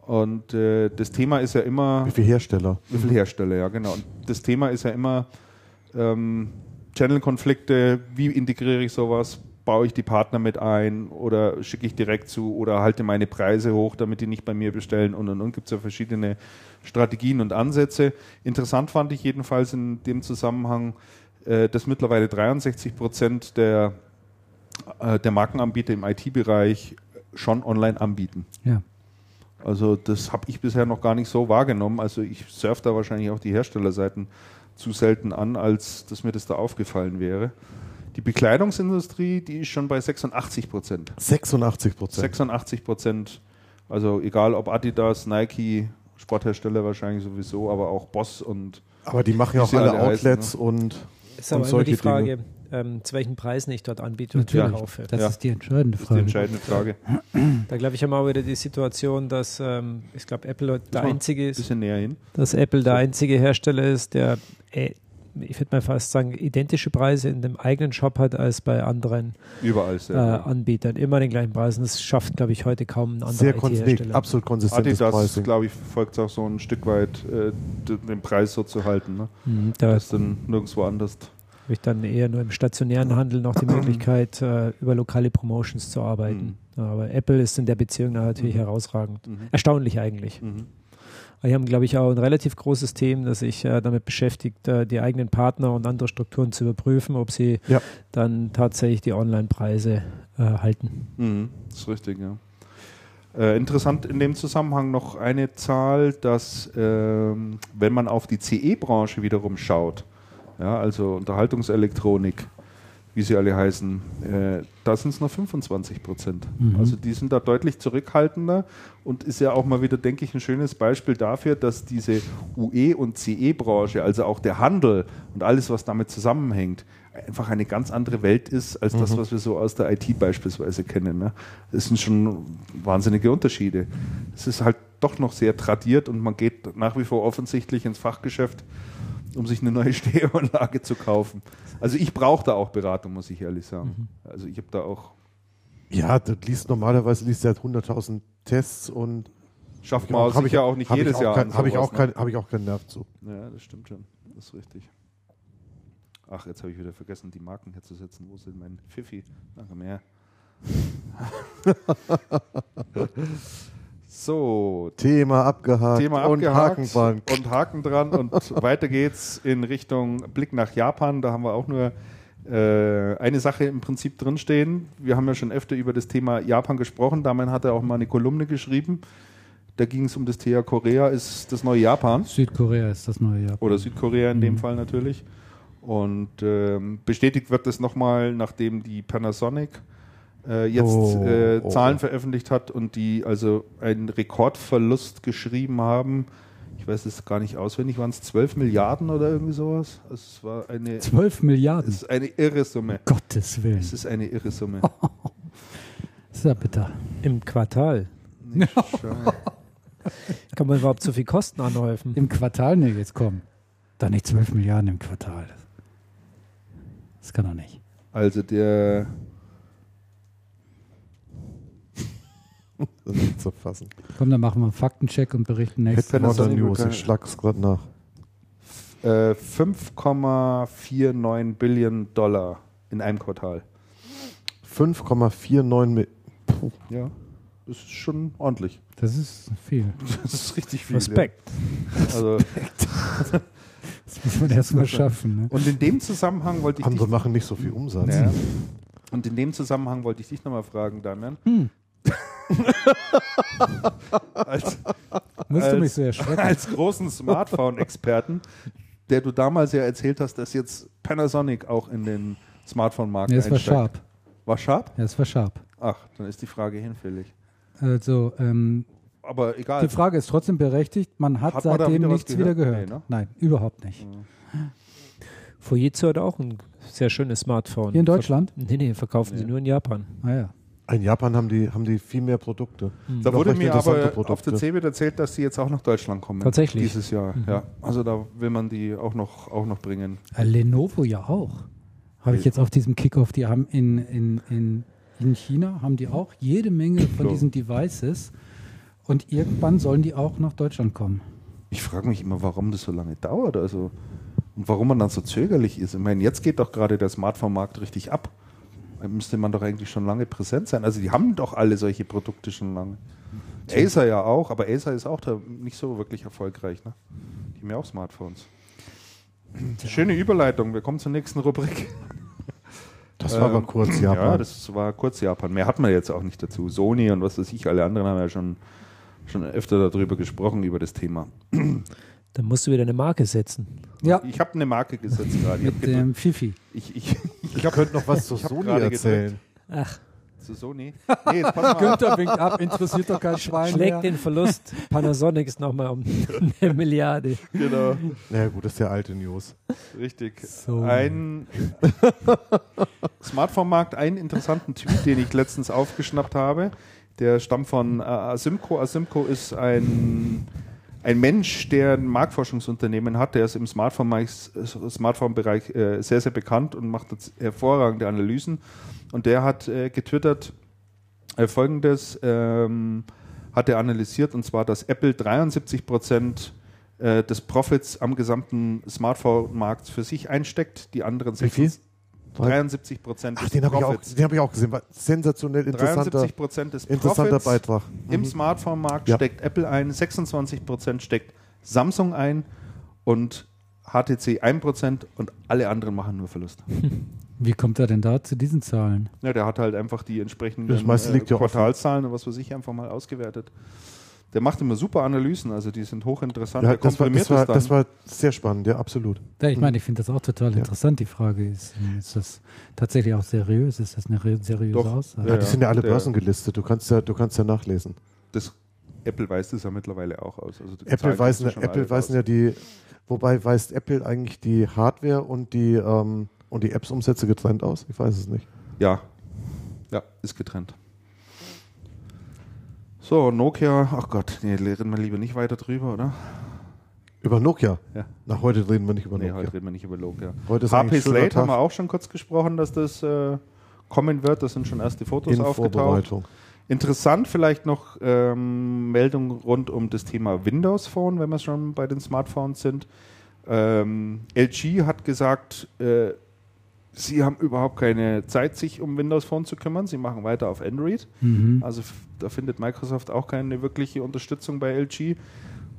Und äh, das Thema ist ja immer. Wie viele Hersteller? Wie viele Hersteller, ja, genau. Und das Thema ist ja immer ähm, Channel-Konflikte. Wie integriere ich sowas? Baue ich die Partner mit ein oder schicke ich direkt zu oder halte meine Preise hoch, damit die nicht bei mir bestellen und und und. Gibt es ja verschiedene Strategien und Ansätze. Interessant fand ich jedenfalls in dem Zusammenhang, äh, dass mittlerweile 63 Prozent der, der Markenanbieter im IT-Bereich schon online anbieten. Ja. Also das habe ich bisher noch gar nicht so wahrgenommen. Also ich surfe da wahrscheinlich auch die Herstellerseiten zu selten an, als dass mir das da aufgefallen wäre. Die Bekleidungsindustrie, die ist schon bei 86 Prozent. 86 Prozent. 86 Prozent. Also egal ob Adidas, Nike, Sporthersteller wahrscheinlich sowieso, aber auch Boss und. Aber die machen ja auch alle Outlets heißen, ne? und. Ist aber und immer die Frage, Dinge ähm, zu welchen Preisen ich dort anbiete und Natürlich. kaufe. Das ja. ist die entscheidende Frage. Das ist die entscheidende Frage. Da glaube ich haben wir auch wieder die Situation, dass ähm, ich glaube Apple der einzige ist, bisschen näher hin. dass Apple der einzige Hersteller ist, der äh, ich würde mal fast sagen, identische Preise in dem eigenen Shop hat als bei anderen Überall äh, Anbietern. Immer den gleichen Preis. Und das schafft, glaube ich, heute kaum ein anderer Sehr konsistent, absolut konsistent. Adidas, glaube ich, folgt auch so ein Stück weit, äh, den Preis so zu halten. Ne? Mhm, da das ist dann nirgendwo anders habe ich dann eher nur im stationären Handel noch die (clears throat) Möglichkeit, äh, über lokale Promotions zu arbeiten. Mhm. Aber Apple ist in der Beziehung natürlich mhm. herausragend. Mhm. Erstaunlich eigentlich. Mhm. Wir haben, glaube ich, auch ein relativ großes Team, das sich äh, damit beschäftigt, äh, die eigenen Partner und andere Strukturen zu überprüfen, ob sie ja. dann tatsächlich die Online-Preise äh, halten. Mhm. Das ist richtig, ja. Äh, interessant in dem Zusammenhang noch eine Zahl, dass ähm, wenn man auf die CE-Branche wiederum schaut, ja, also Unterhaltungselektronik, wie sie alle heißen, äh, da sind es noch 25 Prozent. Mhm. Also die sind da deutlich zurückhaltender und ist ja auch mal wieder, denke ich, ein schönes Beispiel dafür, dass diese UE- und CE-Branche, also auch der Handel und alles, was damit zusammenhängt, einfach eine ganz andere Welt ist als das, mhm. was wir so aus der IT beispielsweise kennen. Ne? Das sind schon wahnsinnige Unterschiede. Es ist halt doch noch sehr tradiert und man geht nach wie vor offensichtlich ins Fachgeschäft um sich eine neue (laughs) Stereoanlage zu kaufen. Also ich brauche da auch Beratung, muss ich ehrlich sagen. Mhm. Also ich habe da auch. Ja, das liest normalerweise liest er 100.000 Tests und schafft man auch, ja auch nicht jedes auch Jahr. Habe ich, auch kein, hab ich auch keinen Nerv zu. Ja, das stimmt schon. Das ist richtig. Ach, jetzt habe ich wieder vergessen, die Marken hier zu setzen. Wo sind mein Pfiffi? Danke mehr. (laughs) So, Thema abgehakt. Thema und abgehakt Hakenbank. und Haken dran und (laughs) weiter geht's in Richtung Blick nach Japan. Da haben wir auch nur äh, eine Sache im Prinzip drinstehen. Wir haben ja schon öfter über das Thema Japan gesprochen. Damals hat er auch mal eine Kolumne geschrieben. Da ging es um das Thema Korea ist das neue Japan Südkorea ist das neue Japan. oder Südkorea in dem Fall natürlich. Und ähm, bestätigt wird das nochmal, nachdem die Panasonic äh, jetzt Oh, äh, oh. Zahlen veröffentlicht hat und die also einen Rekordverlust geschrieben haben. Ich weiß es gar nicht auswendig, waren es 12 Milliarden oder irgendwie sowas? Also es war eine, es 12 Milliarden. ist eine irre Summe. Gottes Willen. Es ist eine irre Summe. Das (laughs) ist ja bitter. Im Quartal. Nicht (laughs) schade. Kann man überhaupt so viel Kosten anhäufen? Im Quartal, nee, jetzt komm. Da nicht 12 Milliarden im Quartal. Das kann doch nicht. Also der (laughs) Das ist nicht zu fassen. Komm, dann machen wir einen Faktencheck und berichten Modern doch News, ich schlag's gerade nach. äh, 5,49 Billionen Dollar in einem Quartal. 5,49 Mil Ja, das ist schon ordentlich. Das ist viel. Das ist richtig viel. Respekt. Ja. Also, (laughs) Das muss man erstmal schaffen. Ne? und in dem Zusammenhang wollte ich Andere dich, machen nicht so viel Umsatz. ja, und in dem Zusammenhang wollte ich dich nochmal fragen, Damian. Hm. Als, Musst du Als- mich so erschrecken. als großen Smartphone-Experten, der du damals ja erzählt hast, dass jetzt Panasonic auch in den Smartphone-Markt Ja, es war einsteigt. Sharp. War Sharp? Ja, es war Sharp. Ach, dann ist die Frage hinfällig. Also, ähm, Aber egal. die Frage ist trotzdem berechtigt. Man hat, Hat man seitdem wieder nichts wieder gehört? gehört. Nee, ne? Nein, überhaupt nicht. Fujitsu hat auch ein sehr schönes Smartphone. Hier in Deutschland? Ver nee, nee, verkaufen sie Nee. nur in Japan. Ah ja. In Japan haben die, haben die viel mehr Produkte. Da Noch wurde mir aber auf Produkte. der CeBIT erzählt, dass die jetzt auch nach Deutschland kommen. Tatsächlich? Dieses Jahr, Mhm. ja. Also da will man die auch noch, auch noch bringen. Äh, Lenovo ja auch. Habe ich jetzt auf diesem Kickoff, die haben in, in, in, in China, haben die auch jede Menge von So. diesen Devices und irgendwann sollen die auch nach Deutschland kommen. Ich frage mich immer, warum das so lange dauert. Also, und warum man dann so zögerlich ist. Ich meine, jetzt geht doch gerade der Smartphone-Markt richtig ab. Müsste man doch eigentlich schon lange präsent sein. Also die haben doch alle solche Produkte schon lange. Acer ja auch, aber Acer ist auch da nicht so wirklich erfolgreich. Ne? Die haben ja auch Smartphones. Schöne Überleitung. Wir kommen zur nächsten Rubrik. Das war aber Ähm, kurz Ja, Japan. das war kurz Japan. Mehr hat man jetzt auch nicht dazu. Sony und was weiß ich, alle anderen haben ja schon, schon öfter darüber gesprochen, über das Thema. Dann musst du wieder eine Marke setzen. Ja, Ich habe eine Marke gesetzt (laughs) gerade. Ich, mit gedrückt. dem Fifi. ich, ich, ich könnte noch was zu ich Sony erzählen. Ach, zu Sony. (laughs) Nee, jetzt pass mal. Günther winkt ab, interessiert doch kein Schwein schlägt mehr. den Verlust Panasonic ist nochmal um eine Milliarde. Genau, Na ja, gut, das ist ja alte News. richtig. So. Ein Smartphone-Markt, einen interessanten Tweet, den ich letztens aufgeschnappt habe. Der stammt von äh, Asimco. Asimco ist ein, ein Mensch, der ein Marktforschungsunternehmen hat. Der ist im Smartphone-Bereich Smartphone äh, sehr, sehr bekannt und macht hervorragende Analysen. Und der hat äh, getwittert äh, folgendes, ähm, hat er analysiert, und zwar, dass Apple 73 Prozent des Profits am gesamten Smartphone-Markt für sich einsteckt, die anderen Wie viel? 76 73 Prozent Ach, den habe ich, auch- den hab ich auch gesehen. War sensationell interessanter, 73 Prozent des interessanter Profits Beitrag. im Mhm. Smartphone-Markt Ja. steckt Apple ein, 26 Prozent steckt Samsung ein und HTC 1% und alle anderen machen nur Verlust. (laughs) Wie kommt er denn da zu diesen Zahlen? Ja, der hat halt einfach die entsprechenden Das meiste liegt offen. Quartalszahlen und was weiß ich einfach mal ausgewertet. Der macht immer super Analysen, also die sind hochinteressant. Ja, das, war, komprimiert das, war, das war sehr spannend, ja, absolut. Ja, ich meine, ich finde das auch total interessant. Die Frage ist, ist das tatsächlich auch seriös? Ist das eine seriöse Doch. Aussage? Ja, Ja, die sind ja alle börsengelistet. Du kannst ja, du kannst ja nachlesen. das, Apple weist es ja mittlerweile auch aus. Also Apple weisen, Apple weisen aus. ja die, wobei weist Apple eigentlich die Hardware und die, ähm, und die Apps-Umsätze getrennt aus? Ich weiß es nicht. Ja. Ja, ist getrennt. So, Nokia, ach Gott, nee, reden wir lieber nicht weiter drüber, oder? Über Nokia? Ja. Na, heute reden wir nicht über Nee, Nokia. heute reden wir nicht über Nokia. Heute ist HP Slate haben wir auch schon kurz gesprochen, dass das äh, kommen wird. Das sind schon erste Fotos in aufgetaucht. Vorbereitung. Interessant vielleicht noch ähm, Meldung rund um das Thema Windows Phone, wenn wir schon bei den Smartphones sind. Ähm, LG hat gesagt, äh, Sie haben überhaupt keine Zeit, sich um Windows Phone zu kümmern. Sie machen weiter auf Android. Mhm. Also da findet Microsoft auch keine wirkliche Unterstützung bei LG.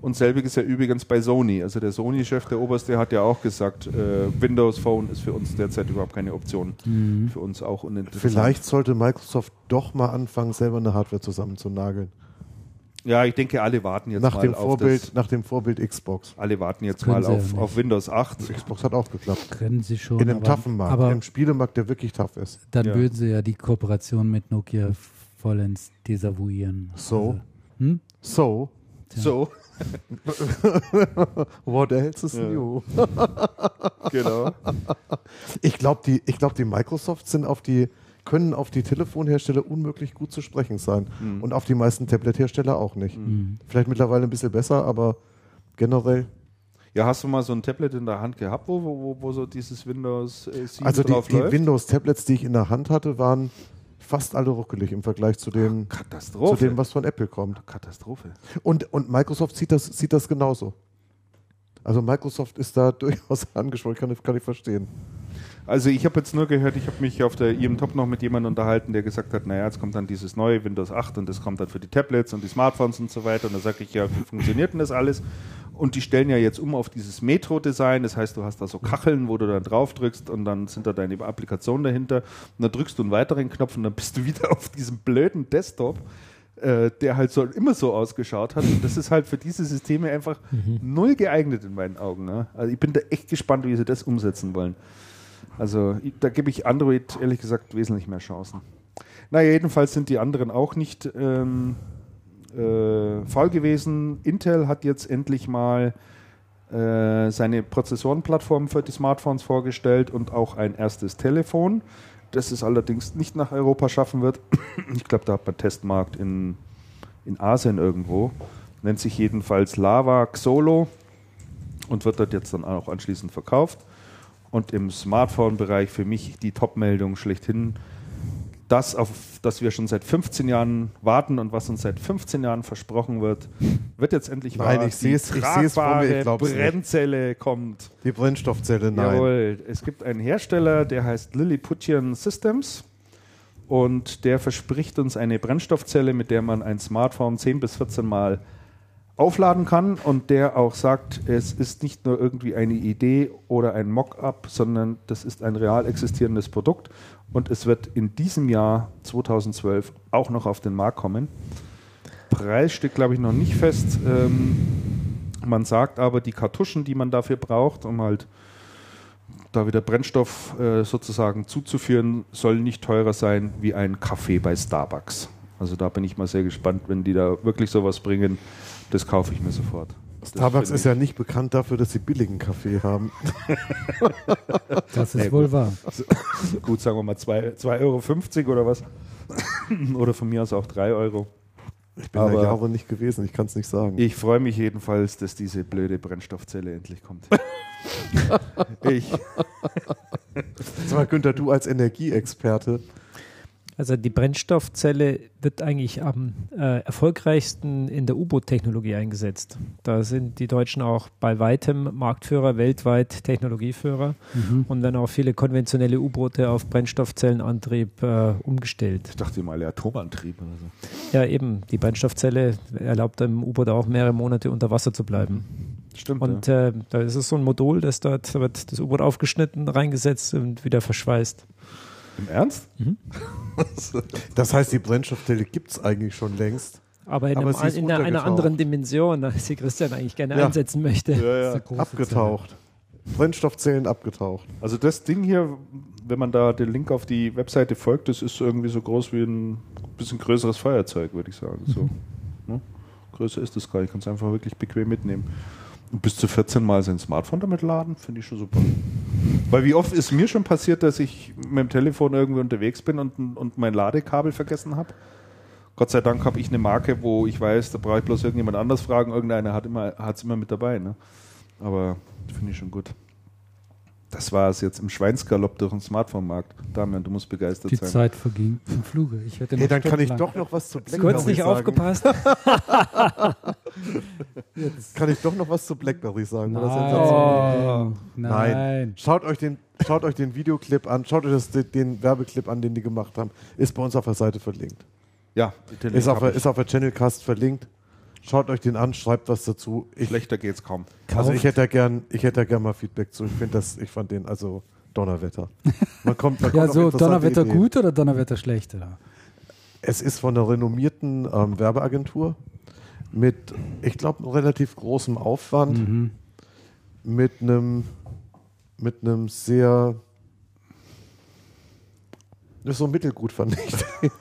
Und selbiges ja übrigens bei Sony. Also der Sony-Chef, der Oberste, hat ja auch gesagt, äh, Windows Phone ist für uns derzeit überhaupt keine Option. Mhm. Für uns auch uninteressant. Vielleicht sollte Microsoft doch mal anfangen, selber eine Hardware zusammenzunageln. Ja, ich denke, alle warten jetzt Nach mal dem, auf Vorbild, das. nach dem Vorbild Xbox. Alle warten jetzt mal sie ja auf, auf Windows 8. Xbox hat auch geklappt. Können sie schon. In einem aber, toughen Markt, in Aber einem Spielemarkt, der wirklich tough ist. dann Ja. würden sie ja die Kooperation mit Nokia vollends desavouieren. So. Also, hm? So, So, (laughs) what else is Ja. new? genau. (laughs) Ich glaube, die, ich glaub, die Microsoft sind auf die, können auf die Telefonhersteller unmöglich gut zu sprechen sein. Mhm. Und auf die meisten Tablet-Hersteller auch nicht. Mhm. Vielleicht mittlerweile ein bisschen besser, aber generell. Ja, hast du mal so ein Tablet in der Hand gehabt, wo, wo, wo so dieses Windows äh, 7 Also die, die? Windows-Tablets, die ich in der Hand hatte, waren fast alle ruckelig im Vergleich zu dem, zu dem was von Apple kommt. Katastrophe. Und, und Microsoft sieht das, sieht das genauso. Also Microsoft ist da (laughs) durchaus angesprochen, kann, kann ich verstehen. Also ich habe jetzt nur gehört, ich habe mich auf der IM Top noch mit jemandem unterhalten, der gesagt hat, naja, jetzt kommt dann dieses neue Windows 8 und das kommt dann für die Tablets und die Smartphones und so weiter. Und da sage ich, ja, wie funktioniert denn das alles? Und die stellen ja jetzt um auf dieses Metro-Design, das heißt, du hast da so Kacheln, wo du dann drauf drückst und dann sind da deine Applikationen dahinter und dann drückst du einen weiteren Knopf und dann bist du (laughs) wieder auf diesem blöden Desktop, äh, der halt so immer so ausgeschaut hat. Und das ist halt für diese Systeme einfach null geeignet in meinen Augen. Ne? Also ich bin da echt gespannt, wie sie das umsetzen wollen. Also da gebe ich Android ehrlich gesagt wesentlich mehr Chancen. Naja, jedenfalls sind die anderen auch nicht ähm, äh, faul gewesen. Intel hat jetzt endlich mal äh, seine Prozessorenplattform für die Smartphones vorgestellt und auch ein erstes Telefon, das es allerdings nicht nach Europa schaffen wird. (coughs) Ich glaube, da hat man Testmarkt in, in Asien irgendwo. Nennt sich jedenfalls Lava Xolo und wird dort jetzt dann auch anschließend verkauft. Und im Smartphone-Bereich für mich die Top-Meldung schlechthin. Das, auf das wir schon seit 15 Jahren warten und was uns seit 15 Jahren versprochen wird, wird jetzt endlich Nein, wahr. ich seh's- Die ich seh's vor mir, ich glaub's nicht. Brennzelle kommt. Die Brennstoffzelle, nein. Jawohl, es gibt einen Hersteller, der heißt Lilliputian Systems und der verspricht uns eine Brennstoffzelle, mit der man ein Smartphone 10 bis 14 Mal aufladen kann und der auch sagt, es ist nicht nur irgendwie eine Idee oder ein Mock-up, sondern das ist ein real existierendes Produkt und es wird in diesem Jahr 2012 auch noch auf den Markt kommen. Preis steht, glaube ich, noch nicht fest. Ähm, man sagt aber, die Kartuschen, die man dafür braucht, um halt da wieder Brennstoff äh, sozusagen zuzuführen, sollen nicht teurer sein wie ein Kaffee bei Starbucks. Also da bin ich mal sehr gespannt, wenn die da wirklich sowas bringen. Das kaufe ich mir sofort. Starbucks ist ja nicht bekannt dafür, dass sie billigen Kaffee haben. (laughs) Das ist Ja, wohl gut. wahr. gut, sagen wir mal 2,50 Euro oder was. (laughs) oder von mir aus auch 3 Euro. Ich bin Aber- da Jahre nicht gewesen, ich kann es nicht sagen. Ich freue mich jedenfalls, dass diese blöde Brennstoffzelle endlich kommt. (laughs) ich, Sag mal, Günther, du als Energieexperte, Also die Brennstoffzelle wird eigentlich am äh, erfolgreichsten in der U-Boot-Technologie eingesetzt. Da sind die Deutschen auch bei weitem Marktführer, weltweit Technologieführer Mhm. und werden auch viele konventionelle U-Boote auf Brennstoffzellenantrieb äh, umgestellt. ich dachte mal, Atomantrieb oder so. Ja, eben, die Brennstoffzelle erlaubt dem U-Boot auch mehrere Monate unter Wasser zu bleiben. Stimmt. Und äh, da ist es so ein Modul, das dort wird das U-Boot aufgeschnitten, reingesetzt und wieder verschweißt. Im Ernst? (laughs) das heißt, die Brennstoffzelle gibt es eigentlich schon längst. Aber in, Aber einem, in einer, anderen Dimension, als sie Christian eigentlich gerne Ja. einsetzen möchte. Ja, ja. Abgetaucht. Brennstoffzellen abgetaucht. Also das Ding hier, wenn man da den Link auf die Webseite folgt, das ist irgendwie so groß wie ein bisschen größeres Feuerzeug, würde ich sagen. So. Ne? Größer ist das gar nicht, kannst einfach wirklich bequem mitnehmen. Bis zu 14 Mal sein Smartphone damit laden, finde ich schon super. Weil wie oft ist mir schon passiert, dass ich mit dem Telefon irgendwie unterwegs bin und, und mein Ladekabel vergessen habe? Gott sei Dank habe ich eine Marke, wo ich weiß, da brauche ich bloß irgendjemand anders fragen. Irgendeiner hat es immer, immer mit dabei. Ne? Aber finde ich schon gut. Das war es jetzt im Schweinsgalopp durch den Smartphone-Markt. Damian, du musst begeistert Die sein. Zeit verging im Fluge. Ich hätte Hey, noch dann kann ich doch noch was zu Kurz nicht sagen. aufgepasst. (laughs) Jetzt. Kann ich doch noch was zu BlackBerry sagen? Nein. Oh, nein. nein. Schaut euch den, schaut euch den Videoclip an, schaut euch das, den Werbeclip an, den die gemacht haben. Ist bei uns auf der Seite verlinkt. Ja, ist auf, ist auf der Channelcast verlinkt. Schaut euch den an, schreibt was dazu. Ich, Schlechter geht's kaum. Also ich hätte da gern, ich hätte da gern mal Feedback zu. Ich finde das, ich fand den also Donnerwetter. Man kommt, man (laughs) ja, kommt so Donnerwetter Ideen. gut oder Donnerwetter schlecht? Oder? Es ist von einer renommierten ähm, Werbeagentur mit, ich glaube, relativ großem Aufwand, mhm. mit einem mit einem sehr das ist so mittelgut fand ich.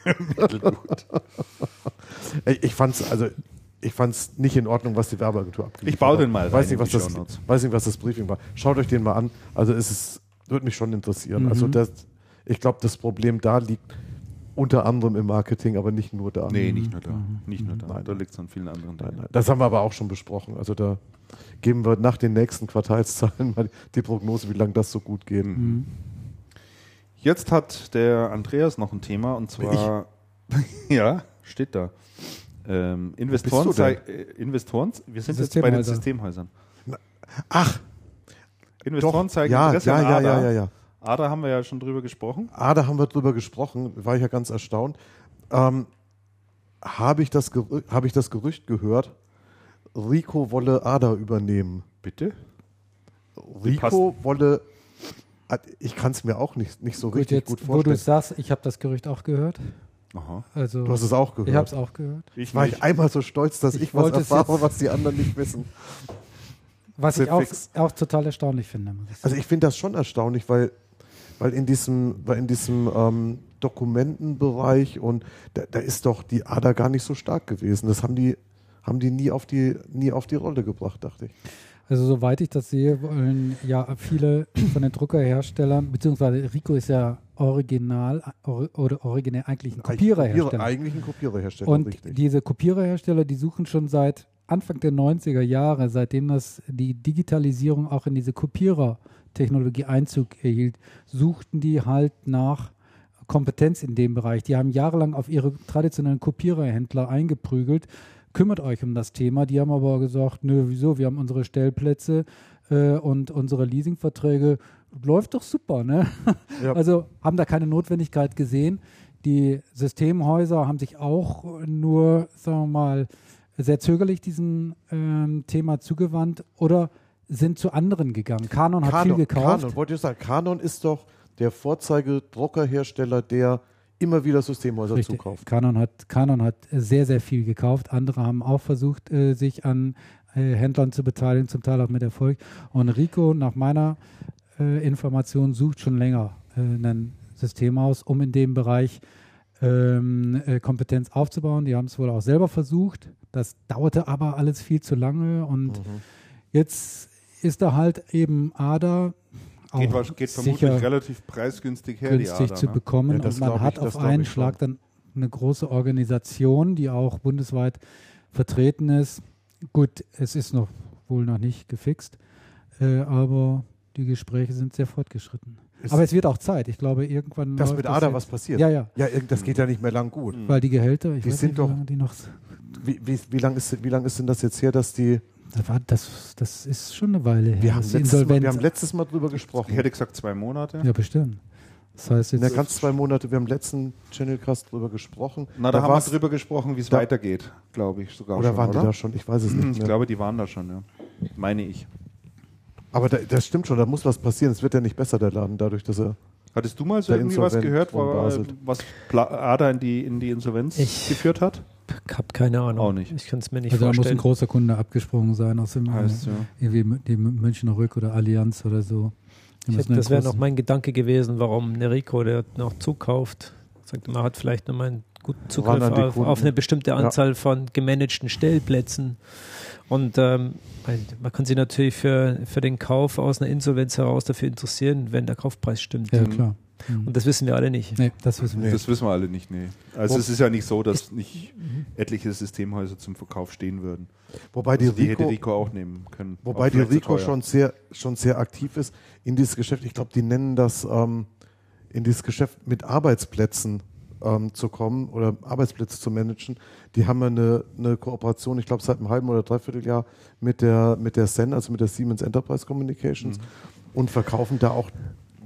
(laughs) mittelgut. ich, ich fand es also ich fand es nicht in Ordnung, was die Werbeagentur abgeliefert Ich baue den mal. Weiß nicht, was das, weiß nicht, was das Briefing war. Schaut euch den mal an. Also es ist, würde mich schon interessieren. Also mhm. Also das, ich glaube, das Problem da liegt unter anderem im Marketing, aber nicht nur da. Nee, nicht nur da. Mhm. Nicht nur da. Nein. Da liegt es an vielen anderen Dingen. Nein, nein. Das haben wir aber auch schon besprochen. Also da geben wir nach den nächsten Quartalszahlen mal die Prognose, wie lange das so gut geht. Mhm. Jetzt hat der Andreas noch ein Thema und zwar, (laughs) ja, steht da. Ähm, Investoren, äh, Investoren, wir sind jetzt bei den Systemhäusern. Ach, Investoren Doch, zeigen ja, Interesse ja, an ADA. Ja, ja, ja, ADA haben wir ja schon drüber gesprochen. ADA haben wir drüber gesprochen, war ich ja ganz erstaunt. Ähm, Habe ich, das hab ich das Gerücht gehört, Rico wolle ADA übernehmen. Bitte? Rico wolle ich kann es mir auch nicht, nicht so gut, richtig jetzt, gut vorstellen. Wo du sagst, ich habe das Gerücht auch gehört. Aha. Also, du hast es auch gehört. Ich habe es auch gehört. Ich war ich einmal so stolz, dass ich, ich was erfahre, was die anderen nicht wissen. Was ich auch, auch, total erstaunlich finde. Also ich finde das schon erstaunlich, weil, weil in diesem, weil in diesem ähm, Dokumentenbereich und da, da, ist doch die Ader gar nicht so stark gewesen. Das haben die, haben die nie auf die, nie auf die Rolle gebracht, dachte ich. Also soweit ich das sehe, wollen ja viele von den Druckerherstellern, beziehungsweise Rico ist ja original oder originär eigentlich ein Kopiererhersteller. Eigentlich ein Kopiererhersteller. Und richtig. diese Kopiererhersteller, die suchen schon seit Anfang der 90er Jahre, seitdem das die Digitalisierung auch in diese Kopierertechnologie Einzug erhielt, suchten die halt nach Kompetenz in dem Bereich. Die haben jahrelang auf ihre traditionellen Kopiererhändler eingeprügelt kümmert euch um das Thema. Die haben aber gesagt, nö, wieso, wir haben unsere Stellplätze äh, und unsere Leasingverträge, läuft doch super, ne? Ja. (laughs) Also haben da keine Notwendigkeit gesehen. Die Systemhäuser haben sich auch nur, sagen wir mal, sehr zögerlich diesem ähm, Thema zugewandt oder sind zu anderen gegangen. Canon, Canon hat viel gekauft. Canon, wollte ich sagen, Canon ist doch der Vorzeigedruckerhersteller, der immer wieder Systemhäuser Richtig. zukaufen. Canon hat, Canon hat sehr, sehr viel gekauft. Andere haben auch versucht, äh, sich an äh, Händlern zu beteiligen, zum Teil auch mit Erfolg. Und Rico, nach meiner äh, Information, sucht schon länger äh, ein Systemhaus, um in dem Bereich ähm, äh, Kompetenz aufzubauen. Die haben es wohl auch selber versucht. Das dauerte aber alles viel zu lange und mhm. jetzt ist da halt eben ADA Geht, was, geht vermutlich relativ preisgünstig her, günstig die Ader, zu ne? bekommen. Ja, und man hat ich, auf einen Schlag dann eine große Organisation, die auch bundesweit vertreten ist. Gut, es ist noch wohl noch nicht gefixt, äh, aber die Gespräche sind sehr fortgeschritten. Ist aber es wird auch Zeit. Ich glaube, irgendwann. Dass mit ADA was passiert. Ja, ja. Ja, das geht ja nicht mehr lang gut. Weil die Gehälter, ich die weiß sind nicht, doch, die noch. Wie, wie, wie lange ist, lang ist denn das jetzt her, dass die das, war, das, das ist schon eine Weile her. Wir haben, letztes Mal, wir haben letztes Mal drüber gesprochen. Ich hätte gesagt zwei Monate. Ja, bestimmt. Das heißt jetzt. Na, ganz zwei Monate. Wir haben letzten Channelcast drüber gesprochen. Na, da, da haben wir drüber gesprochen, wie es weitergeht, glaube ich sogar. Oder schon, waren oder? die da schon? Ich weiß es nicht. Ich mehr. glaube, die waren da schon, ja. Meine ich. Aber da, das stimmt schon, da muss was passieren. Es wird ja nicht besser, der Laden, dadurch, dass er. Hattest du mal so irgendwie was gehört, wo, was Ada in die, in die Insolvenz ich geführt hat? habe keine Ahnung. Auch nicht. Ich kann es mir nicht also vorstellen. Da muss ein großer Kunde abgesprungen sein aus dem heißt, ja. irgendwie die Münchner Rück oder Allianz oder so. Hätte, das wäre noch mein Gedanke gewesen, warum Nerico, der noch zukauft, sagt, man hat vielleicht noch mal einen guten Zugriff auf, auf, eine bestimmte Anzahl ja. von gemanagten Stellplätzen. Und ähm, man kann sich natürlich für, für den Kauf aus einer Insolvenz heraus dafür interessieren, wenn der Kaufpreis stimmt. Ja, klar. Mhm. Und das wissen wir alle nicht. Nee, das wissen wir, das wissen wir alle nicht. Nee. Also Wo es ist ja nicht so, dass nicht etliche Systemhäuser zum Verkauf stehen würden. Wobei also die, Rico, hätte Rico auch nehmen können. Wobei die Rico schon sehr, schon sehr aktiv ist in dieses Geschäft. Ich glaube, die nennen das ähm, in dieses Geschäft mit Arbeitsplätzen ähm, zu kommen oder Arbeitsplätze zu managen. Die haben eine, eine Kooperation, ich glaube seit einem halben oder dreiviertel Jahr mit der mit der SEN, also mit der Siemens Enterprise Communications mhm. und verkaufen da auch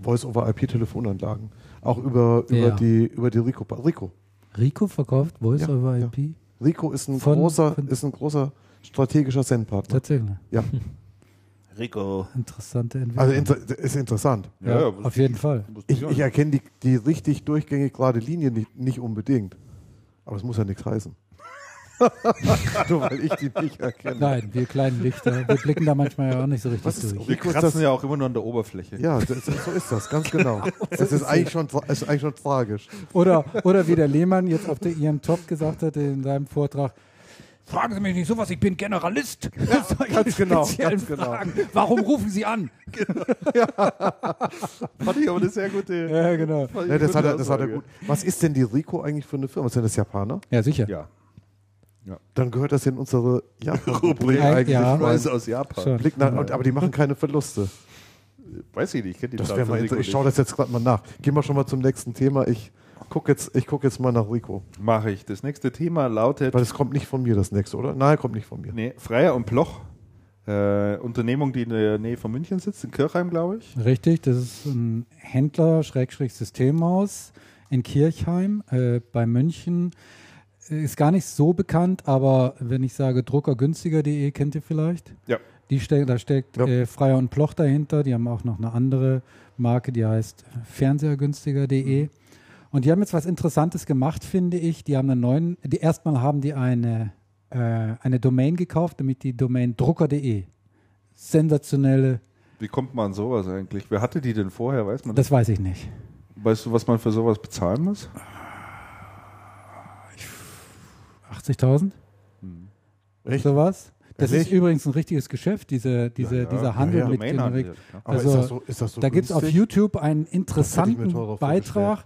Voice-over-IP-Telefonanlagen, auch über, über Ja. die über die Rico. Rico. Rico verkauft Voice Ja, over ja. IP? Rico ist ein Von- großer von- ist ein großer strategischer SEN-Partner. Tatsächlich. Ja, (laughs) Rico. Interessante Entwicklung. also inter ist interessant. ja, auf jeden Fall. Ich, ich erkenne die, die richtig durchgängig gerade Linie nicht, nicht unbedingt. Aber es muss ja nichts heißen. (laughs) Nur weil ich die nicht erkenne. Nein, wir kleinen Lichter, wir blicken da manchmal ja auch nicht so richtig ist durch. Wir kratzen das- ja auch immer nur an der Oberfläche. Ja, das, so ist das, ganz genau. (laughs) Das ist eigentlich schon, ist eigentlich schon tragisch. Oder, oder wie der Lehmann jetzt auf der IM Top gesagt hat in seinem Vortrag, Fragen Sie mich nicht sowas, ich bin Generalist. (laughs) Solche ganz genau, ganz genau. Fragen. Warum rufen Sie an? (laughs) Fand ich aber eine sehr gute. Ja, genau. Ja, das, hat er, das hat er gut. Was ist denn die Rico eigentlich für eine Firma? Sind das Japaner? Ja, sicher. Ja. Dann gehört das in unsere Japan-Rubrik Rubrik. eigentlich Ja. Preise aus Japan. Blick nach, aber die machen keine Verluste. Weiß ich nicht, ich kenne die Das mal Ich schaue das jetzt gerade mal nach. Gehen wir schon mal zum nächsten Thema. Ich gucke jetzt, ich guck jetzt mal nach Rico. Mache ich. Das nächste Thema lautet Weil das kommt nicht von mir, das nächste, oder? Nein, kommt nicht von mir. nee, Freier und Ploch. Äh, Unternehmung, die in der Nähe von München sitzt, in Kirchheim, glaube ich. Richtig, das ist ein Händler, Schrägstrich Systemhaus in Kirchheim äh, bei München. Äh, Ist gar nicht so bekannt, aber wenn ich sage druckergünstiger.de, kennt ihr vielleicht? Ja. Die ste da steckt Ja. äh, Freier und Ploch dahinter. Die haben auch noch eine andere Marke, die heißt Fernsehergünstiger.de. Und die haben jetzt was Interessantes gemacht, finde ich. Die haben einen neuen, die erstmal haben die eine, äh, eine Domain gekauft, nämlich die Domain drucker.de. Sensationelle, Wie kommt man an sowas eigentlich? Wer hatte die denn vorher? Weiß man das? das weiß ich nicht. Weißt du, was man für sowas bezahlen muss? 80.000? Echt? Sowas? Das Ehrlich? ist übrigens ein richtiges Geschäft, diese, diese, Ja, ja. dieser Handel Ja, mit Generik. Also, ist das so, ist das so da gibt es auf? YouTube einen interessanten Beitrag,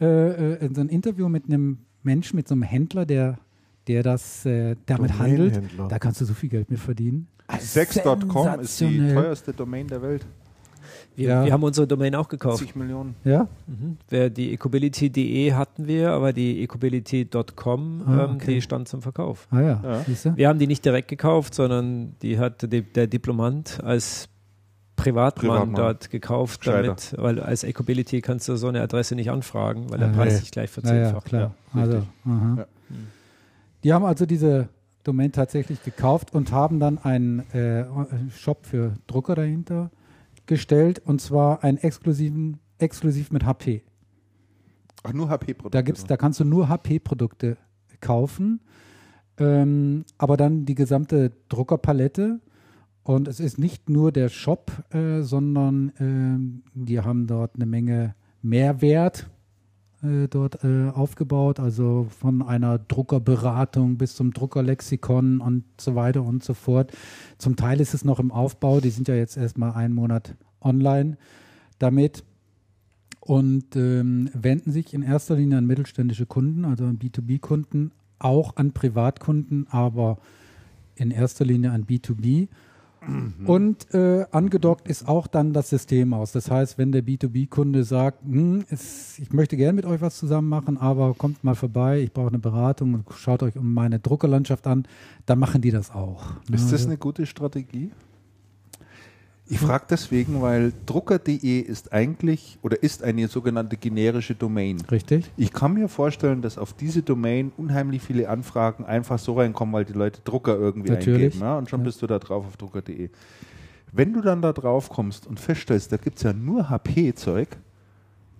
äh, äh, so ein Interview mit einem Menschen, mit so einem Händler, der, der das äh, damit handelt. Da kannst du so viel Geld mit verdienen. Sex.com ist die teuerste Domain der Welt. Wir, Ja. wir haben unsere Domain auch gekauft. 50 Millionen. Ja? Mhm. Wer die ecobility.de hatten wir, aber die ecobility.com, Ah, ähm, okay. die stand zum Verkauf. Ah ja, Ja. Wir haben die nicht direkt gekauft, sondern die hat die, der Diplomant als Privatmann, Privatmann. dort gekauft, damit, weil als Ecobility kannst du so eine Adresse nicht anfragen, weil der Ah, Preis ja. sich gleich verzehnfacht. klar. Ja, also, richtig. aha. Ja. Die haben also diese Domain tatsächlich gekauft und haben dann einen äh, Shop für Drucker dahinter gestellt und zwar einen exklusiven, exklusiv mit HP. Ach, nur HP-Produkte. Da gibt's, da kannst du nur HP-Produkte kaufen, ähm, aber dann die gesamte Druckerpalette. Und es ist nicht nur der Shop, äh, sondern ähm, die haben dort eine Menge Mehrwert äh, dort äh, aufgebaut, also von einer Druckerberatung bis zum Druckerlexikon und so weiter und so fort. Zum Teil ist es noch im Aufbau, die sind ja jetzt erstmal einen Monat online damit und ähm, wenden sich in erster Linie an mittelständische Kunden, also an B2B-Kunden, auch an Privatkunden, aber in erster Linie an B2B. Und äh, angedockt ist auch dann das System aus. Das heißt, wenn der B2B-Kunde sagt, hm, es, ich möchte gerne mit euch was zusammen machen, aber kommt mal vorbei, ich brauche eine Beratung und schaut euch um meine Druckerlandschaft an, dann machen die das auch. Ist das Also- eine gute Strategie? Ich frage deswegen, weil drucker.de ist eigentlich oder ist eine sogenannte generische Domain. Richtig? Ich kann mir vorstellen, dass auf diese Domain unheimlich viele Anfragen einfach so reinkommen, weil die Leute Drucker irgendwie Natürlich. eingeben. Ja? Und schon Ja. bist du da drauf auf drucker.de. Wenn du dann da drauf kommst und feststellst, da gibt es ja nur HP-Zeug,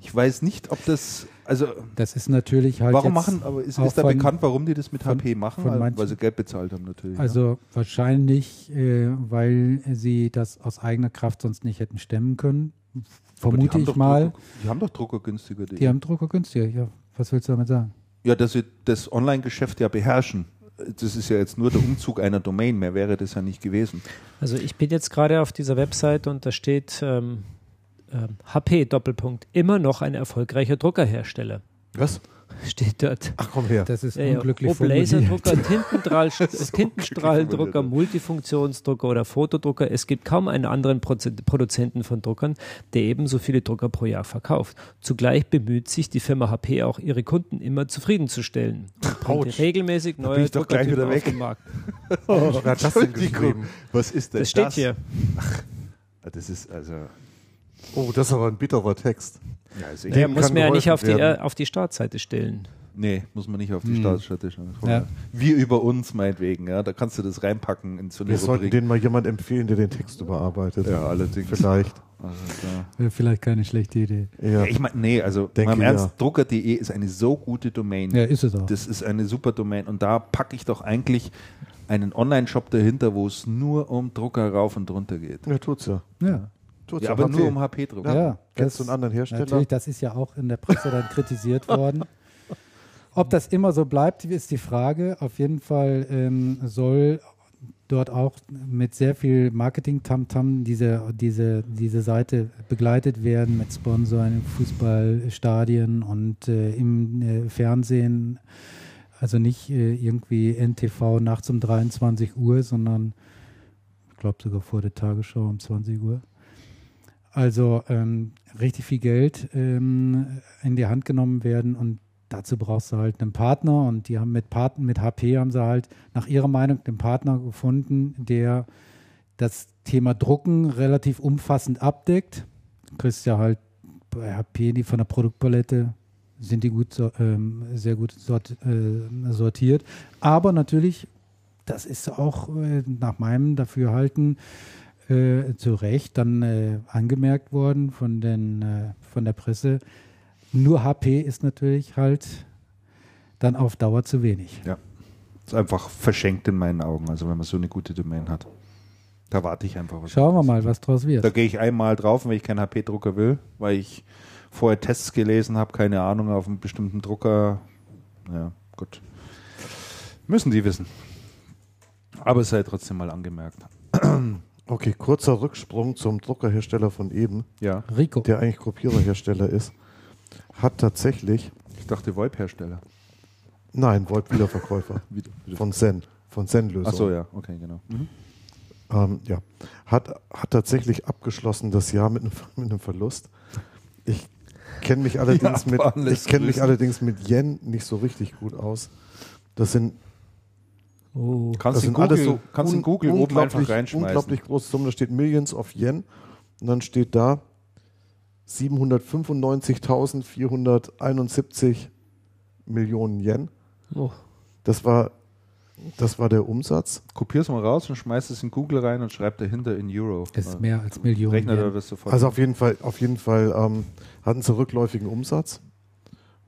ich weiß nicht, ob das, also Das ist natürlich halt. warum jetzt machen, aber ist, ist da von- bekannt, warum die das mit von- HP machen? von Weil, manchen- weil sie Geld bezahlt haben natürlich. ja. Also wahrscheinlich, äh, weil sie das aus eigener Kraft sonst nicht hätten stemmen können. Die Vermute haben ich doch mal. Drucker, die haben doch druckergünstiger.de. Die haben Drucker günstiger. Ja, was willst du damit sagen? Ja, dass sie das Online-Geschäft ja beherrschen. Das ist ja jetzt nur der Umzug einer Domain, mehr wäre das ja nicht gewesen. Also ich bin jetzt gerade auf dieser Website und da steht ähm, ähm, HP Doppelpunkt immer noch ein erfolgreicher Druckerhersteller. Was? Steht dort. Ach komm her. Das ist Ja, unglücklich Ob. Laserdrucker, Tintenstrahl, (laughs) Tintenstrahldrucker, Multifunktionsdrucker oder Fotodrucker. Es gibt kaum einen anderen Produzenten von Druckern, der ebenso viele Drucker pro Jahr verkauft. Zugleich bemüht sich die Firma HP auch, ihre Kunden immer zufriedenzustellen. Und regelmäßig bin neue ich doch gleich Druckertypen wieder auf weg. den Markt. (laughs) Wer hat das denn geschrieben? Was ist denn Das steht hier. Ah, Das ist also. Oh, das ist aber ein bitterer Text. Ja, Der egal. muss man ja nicht auf die, werden. äh, auf die Startseite stellen. Nee, muss man nicht auf die Hm. Staatsstatistik. Ja. Wir über uns meinetwegen, ja. Da kannst du das reinpacken in so eine Wir sollten Rubrik. denen mal jemand empfehlen, der den Text überarbeitet. Ja, allerdings. Vielleicht. Also, klar. Wäre vielleicht keine schlechte Idee. Ja. Ich meine, nee, also Denke mal Ernst, ja. drucker.de ist eine so gute Domain. Ja, ist es auch. Das ist eine super Domain und da packe ich doch eigentlich einen Online-Shop dahinter, wo es nur um Drucker rauf und runter geht. ja, tut's ja. ja. Tut's Ja, aber HP. nur um HP-Drucker. Ja, Kennst du das- einen anderen Hersteller? Natürlich, das ist ja auch in der Presse dann kritisiert (laughs) worden. Ob das immer so bleibt, ist die Frage. Auf jeden Fall ähm, soll dort auch mit sehr viel Marketing-Tamtam diese, diese, diese Seite begleitet werden mit Sponsoren in Fußballstadien und äh, im äh, Fernsehen. Also nicht äh, irgendwie NTV nachts um 23 Uhr, sondern ich glaube sogar vor der Tagesschau um 20 Uhr. Also ähm, richtig viel Geld ähm, in die Hand genommen werden und dazu brauchst du halt einen Partner und die haben mit Partner, mit HP haben sie halt nach ihrer Meinung einen Partner gefunden, der das Thema Drucken relativ umfassend abdeckt. Du kriegst ja halt bei HP die von der Produktpalette sind die gut ähm, sehr gut äh, sortiert. Aber natürlich, das ist auch äh, nach meinem Dafürhalten äh, zu Recht dann äh, angemerkt worden von, den, äh, von der Presse. Nur HP ist natürlich halt dann auf Dauer zu wenig. Ist einfach verschenkt in meinen Augen, also wenn man so eine gute Domain hat. Da warte ich einfach was. Schauen wir mal, was draus Da wird. gehe ich einmal drauf, wenn ich keinen HP-Drucker will, weil ich vorher Tests gelesen habe, keine Ahnung, auf einen bestimmten Drucker. Ja, gut. Müssen die wissen. Aber es sei trotzdem mal angemerkt. (clears throat) Okay, kurzer Rücksprung zum Druckerhersteller von eben, Ja, Rico. der eigentlich Kopiererhersteller ist. Hat tatsächlich, ich dachte VoIP-Hersteller. nein, Volt-Wiederverkäufer (laughs) Wieder- wieder- von Zen, von Zen-Lösung. Ach so, ja, okay, genau. Mhm. Ähm, ja, hat, hat tatsächlich abgeschlossen das Jahr mit einem, (laughs) mit einem Verlust. Ich kenne mich (laughs) allerdings mit ich kenne mich allerdings mit Yen nicht so richtig gut aus. Das sind, Oh. Kannst das in sind Google, alles so kannst in Google oben einfach unglaublich- reinschmeißen. Unglaublich große Summen, da steht Millions of Yen und dann steht da 795.471 Millionen Yen. Oh. Das war, das war der Umsatz. Kopier's mal raus und schmeißt es in Google rein und schreibt dahinter in Euro. Das ist mehr als Millionen. Rechnet er Yen. das sofort. Also auf jeden Fall, auf jeden Fall ähm, hatten sie rückläufigen Umsatz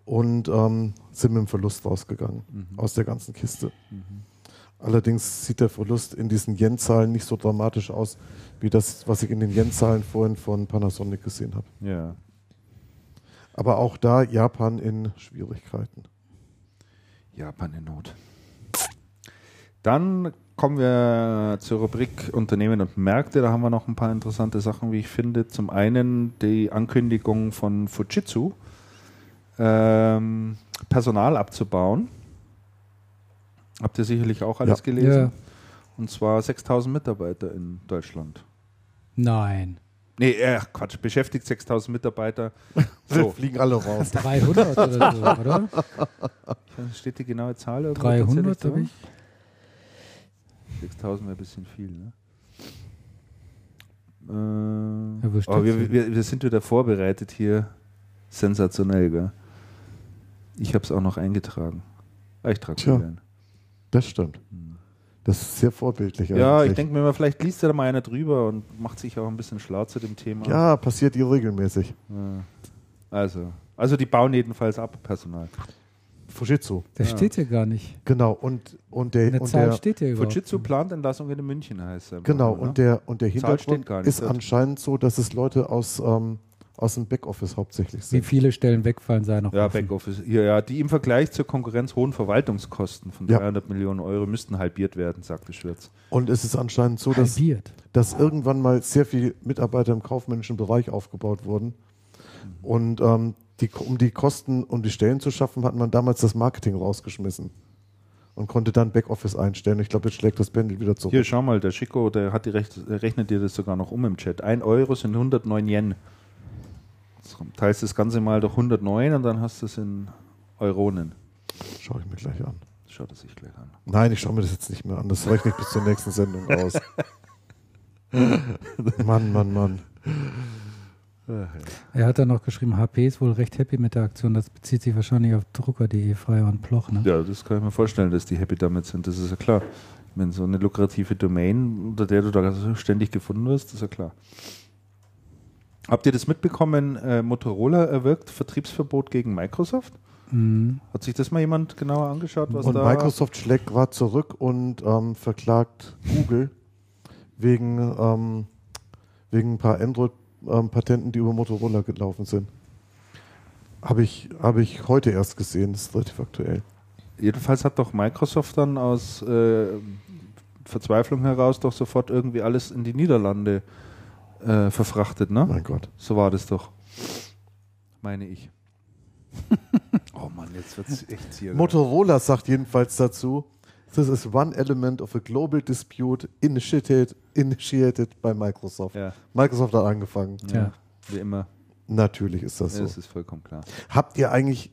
und ähm, sind mit dem Verlust rausgegangen Mhm. aus der ganzen Kiste. Allerdings sieht der Verlust in diesen Yen-Zahlen nicht so dramatisch aus, wie das, was ich in den Yen-Zahlen vorhin von Panasonic gesehen habe. ja. Aber auch da Japan in Schwierigkeiten. Japan in Not. Dann kommen wir zur Rubrik Unternehmen und Märkte. Da haben wir noch ein paar interessante Sachen, wie ich finde. Zum einen die Ankündigung von Fujitsu, ähm, Personal abzubauen. Habt ihr sicherlich auch alles Ja. gelesen? Ja. Und zwar 6000 Mitarbeiter in Deutschland. Nein. Nee, äh, Quatsch, beschäftigt 6000 Mitarbeiter. (laughs) So, fliegen alle raus. 300 oder so, oder? steht die genaue Zahl? irgendwo 300 tatsächlich habe ich. 6000 wäre ein bisschen viel, ne? Äh, Ja, aber wir, wir, wir sind wieder vorbereitet hier. Sensationell, gell? Ich habe es auch noch eingetragen. Ah, Ich trage es ein. Das stimmt. Das ist sehr vorbildlich. Ja, eigentlich. ich denke mir mal, vielleicht liest ja da mal einer drüber und macht sich auch ein bisschen schlau zu dem Thema. Ja, passiert ihr regelmäßig. Ja. Also, also die bauen jedenfalls ab, Personal. Fujitsu. Das Ja. steht hier gar nicht. Genau. Und, und der, Eine und Zahl der, steht hier Fujitsu plant Entlassungen in München, heißt es. Genau, ne? und der, und der Hintergrund gar nicht ist dort. anscheinend so, dass es Leute aus, ähm, aus dem Backoffice hauptsächlich Wie sind. viele Stellen wegfallen, sei noch Ja, offen. Backoffice. Ja, ja, die im Vergleich zur Konkurrenz hohen Verwaltungskosten von Ja. 300 Millionen Euro müssten halbiert werden, sagte Schwirz. Und es ist anscheinend so, dass, Halbiert. dass irgendwann mal sehr viele Mitarbeiter im kaufmännischen Bereich aufgebaut wurden. Und ähm, die, um die Kosten und die Stellen zu schaffen, hat man damals das Marketing rausgeschmissen und konnte dann Backoffice einstellen. Ich glaube, jetzt schlägt das Pendel wieder zurück. Hier, schau mal, der Chico, der hat die Recht, der rechnet dir das sogar noch um im Chat. 1 Euro sind 109 Yen. Jetzt teilst das Ganze mal durch 109 und dann hast du es in Euronen. Schaue ich mir gleich an. Schaut es sich gleich an. Nein, ich schaue mir das jetzt nicht mehr an. Das rechne ich bis zur nächsten Sendung aus. (laughs) Mann, Mann, Mann. Er hat dann noch geschrieben, HP ist wohl recht happy mit der Aktion. Das bezieht sich wahrscheinlich auf drucker.de, Freier und Ploch. Ne? Ja, das kann ich mir vorstellen, dass die happy damit sind. Das ist ja klar. Wenn so eine lukrative Domain, unter der du da ständig gefunden wirst, ist ja klar. Habt ihr das mitbekommen? Äh, Motorola erwirkt Vertriebsverbot gegen Microsoft? Mhm. Hat sich das mal jemand genauer angeschaut? Was und da Microsoft schlägt gerade zurück und ähm, verklagt Google wegen, ähm, wegen ein paar Android-Patenten, die über Motorola gelaufen sind. Habe ich, hab ich heute erst gesehen, das ist relativ aktuell. Jedenfalls hat doch Microsoft dann aus äh, Verzweiflung heraus doch sofort irgendwie alles in die Niederlande äh, verfrachtet, ne? Mein Gott. So war das doch. Meine ich. (laughs) oh Mann, jetzt wird es echt hier. Motorola sagt jedenfalls dazu, this is one element of a global dispute initiated, initiated by Microsoft. Ja, Microsoft hat angefangen. ja. Wie immer. Natürlich ist das Ja, so. das ist vollkommen klar. Habt ihr eigentlich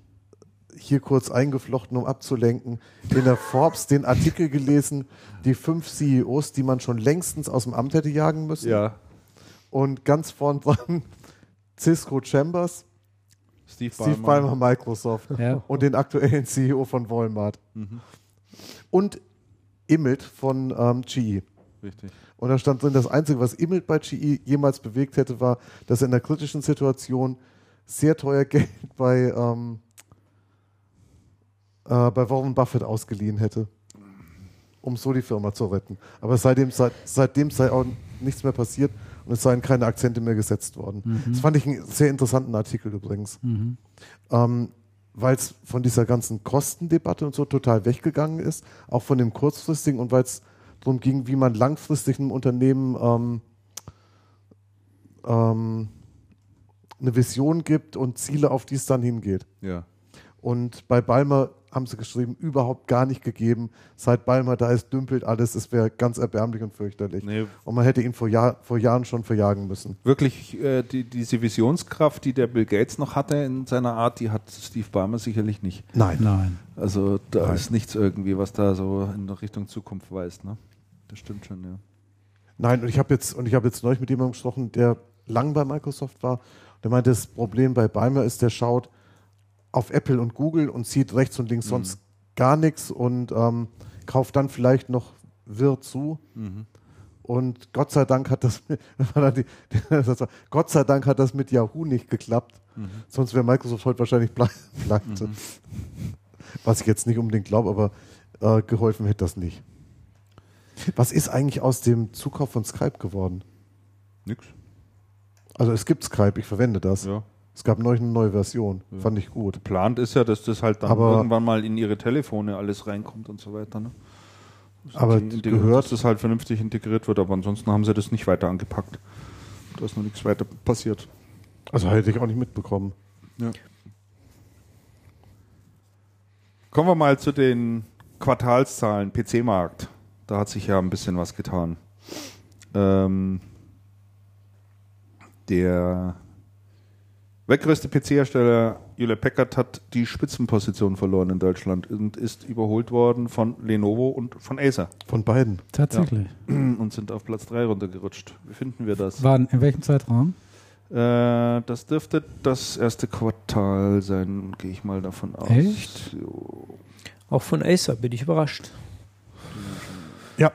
hier kurz eingeflochten, um abzulenken, in der Forbes den Artikel gelesen, die fünf CEOs, die man schon längstens aus dem Amt hätte jagen müssen? Ja, Und ganz vorn dran (laughs) Cisco Chambers, Steve, Steve Ballmer, Microsoft Ja. und den aktuellen CEO von Walmart. Mhm. Und Immelt von ähm, GE. Richtig. Und da stand drin, das Einzige, was Immelt bei GE jemals bewegt hätte, war, dass er in einer kritischen Situation sehr teuer (laughs) Geld bei, ähm, äh, bei Warren Buffett ausgeliehen hätte, um so die Firma zu retten. Aber seitdem, seit, seitdem sei auch nichts mehr passiert es seien keine Akzente mehr gesetzt worden. Das fand ich einen sehr interessanten Artikel übrigens. Mhm. Ähm, weil es von dieser ganzen Kostendebatte und so total weggegangen ist, auch von dem kurzfristigen und weil es darum ging, wie man langfristig einem Unternehmen ähm, ähm, eine Vision gibt und Ziele, auf die es dann hingeht. Ja. Und bei Balmer haben sie geschrieben, überhaupt gar nicht gegeben. Seit Balmer da ist, dümpelt alles. Es wäre ganz erbärmlich und fürchterlich. Nee, Und man hätte ihn vor, Jahr, vor Jahren schon verjagen müssen. wirklich, äh, die, diese Visionskraft, die der Bill Gates noch hatte in seiner Art, die hat Steve Ballmer sicherlich nicht. Nein. Nein. Also da Nein. ist nichts irgendwie, was da so in Richtung Zukunft weist. Ne? Das stimmt schon, ja. Nein, und ich habe jetzt, und ich habe jetzt neulich mit jemandem gesprochen, der lang bei Microsoft war. Der meinte, das Problem bei Balmer ist, der schaut auf Apple und Google und sieht rechts und links sonst gar nichts und ähm, kauft dann vielleicht noch wirr zu. Und Gott sei Dank hat das, mit- (laughs) (laughs) Gott sei Dank hat das mit Yahoo nicht geklappt. Sonst wäre Microsoft heute wahrscheinlich ple- (laughs) pleite. Was ich jetzt nicht unbedingt glaube, aber äh, geholfen hätte das nicht. Was ist eigentlich aus dem Zukauf von Skype geworden? Nix. Also es gibt Skype, ich verwende das. Ja. Es gab neulich eine neue Version, fand ich gut. Geplant ist ja, dass das halt dann Aber- irgendwann mal in ihre Telefone alles reinkommt und so weiter. Ne? Das Aber gehört- dass das halt vernünftig integriert wird, aber ansonsten haben sie das nicht weiter angepackt. Da ist noch nichts weiter passiert. Also hätte ich auch nicht mitbekommen. Ja. Kommen wir mal zu den Quartalszahlen PC-Markt. Da hat sich ja ein bisschen was getan. Ähm, der weltgrößte PC-Hersteller Hewlett Packard hat die Spitzenposition verloren in Deutschland und ist überholt worden von Lenovo und von Acer Von beiden. Tatsächlich. und sind auf Platz 3 runtergerutscht. Wie finden wir das? Waren in welchem Zeitraum? Äh, das dürfte das erste Quartal sein, gehe ich mal davon aus. Echt? Jo. Auch von Acer bin ich überrascht. Ja.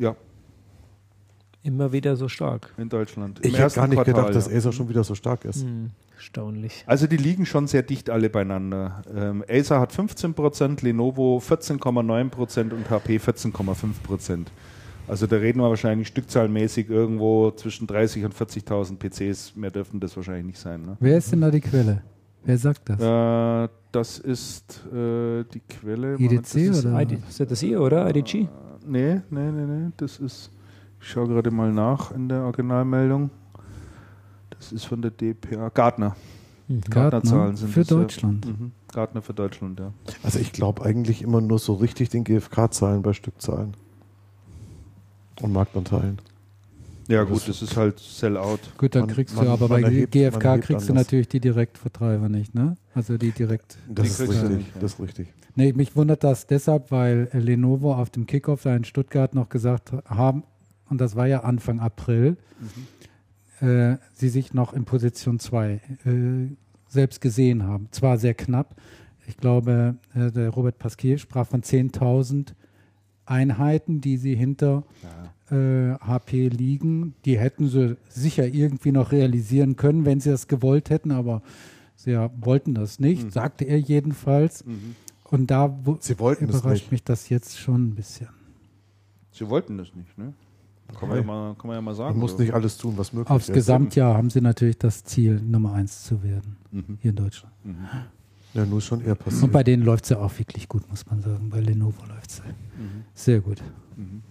Ja, Immer wieder so stark. in Deutschland. Im Ich hätte gar nicht Quartal, gedacht, dass ja. Acer schon wieder so stark ist. Hm, erstaunlich. Also die liegen schon sehr dicht alle beieinander. Ähm, Acer hat 15%, Lenovo 14,9% und HP 14,5%. Also da reden wir wahrscheinlich stückzahlmäßig irgendwo zwischen 30.000 und 40.000 PCs. Mehr dürften das wahrscheinlich nicht sein. Ne? Wer ist denn da die Quelle? Wer sagt das? Äh, das ist äh, die Quelle. Moment, IDC das ist, oder? ID, ist das ihr, oder? IDG? Nee, nee, nee, nee. Das ist. Ich schaue gerade mal nach in der Originalmeldung. Das ist von der DPA. Gartner. Gartner-Zahlen sind für das, ja. Deutschland. Mhm. Gartner für Deutschland, ja. Also ich glaube eigentlich immer nur so richtig den GfK-Zahlen bei Stückzahlen. Und Marktanteilen. Ja, Das- gut, das ist halt Sell-out. Gut, dann Man- kriegst man- du aber bei erhebt- GfK kriegst du natürlich die Direktvertreiber nicht, ne? Also die direkt. Das ist kriegst du richtig. nicht, ja. Das ist richtig. Nee, mich wundert das deshalb, weil Lenovo auf dem Kickoff da in Stuttgart noch gesagt haben, und das war ja Anfang April, äh, sie sich noch in Position 2 äh, selbst gesehen haben. Zwar sehr knapp. Ich glaube, äh, der Robert Pasquier sprach von 10.000 Einheiten, die sie hinter äh, HP liegen. Die hätten sie sicher irgendwie noch realisieren können, wenn sie das gewollt hätten, aber sie ja, wollten das nicht, Mhm. sagte er jedenfalls. Mhm. Und da überrascht mich das jetzt schon ein bisschen. Sie wollten das nicht, ne? Kann man ja mal, kann man ja mal sagen. Man muss nicht alles tun, was möglich Aufs ist. Gesamtjahr haben sie natürlich das Ziel, Nummer eins zu werden, Mhm. hier in Deutschland. Mhm. Ja, nur ist schon eher passiert. Und bei denen läuft es ja auch wirklich gut, muss man sagen. Bei Lenovo läuft es Mhm. sehr gut. Mhm.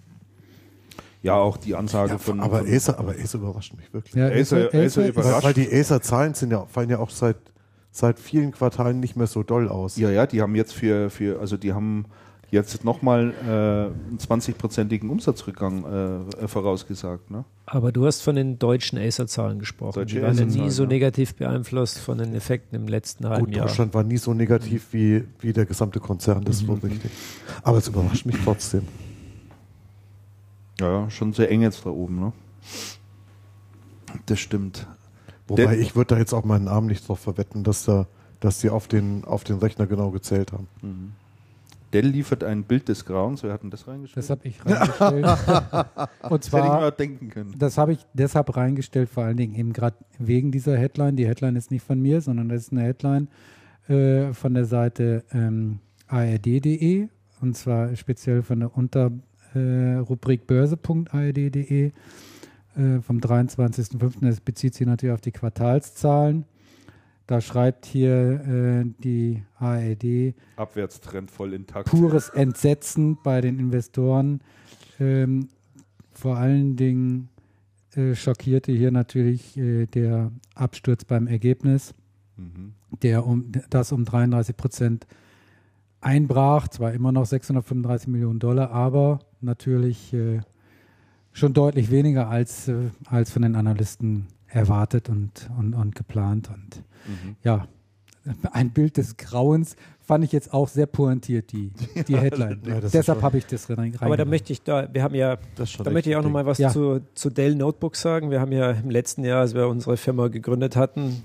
Ja, auch die Ansage ja, von. aber, von Acer, aber Acer überrascht mich wirklich. Ja, Acer- Acer ist- überrascht. Weil, weil die Acer-Zahlen sind ja, fallen ja auch seit, seit vielen Quartalen nicht mehr so doll aus. Ja, ja, die haben jetzt für, für also die haben jetzt nochmal äh, einen 20-prozentigen Umsatzrückgang äh, vorausgesagt. Ne? Aber du hast von den deutschen Acer-Zahlen gesprochen. Deutsche die waren ja nie so negativ beeinflusst von den Effekten im letzten halben Gut, Jahr. Deutschland war nie so negativ wie, wie der gesamte Konzern, das ist wohl richtig. Aber es überrascht mich trotzdem. Ja, schon sehr eng jetzt da oben. Ne? Das stimmt. Wobei Der- ich würde da jetzt auch meinen Arm nicht drauf verwetten, dass da, dass die auf den, auf den Rechner genau gezählt haben. Mhm. Dell liefert ein Bild des Grauens. Wer hat denn das reingestellt? Das habe ich reingestellt. (laughs) Und das hätte ich zwar mal denken können. Das habe ich deshalb reingestellt, vor allen Dingen eben gerade wegen dieser Headline. Die Headline ist nicht von mir, sondern das ist eine Headline äh, von der Seite ähm, ard.de und zwar speziell von der Unterrubrik äh, börse.ard.de äh, vom 23.05. Das bezieht sich natürlich auf die Quartalszahlen. Da schreibt hier äh, die ARD, Abwärtstrend voll intakt. pures Entsetzen bei den Investoren. Ähm, vor allen Dingen äh, schockierte hier natürlich äh, der Absturz beim Ergebnis, Mhm. der um, das um 33 Prozent einbrach. Zwar immer noch 635 Millionen Dollar, aber natürlich äh, schon deutlich weniger als, äh, als von den Analysten erwartet und, und, und geplant. Und Mhm. ja, ein Bild des Grauens fand ich jetzt auch sehr pointiert, die, (laughs) die Headline. Ja, Deshalb habe ich das rein, Aber da möchte ich da, wir haben ja, da möchte ich auch ein noch Ding. mal was Ja. zu, zu Dell Notebooks sagen. Wir haben ja im letzten Jahr, als wir unsere Firma gegründet hatten,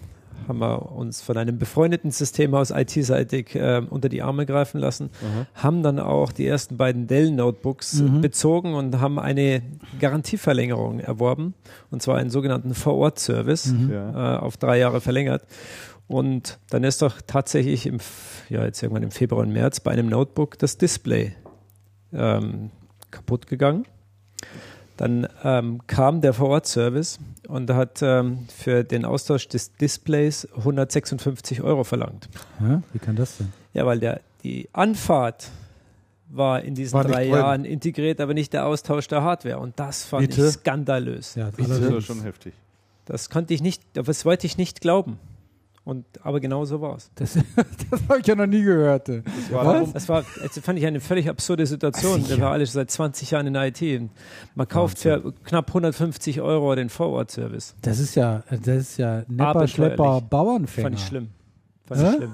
haben wir uns von einem befreundeten Systemhaus IT-seitig äh, unter die Arme greifen lassen, haben dann auch die ersten beiden Dell Notebooks Mhm. bezogen und haben eine Garantieverlängerung erworben, und zwar einen sogenannten Vor-Ort-Service Mhm. Äh, auf drei Jahre verlängert. Und dann ist doch tatsächlich im, ja, jetzt irgendwann im Februar und März bei einem Notebook das Display ähm, kaputt gegangen. Dann ähm, kam der Vor-Ort-Service und hat ähm, für den Austausch des Displays 156 Euro verlangt. Ja, wie kann das denn? Ja, weil der, die Anfahrt war in diesen War drei drin. Jahren integriert, aber nicht der Austausch der Hardware. Und das fand Bitte? ich skandalös. Ja, Das ist ja allerdings. schon heftig. Das konnte ich nicht, das wollte ich nicht glauben. Und, aber genau so war es. Das, (laughs) das habe ich ja noch nie gehört. Das war Das war, das fand ich eine völlig absurde Situation. Wir waren alle schon seit 20 Jahren in der IT. Man kauft für knapp 150 Euro den Forward-Service. Das ist ja, das ist ja Nepper. Schlepper, Bauernfänger. Fand ich schlimm. Fand ich schlimm.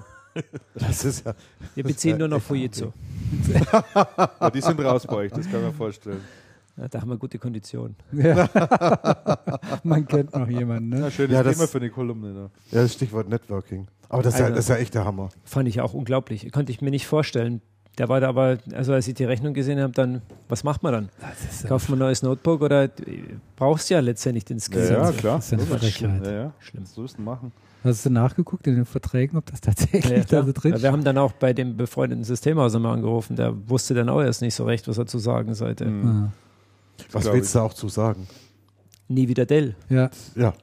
Das ist ja. Wir beziehen ist nur noch Fujitsu. (laughs) Ja, die sind raus bei euch, das kann man vorstellen. Ja, da haben wir gute Konditionen. (laughs) Ja. (laughs) Man kennt noch jemanden, ne? Ja, schönes Ja, das- Thema für eine Kolumne. Ne? Ja, das Stichwort Networking. Aber das ist, ja, Also- das ist ja echt der Hammer. Fand ich auch unglaublich. Konnte ich mir nicht vorstellen. Der war da aber, also als ich die Rechnung gesehen habe, dann, was macht man dann? Das ist ja, Kauft man ein neues Notebook oder du brauchst ja letztendlich den Skill. Ja, ja, Set. klar. Das ist eine. Frechheit. Ja, ja. Schlimm. Was sollst du machen? Hast du nachgeguckt in den Verträgen, ob das tatsächlich Ja, da klar. so drin Ja, wir haben dann auch bei dem befreundeten Systemhaus mal angerufen. Der wusste dann auch erst nicht so recht, was er zu sagen sollte. Mhm. Was willst du auch zu sagen? Nie wieder Dell. ja, Ja.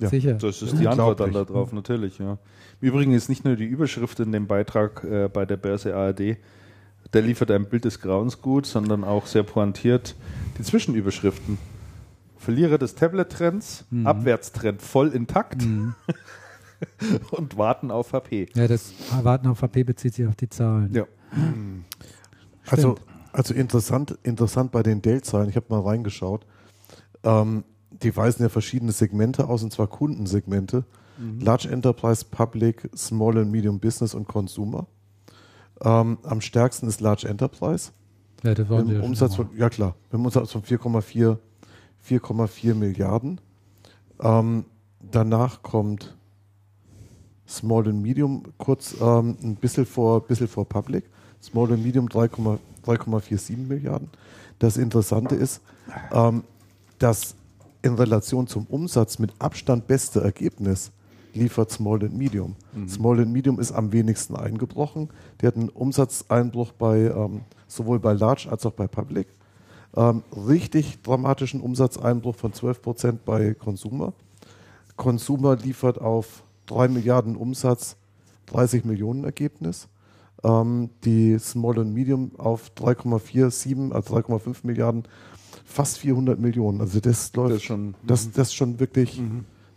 Ja. sicher. Das ist die Antwort dann darauf, natürlich. Ja. Im Übrigen ist nicht nur die Überschrift in dem Beitrag äh, bei der Börse ARD, der liefert ein Bild des Grauens gut, sondern auch sehr pointiert die Zwischenüberschriften. Verlierer des Tablet-Trends, Mhm. Abwärtstrend voll intakt. Mhm. (laughs) und warten auf HP. Ja, das Warten auf HP bezieht sich auf die Zahlen. Ja. Also, also interessant, interessant bei den Dell-Zahlen, ich habe mal reingeschaut. Ähm, die weisen ja verschiedene Segmente aus, und zwar Kundensegmente. Large Enterprise, Public, Small and Medium Business und Consumer. Ähm, am stärksten ist Large Enterprise. Ja, das waren Mit ja Umsatz von, ja klar, mit einem Umsatz von 4,4 4,4 Milliarden. Ähm, danach kommt Small and Medium kurz ähm, ein bisschen vor, bisschen vor Public. Small and Medium 3,- 3,47 Milliarden. Das Interessante ist, ähm, dass in Relation zum Umsatz mit Abstand beste Ergebnis liefert Small and Medium. Small and Medium ist am wenigsten eingebrochen. Die hatten einen Umsatzeinbruch bei ähm, sowohl bei Large als auch bei Public. Ähm, richtig dramatischen Umsatzeinbruch von 12% bei Consumer. Consumer liefert auf 3 Milliarden Umsatz 30 Millionen Ergebnis. Ähm, die Small and Medium auf 3,47, also 3,5 Milliarden, fast 400 Millionen. Also das läuft Das ist schon- das, das ist schon wirklich,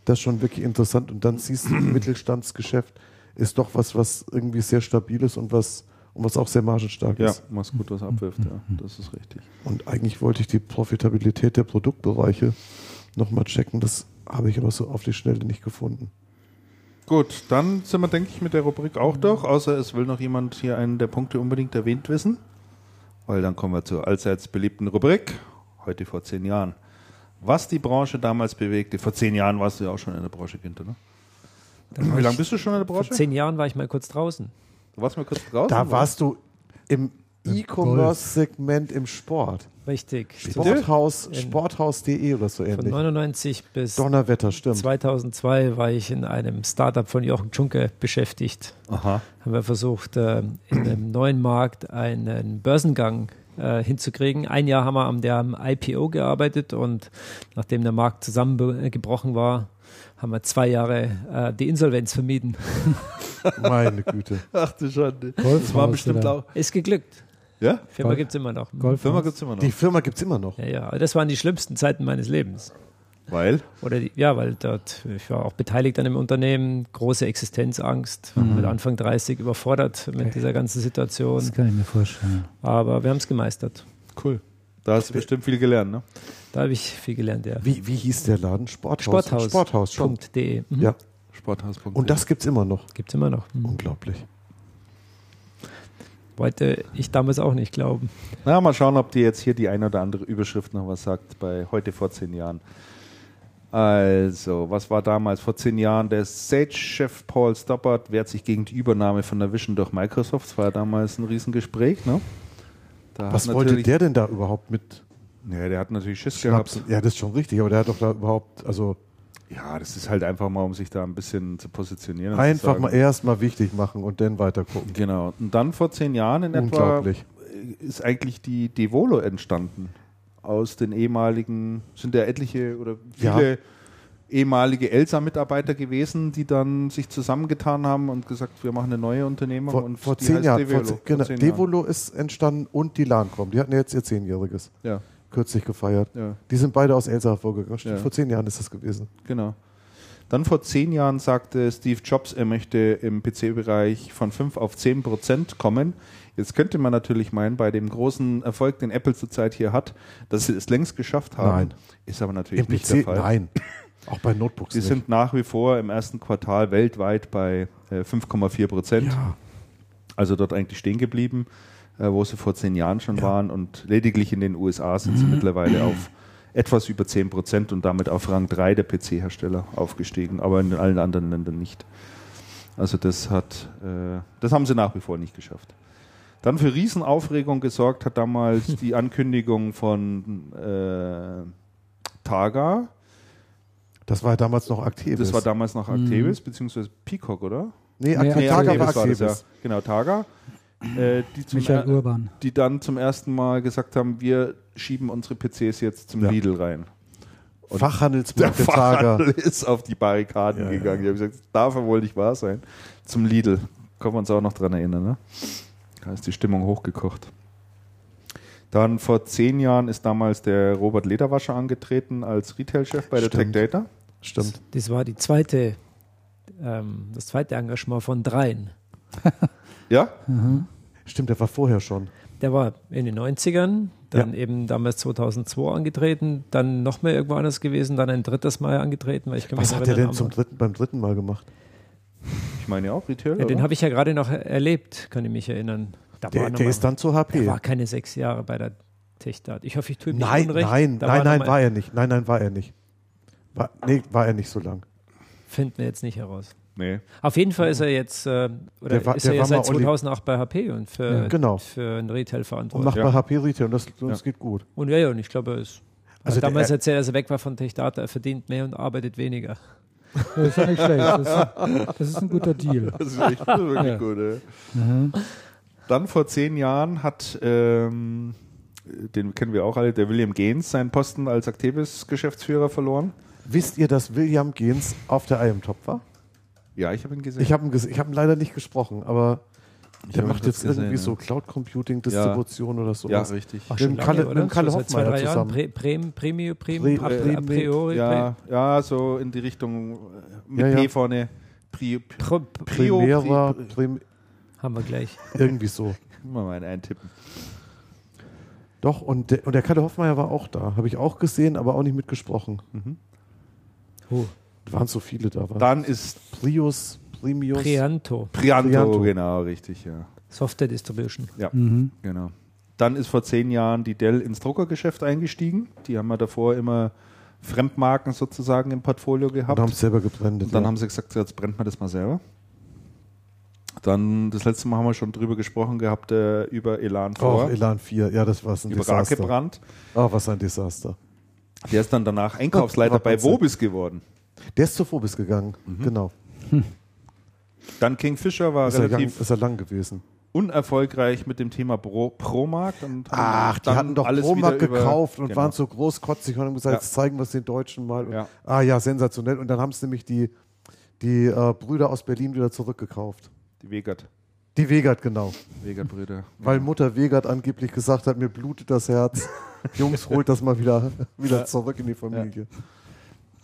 das ist schon wirklich interessant. Und dann siehst du, (clears throat) Mittelstandsgeschäft ist doch was, was irgendwie sehr stabil ist und was, und was auch sehr margenstark Ja, ist. was gut was abwirft, ja. Das ist richtig. Und eigentlich wollte ich die Profitabilität der Produktbereiche nochmal checken. Das habe ich aber so auf die Schnelle nicht gefunden. Gut, dann sind wir, denke ich, mit der Rubrik auch durch, außer es will noch jemand hier einen der Punkte unbedingt erwähnt wissen. Weil dann kommen wir zur allseits beliebten Rubrik, heute vor zehn Jahren. Was die Branche damals bewegte. Vor zehn Jahren warst du ja auch schon in der Branche, Günther, ne? Wie lange bist du schon in der Vor Branche? zehn Jahren war ich mal kurz draußen. Du warst mal kurz draußen? Da warst du im E-Commerce-Segment im Sport. Richtig. Sporthaus, Sporthaus.de oder so Von ähnlich. 99 bis Donnerwetter, stimmt. 2002 war ich in einem Startup von Jochen Schunke beschäftigt. Aha. Haben wir versucht, äh, in einem neuen Markt einen Börsengang äh, hinzukriegen. Ein Jahr haben wir an der IPO gearbeitet und nachdem der Markt zusammengebrochen war, haben wir zwei Jahre äh, die Insolvenz vermieden. (laughs) Meine Güte. Ach du Schande. Das war bestimmt auch. Ist geglückt. Ja? Firma gibt es immer noch. Golf Firma gibt es immer noch. Die Firma gibt es immer noch. Ja, ja, aber das waren die schlimmsten Zeiten meines Lebens. Weil? Oder die, ja, weil dort, ich war auch beteiligt an dem Unternehmen, große Existenzangst, Mhm. mit Anfang 30 überfordert mit Okay. dieser ganzen Situation. Das kann ich mir vorstellen. Aber wir haben es gemeistert. Cool. Da hast du bestimmt viel gelernt, ne? Da habe ich viel gelernt, ja. Wie, wie hieß der Laden? Sporthaus. Sporthaus. Sporthaus, schon. Punkt.de. Mhm. Ja. Sporthaus.de. Und das gibt es immer noch. Gibt es immer noch. Mhm. Unglaublich. Wollte ich damals auch nicht glauben. Na, mal schauen, ob dir jetzt hier die eine oder andere Überschrift noch was sagt bei heute vor zehn Jahren. Also, was war damals vor zehn Jahren? Der Sage-Chef Paul Stoppard wehrt sich gegen die Übernahme von der Vision durch Microsoft. Das war ja damals ein Riesengespräch, ne? Da Was wollte der denn da überhaupt mit Ja, der hat natürlich Schiss Schnaps? gehabt. Ja, das ist schon richtig, aber der hat doch da überhaupt, also Ja, das ist halt einfach mal, um sich da ein bisschen zu positionieren. und zu einfach sagen- mal erstmal wichtig machen und dann weiter gucken. Genau. Und dann vor zehn Jahren in etwa Unglaublich. ist eigentlich die Devolo entstanden. Aus den ehemaligen, sind ja etliche oder viele ehemalige Elsa-Mitarbeiter gewesen, die dann sich zusammengetan haben und gesagt, wir machen eine neue Unternehmung. Vor, und vor die zehn heißt Jahren. Devolo. Vor genau, zehn Jahren. Devolo ist entstanden und die Lancom. Die hatten ja jetzt ihr Zehnjähriges Ja, kürzlich gefeiert. ja, Die sind beide aus Elsa hervorgegangen. Ja. Vor zehn Jahren ist das gewesen. genau. Dann vor zehn Jahren sagte Steve Jobs, er möchte im PC-Bereich von 5 auf 10 Prozent kommen. Jetzt könnte man natürlich meinen, bei dem großen Erfolg, den Apple zurzeit hier hat, dass sie es längst geschafft haben. Nein. Ist aber natürlich Im nicht PC, der Fall. nein. (laughs) Auch bei Notebooks Sie nicht. sind nach wie vor im ersten Quartal weltweit bei äh, 5,4 Prozent. ja, Also dort eigentlich stehen geblieben, äh, wo sie vor zehn Jahren schon Ja. waren. Und lediglich in den USA sind sie mittlerweile auf etwas über 10 Prozent und damit auf Rang 3 der PC-Hersteller aufgestiegen, aber in allen anderen Ländern nicht. Also das hat, äh, das haben sie nach wie vor nicht geschafft. Dann für Riesenaufregung gesorgt hat damals (laughs) die Ankündigung von äh, Targa. das war ja damals noch aktiv. Das war damals noch Actavis, beziehungsweise Peacock, oder? nee, aktiv, Nee, Targa war Aktivis. ja. Genau, Targa. Äh, die, zum Michael er, Urban. die dann zum ersten Mal gesagt haben, wir schieben unsere PCs jetzt zum Ja. Lidl rein. Der Fachhandelsmarkt Targa. Fachhandel (laughs) ist auf die Barrikaden Ja, ja. gegangen. Die haben gesagt, das darf ja wohl nicht wahr sein. Zum Lidl. Können wir uns auch noch dran erinnern. Ne? Da ist die Stimmung hochgekocht. Dann vor zehn Jahren ist damals der Robert Lederwascher angetreten als Retail-Chef bei der Tech Stimmt. Data. Stimmt. Das war die zweite ähm, das zweite Engagement von dreien. (laughs) Ja? Stimmt, der war vorher schon. Der war in den 90ern, dann Ja. eben damals 2002 angetreten, dann noch mal irgendwo anders gewesen, dann ein drittes Mal angetreten. Weil ich mich Was hat der denn zum dritten, beim dritten Mal gemacht? Ich meine auch Retail. ja, Den habe ich ja gerade noch erlebt, kann ich mich erinnern. Da Der, war der mal- ist dann zur der HP. war keine sechs Jahre bei der Techdat. Ich hoffe, ich tue ihm nicht Nein, Unrecht. nein, Da nein, nein, noch mal- war er nicht. Nein, nein, war er nicht. War, nee, war er nicht so lang. Finden wir jetzt nicht heraus. Nee. Auf jeden Fall ist er jetzt, äh, oder Der war- ist der er war seit Olli- 2008 bei HP und für, Ja, genau. für ein Retail Und verantwortlich. macht Ja. bei HP Retail und das, das Ja. geht gut. Und ja, ja, und ich glaube, er ist. Also damals der- erzählt, als er weg war von Techdata, er verdient mehr und arbeitet weniger. Das ist ja nicht schlecht. Das ist, das ist ein guter Deal. Das ist echt wirklich Ja. gut. Ey. Mhm. Dann vor zehn Jahren hat, ähm, den kennen wir auch alle, der William Gaines seinen Posten als Activis-Geschäftsführer verloren. Wisst ihr, dass William Gens auf der IM Top war? Ja, ich habe ihn gesehen. Ich habe ihn, ges- ich hab ihn leider nicht gesprochen, aber der hab ihn macht jetzt gesehen, irgendwie ja. so Cloud Computing Distribution oder so. ja, richtig. Ach, Mit Kalle- mit dem Kalle zwei, Hoffmeier Jahren. zusammen. Prä, Prem, Premium, Prä- Premium, a, priori. Ja, ja, so in die Richtung äh, mit Ja, ja. P vorne. Pri, Pro, Prio, Primera, Pri, Prim, haben wir gleich. irgendwie so. mal mal eintippen. Doch, und der, und der Kalle Hoffmeier war auch da. Habe ich auch gesehen, aber auch nicht mitgesprochen. Oh, Waren so viele da. Waren. Dann ist Prius, Primius. Prianto, Prianto, Prianto. genau, richtig, ja. Software Distribution. Ja, Mhm. genau. Dann ist vor zehn Jahren die Dell ins Druckergeschäft eingestiegen. Die haben ja davor immer Fremdmarken sozusagen im Portfolio gehabt. Und haben es selber gebrandet. Und dann ja. haben sie gesagt, jetzt brennt man das mal selber. Dann, das letzte Mal haben wir schon drüber gesprochen gehabt, äh, über Elan Auch 4, Oh, Elan 4, ja, das war ein über Desaster. Rakebrand. Ah, was ein Desaster. Der ist dann danach Einkaufsleiter bei. Vobis geworden. Der ist zu Phobis gegangen, Mhm. genau. Dann Kingfisher war Ist er, lang, relativ ist er lang gewesen. unerfolgreich mit dem Thema Pro, Promarkt. Und Ach, die hatten doch alles Promark wieder über- gekauft und genau. waren so großkotzig und haben gesagt, Ja. jetzt zeigen wir es den Deutschen mal. Und, Ja. Ah ja, sensationell. Und dann haben es nämlich die, die äh, Brüder aus Berlin wieder zurückgekauft. Die Wegert. Die Wegert, genau. Wegert-Brüder. Weil Mutter Wegert angeblich gesagt hat, mir blutet das Herz. (laughs) Jungs, holt das mal wieder, wieder Ja. zurück in die Familie.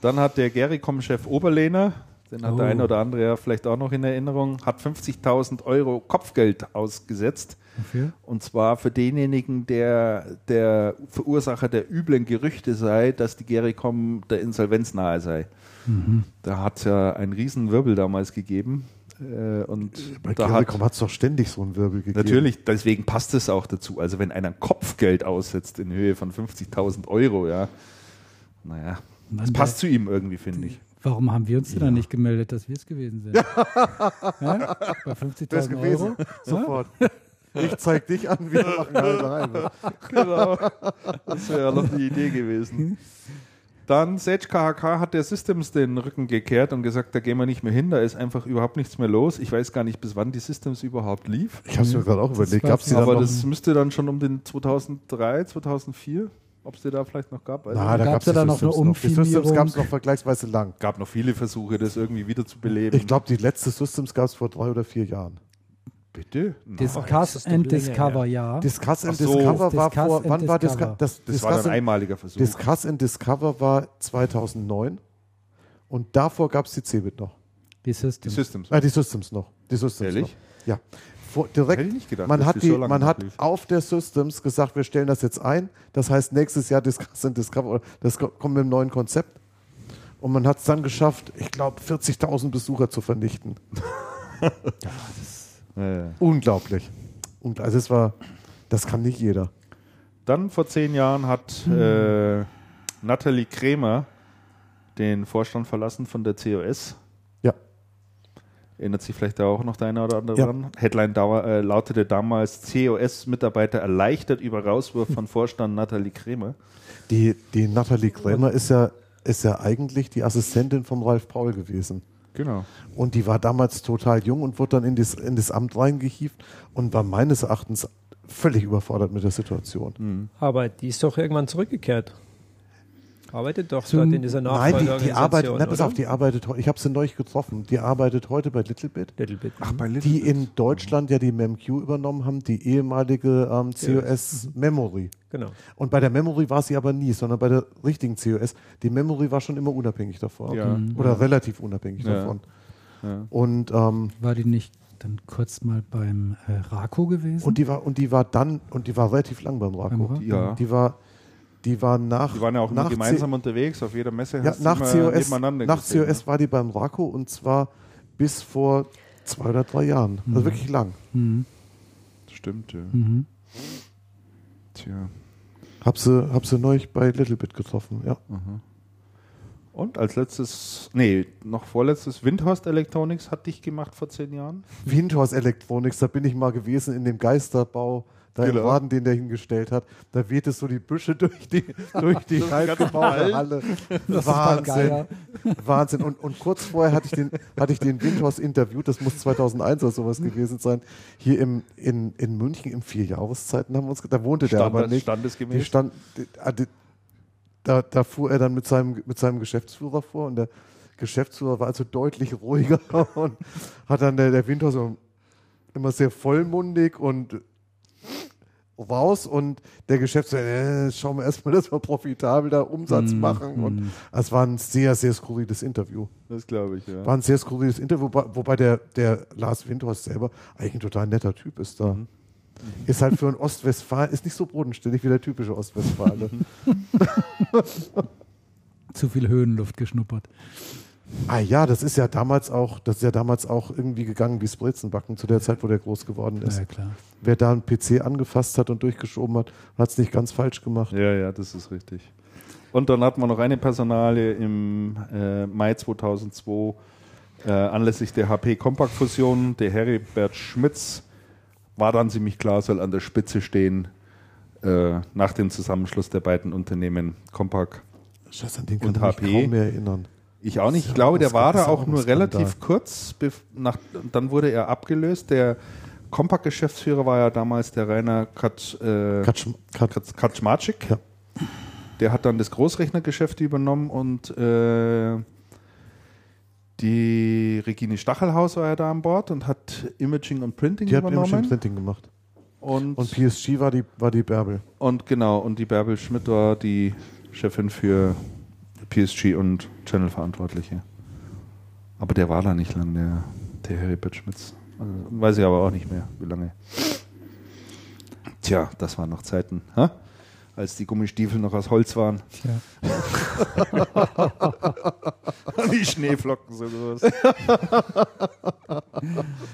Dann hat der Gericom-Chef Oberlehner, den hat der Oh. eine oder andere ja vielleicht auch noch in Erinnerung, hat 50.000 Euro Kopfgeld ausgesetzt. Wofür? Und zwar für denjenigen, der der Verursacher der üblen Gerüchte sei, dass die Gericom der Insolvenz nahe sei. Mhm. Da hat es ja einen riesen Wirbel damals gegeben. Äh, und Bei da hat, Gericom hat es doch ständig so einen Wirbel gegeben. natürlich, deswegen passt es auch dazu. Also wenn einer Kopfgeld aussetzt in Höhe von 50.000 Euro, ja, naja, das passt zu ihm irgendwie, finde ich. Warum haben wir uns denn dann nicht gemeldet, dass wir es gewesen sind? (laughs) ja? Bei Wer ist 50.000 gewesen? Euro? (laughs) Sofort. Ich zeig dich an, wir machen halbe halbe. Genau. Das wäre ja noch die Idee gewesen. Dann Sage KHK hat der Systems den Rücken gekehrt und gesagt, da gehen wir nicht mehr hin, da ist einfach überhaupt nichts mehr los. Ich weiß gar nicht, bis wann die Systems überhaupt lief. Ich habe es mir gerade auch überlegt. war Gab es die Aber das müsste dann schon um den 2003, 2004, ob es die da vielleicht noch gab. ich Na, da gab es ja dann noch eine Die Systems Umfirmierung. gab es noch vergleichsweise lang. gab noch viele Versuche, das irgendwie wieder zu beleben. Ich glaube, die letzte Systems gab es vor drei oder vier Jahren. Bitte? das Discuss doch and Discover, ja. Discuss and so. Discover war Discuss vor. and Wann war Discover. Das, Das war ein einmaliger Versuch. Discuss and Discover war 2009 und davor gab es die Cebit noch. Die die Systems. Systems. Ah, die Systems noch. Die Systems Ehrlich? Noch. Ja. Direkt, gedacht, man hat, die so man hat lief. auf der Systems gesagt, wir stellen das jetzt ein. Das heißt, nächstes Jahr Discuss and Discover. Das ko- kommt mit einem neuen Konzept. Und man hat es dann geschafft, ich glaube, 40.000 Besucher zu vernichten. (laughs) Ja, ja. Unglaublich. Und also es war, das kann nicht jeder. Dann vor zehn Jahren hat äh, Nathalie Krämer den Vorstand verlassen von der COS. Erinnert sich vielleicht da auch noch der eine oder andere Ja. dran. Headline dauer, äh, lautete damals: COS-Mitarbeiter erleichtert über Rauswurf von (laughs) Vorstand Nathalie Krämer. Die, die Nathalie Krämer ist ja, ist ja eigentlich die Assistentin von Ralf Paul gewesen. Genau. Und die war damals total jung und wurde dann in das, in das Amt reingehievt und war meines Erachtens völlig überfordert mit der Situation. Aber die ist doch irgendwann zurückgekehrt. Arbeitet doch Zum- dort in dieser Nein, die, Nachfolgeorganisation. die arbeitet, na, pass auf, die arbeitet heute, ich habe sie neulich getroffen, die arbeitet heute bei Littlebit, Little bit. Ach, bei Little die in Deutschland ja die MemQ übernommen haben, die ehemalige ähm, COS Memory. Genau. Und bei der Memory war sie aber nie, sondern bei der richtigen COS. Die Memory war schon immer unabhängig davon. Ja. Oder relativ unabhängig Ja. davon. Ja. Und ähm, war die nicht dann kurz mal beim äh, Rako gewesen? Und die war und die war dann und die war relativ lang beim Rako. Beim Rako? Ja. Die war die war nach. Die waren ja auch nach gemeinsam C unterwegs auf jeder Messe. Ja, nach COS, nach gesehen, COS ne? war die beim Rako und zwar bis vor zwei oder drei Jahren. Also mhm. Also wirklich lang. Mhm. Stimmt, ja. Mhm. Tja. Hab sie, hab sie neulich bei Little Bit getroffen, ja. Mhm. Und als letztes, nee, noch vorletztes, Windhorst Electronics hat dich gemacht vor zehn Jahren? Windhorst Electronics, da bin ich mal gewesen in dem Geisterbau da genau. im Laden, den der hingestellt hat, da weht es so die Büsche (laughs) durch die, durch die halbgebaute Halle. Wahnsinn. Wahnsinn. Und, und kurz vorher hatte ich den, hatte ich den Windhorst interviewt, das muss 2001 oder sowas gewesen sein, hier im, in, in München im Vierjahreszeiten haben wir uns, da wohnte Standard, der aber nicht. Standesgemäß. Die stand, die, ah, da, da fuhr er dann mit seinem, mit seinem Geschäftsführer vor und der Geschäftsführer war also deutlich ruhiger (laughs) und hat dann der, der Windhorst immer sehr vollmundig und raus und der Geschäftsführer, äh, schauen wir erstmal, (laughs) dass wir profitabel da Umsatz mm, machen. Und mm. es war ein sehr, sehr skurriles Interview. Das glaube ich, ja. War ein sehr skurriles Interview, wobei, wobei der, der Lars Windhorst selber eigentlich ein total netter Typ ist da. Mhm. Ist halt für einen Ostwestfalen, ist nicht so bodenständig wie der typische Ostwestfale. (laughs) Zu viel Höhenluft geschnuppert. Ah ja, das ist ja damals auch, das ist ja damals auch irgendwie gegangen wie Spritzenbacken zu der Zeit, wo der groß geworden ist. Ja, klar. Wer da einen PC angefasst hat und durchgeschoben hat, hat es nicht ganz falsch gemacht. Ja, ja, das ist richtig. Und dann hatten wir noch eine Personale im äh, Mai 2002 äh, anlässlich der HP Compact Fusion. Der Heribert Schmitz war dann ziemlich klar, soll an der Spitze stehen äh, nach dem Zusammenschluss der beiden Unternehmen Compact Scheiße, an den und kann ich mich kaum mehr erinnern. Ich auch nicht. Ich glaube, der war da auch nur relativ kurz. Nach, dann wurde er abgelöst. Der Compact-Geschäftsführer war ja damals der Rainer Katsch, äh, Kaczmarczyk. Ja. Der hat dann das Großrechnergeschäft übernommen und äh, die Regine Stachelhaus war ja da an Bord und hat Imaging und Printing die übernommen. Die hat Imaging Printing gemacht. Und, und PSG war die, war die Bärbel. Und genau, und die Bärbel Schmidt war die Chefin für PSG und Channel-Verantwortliche. Aber der war da nicht lang, der, der Heribert Schmitz. Also, weiß ich aber auch nicht mehr, wie lange. Tja, das waren noch Zeiten, ha? Als die Gummistiefel noch aus Holz waren. Tja. (laughs) die Schneeflocken so groß.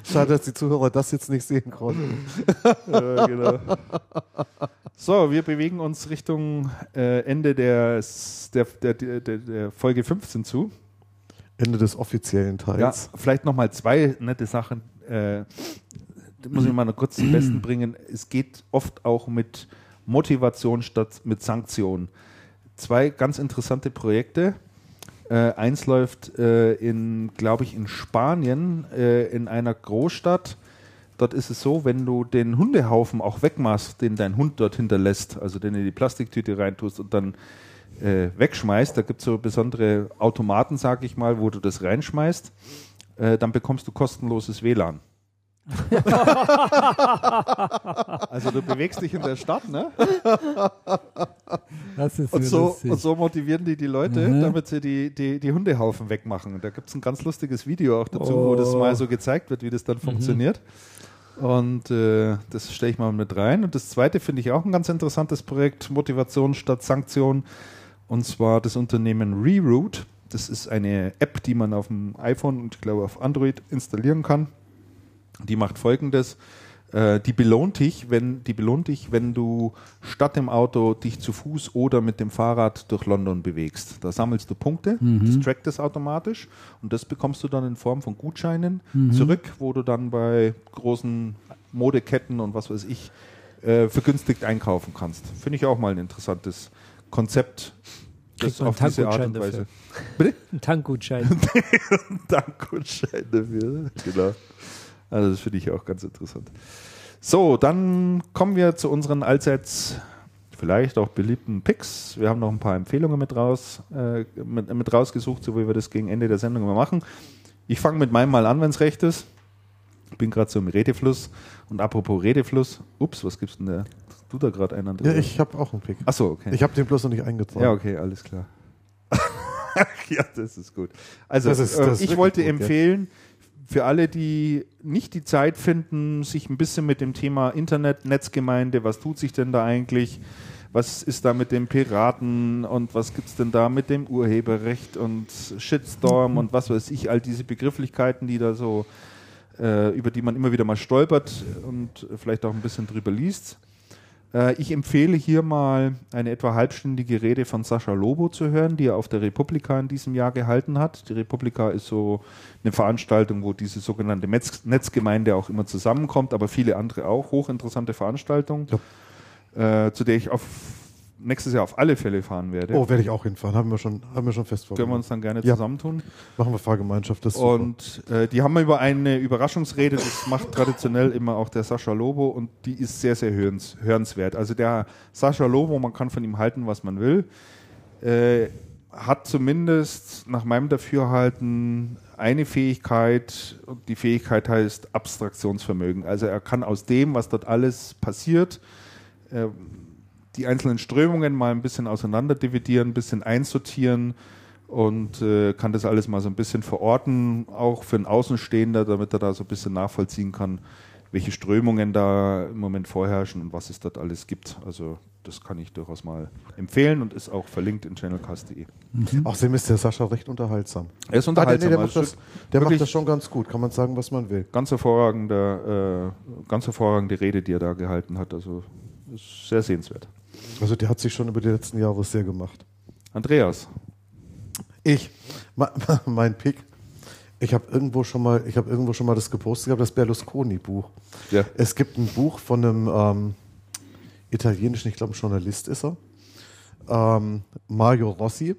Schade, dass die Zuhörer das jetzt nicht sehen konnten. ja, genau. So, wir bewegen uns Richtung äh, Ende der, der, der, der, Folge 15 zu. Ende des offiziellen Teils. Ja, vielleicht nochmal zwei nette Sachen. Äh, muss ich mal noch kurz zum Besten bringen. Es geht oft auch mit Motivation statt mit Sanktionen. Zwei ganz interessante Projekte. Äh, eins läuft äh, in, glaube ich, in Spanien, äh, in einer Großstadt. Dort ist es so, wenn du den Hundehaufen auch wegmachst, den dein Hund dort hinterlässt, also den in die Plastiktüte reintust und dann äh, wegschmeißt, da gibt es so besondere Automaten, sage ich mal, wo du das reinschmeißt, äh, dann bekommst du kostenloses WLAN. (laughs) also du bewegst dich in der Stadt, ne? (laughs) Das ist und, so, und so motivieren die die Leute, mhm. damit sie die, die, die Hundehaufen wegmachen. Und da gibt es ein ganz lustiges Video auch dazu, oh. wo das mal so gezeigt wird, wie das dann mhm. funktioniert. Und äh, das stelle ich mal mit rein. Und das zweite finde ich auch ein ganz interessantes Projekt, Motivation statt Sanktion. Und zwar das Unternehmen Reroute. Das ist eine App, die man auf dem iPhone und ich glaube auf Android installieren kann. Die macht folgendes. Äh, die belohnt dich, wenn die belohnt dich, wenn du statt dem Auto dich zu Fuß oder mit dem Fahrrad durch London bewegst. Da sammelst du Punkte, mhm. das trackt das automatisch und das bekommst du dann in Form von Gutscheinen mhm. zurück, wo du dann bei großen Modeketten und was weiß ich äh, vergünstigt einkaufen kannst. Finde ich auch mal ein interessantes Konzept. Das auf diese Art und Weise. Bitte? Ein Tankgutschein. ein (laughs) Tankgutschein dafür, genau. Also das finde ich auch ganz interessant. So, dann kommen wir zu unseren allseits vielleicht auch beliebten Picks. Wir haben noch ein paar Empfehlungen mit, raus, äh, mit, mit rausgesucht, so wie wir das gegen Ende der Sendung immer machen. Ich fange mit meinem mal an, wenn es recht ist. Ich bin gerade so im Redefluss. Und apropos Redefluss, ups, was gibt's denn da? Du da gerade einen Ja, ich habe auch einen Pick. Achso, okay. Ich habe den bloß noch nicht eingetragen. Ja, okay, alles klar. (laughs) ja, das ist gut. Also, das ist, das äh, ich wollte gut, empfehlen, ja für alle, die nicht die Zeit finden, sich ein bisschen mit dem Thema Internet, Netzgemeinde, was tut sich denn da eigentlich, was ist da mit den Piraten und was gibt es denn da mit dem Urheberrecht und Shitstorm und was weiß ich, all diese Begrifflichkeiten, die da so, äh, über die man immer wieder mal stolpert und vielleicht auch ein bisschen drüber liest. Äh, ich empfehle hier mal eine etwa halbstündige Rede von Sascha Lobo zu hören, die er auf der Republika in diesem Jahr gehalten hat. Die Republika ist so eine Veranstaltung, wo diese sogenannte Netz Netzgemeinde auch immer zusammenkommt, aber viele andere auch. Hochinteressante Veranstaltung, ja. äh, zu der ich auf nächstes Jahr auf alle Fälle fahren werde. Oh, werde ich auch hinfahren. Haben wir schon, haben wir schon fest vorgenommen. Können wir uns dann gerne ja. zusammentun. Machen wir Fahrgemeinschaft. Das und äh, die haben wir über eine Überraschungsrede. Das macht traditionell immer auch der Sascha Lobo und die ist sehr, sehr hörens, hörenswert. Also der Sascha Lobo, man kann von ihm halten, was man will, äh, hat zumindest nach meinem Dafürhalten eine Fähigkeit, die Fähigkeit heißt Abstraktionsvermögen. Also er kann aus dem, was dort alles passiert, äh, die einzelnen Strömungen mal ein bisschen auseinander dividieren, ein bisschen einsortieren und äh, kann das alles mal so ein bisschen verorten, auch für einen Außenstehender, damit er da so ein bisschen nachvollziehen kann, welche Strömungen da im Moment vorherrschen und was es dort alles gibt. Also das kann ich durchaus mal empfehlen und ist auch verlinkt in channelcast.de. Mhm. Außerdem ist der Sascha recht unterhaltsam. Er ist unterhaltsam. Ah, der, nee, der, macht, das, der macht, das, schon ganz gut, kann man sagen, was man will. Ganz hervorragende, äh, ganz hervorragende Rede, die er da gehalten hat. Also sehr sehenswert. Also der hat sich schon über die letzten Jahre sehr gemacht. Andreas. Ich, mein Pick. Ich habe irgendwo schon mal, ich habe irgendwo schon mal das gepostet, gehabt, das Berlusconi-Buch. Ja. Es gibt ein Buch von einem ähm, italienischen, ich glaube, Journalist ist er, ähm, Mario Rossi.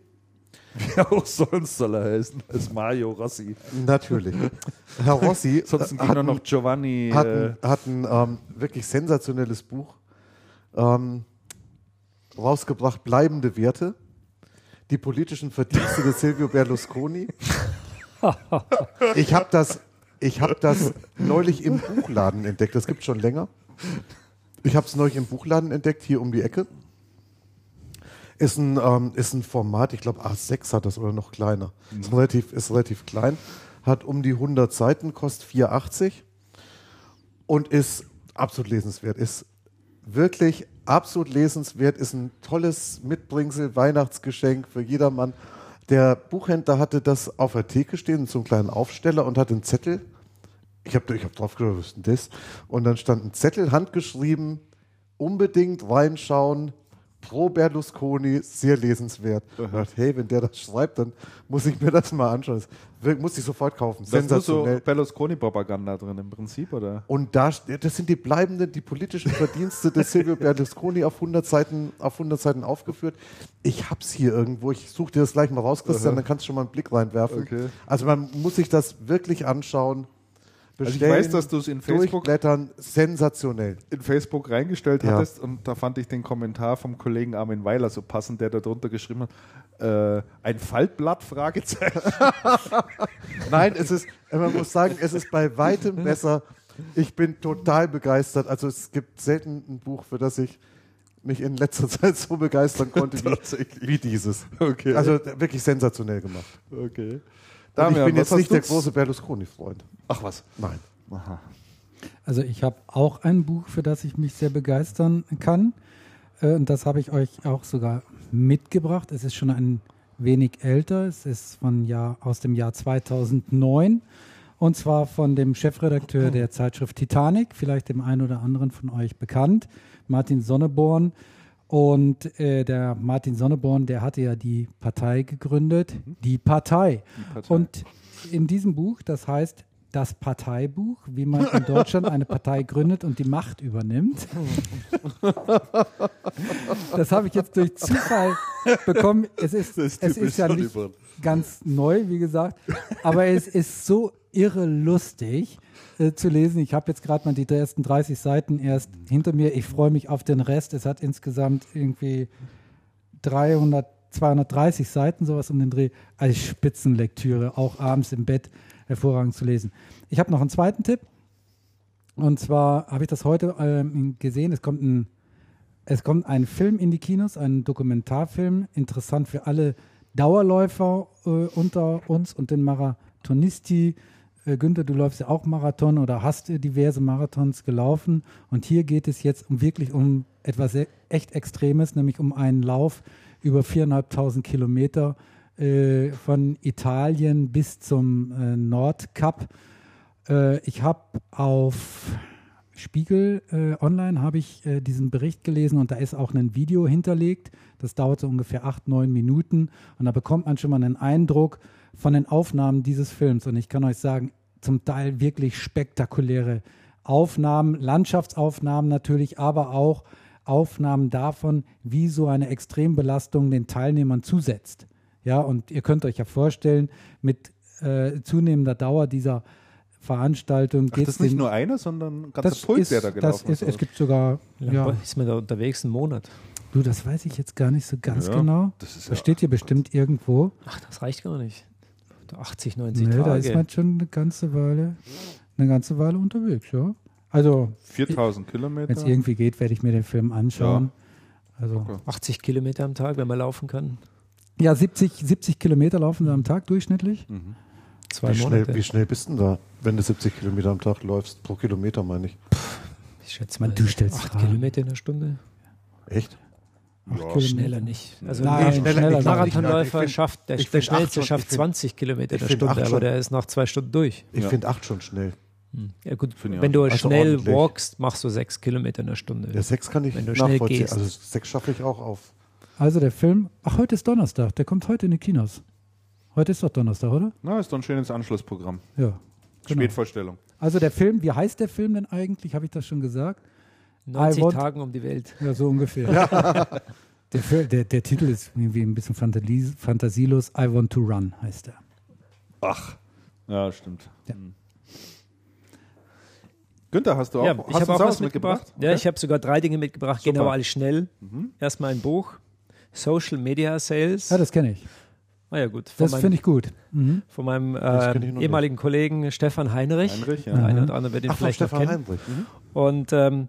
Wie auch sonst soll er heißen, als Mario Rossi. Natürlich. Herr Rossi. (laughs) Sonst gibt äh, noch Giovanni. Hat ein, äh, hat ein ähm, wirklich sensationelles Buch. Ähm, rausgebracht, bleibende Werte. Die politischen Verdienste des Silvio Berlusconi. Ich habe das, hab das neulich im Buchladen entdeckt. Das gibt schon länger. Ich habe es neulich im Buchladen entdeckt, hier um die Ecke. Ist ein, ähm, ist ein Format, ich glaube A6 hat das oder noch kleiner. Ist, relativ, ist relativ klein. Hat um die 100 Seiten, kostet 4,80 und ist absolut lesenswert. Ist wirklich absolut lesenswert, ist ein tolles Mitbringsel, Weihnachtsgeschenk für jedermann. Der Buchhändler hatte das auf der Theke stehen, so einen kleinen Aufsteller und hat einen Zettel. Ich habe ich hab drauf gedacht, was ist denn das? Und dann stand ein Zettel, handgeschrieben, unbedingt reinschauen, pro Berlusconi, sehr lesenswert. Dachte, hey, wenn der das schreibt, dann muss ich mir das mal anschauen. Das muss ich sofort kaufen. Das ist so Berlusconi-Propaganda drin im Prinzip, oder? Und da, das sind die bleibenden, die politischen Verdienste des Silvio (laughs) Berlusconi auf 100 Seiten, auf 100 Seiten aufgeführt. Ich hab's hier irgendwo. Ich suche dir das gleich mal raus, Christian, dann kannst du schon mal einen Blick reinwerfen. Okay. Also man muss sich das wirklich anschauen bestellen. Also ich weiß, dass du es in Facebook sensationell in Facebook reingestellt ja. hattest und da fand ich den Kommentar vom Kollegen Armin Weiler so passend, der da drunter geschrieben hat, äh, ein Faltblatt Fragezeichen. (laughs) Nein, es ist, man muss sagen, es ist bei weitem besser. Ich bin total begeistert. Also es gibt selten ein Buch, für das ich mich in letzter (laughs) Zeit so begeistern konnte wie, wie, dieses. Okay. Also wirklich sensationell gemacht. Okay. Damian, ich bin jetzt nicht der große Berlusconi-Freund. Ach was? Nein. Aha. Also ich habe auch ein Buch, für das ich mich sehr begeistern kann. Äh, und das habe ich euch auch sogar mitgebracht. Es ist schon ein wenig älter. Es ist von Jahr, aus dem Jahr 2009. Und zwar von dem Chefredakteur der Zeitschrift Titanic, vielleicht dem einen oder anderen von euch bekannt, Martin Sonneborn. Und äh, der Martin Sonneborn, der hatte ja die Partei gegründet, mhm. die Partei. die Partei. Und in diesem Buch, das heißt das Parteibuch, wie man in Deutschland eine Partei gründet und die Macht übernimmt. (laughs) Das habe ich jetzt durch Zufall bekommen. Es ist, ist es ist ja nicht ganz neu, wie gesagt, aber es ist so irre lustig äh, zu lesen. Ich habe jetzt gerade mal die ersten 30 Seiten erst hinter mir. Ich freue mich auf den Rest. Es hat insgesamt irgendwie 300, 230 Seiten, sowas um den Dreh. Als Spitzenlektüre, auch abends im Bett hervorragend zu lesen. Ich habe noch einen zweiten Tipp. Und zwar habe ich das heute ähm, gesehen. Es kommt, ein, es kommt ein Film in die Kinos, ein Dokumentarfilm, interessant für alle Dauerläufer äh, unter uns und den Marathonisti Günther, du läufst ja auch Marathon oder hast diverse Marathons gelaufen. Und hier geht es jetzt wirklich um etwas echt Extremes, nämlich um einen Lauf über 4.500 Kilometer äh, von Italien bis zum äh, Nordkap. Äh, ich habe auf Spiegel äh, Online habe ich äh, diesen Bericht gelesen und da ist auch ein Video hinterlegt. Das dauert so ungefähr acht, neun Minuten und da bekommt man schon mal einen Eindruck von den Aufnahmen dieses Films. Und ich kann euch sagen, zum Teil wirklich spektakuläre Aufnahmen, Landschaftsaufnahmen natürlich, aber auch Aufnahmen davon, wie so eine Extrembelastung den Teilnehmern zusetzt. Ja, und ihr könnt euch ja vorstellen, mit äh, zunehmender Dauer dieser Veranstaltung geht es. Das ist nicht nur einer, sondern ein ganzer Pult, der da gelaufen ist. Es gibt sogar. Ja, ja. Ist man da unterwegs einen Monat? Du, das weiß ich jetzt gar nicht so ganz ja, genau. Das, das steht hier bestimmt irgendwo. Ach, das reicht gar nicht. 80, 90 nee, Tage. Da ist man schon eine ganze Weile, eine ganze Weile unterwegs, ja. Also 4000 Kilometer. Wenn es irgendwie geht, werde ich mir den Film anschauen. Ja. Also okay. 80 Kilometer am Tag, wenn man laufen kann. Ja, 70, 70 Kilometer laufen wir am Tag durchschnittlich. Mhm. Zwei wie, Monate. Schnell, wie schnell bist du denn da, wenn du 70 Kilometer am Tag läufst? Pro Kilometer meine ich. Pff, ich schätze mal, du stellst 8 Kilometer in der Stunde. Echt? Ja. Schneller nicht. Also Nein, schneller, schneller Marathonläufer schafft, der, der schnellste schafft 20 Kilometer in der Stunde, aber der ist nach zwei Stunden durch. Ich ja. finde acht schon schnell. Hm. Ja gut, wenn du also schnell ordentlich. walkst, machst du sechs Kilometer in der Stunde. Ja, sechs kann ich wenn du schnell gehst. Also sechs schaffe ich auch auf. Also der Film, ach heute ist Donnerstag, der kommt heute in die Kinos. Heute ist doch Donnerstag, oder? Na, ist doch ein schönes Anschlussprogramm. Ja. Genau. Spätvorstellung. Also der Film, wie heißt der Film denn eigentlich? Habe ich das schon gesagt? 90 want, Tagen um die Welt. Ja, so ungefähr. Ja. (laughs) der, der, der, Titel ist irgendwie ein bisschen fantasielos. I Want to Run heißt er. Ach, ja, stimmt. Ja. Hm. Günther, hast du auch, ja, ich habe auch was mitgebracht? mitgebracht? Ja, okay. ich habe sogar drei Dinge mitgebracht, Super. gehen aber alle schnell. Mhm. Erstmal ein Buch, Social Media Sales. Ja, das kenne ich. Ah ja, gut. Von das finde ich gut. Mhm. Von meinem äh, ehemaligen nicht. Kollegen Stefan Heinrich. Heinrich ja. Der eine oder andere wird ihn Ach, vielleicht noch kennen. Heinrich. Mhm. Und ähm,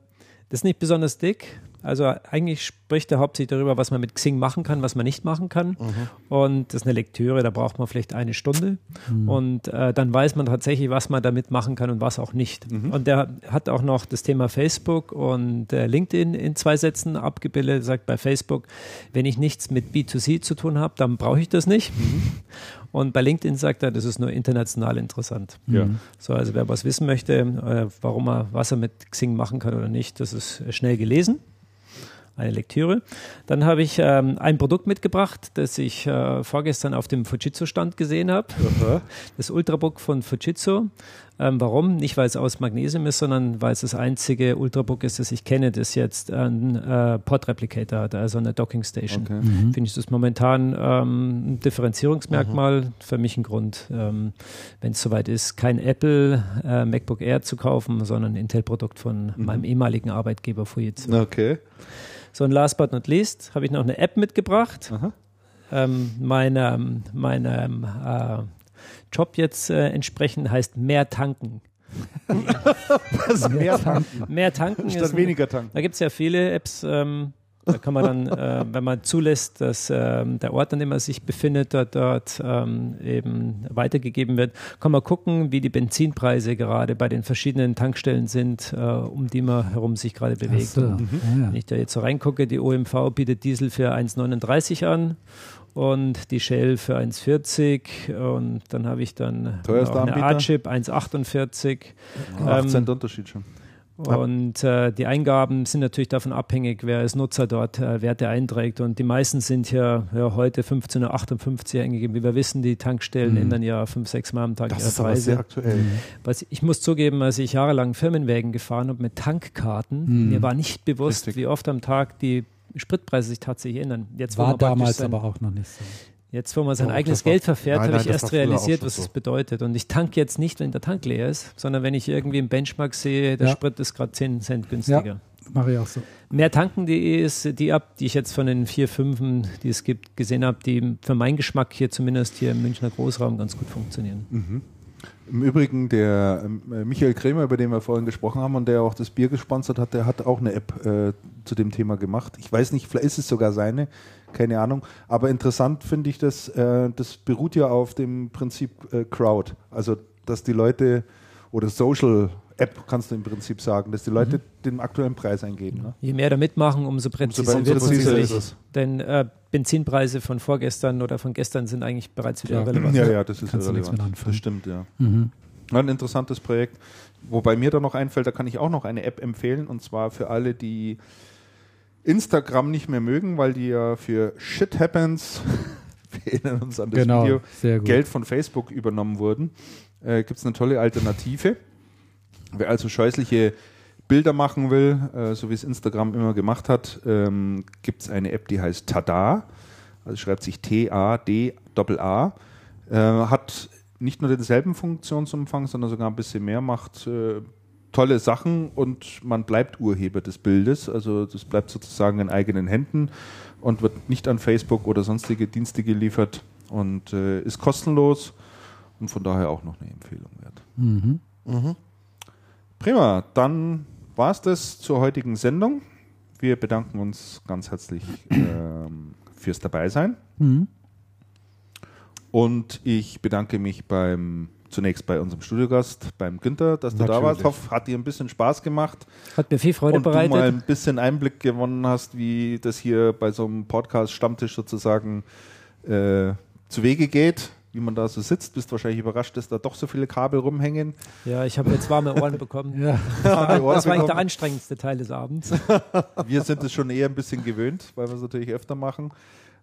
das ist nicht besonders dick, also eigentlich spricht er hauptsächlich darüber, was man mit Xing machen kann, was man nicht machen kann. Mhm. Und das ist eine Lektüre, da braucht man vielleicht eine Stunde. Mhm. Und äh, dann weiß man tatsächlich, was man damit machen kann und was auch nicht. Mhm. Und der hat auch noch das Thema Facebook und äh, LinkedIn in zwei Sätzen abgebildet. Er sagt bei Facebook, wenn ich nichts mit B2C zu tun habe, dann brauche ich das nicht. Mhm. Und bei LinkedIn sagt er, das ist nur international interessant. Ja. So, also wer was wissen möchte, äh, warum er, was er mit Xing machen kann oder nicht, das ist schnell gelesen eine Lektüre. Dann habe ich ähm, ein Produkt mitgebracht, das ich äh, vorgestern auf dem Fujitsu-Stand gesehen habe. Das Ultrabook von Fujitsu. Ähm, warum? Nicht, weil es aus Magnesium ist, sondern weil es das einzige Ultrabook ist, das ich kenne, das jetzt einen äh, Pod-Replicator hat, also eine Docking Station. Okay. Mhm. Finde ich das momentan ähm, ein Differenzierungsmerkmal. Mhm. Für mich ein Grund, ähm, wenn es soweit ist, kein Apple äh, MacBook Air zu kaufen, sondern ein Intel-Produkt von mhm. meinem ehemaligen Arbeitgeber Fujitsu. Okay. So, und last but not least habe ich noch eine App mitgebracht. Ähm, meine meine ähm, äh, Job jetzt äh, entsprechend heißt mehr tanken. (laughs) Was? Mehr tanken? Mehr tanken. Statt weniger tanken. Da gibt es ja viele Apps. Ähm, da kann man dann, äh, wenn man zulässt, dass ähm, der Ort, an dem man sich befindet, dort, dort ähm, eben weitergegeben wird, kann man gucken, wie die Benzinpreise gerade bei den verschiedenen Tankstellen sind, äh, um die man herum sich gerade bewegt. So. Mhm. Ja, ja. Wenn ich da jetzt so reingucke, die OMV bietet Diesel für 1,39 an und die Shell für 1,40 und dann habe ich dann Teuerster eine A-Chip 1,48. 8 ähm, Unterschied schon. Und äh, die Eingaben sind natürlich davon abhängig, wer als Nutzer dort äh, Werte einträgt. Und die meisten sind ja, ja heute 15.58 Uhr eingegeben. Wie wir wissen, die Tankstellen mhm. ändern ja fünf, sechs Mal am Tag das ihre Preise. sehr aktuell. Mhm. Was, ich muss zugeben, als ich jahrelang Firmenwägen gefahren habe mit Tankkarten, mhm. mir war nicht bewusst, Richtig. wie oft am Tag die Spritpreise sich tatsächlich ändern. Jetzt, war damals aber auch noch nicht so. Jetzt, wo man sein oh, eigenes Geld verfährt, habe ich erst realisiert, was so. das bedeutet. Und ich tanke jetzt nicht, wenn der Tank leer ist, sondern wenn ich irgendwie im Benchmark sehe, der ja. Sprit ist gerade 10 Cent günstiger. Ja, mache ich auch so. Mehrtanken.de ist die App, die ich jetzt von den vier, fünfen, die es gibt, gesehen habe, die für meinen Geschmack hier zumindest hier im Münchner Großraum ganz gut funktionieren. Mhm. Im Übrigen, der äh, Michael Krämer, über den wir vorhin gesprochen haben und der auch das Bier gesponsert hat, der hat auch eine App äh, zu dem Thema gemacht. Ich weiß nicht, vielleicht ist es sogar seine keine Ahnung. Aber interessant finde ich das, äh, das beruht ja auf dem Prinzip äh, Crowd. Also dass die Leute oder Social App kannst du im Prinzip sagen, dass die Leute mhm. den aktuellen Preis eingeben. Ne? Je mehr da mitmachen, umso präziser, umso wird präziser es. Ist Denn äh, Benzinpreise von vorgestern oder von gestern sind eigentlich bereits wieder ja. relevant. Ja, ja, das ist Kannst irrelevant. Das stimmt, ja. Mhm. Ein interessantes Projekt. Wobei mir da noch einfällt, da kann ich auch noch eine App empfehlen und zwar für alle, die Instagram nicht mehr mögen, weil die ja für Shit Happens, (laughs) wir erinnern uns an das genau, Video, Geld von Facebook übernommen wurden. Äh, Gibt es eine tolle Alternative. Wer also scheußliche Bilder machen will, äh, so wie es Instagram immer gemacht hat, ähm, gibt es eine App, die heißt Tada. Also schreibt sich T-A-D-A-A. Äh, hat nicht nur denselben Funktionsumfang, sondern sogar ein bisschen mehr, macht äh, tolle Sachen und man bleibt Urheber des Bildes. Also das bleibt sozusagen in eigenen Händen und wird nicht an Facebook oder sonstige Dienste geliefert und äh, ist kostenlos und von daher auch noch eine Empfehlung wert. Mhm. Mhm. Prima, dann war es das zur heutigen Sendung. Wir bedanken uns ganz herzlich ähm, fürs Dabeisein. Mhm. Und ich bedanke mich beim zunächst bei unserem Studiogast, beim Günther, dass du Natürlich. da warst. Hoff, hat dir ein bisschen Spaß gemacht. Hat mir viel Freude und bereitet. Und du mal ein bisschen Einblick gewonnen hast, wie das hier bei so einem Podcast-Stammtisch sozusagen äh, zu Wege geht wie man da so sitzt. Bist wahrscheinlich überrascht, dass da doch so viele Kabel rumhängen. Ja, ich habe jetzt warme Ohren (laughs) bekommen. ja. das war (laughs) eigentlich der anstrengendste Teil des Abends. (laughs) wir sind es schon eher ein bisschen gewöhnt, weil wir es natürlich öfter machen.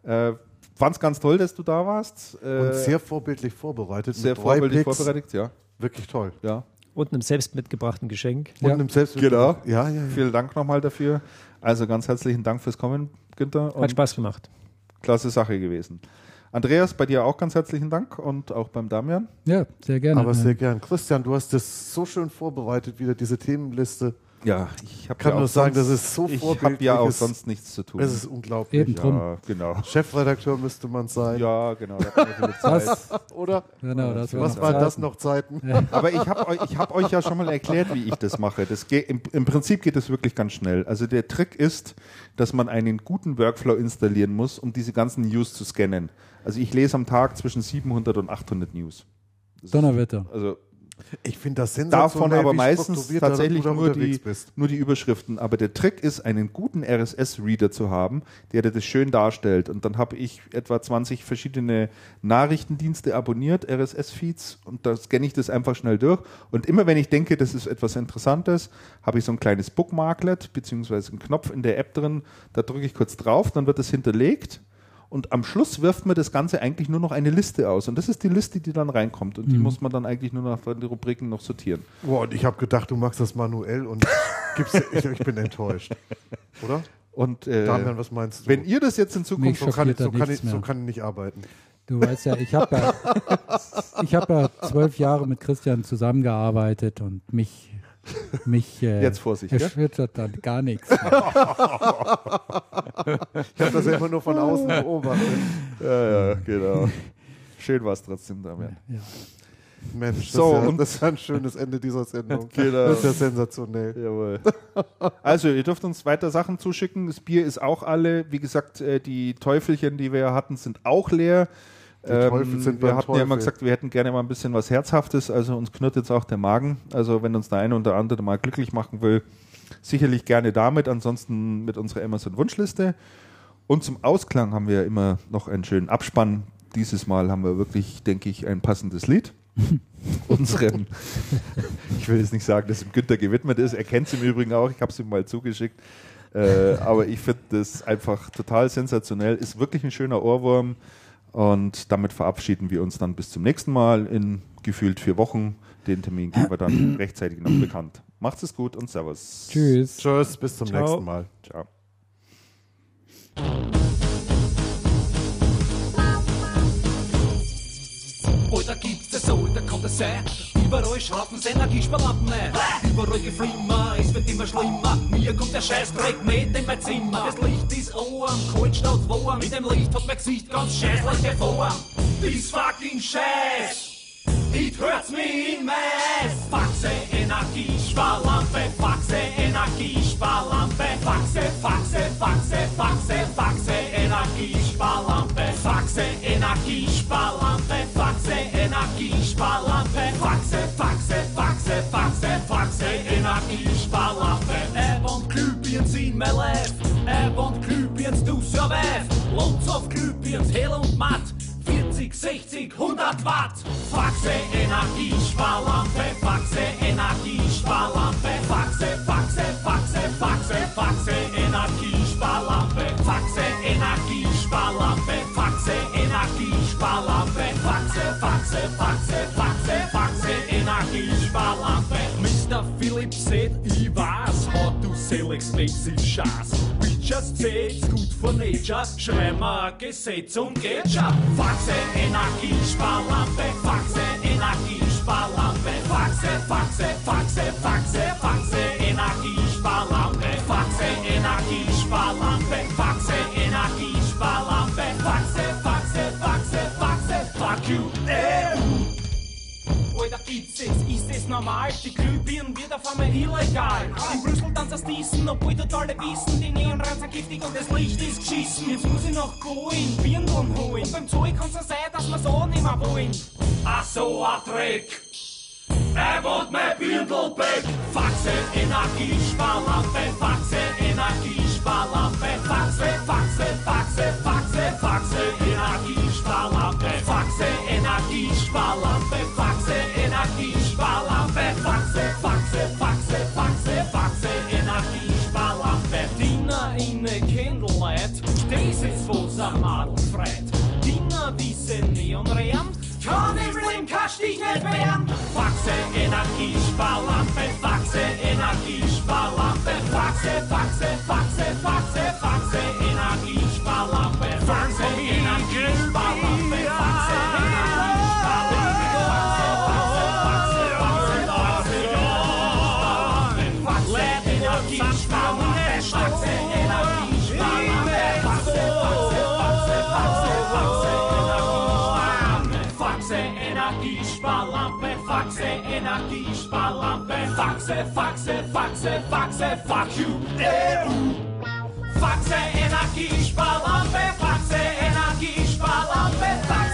Äh, Fand es ganz toll, dass du da warst. Äh, Und sehr vorbildlich vorbereitet. Sehr vorbildlich vorbereitet, ja. Wirklich toll. Ja. Und einem selbst mitgebrachten Geschenk. Und ja. einem selbst genau. Ja, ja, ja. Vielen Dank nochmal dafür. Also ganz herzlichen Dank fürs Kommen, Günther. Hat Spaß gemacht. Klasse Sache gewesen. Andreas, bei dir auch ganz herzlichen Dank und auch beim Damian. Ja, sehr gerne. Aber sehr gern. Christian, du hast das so schön vorbereitet, wieder diese Themenliste. Ja, ich kann ja nur sagen, das ist so Ich habe ja auch sonst nichts zu tun. Es ist unglaublich. Eben drum. Ja, genau. Chefredakteur müsste man sein. Ja, genau. (laughs) das, oder? Genau, das Was waren das noch Zeiten? Ja. Aber ich habe euch, hab euch ja schon mal erklärt, wie ich das mache. Das geht, im, Im Prinzip geht es wirklich ganz schnell. Also der Trick ist, dass man einen guten Workflow installieren muss, um diese ganzen News zu scannen. Also ich lese am Tag zwischen 700 und 800 News. Donnerwetter. Also ich finde das sensationell. Davon aber meistens tatsächlich nur die, nur die Überschriften. Aber der Trick ist, einen guten RSS-Reader zu haben, der das schön darstellt. Und dann habe ich etwa 20 verschiedene Nachrichtendienste abonniert, RSS-Feeds, und da scanne ich das einfach schnell durch. Und immer wenn ich denke, das ist etwas Interessantes, habe ich so ein kleines Bookmarklet, beziehungsweise einen Knopf in der App drin, da drücke ich kurz drauf, dann wird das hinterlegt und am Schluss wirft man das Ganze eigentlich nur noch eine Liste aus. Und das ist die Liste, die dann reinkommt. Und die mhm. muss man dann eigentlich nur nach den Rubriken noch sortieren. Boah, und ich habe gedacht, du machst das manuell und gibst, ich, ich bin enttäuscht. Oder? Und äh, Damian, was meinst du? Wenn ihr das jetzt in Zukunft so kann, ich, so, kann ich, so kann ich nicht arbeiten. Du weißt ja, ich habe ja, (laughs) hab ja zwölf Jahre mit Christian zusammengearbeitet und mich mich äh, Jetzt Vorsicht, erschüttert ja? dann gar nichts. ich habe das ja immer nur von außen beobachtet. Ja, ja, genau. Schön war es trotzdem, Damian. Ja. Mensch, das, so, ist ja, das ist ein schönes Ende dieser Sendung. Genau. Das ist ja sensationell. Jawohl. Also, ihr dürft uns weiter Sachen zuschicken. Das Bier ist auch alle. Wie gesagt, äh, die Teufelchen, die wir hatten, sind auch leer. Ähm, wir hatten ja immer gesagt, wir hätten gerne mal ein bisschen was Herzhaftes, also uns knurrt jetzt auch der Magen. Also wenn uns der eine oder andere mal glücklich machen will, sicherlich gerne damit, ansonsten mit unserer Amazon-Wunschliste. Und zum Ausklang haben wir immer noch einen schönen Abspann. Dieses Mal haben wir wirklich, denke ich, ein passendes Lied. (laughs) Unserem, ich will jetzt nicht sagen, dass ihm Günther gewidmet ist, er kennt es im Übrigen auch, ich habe es ihm mal zugeschickt. Äh, aber ich finde das einfach total sensationell, ist wirklich ein schöner Ohrwurm. Und damit verabschieden wir uns dann bis zum nächsten Mal in gefühlt vier Wochen. Den Termin geben wir dann (clears throat) rechtzeitig noch bekannt. Macht's es gut und Servus. Tschüss. Tschüss, bis zum Ciao. nächsten Mal. Ciao. Oder gibt's es oder kann es sein? Überall schrauben sie Energiesparlampen. Überall geflimmer, es wird immer schlimmer. Mir kommt der Scheißdreck mit in mein Zimmer. Das Licht ist arm, kalt statt warm. Mit dem Licht hat mein Gesicht ganz scheißliche Form. Dies fucking Scheiß. It hurts me in my ass. Faxe Energiesparlampe, Faxe Energiesparlampe, Faxe, Faxe, Faxe, Faxe, Faxe Energiesparlampe, Faxe, Energiesparlampe, Faxe, Energiesparlampe, Faxe, Faxe, Faxe, Faxe, Faxe, Energiesparlampe. Er wohnt Glühbirns in Melef, er wohnt Glühbirns du Survive, Lots of Glühbirns, hell und matt. 40, 60, 100 Watt. Faxe, Energiesparlampe, Faxe, Energiesparlampe, Faxe, Faxe, Faxe, Faxe, Faxe, Energiesparlampe, Faxe, Energiesparlampe. Faxe, Energiesparlampe, Faxe, Faxe, Faxe, Faxe, Faxe, Energiesparlampe. Mr. Philip said, ich weiß, how to sell expensive Scheiß. We just say it's good for nature. Schreiben wir Gesetz und geht schon. Faxe, Energiesparlampe, Faxe, Energiesparlampe, Faxe, Faxe, Faxe, Faxe, Faxe, Energiesparlampe, Faxe, Energiesparlampe, Faxe, ist normal? Die Glühbirnen wird auf einmal illegal. In Brüssel tanzt das Diesen, obwohl dort alle wissen, die Neonrand sind giftig und das Licht ist geschissen. Jetzt muss ich noch gehen, Birnen holen. Und beim Zoll kann's ja sein, dass wir's auch nicht mehr wollen. Ach so, a Dreck. Er wollt mein Birndelbeck. Faxe, Energiesparlampe, Faxe, Energiesparlampe, Faxe, Faxe, Faxe, Faxe, Faxe, Energiesparlampe, Faxe, Energiesparlampe, Faxe, Energiesparlampe, Faxe, Faxe, Faxe, Faxe, Faxe, Energiesparlampe. Diener in a Candlelight, das ist was am Madel freit. Diener, diese Neonream, kann im Leben kannst dich nicht wehren. Faxe, Energiesparlampe, Faxe, Energiesparlampe, Faxe, Faxe, Faxe, Faxe, Faxe, Energiesparlampe, Faxe, Energiesparlampe, Takis, palampé, fax é fax é fax é fax é fax you, eu. Fax é anarquis, palampé, fax é anarquis, palampé, fax.